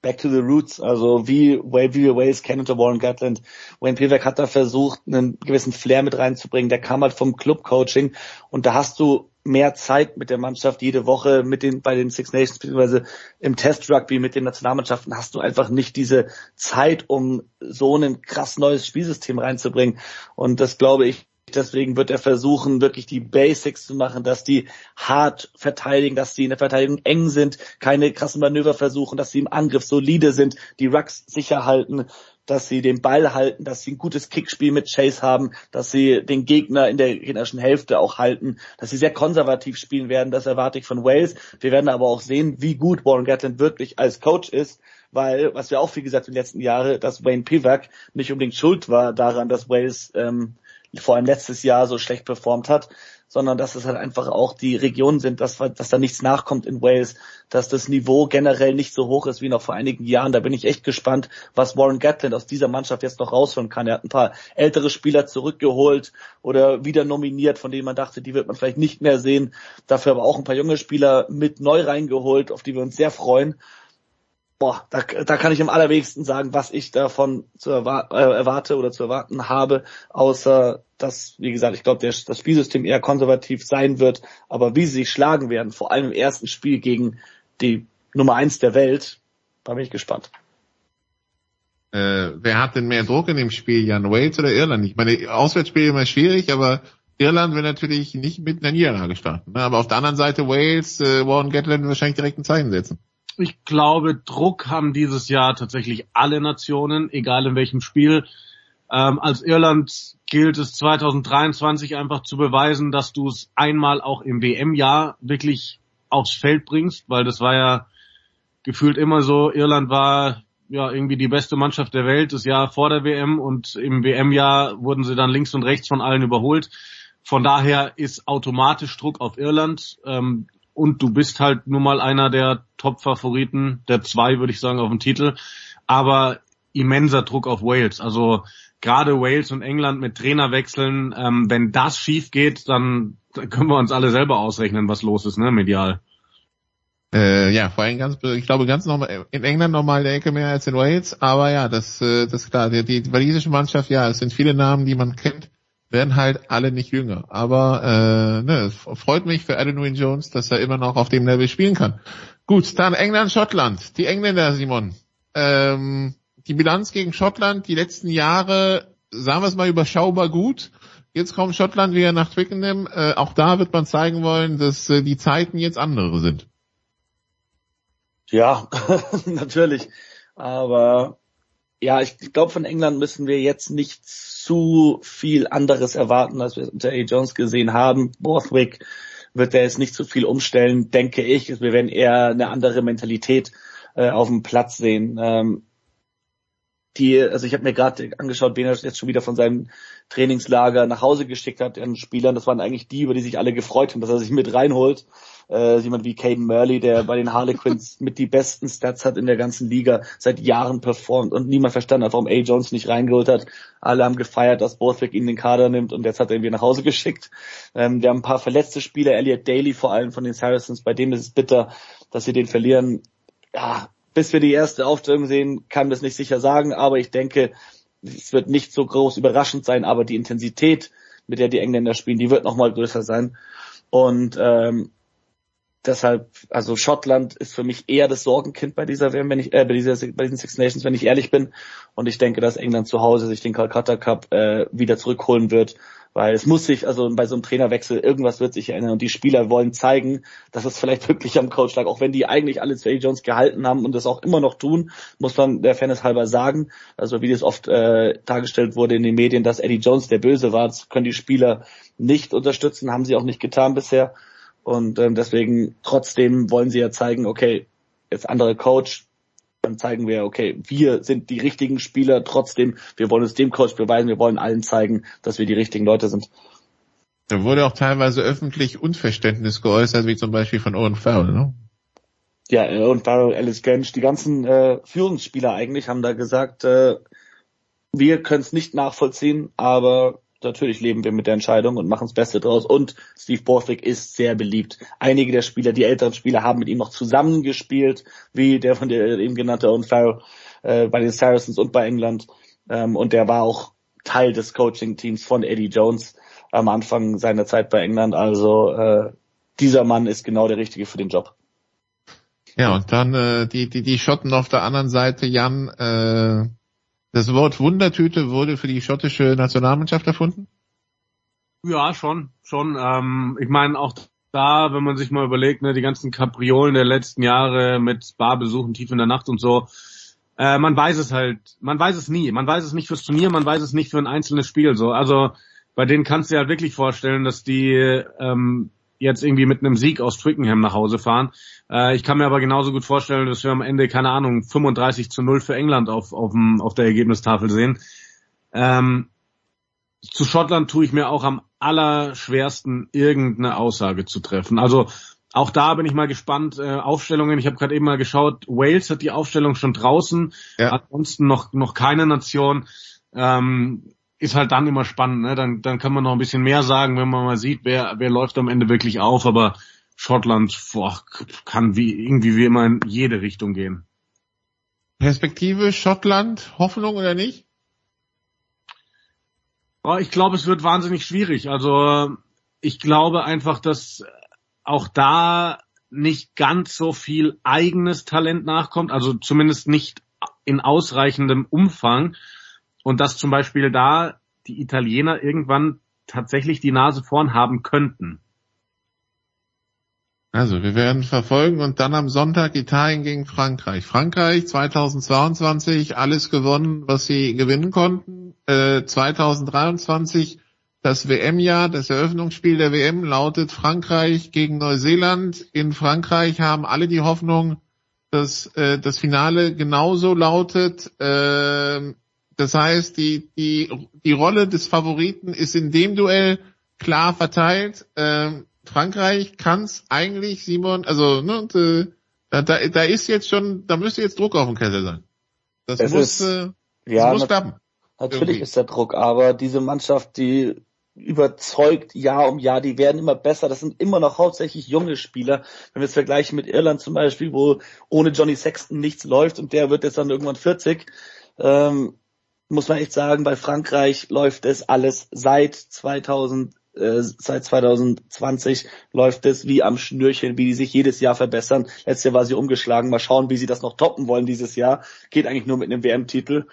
back to the roots, also wie, wie wir Wales kennen unter Warren Gatland. Wayne Pivac hat da versucht, einen gewissen Flair mit reinzubringen. Der kam halt vom Club-Coaching und da hast du mehr Zeit mit der Mannschaft jede Woche mit den bei den Six Nations beziehungsweise im Test Rugby mit den Nationalmannschaften hast du einfach nicht diese Zeit, um so ein krass neues Spielsystem reinzubringen. Und das glaube ich Deswegen wird er versuchen, wirklich die Basics zu machen, dass die hart verteidigen, dass sie in der Verteidigung eng sind, keine krassen Manöver versuchen, dass sie im Angriff solide sind, die Rucks sicher halten, dass sie den Ball halten, dass sie ein gutes Kickspiel mit Chase haben, dass sie den Gegner in der gegnerischen Hälfte auch halten, dass sie sehr konservativ spielen werden. Das erwarte ich von Wales. Wir werden aber auch sehen, wie gut Warren Gatland wirklich als Coach ist weil, was wir auch viel gesagt in den letzten Jahren, dass Wayne Pivac nicht unbedingt schuld war daran, dass Wales ähm, vor allem letztes Jahr so schlecht performt hat, sondern dass es halt einfach auch die Regionen sind, dass, dass da nichts nachkommt in Wales, dass das Niveau generell nicht so hoch ist wie noch vor einigen Jahren. Da bin ich echt gespannt, was Warren Gatland aus dieser Mannschaft jetzt noch rausholen kann. Er hat ein paar ältere Spieler zurückgeholt oder wieder nominiert, von denen man dachte, die wird man vielleicht nicht mehr sehen. Dafür aber auch ein paar junge Spieler mit neu reingeholt, auf die wir uns sehr freuen boah, da, da kann ich am allerwenigsten sagen, was ich davon zu erwar äh, erwarte oder zu erwarten habe, außer dass, wie gesagt, ich glaube, das Spielsystem eher konservativ sein wird, aber wie sie sich schlagen werden, vor allem im ersten Spiel gegen die Nummer eins der Welt, da bin ich gespannt. Äh, wer hat denn mehr Druck in dem Spiel, Jan Wales oder Irland? Ich meine, Auswärtsspiel immer schwierig, aber Irland will natürlich nicht mit einer Niederlage starten. Ne? Aber auf der anderen Seite Wales, äh, Warren Gatland wahrscheinlich direkt ein Zeichen setzen ich glaube, Druck haben dieses Jahr tatsächlich alle Nationen, egal in welchem Spiel. Ähm, als Irland gilt es 2023 einfach zu beweisen, dass du es einmal auch im WM-Jahr wirklich aufs Feld bringst, weil das war ja gefühlt immer so, Irland war ja irgendwie die beste Mannschaft der Welt das Jahr vor der WM und im WM-Jahr wurden sie dann links und rechts von allen überholt. Von daher ist automatisch Druck auf Irland. Ähm, und du bist halt nun mal einer der Top-Favoriten, der zwei würde ich sagen auf dem Titel, aber immenser Druck auf Wales. Also gerade Wales und England mit Trainerwechseln, ähm, wenn das schief geht, dann, können wir uns alle selber ausrechnen, was los ist, ne, medial. Äh, ja, vor allem ganz, ich glaube ganz normal, in England nochmal der Ecke mehr als in Wales, aber ja, das, äh, das ist klar, die, die walisische Mannschaft, ja, es sind viele Namen, die man kennt werden halt alle nicht jünger. Aber äh, ne, es freut mich für Wynne Jones, dass er immer noch auf dem Level spielen kann. Gut, dann England, Schottland. Die Engländer, Simon. Ähm, die Bilanz gegen Schottland, die letzten Jahre, sagen wir es mal, überschaubar gut. Jetzt kommt Schottland wieder nach Twickenham. Äh, auch da wird man zeigen wollen, dass äh, die Zeiten jetzt andere sind. Ja, natürlich. Aber ja, ich glaube, von England müssen wir jetzt nicht zu viel anderes erwarten, als wir unter A. Jones gesehen haben. Borthwick wird er jetzt nicht zu viel umstellen, denke ich. Wir werden eher eine andere Mentalität äh, auf dem Platz sehen. Ähm, die, also ich habe mir gerade angeschaut, wen er jetzt schon wieder von seinem Trainingslager nach Hause geschickt hat an Spielern. Das waren eigentlich die, über die sich alle gefreut haben, dass er sich mit reinholt äh, jemand wie Caden Murley, der bei den Harlequins mit die besten Stats hat in der ganzen Liga, seit Jahren performt und niemand verstanden hat, warum A. Jones nicht reingeholt hat. Alle haben gefeiert, dass Borthwick ihn in den Kader nimmt und jetzt hat er ihn wieder nach Hause geschickt. Ähm, wir haben ein paar verletzte Spieler, Elliot Daly vor allem von den Saracens, bei dem ist es bitter, dass sie den verlieren. Ja, bis wir die erste Aufstellung sehen, kann das nicht sicher sagen, aber ich denke, es wird nicht so groß überraschend sein, aber die Intensität, mit der die Engländer spielen, die wird nochmal größer sein. Und ähm, deshalb, also Schottland ist für mich eher das Sorgenkind bei dieser WM, wenn ich, äh, bei dieser, bei diesen Six Nations, wenn ich ehrlich bin. Und ich denke, dass England zu Hause sich den Calcutta Cup äh, wieder zurückholen wird, weil es muss sich, also bei so einem Trainerwechsel, irgendwas wird sich ändern und die Spieler wollen zeigen, dass es vielleicht wirklich am Coach lag, auch wenn die eigentlich alle A. Jones gehalten haben und das auch immer noch tun, muss man der Fairness halber sagen. Also wie das oft äh, dargestellt wurde in den Medien, dass Eddie Jones der Böse war, das können die Spieler nicht unterstützen, haben sie auch nicht getan bisher. Und ähm, deswegen trotzdem wollen sie ja zeigen, okay, jetzt andere Coach, dann zeigen wir, okay, wir sind die richtigen Spieler, trotzdem, wir wollen es dem Coach beweisen, wir wollen allen zeigen, dass wir die richtigen Leute sind. Da wurde auch teilweise öffentlich Unverständnis geäußert, wie zum Beispiel von Owen Farrell, ne? Ja, Owen Farrell, Alice Gensch, die ganzen äh, Führungsspieler eigentlich haben da gesagt, äh, wir können es nicht nachvollziehen, aber natürlich leben wir mit der Entscheidung und machen das Beste draus. Und Steve Borthwick ist sehr beliebt. Einige der Spieler, die älteren Spieler, haben mit ihm noch zusammengespielt, wie der von der eben genannte Owen Farrell äh, bei den Saracens und bei England. Ähm, und der war auch Teil des Coaching-Teams von Eddie Jones am Anfang seiner Zeit bei England. Also äh, dieser Mann ist genau der Richtige für den Job. Ja, und dann äh, die, die, die Schotten auf der anderen Seite, Jan, äh, das Wort Wundertüte wurde für die schottische Nationalmannschaft erfunden? Ja, schon, schon. Ähm, ich meine, auch da, wenn man sich mal überlegt, ne, die ganzen Kapriolen der letzten Jahre mit Barbesuchen tief in der Nacht und so, äh, man weiß es halt, man weiß es nie. Man weiß es nicht fürs Turnier, man weiß es nicht für ein einzelnes Spiel. So, also bei denen kannst du dir halt wirklich vorstellen, dass die ähm, jetzt irgendwie mit einem Sieg aus Twickenham nach Hause fahren. Äh, ich kann mir aber genauso gut vorstellen, dass wir am Ende, keine Ahnung, 35 zu 0 für England auf, auf, dem, auf der Ergebnistafel sehen. Ähm, zu Schottland tue ich mir auch am allerschwersten, irgendeine Aussage zu treffen. Also auch da bin ich mal gespannt. Äh, Aufstellungen, ich habe gerade eben mal geschaut, Wales hat die Aufstellung schon draußen, ja. ansonsten noch, noch keine Nation. Ähm, ist halt dann immer spannend, ne? Dann, dann kann man noch ein bisschen mehr sagen, wenn man mal sieht, wer, wer läuft am Ende wirklich auf, aber Schottland boah, kann wie irgendwie wie immer in jede Richtung gehen. Perspektive Schottland, Hoffnung oder nicht? Oh, ich glaube, es wird wahnsinnig schwierig. Also ich glaube einfach, dass auch da nicht ganz so viel eigenes Talent nachkommt, also zumindest nicht in ausreichendem Umfang und dass zum Beispiel da die Italiener irgendwann tatsächlich die Nase vorn haben könnten. Also, wir werden verfolgen und dann am Sonntag Italien gegen Frankreich. Frankreich 2022 alles gewonnen, was sie gewinnen konnten. Äh, 2023 das WM-Jahr, das Eröffnungsspiel der WM lautet Frankreich gegen Neuseeland. In Frankreich haben alle die Hoffnung, dass äh, das Finale genauso lautet. Äh, das heißt, die, die, die Rolle des Favoriten ist in dem Duell klar verteilt. Ähm, Frankreich kann es eigentlich, Simon, also ne, und, äh, da, da, da ist jetzt schon, da müsste jetzt Druck auf dem Kessel sein. Das es muss, ist, äh, das ja, muss klappen. Natürlich Irgendwie. ist der Druck, aber diese Mannschaft, die überzeugt Jahr um Jahr, die werden immer besser. Das sind immer noch hauptsächlich junge Spieler. Wenn wir es vergleichen mit Irland zum Beispiel, wo ohne Johnny Sexton nichts läuft und der wird jetzt dann irgendwann 40, ähm, muss man echt sagen, bei Frankreich läuft es alles seit 2000 äh, seit 2020 läuft es wie am Schnürchen, wie die sich jedes Jahr verbessern. Letztes Jahr war sie umgeschlagen. Mal schauen, wie sie das noch toppen wollen dieses Jahr. Geht eigentlich nur mit einem WM-Titel.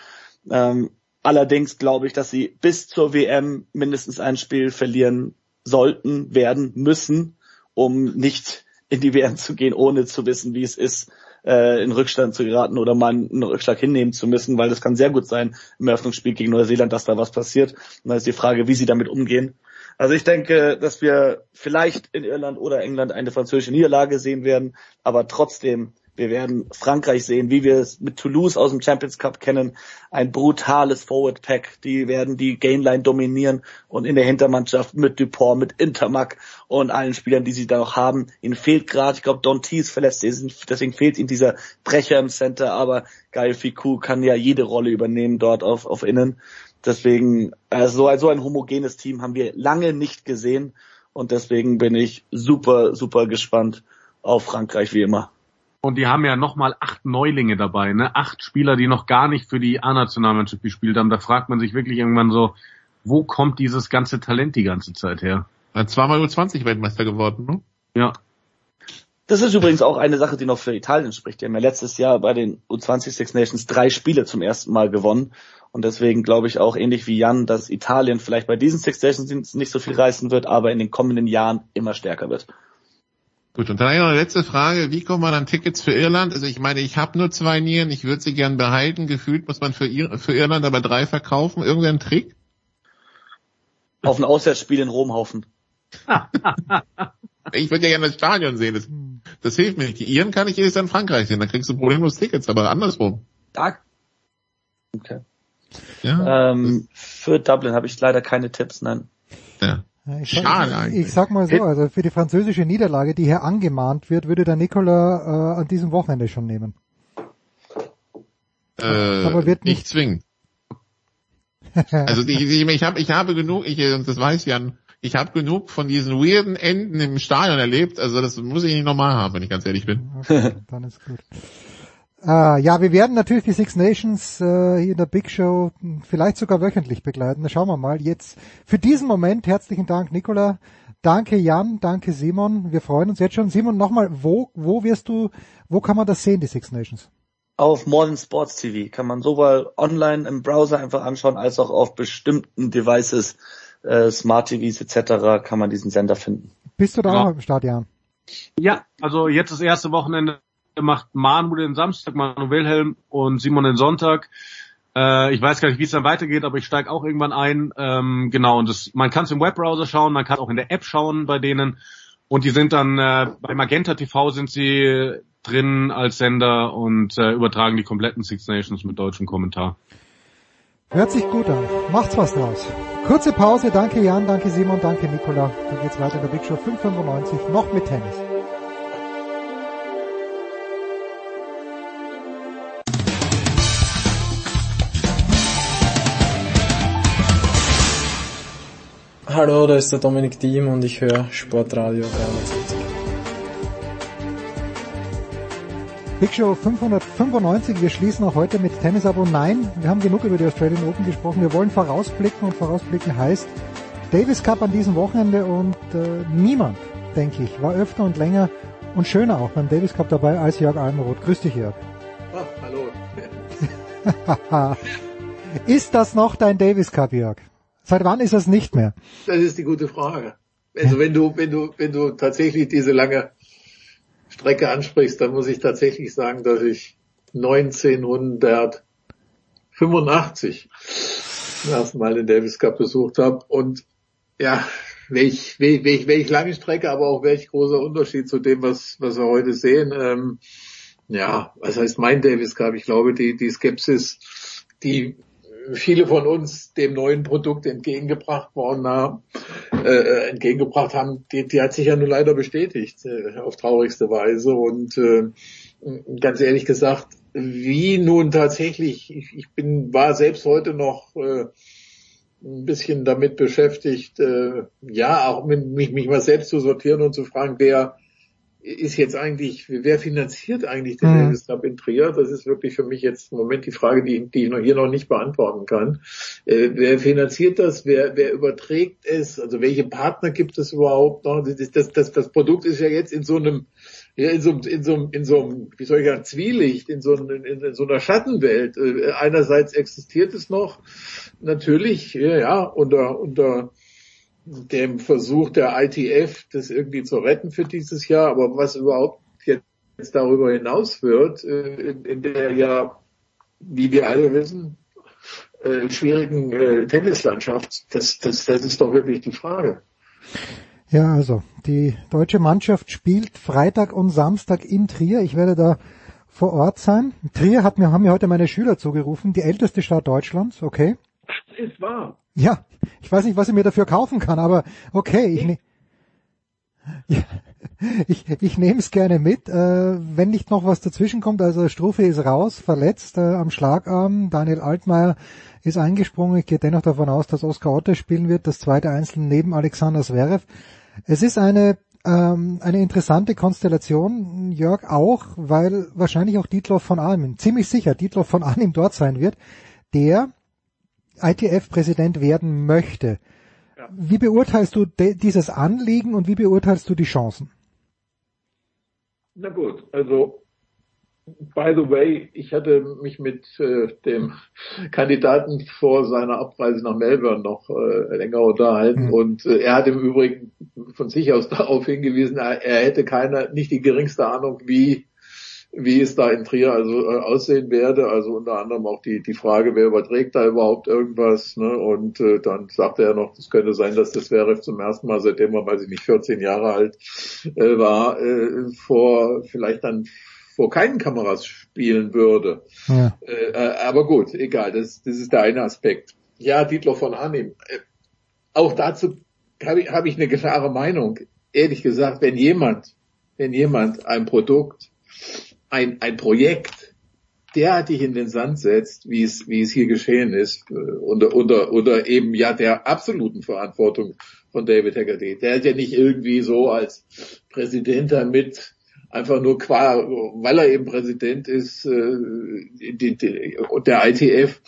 Ähm, allerdings glaube ich, dass sie bis zur WM mindestens ein Spiel verlieren sollten, werden, müssen, um nicht in die WM zu gehen, ohne zu wissen, wie es ist, äh, in Rückstand zu geraten oder mal einen Rückschlag hinnehmen zu müssen, weil das kann sehr gut sein im Eröffnungsspiel gegen Neuseeland, dass da was passiert. Und da ist die Frage, wie sie damit umgehen. Also ich denke, dass wir vielleicht in Irland oder England eine französische Niederlage sehen werden, aber trotzdem, wir werden Frankreich sehen, wie wir es mit Toulouse aus dem Champions Cup kennen. Ein brutales Forward Pack. Die werden die Gainline dominieren und in der Hintermannschaft mit Dupont, mit Intermac und allen Spielern, die sie da noch haben. Ihnen fehlt gerade, ich glaube, Don T ist verletzt, deswegen fehlt ihnen dieser Brecher im Center, aber Gael Ficou kann ja jede Rolle übernehmen dort auf, auf Innen. Deswegen, also so ein homogenes Team haben wir lange nicht gesehen und deswegen bin ich super, super gespannt auf Frankreich wie immer. Und die haben ja nochmal acht Neulinge dabei, ne? Acht Spieler, die noch gar nicht für die A-Nationalmannschaft gespielt haben. Da fragt man sich wirklich irgendwann so, wo kommt dieses ganze Talent die ganze Zeit her? Zweimal U20 Weltmeister geworden, ne? Ja. Das ist übrigens auch eine Sache, die noch für Italien spricht. Die haben ja letztes Jahr bei den U20 Six Nations drei Spiele zum ersten Mal gewonnen. Und deswegen glaube ich auch ähnlich wie Jan, dass Italien vielleicht bei diesen Six Nations nicht so viel reißen wird, aber in den kommenden Jahren immer stärker wird. Gut, und dann noch eine letzte Frage. Wie kommt man an Tickets für Irland? Also ich meine, ich habe nur zwei Nieren, ich würde sie gern behalten. Gefühlt muss man für, Ir für Irland aber drei verkaufen. Irgendein Trick? Auf ein Auswärtsspiel in Rom haufen. ich würde ja gerne das Stadion sehen. Das, das hilft mir nicht. Die Iren kann ich jedes Jahr in Frankreich sehen. Da kriegst du problemlos Tickets, aber andersrum. Da. Okay. Ja, ähm, für Dublin habe ich leider keine Tipps, nein. Ja. Ich sag, ich, ich sag mal so, also für die französische Niederlage, die hier angemahnt wird, würde der Nicola äh, an diesem Wochenende schon nehmen. Äh, Aber wird nicht, nicht zwingen. Also die, die, ich habe ich habe genug, ich, und das weiß Jan, ich habe genug von diesen weirden Enden im Stadion erlebt, also das muss ich nicht nochmal haben, wenn ich ganz ehrlich bin. Okay, dann ist gut. Äh, ja, wir werden natürlich die Six Nations äh, hier in der Big Show vielleicht sogar wöchentlich begleiten. Da schauen wir mal. Jetzt für diesen Moment herzlichen Dank, Nicola. Danke Jan, danke Simon. Wir freuen uns jetzt schon. Simon, nochmal, wo, wo wirst du, wo kann man das sehen, die Six Nations? Auf Modern Sports TV kann man sowohl online im Browser einfach anschauen, als auch auf bestimmten Devices, äh, Smart TVs etc. kann man diesen Sender finden. Bist du da Ja. auch im Start, Jan? Ja, also jetzt das erste Wochenende macht Manu den Samstag, Manu Wilhelm und Simon den Sonntag. Äh, ich weiß gar nicht, wie es dann weitergeht, aber ich steige auch irgendwann ein. Ähm, genau, und das, man kann es im Webbrowser schauen, man kann auch in der App schauen bei denen. Und die sind dann äh, bei Magenta TV sind sie drin als Sender und äh, übertragen die kompletten Six Nations mit deutschem Kommentar. Hört sich gut an. Macht's was draus. Kurze Pause. Danke Jan, danke Simon, danke Nicola. Dann geht's weiter in der Big Show 595, noch mit Tennis. Hallo, da ist der Dominik Diem und ich höre Sportradio 360. Big Show 595. Wir schließen auch heute mit Tennis ab und nein, wir haben genug über die Australian Open gesprochen. Wir wollen vorausblicken und vorausblicken heißt Davis Cup an diesem Wochenende und äh, niemand, denke ich, war öfter und länger und schöner auch beim Davis Cup dabei als Jörg Almenroth. Grüß dich, Jörg. Ah, hallo. ist das noch dein Davis Cup, Jörg? Seit wann ist das nicht mehr? Das ist die gute Frage. Also wenn du, wenn du, wenn du tatsächlich diese lange Strecke ansprichst, dann muss ich tatsächlich sagen, dass ich 1985 zum ersten Mal den Davis Cup besucht habe und ja, welch, welch, welch, welch lange Strecke, aber auch welch großer Unterschied zu dem, was, was wir heute sehen. Ähm, ja, was heißt mein Davis Cup? Ich glaube, die, die Skepsis, die viele von uns dem neuen Produkt entgegengebracht worden haben, äh, entgegengebracht haben, die, die hat sich ja nur leider bestätigt, äh, auf traurigste Weise. Und äh, ganz ehrlich gesagt, wie nun tatsächlich, ich, ich bin, war selbst heute noch äh, ein bisschen damit beschäftigt, äh, ja, auch mit, mich, mich mal selbst zu sortieren und zu fragen, wer ist jetzt eigentlich, wer finanziert eigentlich den Mhm. Davis Cup in Trier? Das ist wirklich für mich jetzt im Moment die Frage, die, die ich noch hier noch nicht beantworten kann. Äh, wer finanziert das? Wer, wer überträgt es? Also welche Partner gibt es überhaupt noch? Das, das, das, das Produkt ist ja jetzt in so einem, ja, in so, einem- in so, einem- in so wie soll ich sagen, Zwielicht, in so, in, in so einer Schattenwelt. Äh, Einerseits existiert es noch, natürlich, ja, ja, unter, unter dem Versuch der ITF, das irgendwie zu retten für dieses Jahr, aber was überhaupt jetzt darüber hinaus wird, äh, in, der ja, wie wir alle wissen, äh, schwierigen äh, Tennislandschaft, das, das, das ist doch wirklich die Frage. Ja, also die deutsche Mannschaft spielt Freitag und Samstag in Trier. Ich werde da vor Ort sein. Trier hat mir, haben mir heute meine Schüler zugerufen, die älteste Stadt Deutschlands, okay. Ist wahr. Ja, ich weiß nicht, was ich mir dafür kaufen kann, aber okay, ich, ne ja, ich, ich nehme es gerne mit, äh, wenn nicht noch was dazwischen kommt. Also Strufe ist raus, verletzt äh, am Schlagarm. Daniel Altmaier ist eingesprungen. Ich gehe dennoch davon aus, dass Oskar Otte spielen wird, das zweite Einzel neben Alexander Zverev. Es ist eine ähm, eine interessante Konstellation, Jörg, auch, weil wahrscheinlich auch Dietloff von Arnim, ziemlich sicher Dietloff von Arnim dort sein wird, der ITF-Präsident werden möchte. Wie beurteilst du dieses Anliegen und wie beurteilst du die Chancen? Na gut, also by the way, ich hatte mich mit äh, dem Kandidaten vor seiner Abreise nach Melbourne noch äh, länger unterhalten und äh, er hat im Übrigen von sich aus darauf hingewiesen, er, er hätte keine, nicht die geringste Ahnung, wie wie es da in Trier also äh, aussehen werde, also unter anderem auch die die Frage, wer überträgt da überhaupt irgendwas, ne? Und äh, dann sagte er noch, es könnte sein, dass das Zverev zum ersten Mal, seitdem er, weiß ich nicht, 14 Jahre alt äh, war, äh, vor vielleicht dann vor keinen Kameras spielen würde. Ja. Äh, äh, aber gut, egal, das, das ist der eine Aspekt. Ja, Dietler von Arnim. Äh, auch dazu habe ich, hab ich eine klare Meinung. Ehrlich gesagt, wenn jemand, wenn jemand ein Produkt, ein, ein Projekt derartig in den Sand setzt, wie es, wie es hier geschehen ist, äh, unter, unter, unter eben ja der absoluten Verantwortung von David Haggerty. Der hat ja nicht irgendwie so als Präsident damit einfach nur qua, weil er eben Präsident ist, äh, die, die, der ITF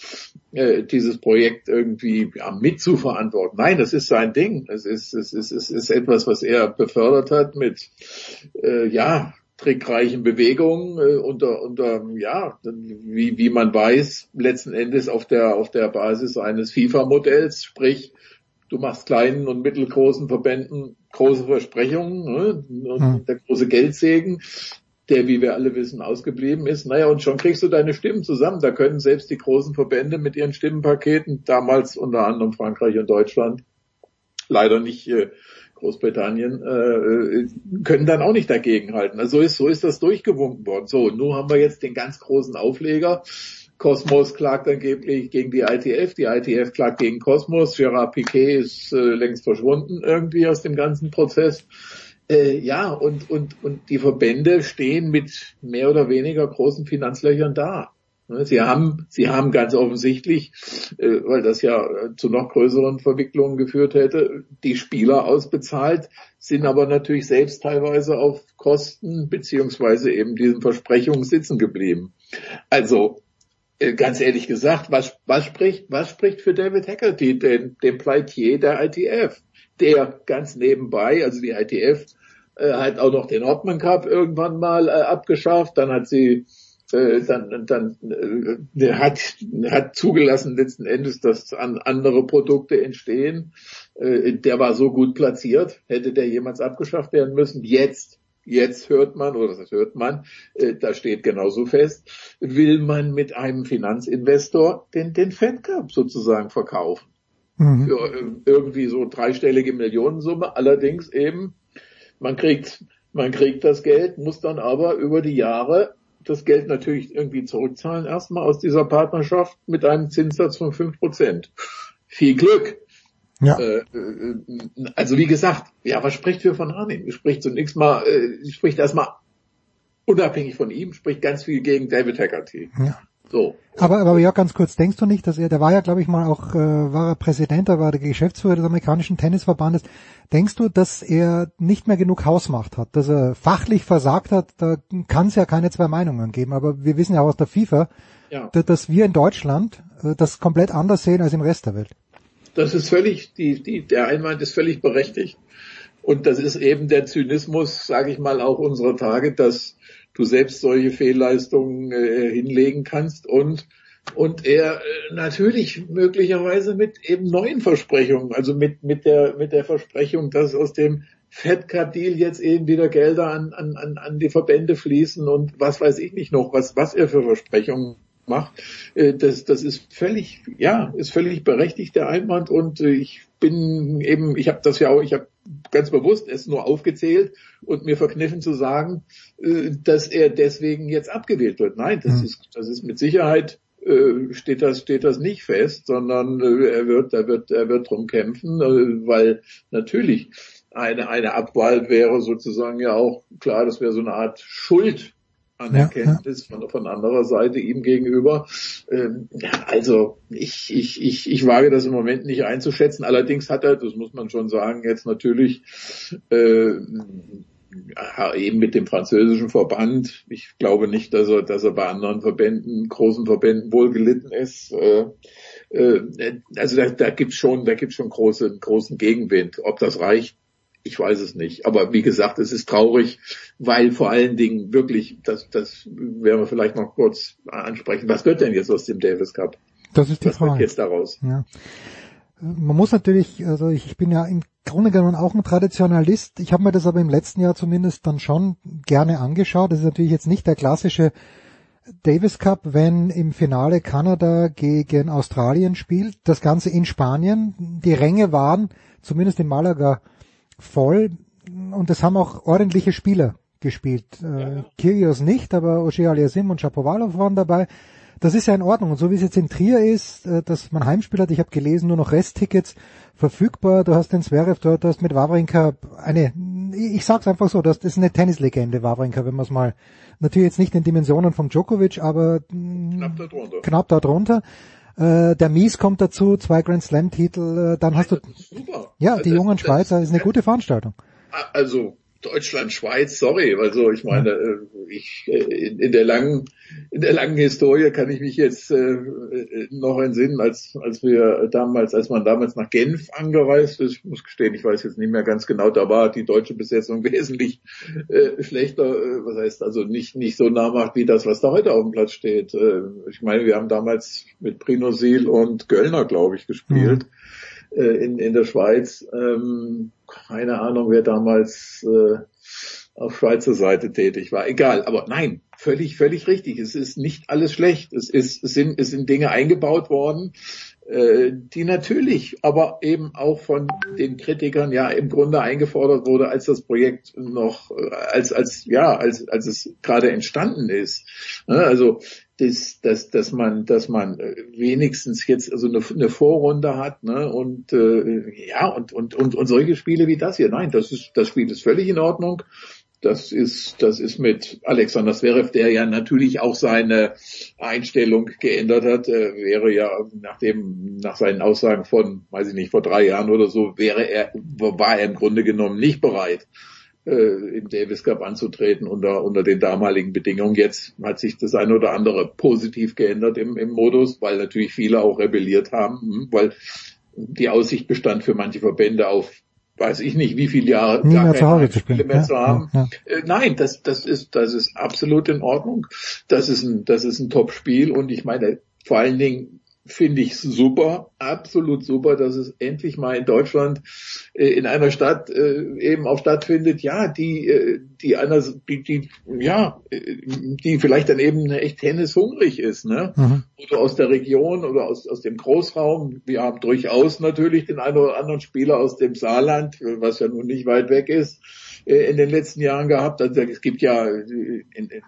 äh, dieses Projekt irgendwie ja, mitzuverantworten. Nein, das ist sein Ding. Es ist, es ist, es ist etwas, was er befördert hat mit, äh, ja, trickreichen Bewegungen äh, unter, unter, ja, wie, wie man weiß, letzten Endes auf der, auf der Basis eines FIFA-Modells, sprich, du machst kleinen und mittelgroßen Verbänden große Versprechungen ne? und hm. der große Geldsegen, der, wie wir alle wissen, ausgeblieben ist. Naja, und schon kriegst du deine Stimmen zusammen. Da können selbst die großen Verbände mit ihren Stimmenpaketen, damals unter anderem Frankreich und Deutschland, leider nicht äh, Großbritannien, äh, können dann auch nicht dagegenhalten. Also so ist, so ist das durchgewunken worden. So, nun haben wir jetzt den ganz großen Aufleger. Cosmos klagt angeblich gegen die ITF, die ITF klagt gegen Cosmos, Gerard Piquet ist äh, längst verschwunden irgendwie aus dem ganzen Prozess. Äh, ja, und, und, und die Verbände stehen mit mehr oder weniger großen Finanzlöchern da. Ne, sie haben, sie haben ganz offensichtlich, äh, weil das ja zu noch größeren Verwicklungen geführt hätte, die Spieler ausbezahlt, sind aber natürlich selbst teilweise auf Kosten beziehungsweise eben diesen Versprechungen sitzen geblieben. Also äh, ganz ehrlich gesagt, was, was spricht, was spricht für David Hackerty, den, den Pleitier der ITF, der ganz nebenbei, also die ITF äh, hat auch noch den Hopman Cup irgendwann mal äh, abgeschafft, dann hat sie äh, dann, dann äh, hat, hat zugelassen letzten Endes, dass an andere Produkte entstehen. Äh, der war so gut platziert, hätte der jemals abgeschafft werden müssen. Jetzt Jetzt hört man, oder das hört man, äh, da steht genauso fest, will man mit einem Finanzinvestor den, den Fed Cup sozusagen verkaufen. Mhm. Für äh, irgendwie so dreistellige Millionensumme. Allerdings eben, man kriegt, man kriegt das Geld, muss dann aber über die Jahre das Geld natürlich irgendwie zurückzahlen erstmal aus dieser Partnerschaft mit einem Zinssatz von fünf Prozent. Viel Glück. Ja. Äh, äh, also wie gesagt, ja, was spricht für von Arnim? Spricht zunächst mal, äh, spricht erstmal unabhängig von ihm, spricht ganz viel gegen David Haggerty. Ja. So. Aber, aber ja, ganz kurz, denkst du nicht, dass er, der war ja, glaube ich mal auch, äh, war er Präsident, er war der Geschäftsführer des amerikanischen Tennisverbandes. Denkst du, dass er nicht mehr genug Hausmacht hat, dass er fachlich versagt hat? Da kann es ja keine zwei Meinungen geben. Aber wir wissen ja auch aus der FIFA, ja. dass wir in Deutschland äh, das komplett anders sehen als im Rest der Welt das ist völlig, die, die, der Einwand ist völlig berechtigt. Und das ist eben der Zynismus, sage ich mal, auch unserer Tage, dass du selbst solche Fehlleistungen äh, hinlegen kannst und und er äh, natürlich möglicherweise mit eben neuen Versprechungen, also mit mit der mit der Versprechung, dass aus dem Fed Cup Deal jetzt eben wieder Gelder an, an, an die Verbände fließen und was weiß ich nicht noch, was was er für Versprechungen macht, äh, das, das ist völlig, ja, ist völlig berechtigt der Einwand und äh, ich bin eben, ich habe das ja auch, ich habe ganz bewusst es nur aufgezählt und mir verkniffen zu sagen, äh, dass er deswegen jetzt abgewählt wird. Nein, das mhm. ist, das ist mit Sicherheit steht das steht das nicht fest, sondern er wird er wird er wird drum kämpfen, weil natürlich eine eine Abwahl wäre sozusagen ja auch klar, das wäre so eine Art Schuld Anerkenntnis ja, ja. Von, von anderer Seite ihm gegenüber. Ähm, also ich, ich, ich, ich wage das im Moment nicht einzuschätzen. Allerdings hat er, das muss man schon sagen, jetzt natürlich äh, eben mit dem französischen Verband. Ich glaube nicht, dass er, dass er bei anderen Verbänden, großen Verbänden wohl gelitten ist. Äh, äh, also da, da gibt's schon, da gibt's schon große, großen Gegenwind. Ob das reicht, ich weiß es nicht. Aber wie gesagt, es ist traurig, weil vor allen Dingen wirklich, das, das werden wir vielleicht noch kurz ansprechen. Was wird denn jetzt aus dem Davis Cup? Das ist die Was Frage. Jetzt daraus? Ja. Man muss natürlich, also ich bin ja im Grunde genommen auch ein Traditionalist. Ich habe mir das aber im letzten Jahr zumindest dann schon gerne angeschaut. Das ist natürlich jetzt nicht der klassische Davis Cup, wenn im Finale Kanada gegen Australien spielt. Das Ganze in Spanien. Die Ränge waren, zumindest in Malaga, voll und es haben auch ordentliche Spieler gespielt. Äh, ja. Kyrgios nicht, aber Oshie Aliasim und Shapovalov waren dabei. Das ist ja in Ordnung. Und so wie es jetzt in Trier ist, äh, dass man Heimspiel hat, ich habe gelesen, nur noch Resttickets verfügbar. Du hast den Zverev dort, du hast mit Wawrinka eine ich sag's einfach so, das eine Tennislegende Wawrinka, wenn man es mal, natürlich jetzt nicht in Dimensionen von Djokovic, aber knapp darunter. Knapp darunter. Äh, der Mies kommt dazu, zwei Grand Slam Titel, äh, dann hast du, Super. ja, die Das- jungen Schweizer, ist eine gute Veranstaltung. Also Deutschland, Schweiz, sorry, also ich meine, äh, ich äh, in, in der langen in der langen Historie kann ich mich jetzt äh, äh, noch entsinnen, als als wir damals, als man damals nach Genf angereist ist, ich muss gestehen, ich weiß jetzt nicht mehr ganz genau, da war die deutsche Besetzung wesentlich äh, schlechter, äh, was heißt also nicht nicht so namhaft wie das, was da heute auf dem Platz steht. Äh, ich meine, wir haben damals mit Prino Sil und Göllner, glaube ich, gespielt äh, in, in der Schweiz. Ähm, keine Ahnung, wer damals äh, auf Schweizer Seite tätig war. Egal, aber nein, völlig, völlig richtig. Es ist nicht alles schlecht. Es ist, es sind, es sind Dinge eingebaut worden, äh, die natürlich, aber eben auch von den Kritikern ja im Grunde eingefordert wurde, als das Projekt noch, äh, als, als, ja, als, als es gerade entstanden ist. Ne, Also, das, dass, dass man, dass man äh, wenigstens jetzt also eine, eine Vorrunde hat, ne, und äh, ja und, und und und solche Spiele wie das hier. Nein, das ist das Spiel ist völlig in Ordnung. Das ist das ist mit Alexander Zverev, der ja natürlich auch seine Einstellung geändert hat, äh, wäre ja nach dem nach seinen Aussagen von, weiß ich nicht, vor drei Jahren oder so, wäre er war er im Grunde genommen nicht bereit äh, im Davis Cup anzutreten unter, unter den damaligen Bedingungen. Jetzt hat sich das eine oder andere positiv geändert im, im Modus, weil natürlich viele auch rebelliert haben, hm, weil die Aussicht bestand für manche Verbände auf weiß ich nicht, wie viele Jahre Nie gar keine zu Spiele spielen. mehr Ja, zu haben. ja, Äh, Nein, das, das ist, das ist absolut in Ordnung. Das ist ein, das ist ein Top-Spiel und ich meine, vor allen Dingen finde ich super, absolut super, dass es endlich mal in Deutschland äh, in einer Stadt äh, eben auch stattfindet, ja, die, äh, die einer, die, die, ja, äh, die vielleicht dann eben echt tennishungrig ist, ne? Mhm. Oder aus der Region oder aus, aus dem Großraum. Wir haben durchaus natürlich den einen oder anderen Spieler aus dem Saarland, was ja nun nicht weit weg ist, äh, in den letzten Jahren gehabt. Also es gibt ja äh, in, in,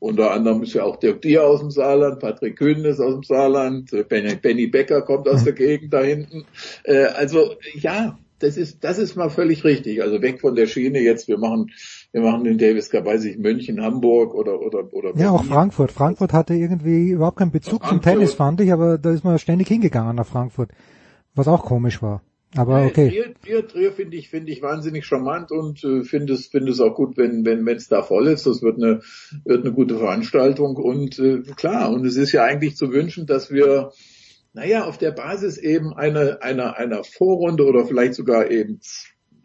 unter anderem ist ja auch Dirk Dier aus dem Saarland, Patrick Kühn ist aus dem Saarland, äh, Benny, Benny Becker kommt aus der Gegend da hinten. Äh, also ja, das ist das ist mal völlig richtig. Also weg von der Schiene jetzt. Wir machen wir machen den Davis Cup, weiß ich, München, Hamburg oder oder oder. Ja, auch. Frankfurt. Frankfurt hatte irgendwie überhaupt keinen Bezug zum Frankfurt. Tennis, fand ich, aber da ist man ständig hingegangen nach Frankfurt. Was auch komisch war. Aber okay. Trier, Trier, Trier finde ich, finde ich wahnsinnig charmant und äh, finde es, finde es auch gut, wenn, wenn, wenn es da voll ist. Das wird eine, wird eine gute Veranstaltung und äh, klar. Und es ist ja eigentlich zu wünschen, dass wir, naja, auf der Basis eben eine, einer, einer Vorrunde oder vielleicht sogar eben,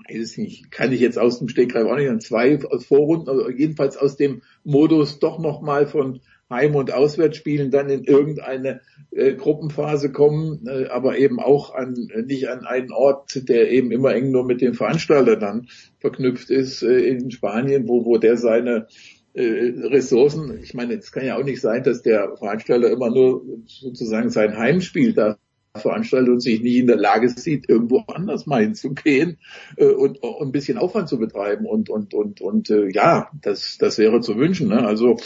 weiß nicht, kann ich jetzt aus dem Stegreif auch nicht, an zwei Vorrunden, also jedenfalls aus dem Modus doch nochmal von Heim- und Auswärtsspielen dann in irgendeine äh, Gruppenphase kommen, äh, aber eben auch an äh, nicht an einen Ort, der eben immer eng nur mit dem Veranstalter dann verknüpft ist äh, in Spanien, wo wo der seine äh, Ressourcen, ich meine, es kann ja auch nicht sein, dass der Veranstalter immer nur sozusagen sein Heimspiel da veranstaltet und sich nie in der Lage sieht, irgendwo anders mal hinzugehen äh, und, und ein bisschen Aufwand zu betreiben und und und und äh, ja, das das wäre zu wünschen. Ne? Also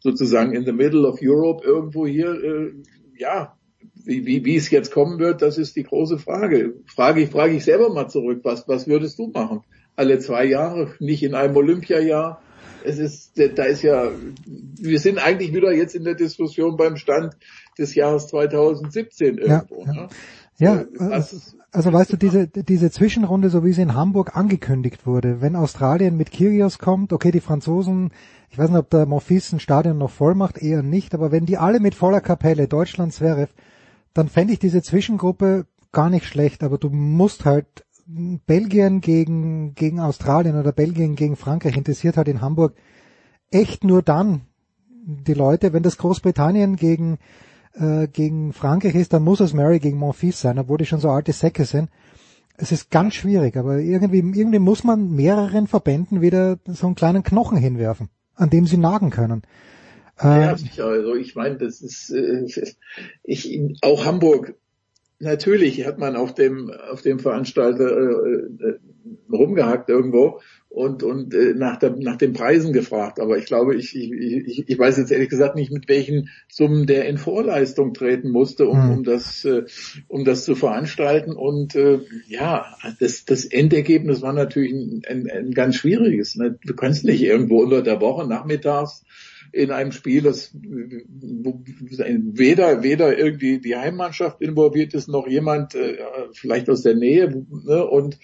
sozusagen in the middle of Europe irgendwo hier, äh, ja, wie, wie, wie es jetzt kommen wird, das ist die große Frage. Frage ich frage ich selber mal zurück, was was würdest du machen? Alle zwei Jahre, nicht in einem Olympiajahr. Es ist, da ist ja, wir sind eigentlich wieder jetzt in der Diskussion beim Stand des Jahres 2017 irgendwo. Ja, Ne? Ja, Äh, was- also weißt du, diese, diese Zwischenrunde, so wie sie in Hamburg angekündigt wurde, wenn Australien mit Kyrgios kommt, okay, die Franzosen, ich weiß nicht, ob der Monfils ein Stadion noch voll macht, eher nicht, aber wenn die alle mit voller Kapelle, Deutschland, Zverev, dann fände ich diese Zwischengruppe gar nicht schlecht, aber du musst halt Belgien gegen, gegen Australien oder Belgien gegen Frankreich interessiert halt in Hamburg echt nur dann die Leute, wenn das Großbritannien gegen äh, gegen Frankreich ist, dann muss es Murray gegen Monfils sein, obwohl die schon so alte Säcke sind. Es ist ganz schwierig, aber irgendwie, irgendwie muss man mehreren Verbänden wieder so einen kleinen Knochen hinwerfen, an dem sie nagen können. Ja, Äh, sicher. Also ich meine, das ist äh, ich auch Hamburg. Natürlich hat man auf dem auf dem Veranstalter äh, äh, rumgehackt irgendwo und, und äh, nach, der, nach den Preisen gefragt. Aber ich glaube, ich, ich, ich, ich weiß jetzt ehrlich gesagt nicht, mit welchen Summen der in Vorleistung treten musste, um, Mhm. um, das, äh, um das zu veranstalten. Und äh, ja, das, das Endergebnis war natürlich ein, ein, ein ganz schwieriges. Ne? Du kannst nicht irgendwo unter der Woche nachmittags in einem Spiel, das weder weder irgendwie die Heimmannschaft involviert ist, noch jemand äh, vielleicht aus der Nähe ne, und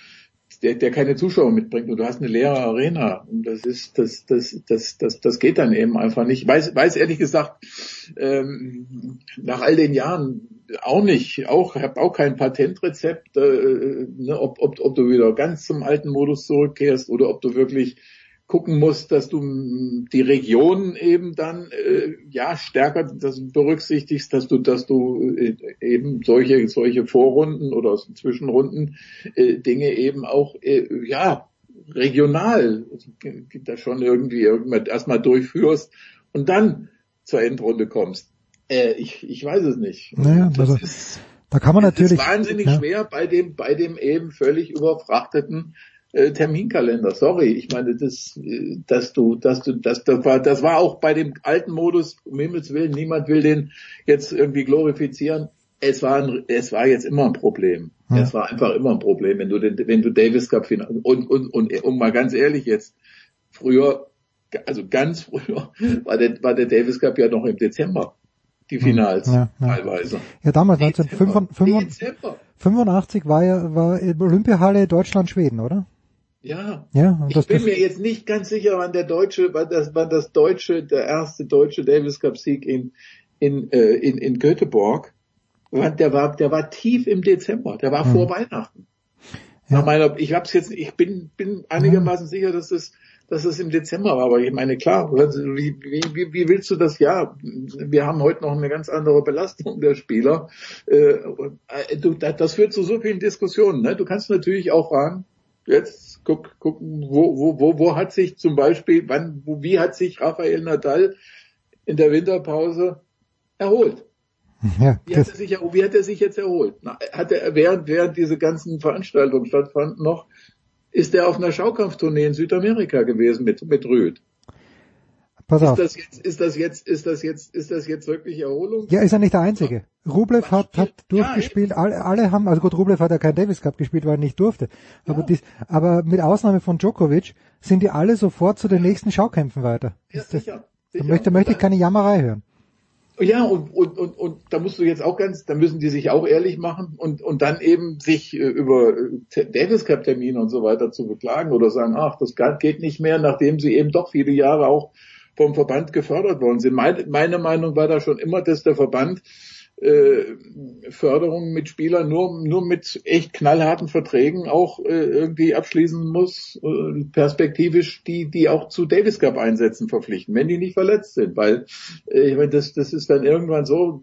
der, der keine Zuschauer mitbringt und du hast eine leere Arena und das ist das das das das das geht dann eben einfach nicht. Ich weiß weiß ehrlich gesagt ähm, nach all den Jahren auch nicht, auch habe auch kein Patentrezept, äh, ne, ob, ob ob du wieder ganz zum alten Modus zurückkehrst oder ob du wirklich gucken musst, dass du die Region eben dann äh, ja stärker das berücksichtigst, dass du dass du äh, eben solche solche Vorrunden oder Zwischenrunden äh, Dinge eben auch äh, ja regional gibt da schon irgendwie irgendwann erstmal durchführst und dann zur Endrunde kommst. Äh, ich ich weiß es nicht. Naja, das also, ist, da kann man das natürlich. ist wahnsinnig ja. schwer bei dem bei dem eben völlig überfrachteten äh, Terminkalender. Sorry, ich meine, das, äh, dass du, dass du, das, das war, das war auch bei dem alten Modus. Um Himmels willen, niemand will den jetzt irgendwie glorifizieren. Es war, ein, es war jetzt immer ein Problem. Ja. Es war einfach immer ein Problem, wenn du den, wenn du Davis Cup Final und und und um mal ganz ehrlich jetzt früher, also ganz früher war der war der Davis Cup ja noch im Dezember die Finals Ja, ja. teilweise. Ja, damals Dezember. 1985 war ja war Olympiahalle Deutschland Schweden, oder? Ja. Ja, Ich bin mir jetzt nicht ganz sicher, wann der deutsche, wann das, wann das deutsche, der erste deutsche Davis Cup Sieg in in äh, in, in Göteborg, der war der war tief im Dezember, der war Hm. vor Weihnachten. Nach meiner, ich hab's jetzt, ich bin bin einigermaßen sicher, dass es dass es im Dezember war, aber ich meine klar, wie, wie, wie, wie willst du das? Ja, wir haben heute noch eine ganz andere Belastung der Spieler. Äh, und, äh, du, das das führt zu so vielen Diskussionen. Ne? Du kannst natürlich auch fragen, jetzt guck, gucken, wo, wo, wo, wo hat sich zum Beispiel, wann, wo, wie hat sich Rafael Nadal in der Winterpause erholt? ja, Wie hat, er sich, wie hat er sich jetzt erholt? Na, hat er, während, während diese ganzen Veranstaltungen stattfanden noch, ist er auf einer Schaukampftournee in Südamerika gewesen mit, mit Rüd. Pass Ist auf. das jetzt, ist das jetzt, ist das jetzt, ist das jetzt wirklich Erholung? Ja, ist er nicht der Einzige. Rublev hat, hat durchgespielt, alle, alle haben, also gut, Rublev hat ja kein Davis Cup gespielt, weil er nicht durfte. Aber, dies, aber mit Ausnahme von Djokovic sind die alle sofort zu den nächsten Schaukämpfen weiter. Ja, Ist das, sicher. da möchte, möchte ich keine Jammerei hören. Ja, und, und, und, und da musst du jetzt auch ganz, da müssen die sich auch ehrlich machen und, und dann eben sich äh, über äh, Davis Cup Termine und so weiter zu beklagen oder sagen, ach, das geht nicht mehr, nachdem sie eben doch viele Jahre auch vom Verband gefördert worden sind. Meine, Meinung war da schon immer, dass der Verband äh, Förderung mit Spielern nur nur mit echt knallharten Verträgen auch äh, irgendwie abschließen muss, äh, perspektivisch die die auch zu Davis Cup Einsätzen verpflichten, wenn die nicht verletzt sind, weil äh, ich meine das das ist dann irgendwann so,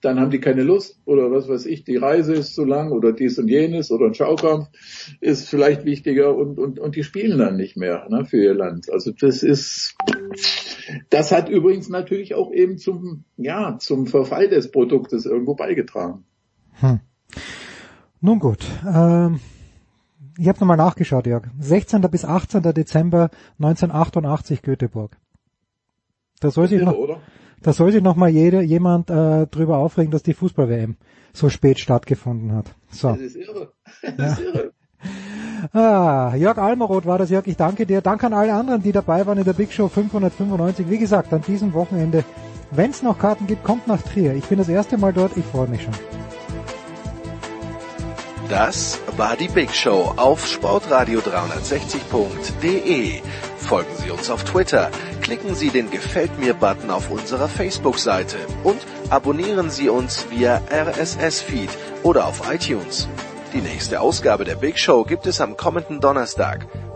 dann haben die keine Lust oder was weiß ich, die Reise ist zu lang oder dies und jenes oder ein Schaukampf ist vielleicht wichtiger und und und die spielen dann nicht mehr ne, für ihr Land. Also das ist das hat übrigens natürlich auch eben zum, ja, zum Verfall des Produktes irgendwo beigetragen. Hm. Nun gut, ähm, ich habe nochmal nachgeschaut, Jörg. 16. bis 18. Dezember 1988 Göteborg. Da soll sich noch, oder? da soll sich noch mal jeder, jemand äh, drüber aufregen, dass die Fußball-WM so spät stattgefunden hat. So. Das ist irre. Das ist irre. Ah, Jörg Almeroth war das, Jörg. Ich danke dir. Danke an alle anderen, die dabei waren in der Big Show 595. Wie gesagt, an diesem Wochenende, wenn es noch Karten gibt, kommt nach Trier. Ich bin das erste Mal dort. Ich freue mich schon. Das war die Big Show auf sportradio360.de. Folgen Sie uns auf Twitter, klicken Sie den Gefällt mir-Button auf unserer Facebook-Seite und abonnieren Sie uns via RSS-Feed oder auf iTunes. Die nächste Ausgabe der Big Show gibt es am kommenden Donnerstag.